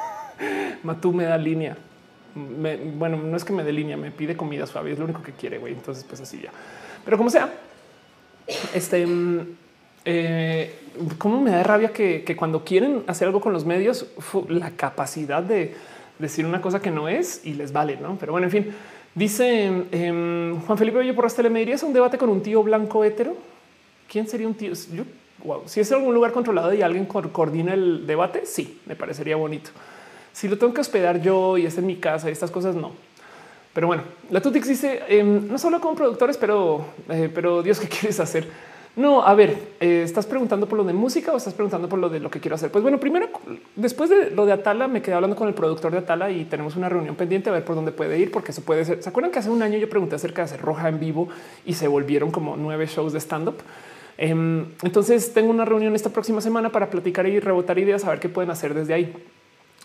[laughs] Matú me da línea bueno, no es que me dé línea, me pide comida suave, es lo único que quiere, güey. Entonces, pues así ya. Pero como sea, este, mm, eh, cómo me da rabia que, cuando quieren hacer algo con los medios, la capacidad de decir una cosa que no es y les vale, ¿no? Pero bueno, en fin, dice em, Juan Felipe Oye por ¿le me dirías un debate con un tío blanco hetero? ¿Quién sería un tío? Wow, si es algún lugar controlado y alguien coordina el debate, sí, me parecería bonito. Si lo tengo que hospedar yo y es en mi casa y estas cosas, no. Pero bueno, la Tutix dice em, no solo como productores, pero, eh, pero Dios, ¿qué quieres hacer? No, a ver, eh, estás preguntando por lo de música o estás preguntando por lo de lo que quiero hacer. Pues bueno, primero, después de lo de Atala, me quedé hablando con el productor de Atala y tenemos una reunión pendiente a ver por dónde puede ir, porque eso puede ser. Se acuerdan que hace un año yo pregunté acerca de hacer roja en vivo y se volvieron como nueve shows de stand up. Em, entonces tengo una reunión esta próxima semana para platicar y rebotar ideas, a ver qué pueden hacer desde ahí.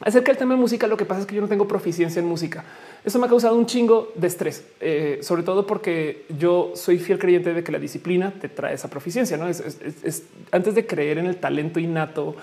Acerca del tema de música, lo que pasa es que yo no tengo proficiencia en música. Eso me ha causado un chingo de estrés, eh, sobre todo porque yo soy fiel creyente de que la disciplina te trae esa proficiencia. No es, antes de creer en el talento innato,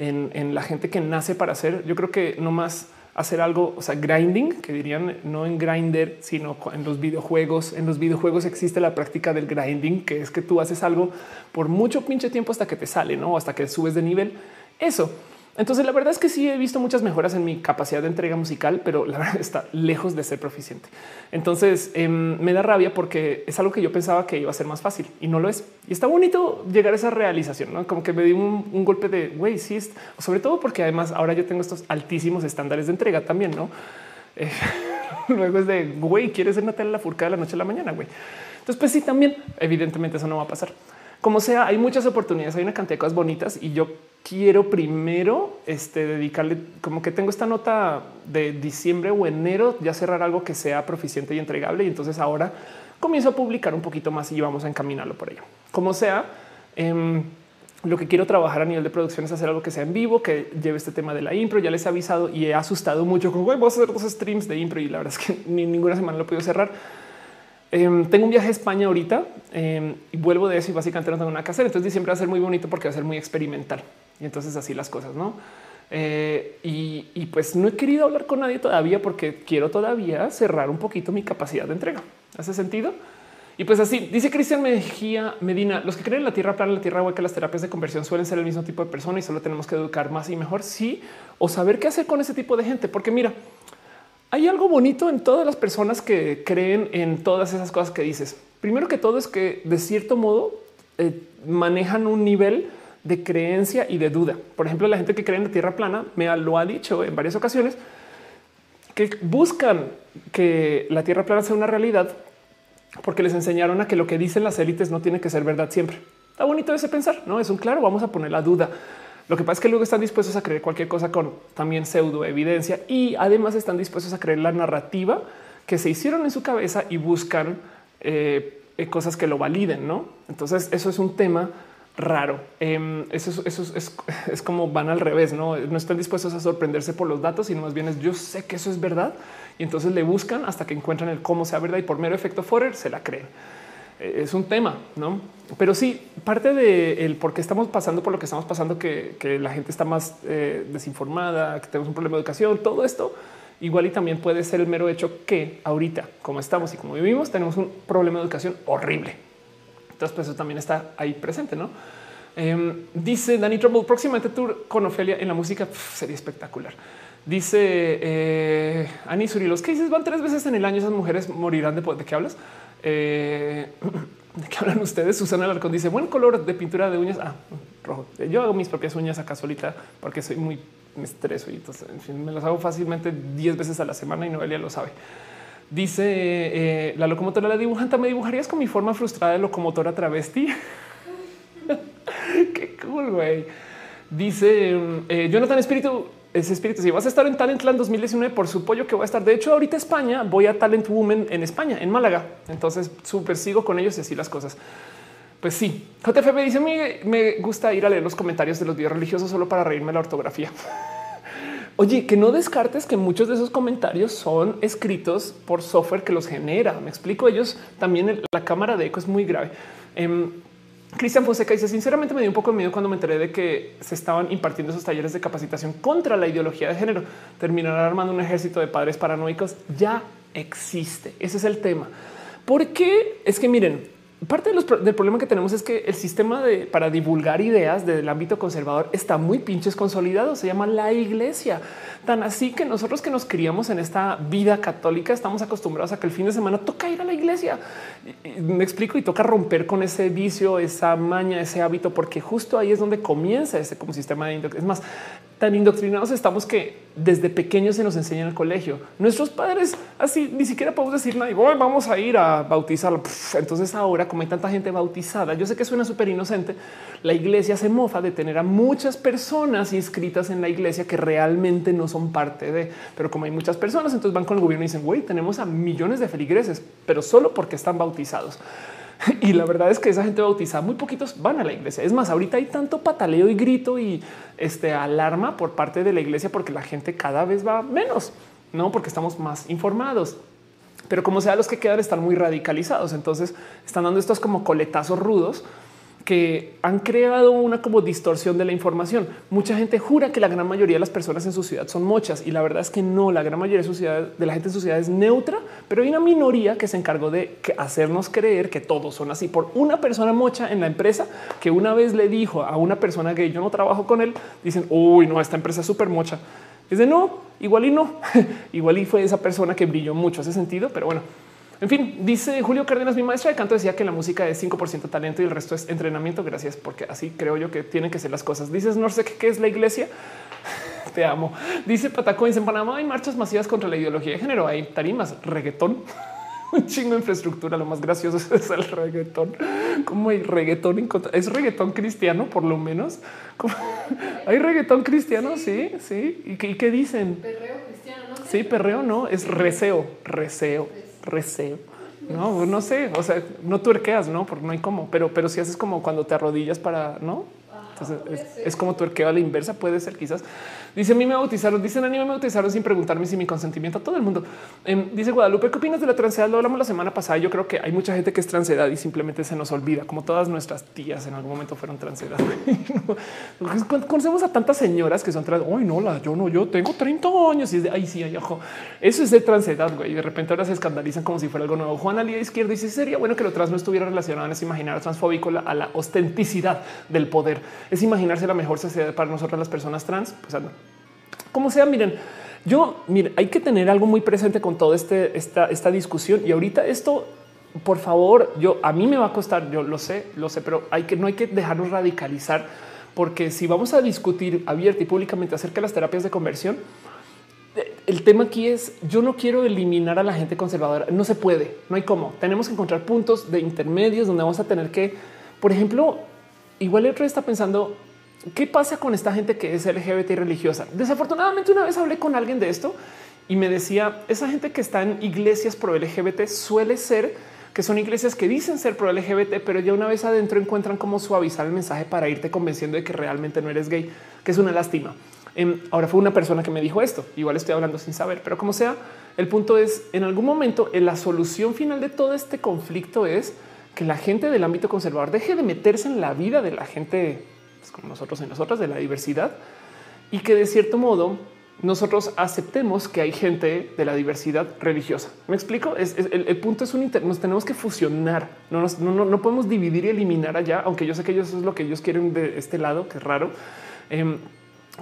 en, en, la gente que nace para hacer. Yo creo que no más hacer algo, o sea, grinding, que dirían no en grinder, sino en los videojuegos. En los videojuegos existe la práctica del grinding, que es que tú haces algo por mucho pinche tiempo hasta que te sale, no hasta que subes de nivel. Eso entonces, la verdad es que sí he visto muchas mejoras en mi capacidad de entrega musical, pero la [laughs] verdad está lejos de ser proficiente. Entonces em, me da rabia porque es algo que yo pensaba que iba a ser más fácil y no lo es. Y está bonito llegar a esa realización, ¿no? como que me di un, golpe de güey, sí, sobre todo porque además ahora yo tengo estos altísimos estándares de entrega también, no? Eh, [laughs] luego es de güey, quieres ser Natalia la furca de la noche a la mañana, güey. Entonces, pues sí, también evidentemente eso no va a pasar. Como sea, hay muchas oportunidades, hay una cantidad de cosas bonitas y yo quiero primero este, dedicarle como que tengo esta nota de diciembre o enero, ya cerrar algo que sea proficiente y entregable. Y entonces ahora comienzo a publicar un poquito más y vamos a encaminarlo por ello. Como sea, em, lo que quiero trabajar a nivel de producción es hacer algo que sea en vivo, que lleve este tema de la impro. Ya les he avisado y he asustado mucho con voy a hacer dos streams de impro y la verdad es que [laughs] ni ninguna semana lo puedo cerrar Em, tengo un viaje a España ahorita em, y vuelvo de eso y básicamente no tengo nada que hacer. Entonces diciembre va a ser muy bonito porque va a ser muy experimental. Y entonces así las cosas, ¿no? Eh, y, pues no he querido hablar con nadie todavía porque quiero todavía cerrar un poquito mi capacidad de entrega. ¿Hace sentido? Y pues así dice Cristian Mejía Medina, los que creen en la tierra plana, la tierra hueca, las terapias de conversión suelen ser el mismo tipo de persona y solo tenemos que educar más y mejor. Sí, o saber qué hacer con ese tipo de gente, porque mira, hay algo bonito en todas las personas que creen en todas esas cosas que dices. Primero que todo es que de cierto modo eh, manejan un nivel de creencia y de duda. Por ejemplo, la gente que cree en la tierra plana me lo ha dicho en varias ocasiones que buscan que la tierra plana sea una realidad porque les enseñaron a que lo que dicen las élites no tiene que ser verdad siempre. Está bonito ese pensar, no es un claro. Vamos a poner la duda. Lo que pasa es que luego están dispuestos a creer cualquier cosa con también pseudo evidencia y además están dispuestos a creer la narrativa que se hicieron en su cabeza y buscan eh, eh, cosas que lo validen. No, entonces eso es un tema raro. Em, eso, es, como van al revés. No, no están dispuestos a sorprenderse por los datos, sino más bien es yo sé que eso es verdad y entonces le buscan hasta que encuentran el cómo sea verdad y por mero efecto Forer se la creen. Eh, es un tema, no? Pero sí, parte de el por qué estamos pasando por lo que estamos pasando, que, la gente está más eh, desinformada, que tenemos un problema de educación, todo esto igual y también puede ser el mero hecho que ahorita, como estamos y como vivimos, tenemos un problema de educación horrible. Entonces, pues eso también está ahí presente, no? Em, dice Danny Trouble, próximamente tour con Ofelia en la música sería espectacular. Dice eh, Ani Suri, que dices van tres veces en el año, esas mujeres morirán de, de qué hablas. Eh, [clears throat] ¿De qué hablan ustedes? Susana Alarcón dice buen color de pintura de uñas. Ah, rojo. Yo hago mis propias uñas acá solita porque soy muy estreso y entonces me las hago fácilmente 10 veces a la semana y Noelia lo sabe. Dice eh, la locomotora la dibujanta. ¿Me dibujarías con mi forma frustrada de locomotora travesti? [laughs] Qué cool, güey. Dice eh, Jonathan Espíritu ese espíritu. Si vas a estar en Talentland 2019, por su que voy a estar. De hecho, ahorita España voy a Talent Women en España, en Málaga. Entonces, súper sigo con ellos y así las cosas. Pues sí, JFB dice: me, me gusta ir a leer los comentarios de los videos religiosos solo para reírme la ortografía. [laughs] Oye, que no descartes que muchos de esos comentarios son escritos por software que los genera. Me explico. Ellos también la cámara de eco es muy grave. Em, Cristian Fonseca dice sinceramente me dio un poco de miedo cuando me enteré de que se estaban impartiendo esos talleres de capacitación contra la ideología de género. Terminar armando un ejército de padres paranoicos ya existe. Ese es el tema. ¿Por qué? Es que miren, parte del problema que tenemos es que el sistema de, para divulgar ideas del ámbito conservador está muy pinches consolidado. Se llama la iglesia. Tan así que nosotros que nos criamos en esta vida católica estamos acostumbrados a que el fin de semana toca ir a la iglesia. me explico y toca romper con ese vicio, esa maña, ese hábito, porque justo ahí es donde comienza ese como sistema de Es más, tan indoctrinados estamos que desde pequeños se nos enseña en el colegio. Nuestros padres así ni siquiera podemos decir nada. vamos a ir a bautizarlo. Entonces ahora, como hay tanta gente bautizada, yo sé que suena súper inocente. La iglesia se mofa de tener a muchas personas inscritas en la iglesia que realmente no son parte de, pero como hay muchas personas, entonces van con el gobierno y dicen, güey, tenemos a millones de feligreses, pero solo porque están bautizados. [laughs] Y la verdad es que esa gente bautizada, muy poquitos van a la iglesia. Es más, ahorita hay tanto pataleo y grito y este alarma por parte de la iglesia porque la gente cada vez va menos, no porque estamos más informados. Pero como sea, los que quedan están muy radicalizados. Entonces están dando estos como coletazos rudos que han creado una como distorsión de la información. Mucha gente jura que la gran mayoría de las personas en su ciudad son mochas y la verdad es que no. La gran mayoría de, su ciudad, de la gente en su ciudad es neutra, pero hay una minoría que se encargó de hacernos creer que todos son así por una persona mocha en la empresa que una vez le dijo a una persona que yo no trabajo con él. Dicen uy, no, esta empresa es súper mocha. Es de no, igual y no, [laughs] igual y fue esa persona que brilló mucho ese sentido, pero bueno. En fin, dice Julio Cárdenas, mi maestra de canto decía que la música es 5% talento y el resto es entrenamiento. Gracias, porque así creo yo que tienen que ser las cosas. Dices, no sé qué es la iglesia. [laughs] Te amo. Dice Patacoins en Panamá hay marchas masivas contra la ideología de género. Hay tarimas, reggaetón, [laughs] un chingo de infraestructura. Lo más gracioso [laughs] es el reggaetón. ¿Cómo hay reggaetón? Es reggaetón cristiano, por lo menos. Hay reggaetón cristiano, sí, sí. ¿Y qué, dicen? Perreo cristiano, ¿no? Sí, perreo no, es reseo, reseo receo. No, no sé, o sea, no tuerqueas, no, porque no hay cómo, pero, pero si haces como cuando te arrodillas para, no, entonces es, es, como tuerqueo a la inversa, puede ser quizás. Dice a mí me bautizaron, dicen a mí me bautizaron sin preguntarme si mi consentimiento a todo el mundo. Em, dice Guadalupe, ¿qué opinas de la transedad? Lo hablamos la semana pasada. Yo creo que hay mucha gente que es transedad y simplemente se nos olvida, como todas nuestras tías en algún momento fueron transedad. [laughs] Conocemos a tantas señoras que son trans. Hoy no, la yo no, yo tengo 30 años y es de ahí sí, ay, ojo. Eso es de transedad, güey. Y de repente ahora se escandalizan como si fuera algo nuevo. Juan Alía Izquierda dice sería bueno que lo trans no estuviera relacionado en ese imaginar transfóbico a la ostenticidad del poder. Es imaginarse la mejor sociedad para nosotras las personas trans. Pues como sea, miren, yo, mire, hay que tener algo muy presente con toda este, esta, esta discusión y ahorita esto, por favor, yo a mí me va a costar, yo lo sé, lo sé, pero hay que no hay que dejarnos radicalizar porque si vamos a discutir abierta y públicamente acerca de las terapias de conversión, el tema aquí es yo no quiero eliminar a la gente conservadora. No se puede, no hay cómo. Tenemos que encontrar puntos de intermedios donde vamos a tener que, por ejemplo, igual el otro está pensando ¿Qué pasa con esta gente que es LGBT y religiosa? Desafortunadamente una vez hablé con alguien de esto y me decía, esa gente que está en iglesias pro LGBT suele ser que son iglesias que dicen ser pro LGBT, pero ya una vez adentro encuentran cómo suavizar el mensaje para irte convenciendo de que realmente no eres gay, que es una lástima. Em, ahora fue una persona que me dijo esto. Igual estoy hablando sin saber, pero como sea, el punto es en algún momento la solución final de todo este conflicto es que la gente del ámbito conservador deje de meterse en la vida de la gente pues, como nosotros y nosotras de la diversidad y que de cierto modo nosotros aceptemos que hay gente de la diversidad religiosa. Me explico. Es, el, punto es un inter, nos tenemos que fusionar. No, no, no, podemos dividir y eliminar allá, aunque yo sé que ellos es lo que ellos quieren de este lado, que es raro. Em,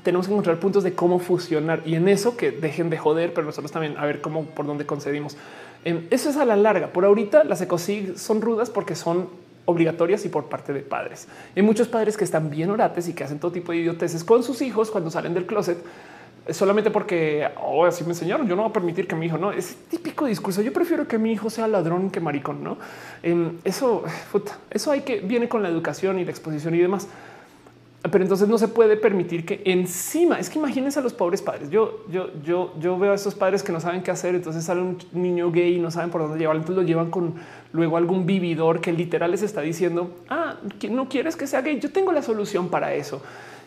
tenemos que encontrar puntos de cómo fusionar y en eso que dejen de joder, pero nosotros también a ver cómo por dónde concedimos. Em, eso es a la larga. Por ahorita las ecosig son rudas porque son obligatorias y por parte de padres. Hay muchos padres que están bien orates y que hacen todo tipo de idioteces con sus hijos cuando salen del closet solamente porque oh, así me enseñaron. Yo no voy a permitir que mi hijo no es típico discurso. Yo prefiero que mi hijo sea ladrón que maricón. No em, eso, eso hay que viene con la educación y la exposición y demás. Pero entonces no se puede permitir que encima es que imagínense a los pobres padres. Yo, yo, yo, yo veo a esos padres que no saben qué hacer. Entonces sale un niño gay y no saben por dónde llevarlo. Entonces lo llevan con luego algún vividor que literal les está diciendo, ah, no quieres que sea gay. Yo tengo la solución para eso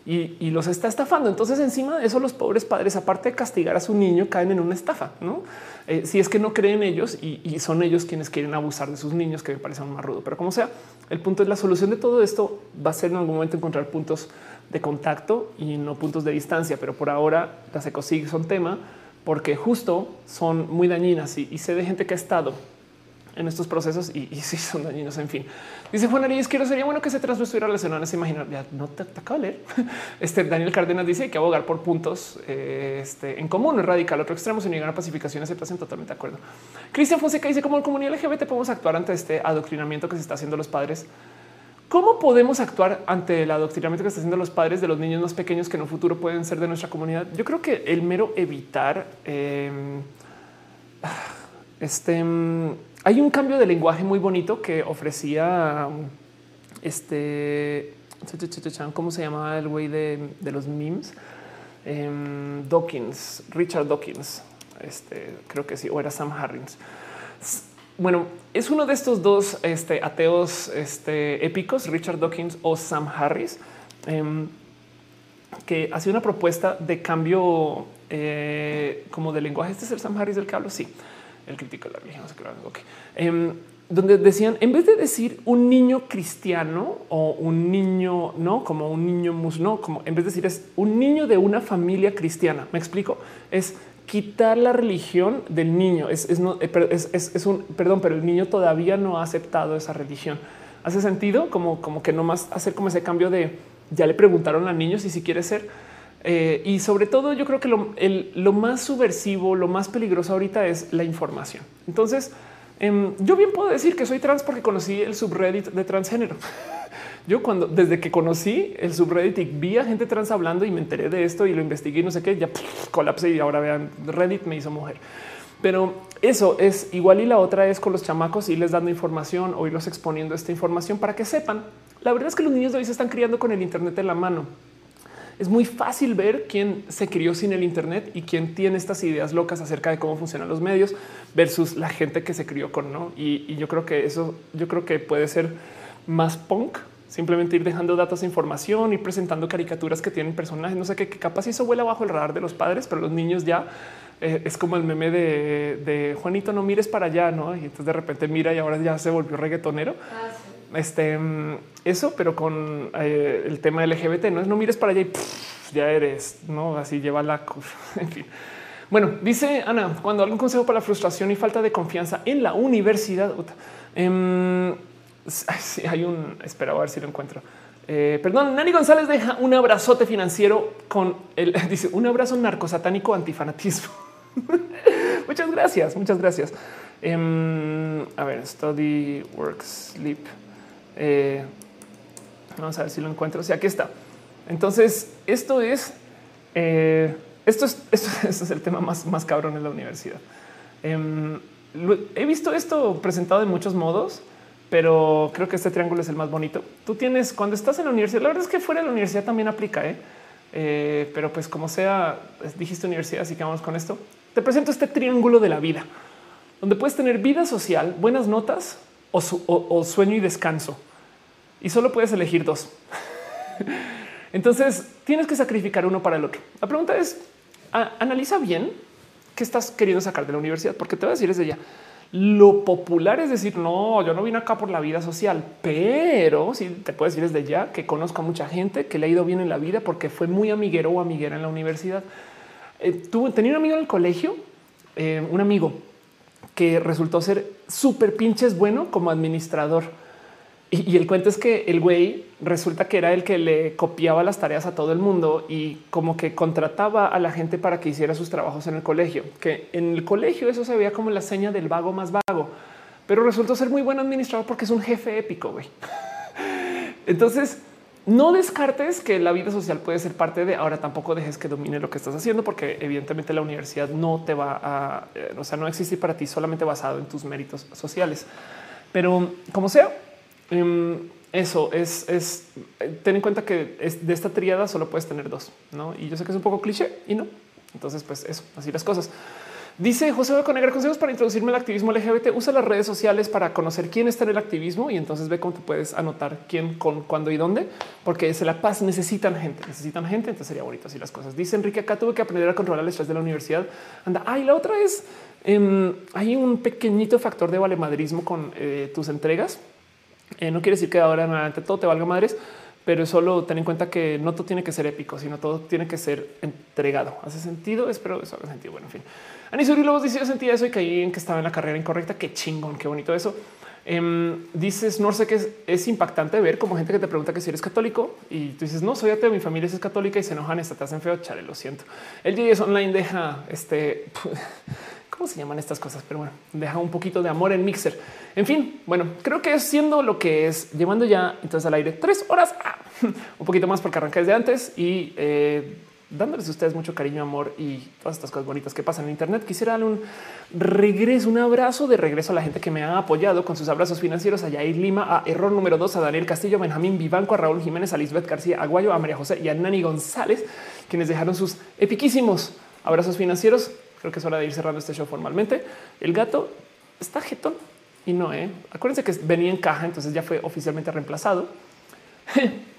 y, los está estafando. Entonces, encima de eso, los pobres padres, aparte de castigar a su niño, caen en una estafa. No, eh, si es que no creen ellos y, son ellos quienes quieren abusar de sus niños, que me parece aún más rudo. Pero como sea, el punto es la solución de todo esto va a ser en algún momento encontrar puntos de contacto y no puntos de distancia. Pero por ahora las ecosig son tema porque justo son muy dañinas y, sé de gente que ha estado en estos procesos y, y sí son dañinos. En fin, dice Juan Arias, quiero sería bueno que se trans estuviera relacionado a imaginar. Ya no te, acabo de leer. [laughs] Este Daniel Cárdenas dice que abogar por puntos eh, este, en común radical. Otro extremo sin llegar a pacificación aceptación. Totalmente de acuerdo. Cristian Fonseca dice como comunidad LGBT podemos actuar ante este adoctrinamiento que se está haciendo los padres. ¿Cómo podemos actuar ante el adoctrinamiento que están haciendo los padres de los niños más pequeños que en un futuro pueden ser de nuestra comunidad? Yo creo que el mero evitar em, este hay un cambio de lenguaje muy bonito que ofrecía este, ¿cómo se llamaba el güey de, los memes? Em, Dawkins, Richard Dawkins, este, creo que sí, o era Sam Harris. bueno, es uno de estos dos este, ateos este, épicos, Richard Dawkins o Sam Harris, em, que hacía una propuesta de cambio eh, como de lenguaje. Este es el Sam Harris del que hablo. Sí, el crítico de la religión. Okay. Em, donde decían en vez de decir un niño cristiano o un niño, no como un niño musulmán, como en vez de decir es un niño de una familia cristiana. Me explico. Es quitar la religión del niño. Es, es, es, un perdón, pero el niño todavía no ha aceptado esa religión. Hace sentido como, como que no más hacer como ese cambio de ya le preguntaron al niño si si quiere ser. Eh, y sobre todo, yo creo que lo, lo, más subversivo, lo más peligroso ahorita es la información. Entonces, em, yo bien puedo decir que soy trans porque conocí el subreddit de transgénero. [laughs] Yo cuando desde que conocí el subreddit y vi a gente trans hablando y me enteré de esto y lo investigué y no sé qué, ya colapsé y ahora vean, Reddit me hizo mujer. Pero eso es igual y la otra es con los chamacos y les dando información o irlos exponiendo esta información para que sepan. La verdad es que los niños de hoy se están criando con el Internet en la mano. Es muy fácil ver quién se crió sin el Internet y quién tiene estas ideas locas acerca de cómo funcionan los medios versus la gente que se crió con no. Y, yo creo que eso, yo creo que puede ser más punk simplemente ir dejando datos de información y presentando caricaturas que tienen personajes. No sé qué, capaz eso vuela bajo el radar de los padres, pero los niños ya eh, es como el meme de, Juanito, no mires para allá, no? Y entonces de repente mira y ahora ya se volvió reggaetonero. Ah, este eso, pero con eh, el tema LGBT, no es no mires para allá y ya eres, no así lleva la [laughs] en fin. Bueno, dice Ana, cuando algún consejo para la frustración y falta de confianza en la universidad. Em, Sí, hay un, espera a ver si lo encuentro. Eh, perdón, Nani González deja un abrazote financiero con el, [laughs] dice un abrazo narcosatánico antifanatismo. [laughs] muchas gracias, muchas gracias. Em, a ver, study, work, sleep. Eh, vamos a ver si lo encuentro. Sí, aquí está. Entonces, esto es, eh, esto es, [laughs] esto, es el tema más, más cabrón en la universidad. Em, he visto esto presentado de muchos modos pero creo que este triángulo es el más bonito. Tú tienes cuando estás en la universidad, la verdad es que fuera de la universidad también aplica, ¿eh? Eh, pero pues como sea, dijiste universidad, así que vamos con esto. Te presento este triángulo de la vida, donde puedes tener vida social, buenas notas o, sueño y descanso. Y solo puedes elegir dos. [laughs] Entonces tienes que sacrificar uno para el otro. La pregunta es, analiza bien qué estás queriendo sacar de la universidad, porque te voy a decir desde ya lo popular es decir, no, yo no vine acá por la vida social, pero sí te puedo decir desde ya que conozco a mucha gente que le ha ido bien en la vida porque fue muy amiguero o amiguera en la universidad. Eh, tenía un amigo en el colegio, eh, un amigo que resultó ser súper pinches bueno como administrador y, el cuento es que el güey resulta que era el que le copiaba las tareas a todo el mundo y como que contrataba a la gente para que hiciera sus trabajos en el colegio, que en el colegio eso se veía como la seña del vago más vago, pero resultó ser muy buen administrador porque es un jefe épico. Güey. [laughs] Entonces, no descartes que la vida social puede ser parte de ahora. Tampoco dejes que domine lo que estás haciendo, porque evidentemente la universidad no te va a, eh, o sea, no existe para ti solamente basado en tus méritos sociales. Pero como sea, Em, eso es, es ten en cuenta que es de esta triada solo puedes tener dos, no? Y yo sé que es un poco cliché y no. Entonces, pues eso, así las cosas. Dice José Conegra, consejos para introducirme al activismo LGBT. Usa las redes sociales para conocer quién está en el activismo y entonces ve cómo te puedes anotar quién, con, cuándo y dónde, porque se la paz necesitan gente, necesitan gente. Entonces sería bonito así las cosas. Dice Enrique, acá tuve que aprender a controlar el estrés de la universidad. Anda. Ah, y la otra es em, hay un pequeñito factor de valemadrismo con eh, tus entregas eh, no quiere decir que ahora en adelante todo te valga madres, pero solo ten en cuenta que no todo tiene que ser épico, sino todo tiene que ser entregado. ¿Hace sentido? Espero que eso haga sentido. Bueno, en fin. Anisuri luego dice yo sentía eso y caí en que estaba en la carrera incorrecta. Qué chingón, qué bonito eso. Eh, dices, no sé qué es, impactante ver como gente que te pregunta que si eres católico y tú dices, no soy ateo, mi familia es católica y se enojan, esta te hacen feo. Chale, lo siento. El es online deja este [laughs] cómo se llaman estas cosas, pero bueno, deja un poquito de amor en Mixer. En fin, bueno, creo que es siendo lo que es, llevando ya entonces al aire tres horas, ah, [laughs] un poquito más porque arranqué desde antes y eh, dándoles a ustedes mucho cariño, amor y todas estas cosas bonitas que pasan en Internet. Quisiera darle un regreso, un abrazo de regreso a la gente que me ha apoyado con sus abrazos financieros a Yair Lima, a Error número dos, a Daniel Castillo, Benjamín Vivanco, a Raúl Jiménez, a Lisbeth García Aguayo, a María José y a Nani González, quienes dejaron sus epiquísimos abrazos financieros Creo que es hora de ir cerrando este show formalmente. El gato está jetón. y no, ¿eh? acuérdense que venía en caja, entonces ya fue oficialmente reemplazado. [laughs]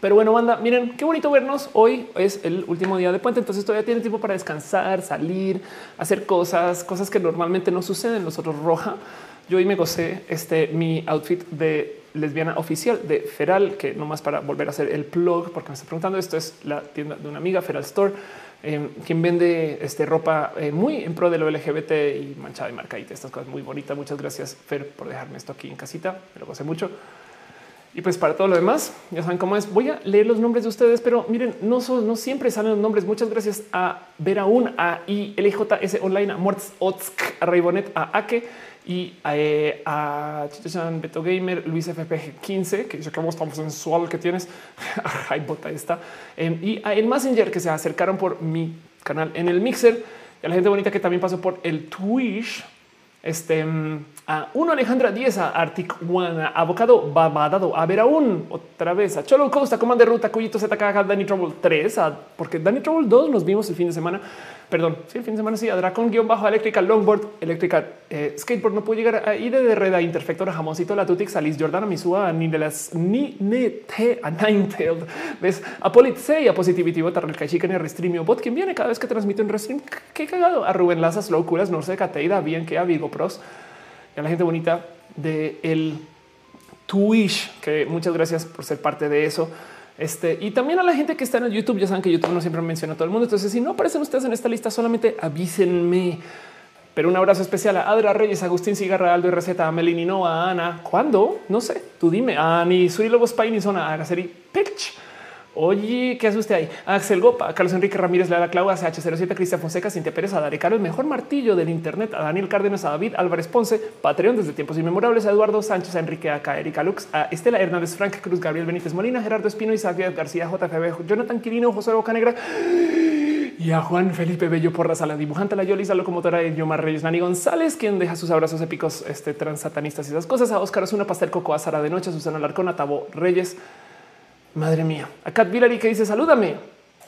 Pero bueno, banda, miren qué bonito vernos. Hoy es el último día de puente, entonces todavía tienen tiempo para descansar, salir, hacer cosas, cosas que normalmente no suceden. Nosotros roja. Yo hoy me gocé este mi outfit de lesbiana oficial de Feral, que nomás para volver a hacer el plug, porque me está preguntando. Esto es la tienda de una amiga, Feral Store, eh, quien vende este ropa eh, muy en pro de lo LGBT y manchada y estas cosas muy bonitas. Muchas gracias, Fer, por dejarme esto aquí en casita. Me lo gocé mucho. Y pues para todo lo demás, ya saben cómo es. Voy a leer los nombres de ustedes, pero miren, no, son, no siempre salen los nombres. Muchas gracias a Veraún, a ILJS Online, a Muertz a Raibonet, a Ake y a, eh, a Beto Gamer, Luis FPG 15, que dice que tan sensual que tienes. [laughs] Ay, bota esta. Em, y a el Messenger que se acercaron por mi canal en el Mixer. Y a la gente bonita que también pasó por el Twitch. Este mm, a uno Alejandra 10 a Arctic One, a Abocado Babadado, a ver aún otra vez a Cholo Costa, Comando de Ruta, Cuyito ZK, Danny Trouble 3, a, porque Danny Trouble 2 nos vimos el fin de semana. Perdón, sí, el fin de semana sí, a Dracon guion bajo eléctrica, longboard, eléctrica, eh, skateboard, no puedo llegar a ir de Reda, Interfectora, Jamoncito, La Tutix, Alice, Jordana, Misua, ni de las ni te a Ninetailed, ves a Polit C, a Positivity, Bota, Chicken y Restreamio, Bot, quien viene cada vez que transmite un Restream, qué cagado, a Rubén Lazas, Locuras, Norse, Cateida, bien que a Vigo Pros y a la gente bonita de el Twitch, que muchas gracias por ser parte de eso. Este, y también a la gente que está en el YouTube, ya saben que YouTube no siempre menciona a todo el mundo. Entonces, si no aparecen ustedes en esta lista, solamente avísenme. Pero un abrazo especial a Adra Reyes, Agustín Cigarra, Aldo y Receta, a Melini a Ana. ¿Cuándo? No sé. Tú dime. A ni Suri Lobos Paini, Zona, a Gaceri Pitch. Oye, ¿qué hace usted ahí? Axel Gopa, Carlos Enrique Ramírez, Lara Clau, CH07, Cristian Fonseca, Cintia Pérez, a Caro, el mejor martillo del Internet, a Daniel Cárdenas, a David Álvarez Ponce, Patreon desde tiempos inmemorables, a Eduardo Sánchez, a Enrique Aca, Erika Lux, a Estela Hernández, Frank Cruz, Gabriel Benítez Molina, Gerardo Espino, Isaac García, JFB, Jonathan Quirino, José Bocanegra y a Juan Felipe Bello Porras, a la dibujante, la Yolisa, locomotora de Yomar Reyes, Nani González, quien deja sus abrazos épicos este, transatanistas y esas cosas, a Oscar Osuna, Pastel Coco, a Sara de Noche, a Susana Larcón, a Tabo Reyes, Madre mía. A Kat Villari que dice salúdame.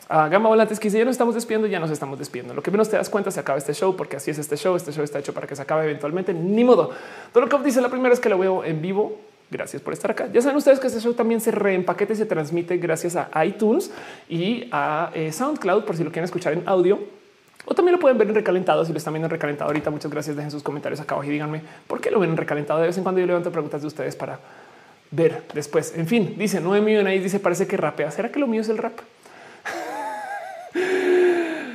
A Gama Volantes que dice ya nos estamos despidiendo, ya nos estamos despidiendo. Lo que menos te das cuenta se acaba este show porque así es este show. Este show está hecho para que se acabe eventualmente. Ni modo. Dolokov dice la primera vez que lo veo en vivo. Gracias por estar acá. Ya saben ustedes que este show también se reempaqueta y se transmite gracias a iTunes y a eh, SoundCloud por si lo quieren escuchar en audio. O también lo pueden ver en recalentado. Si lo están viendo en recalentado ahorita, muchas gracias. Dejen sus comentarios acá abajo y díganme por qué lo ven en recalentado. De vez en cuando yo levanto preguntas de ustedes para ver después. En fin, dice no millón ahí dice parece que rapea. ¿Será que lo mío es el rap? [laughs]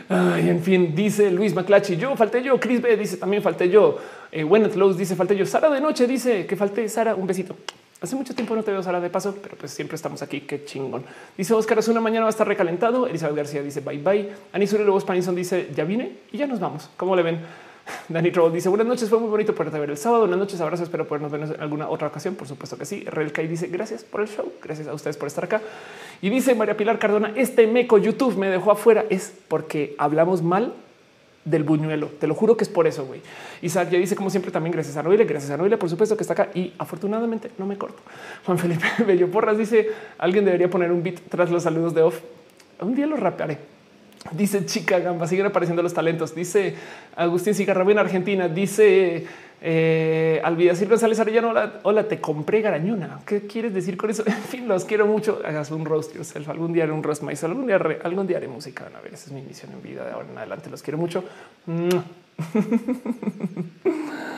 Ay, en fin, dice Luis Maclachi, yo falté yo, Chris B dice también falté yo, eh, Lowe's dice falté yo, Sara de noche dice que falté Sara, un besito. Hace mucho tiempo no te veo Sara de paso, pero pues siempre estamos aquí, qué chingón. Dice Oscar, es una mañana va a estar recalentado, Elizabeth García dice bye bye, Anisure Lobos Panison dice ya vine y ya nos vamos, ¿cómo le ven? Danny Troll dice buenas noches, fue muy bonito poderte ver el sábado. Buenas noches, abrazos, espero podernos ver en alguna otra ocasión. Por supuesto que sí. Relkai dice gracias por el show, gracias a ustedes por estar acá. Y dice María Pilar Cardona, este meco YouTube me dejó afuera. Es porque hablamos mal del buñuelo. Te lo juro que es por eso, güey. Isaac ya dice, como siempre, también gracias a Noile, gracias a Noile, por supuesto que está acá y afortunadamente no me corto. Juan Felipe [laughs] Bello Porras dice, alguien debería poner un beat tras los saludos de off. Un día lo rapearé. Dice Chica Gamba, siguen apareciendo los talentos. Dice Agustín Cigarra en Argentina. Dice eh, Alvidacir González Arellano. Hola, hola, te compré garañona. ¿Qué quieres decir con eso? [laughs] En fin, los quiero mucho. Hagas un roast yourself. Algún día haré un roast myself. Algún día, algún día haré música. A ver, esa es mi misión en vida. De ahora en adelante los quiero mucho. [laughs]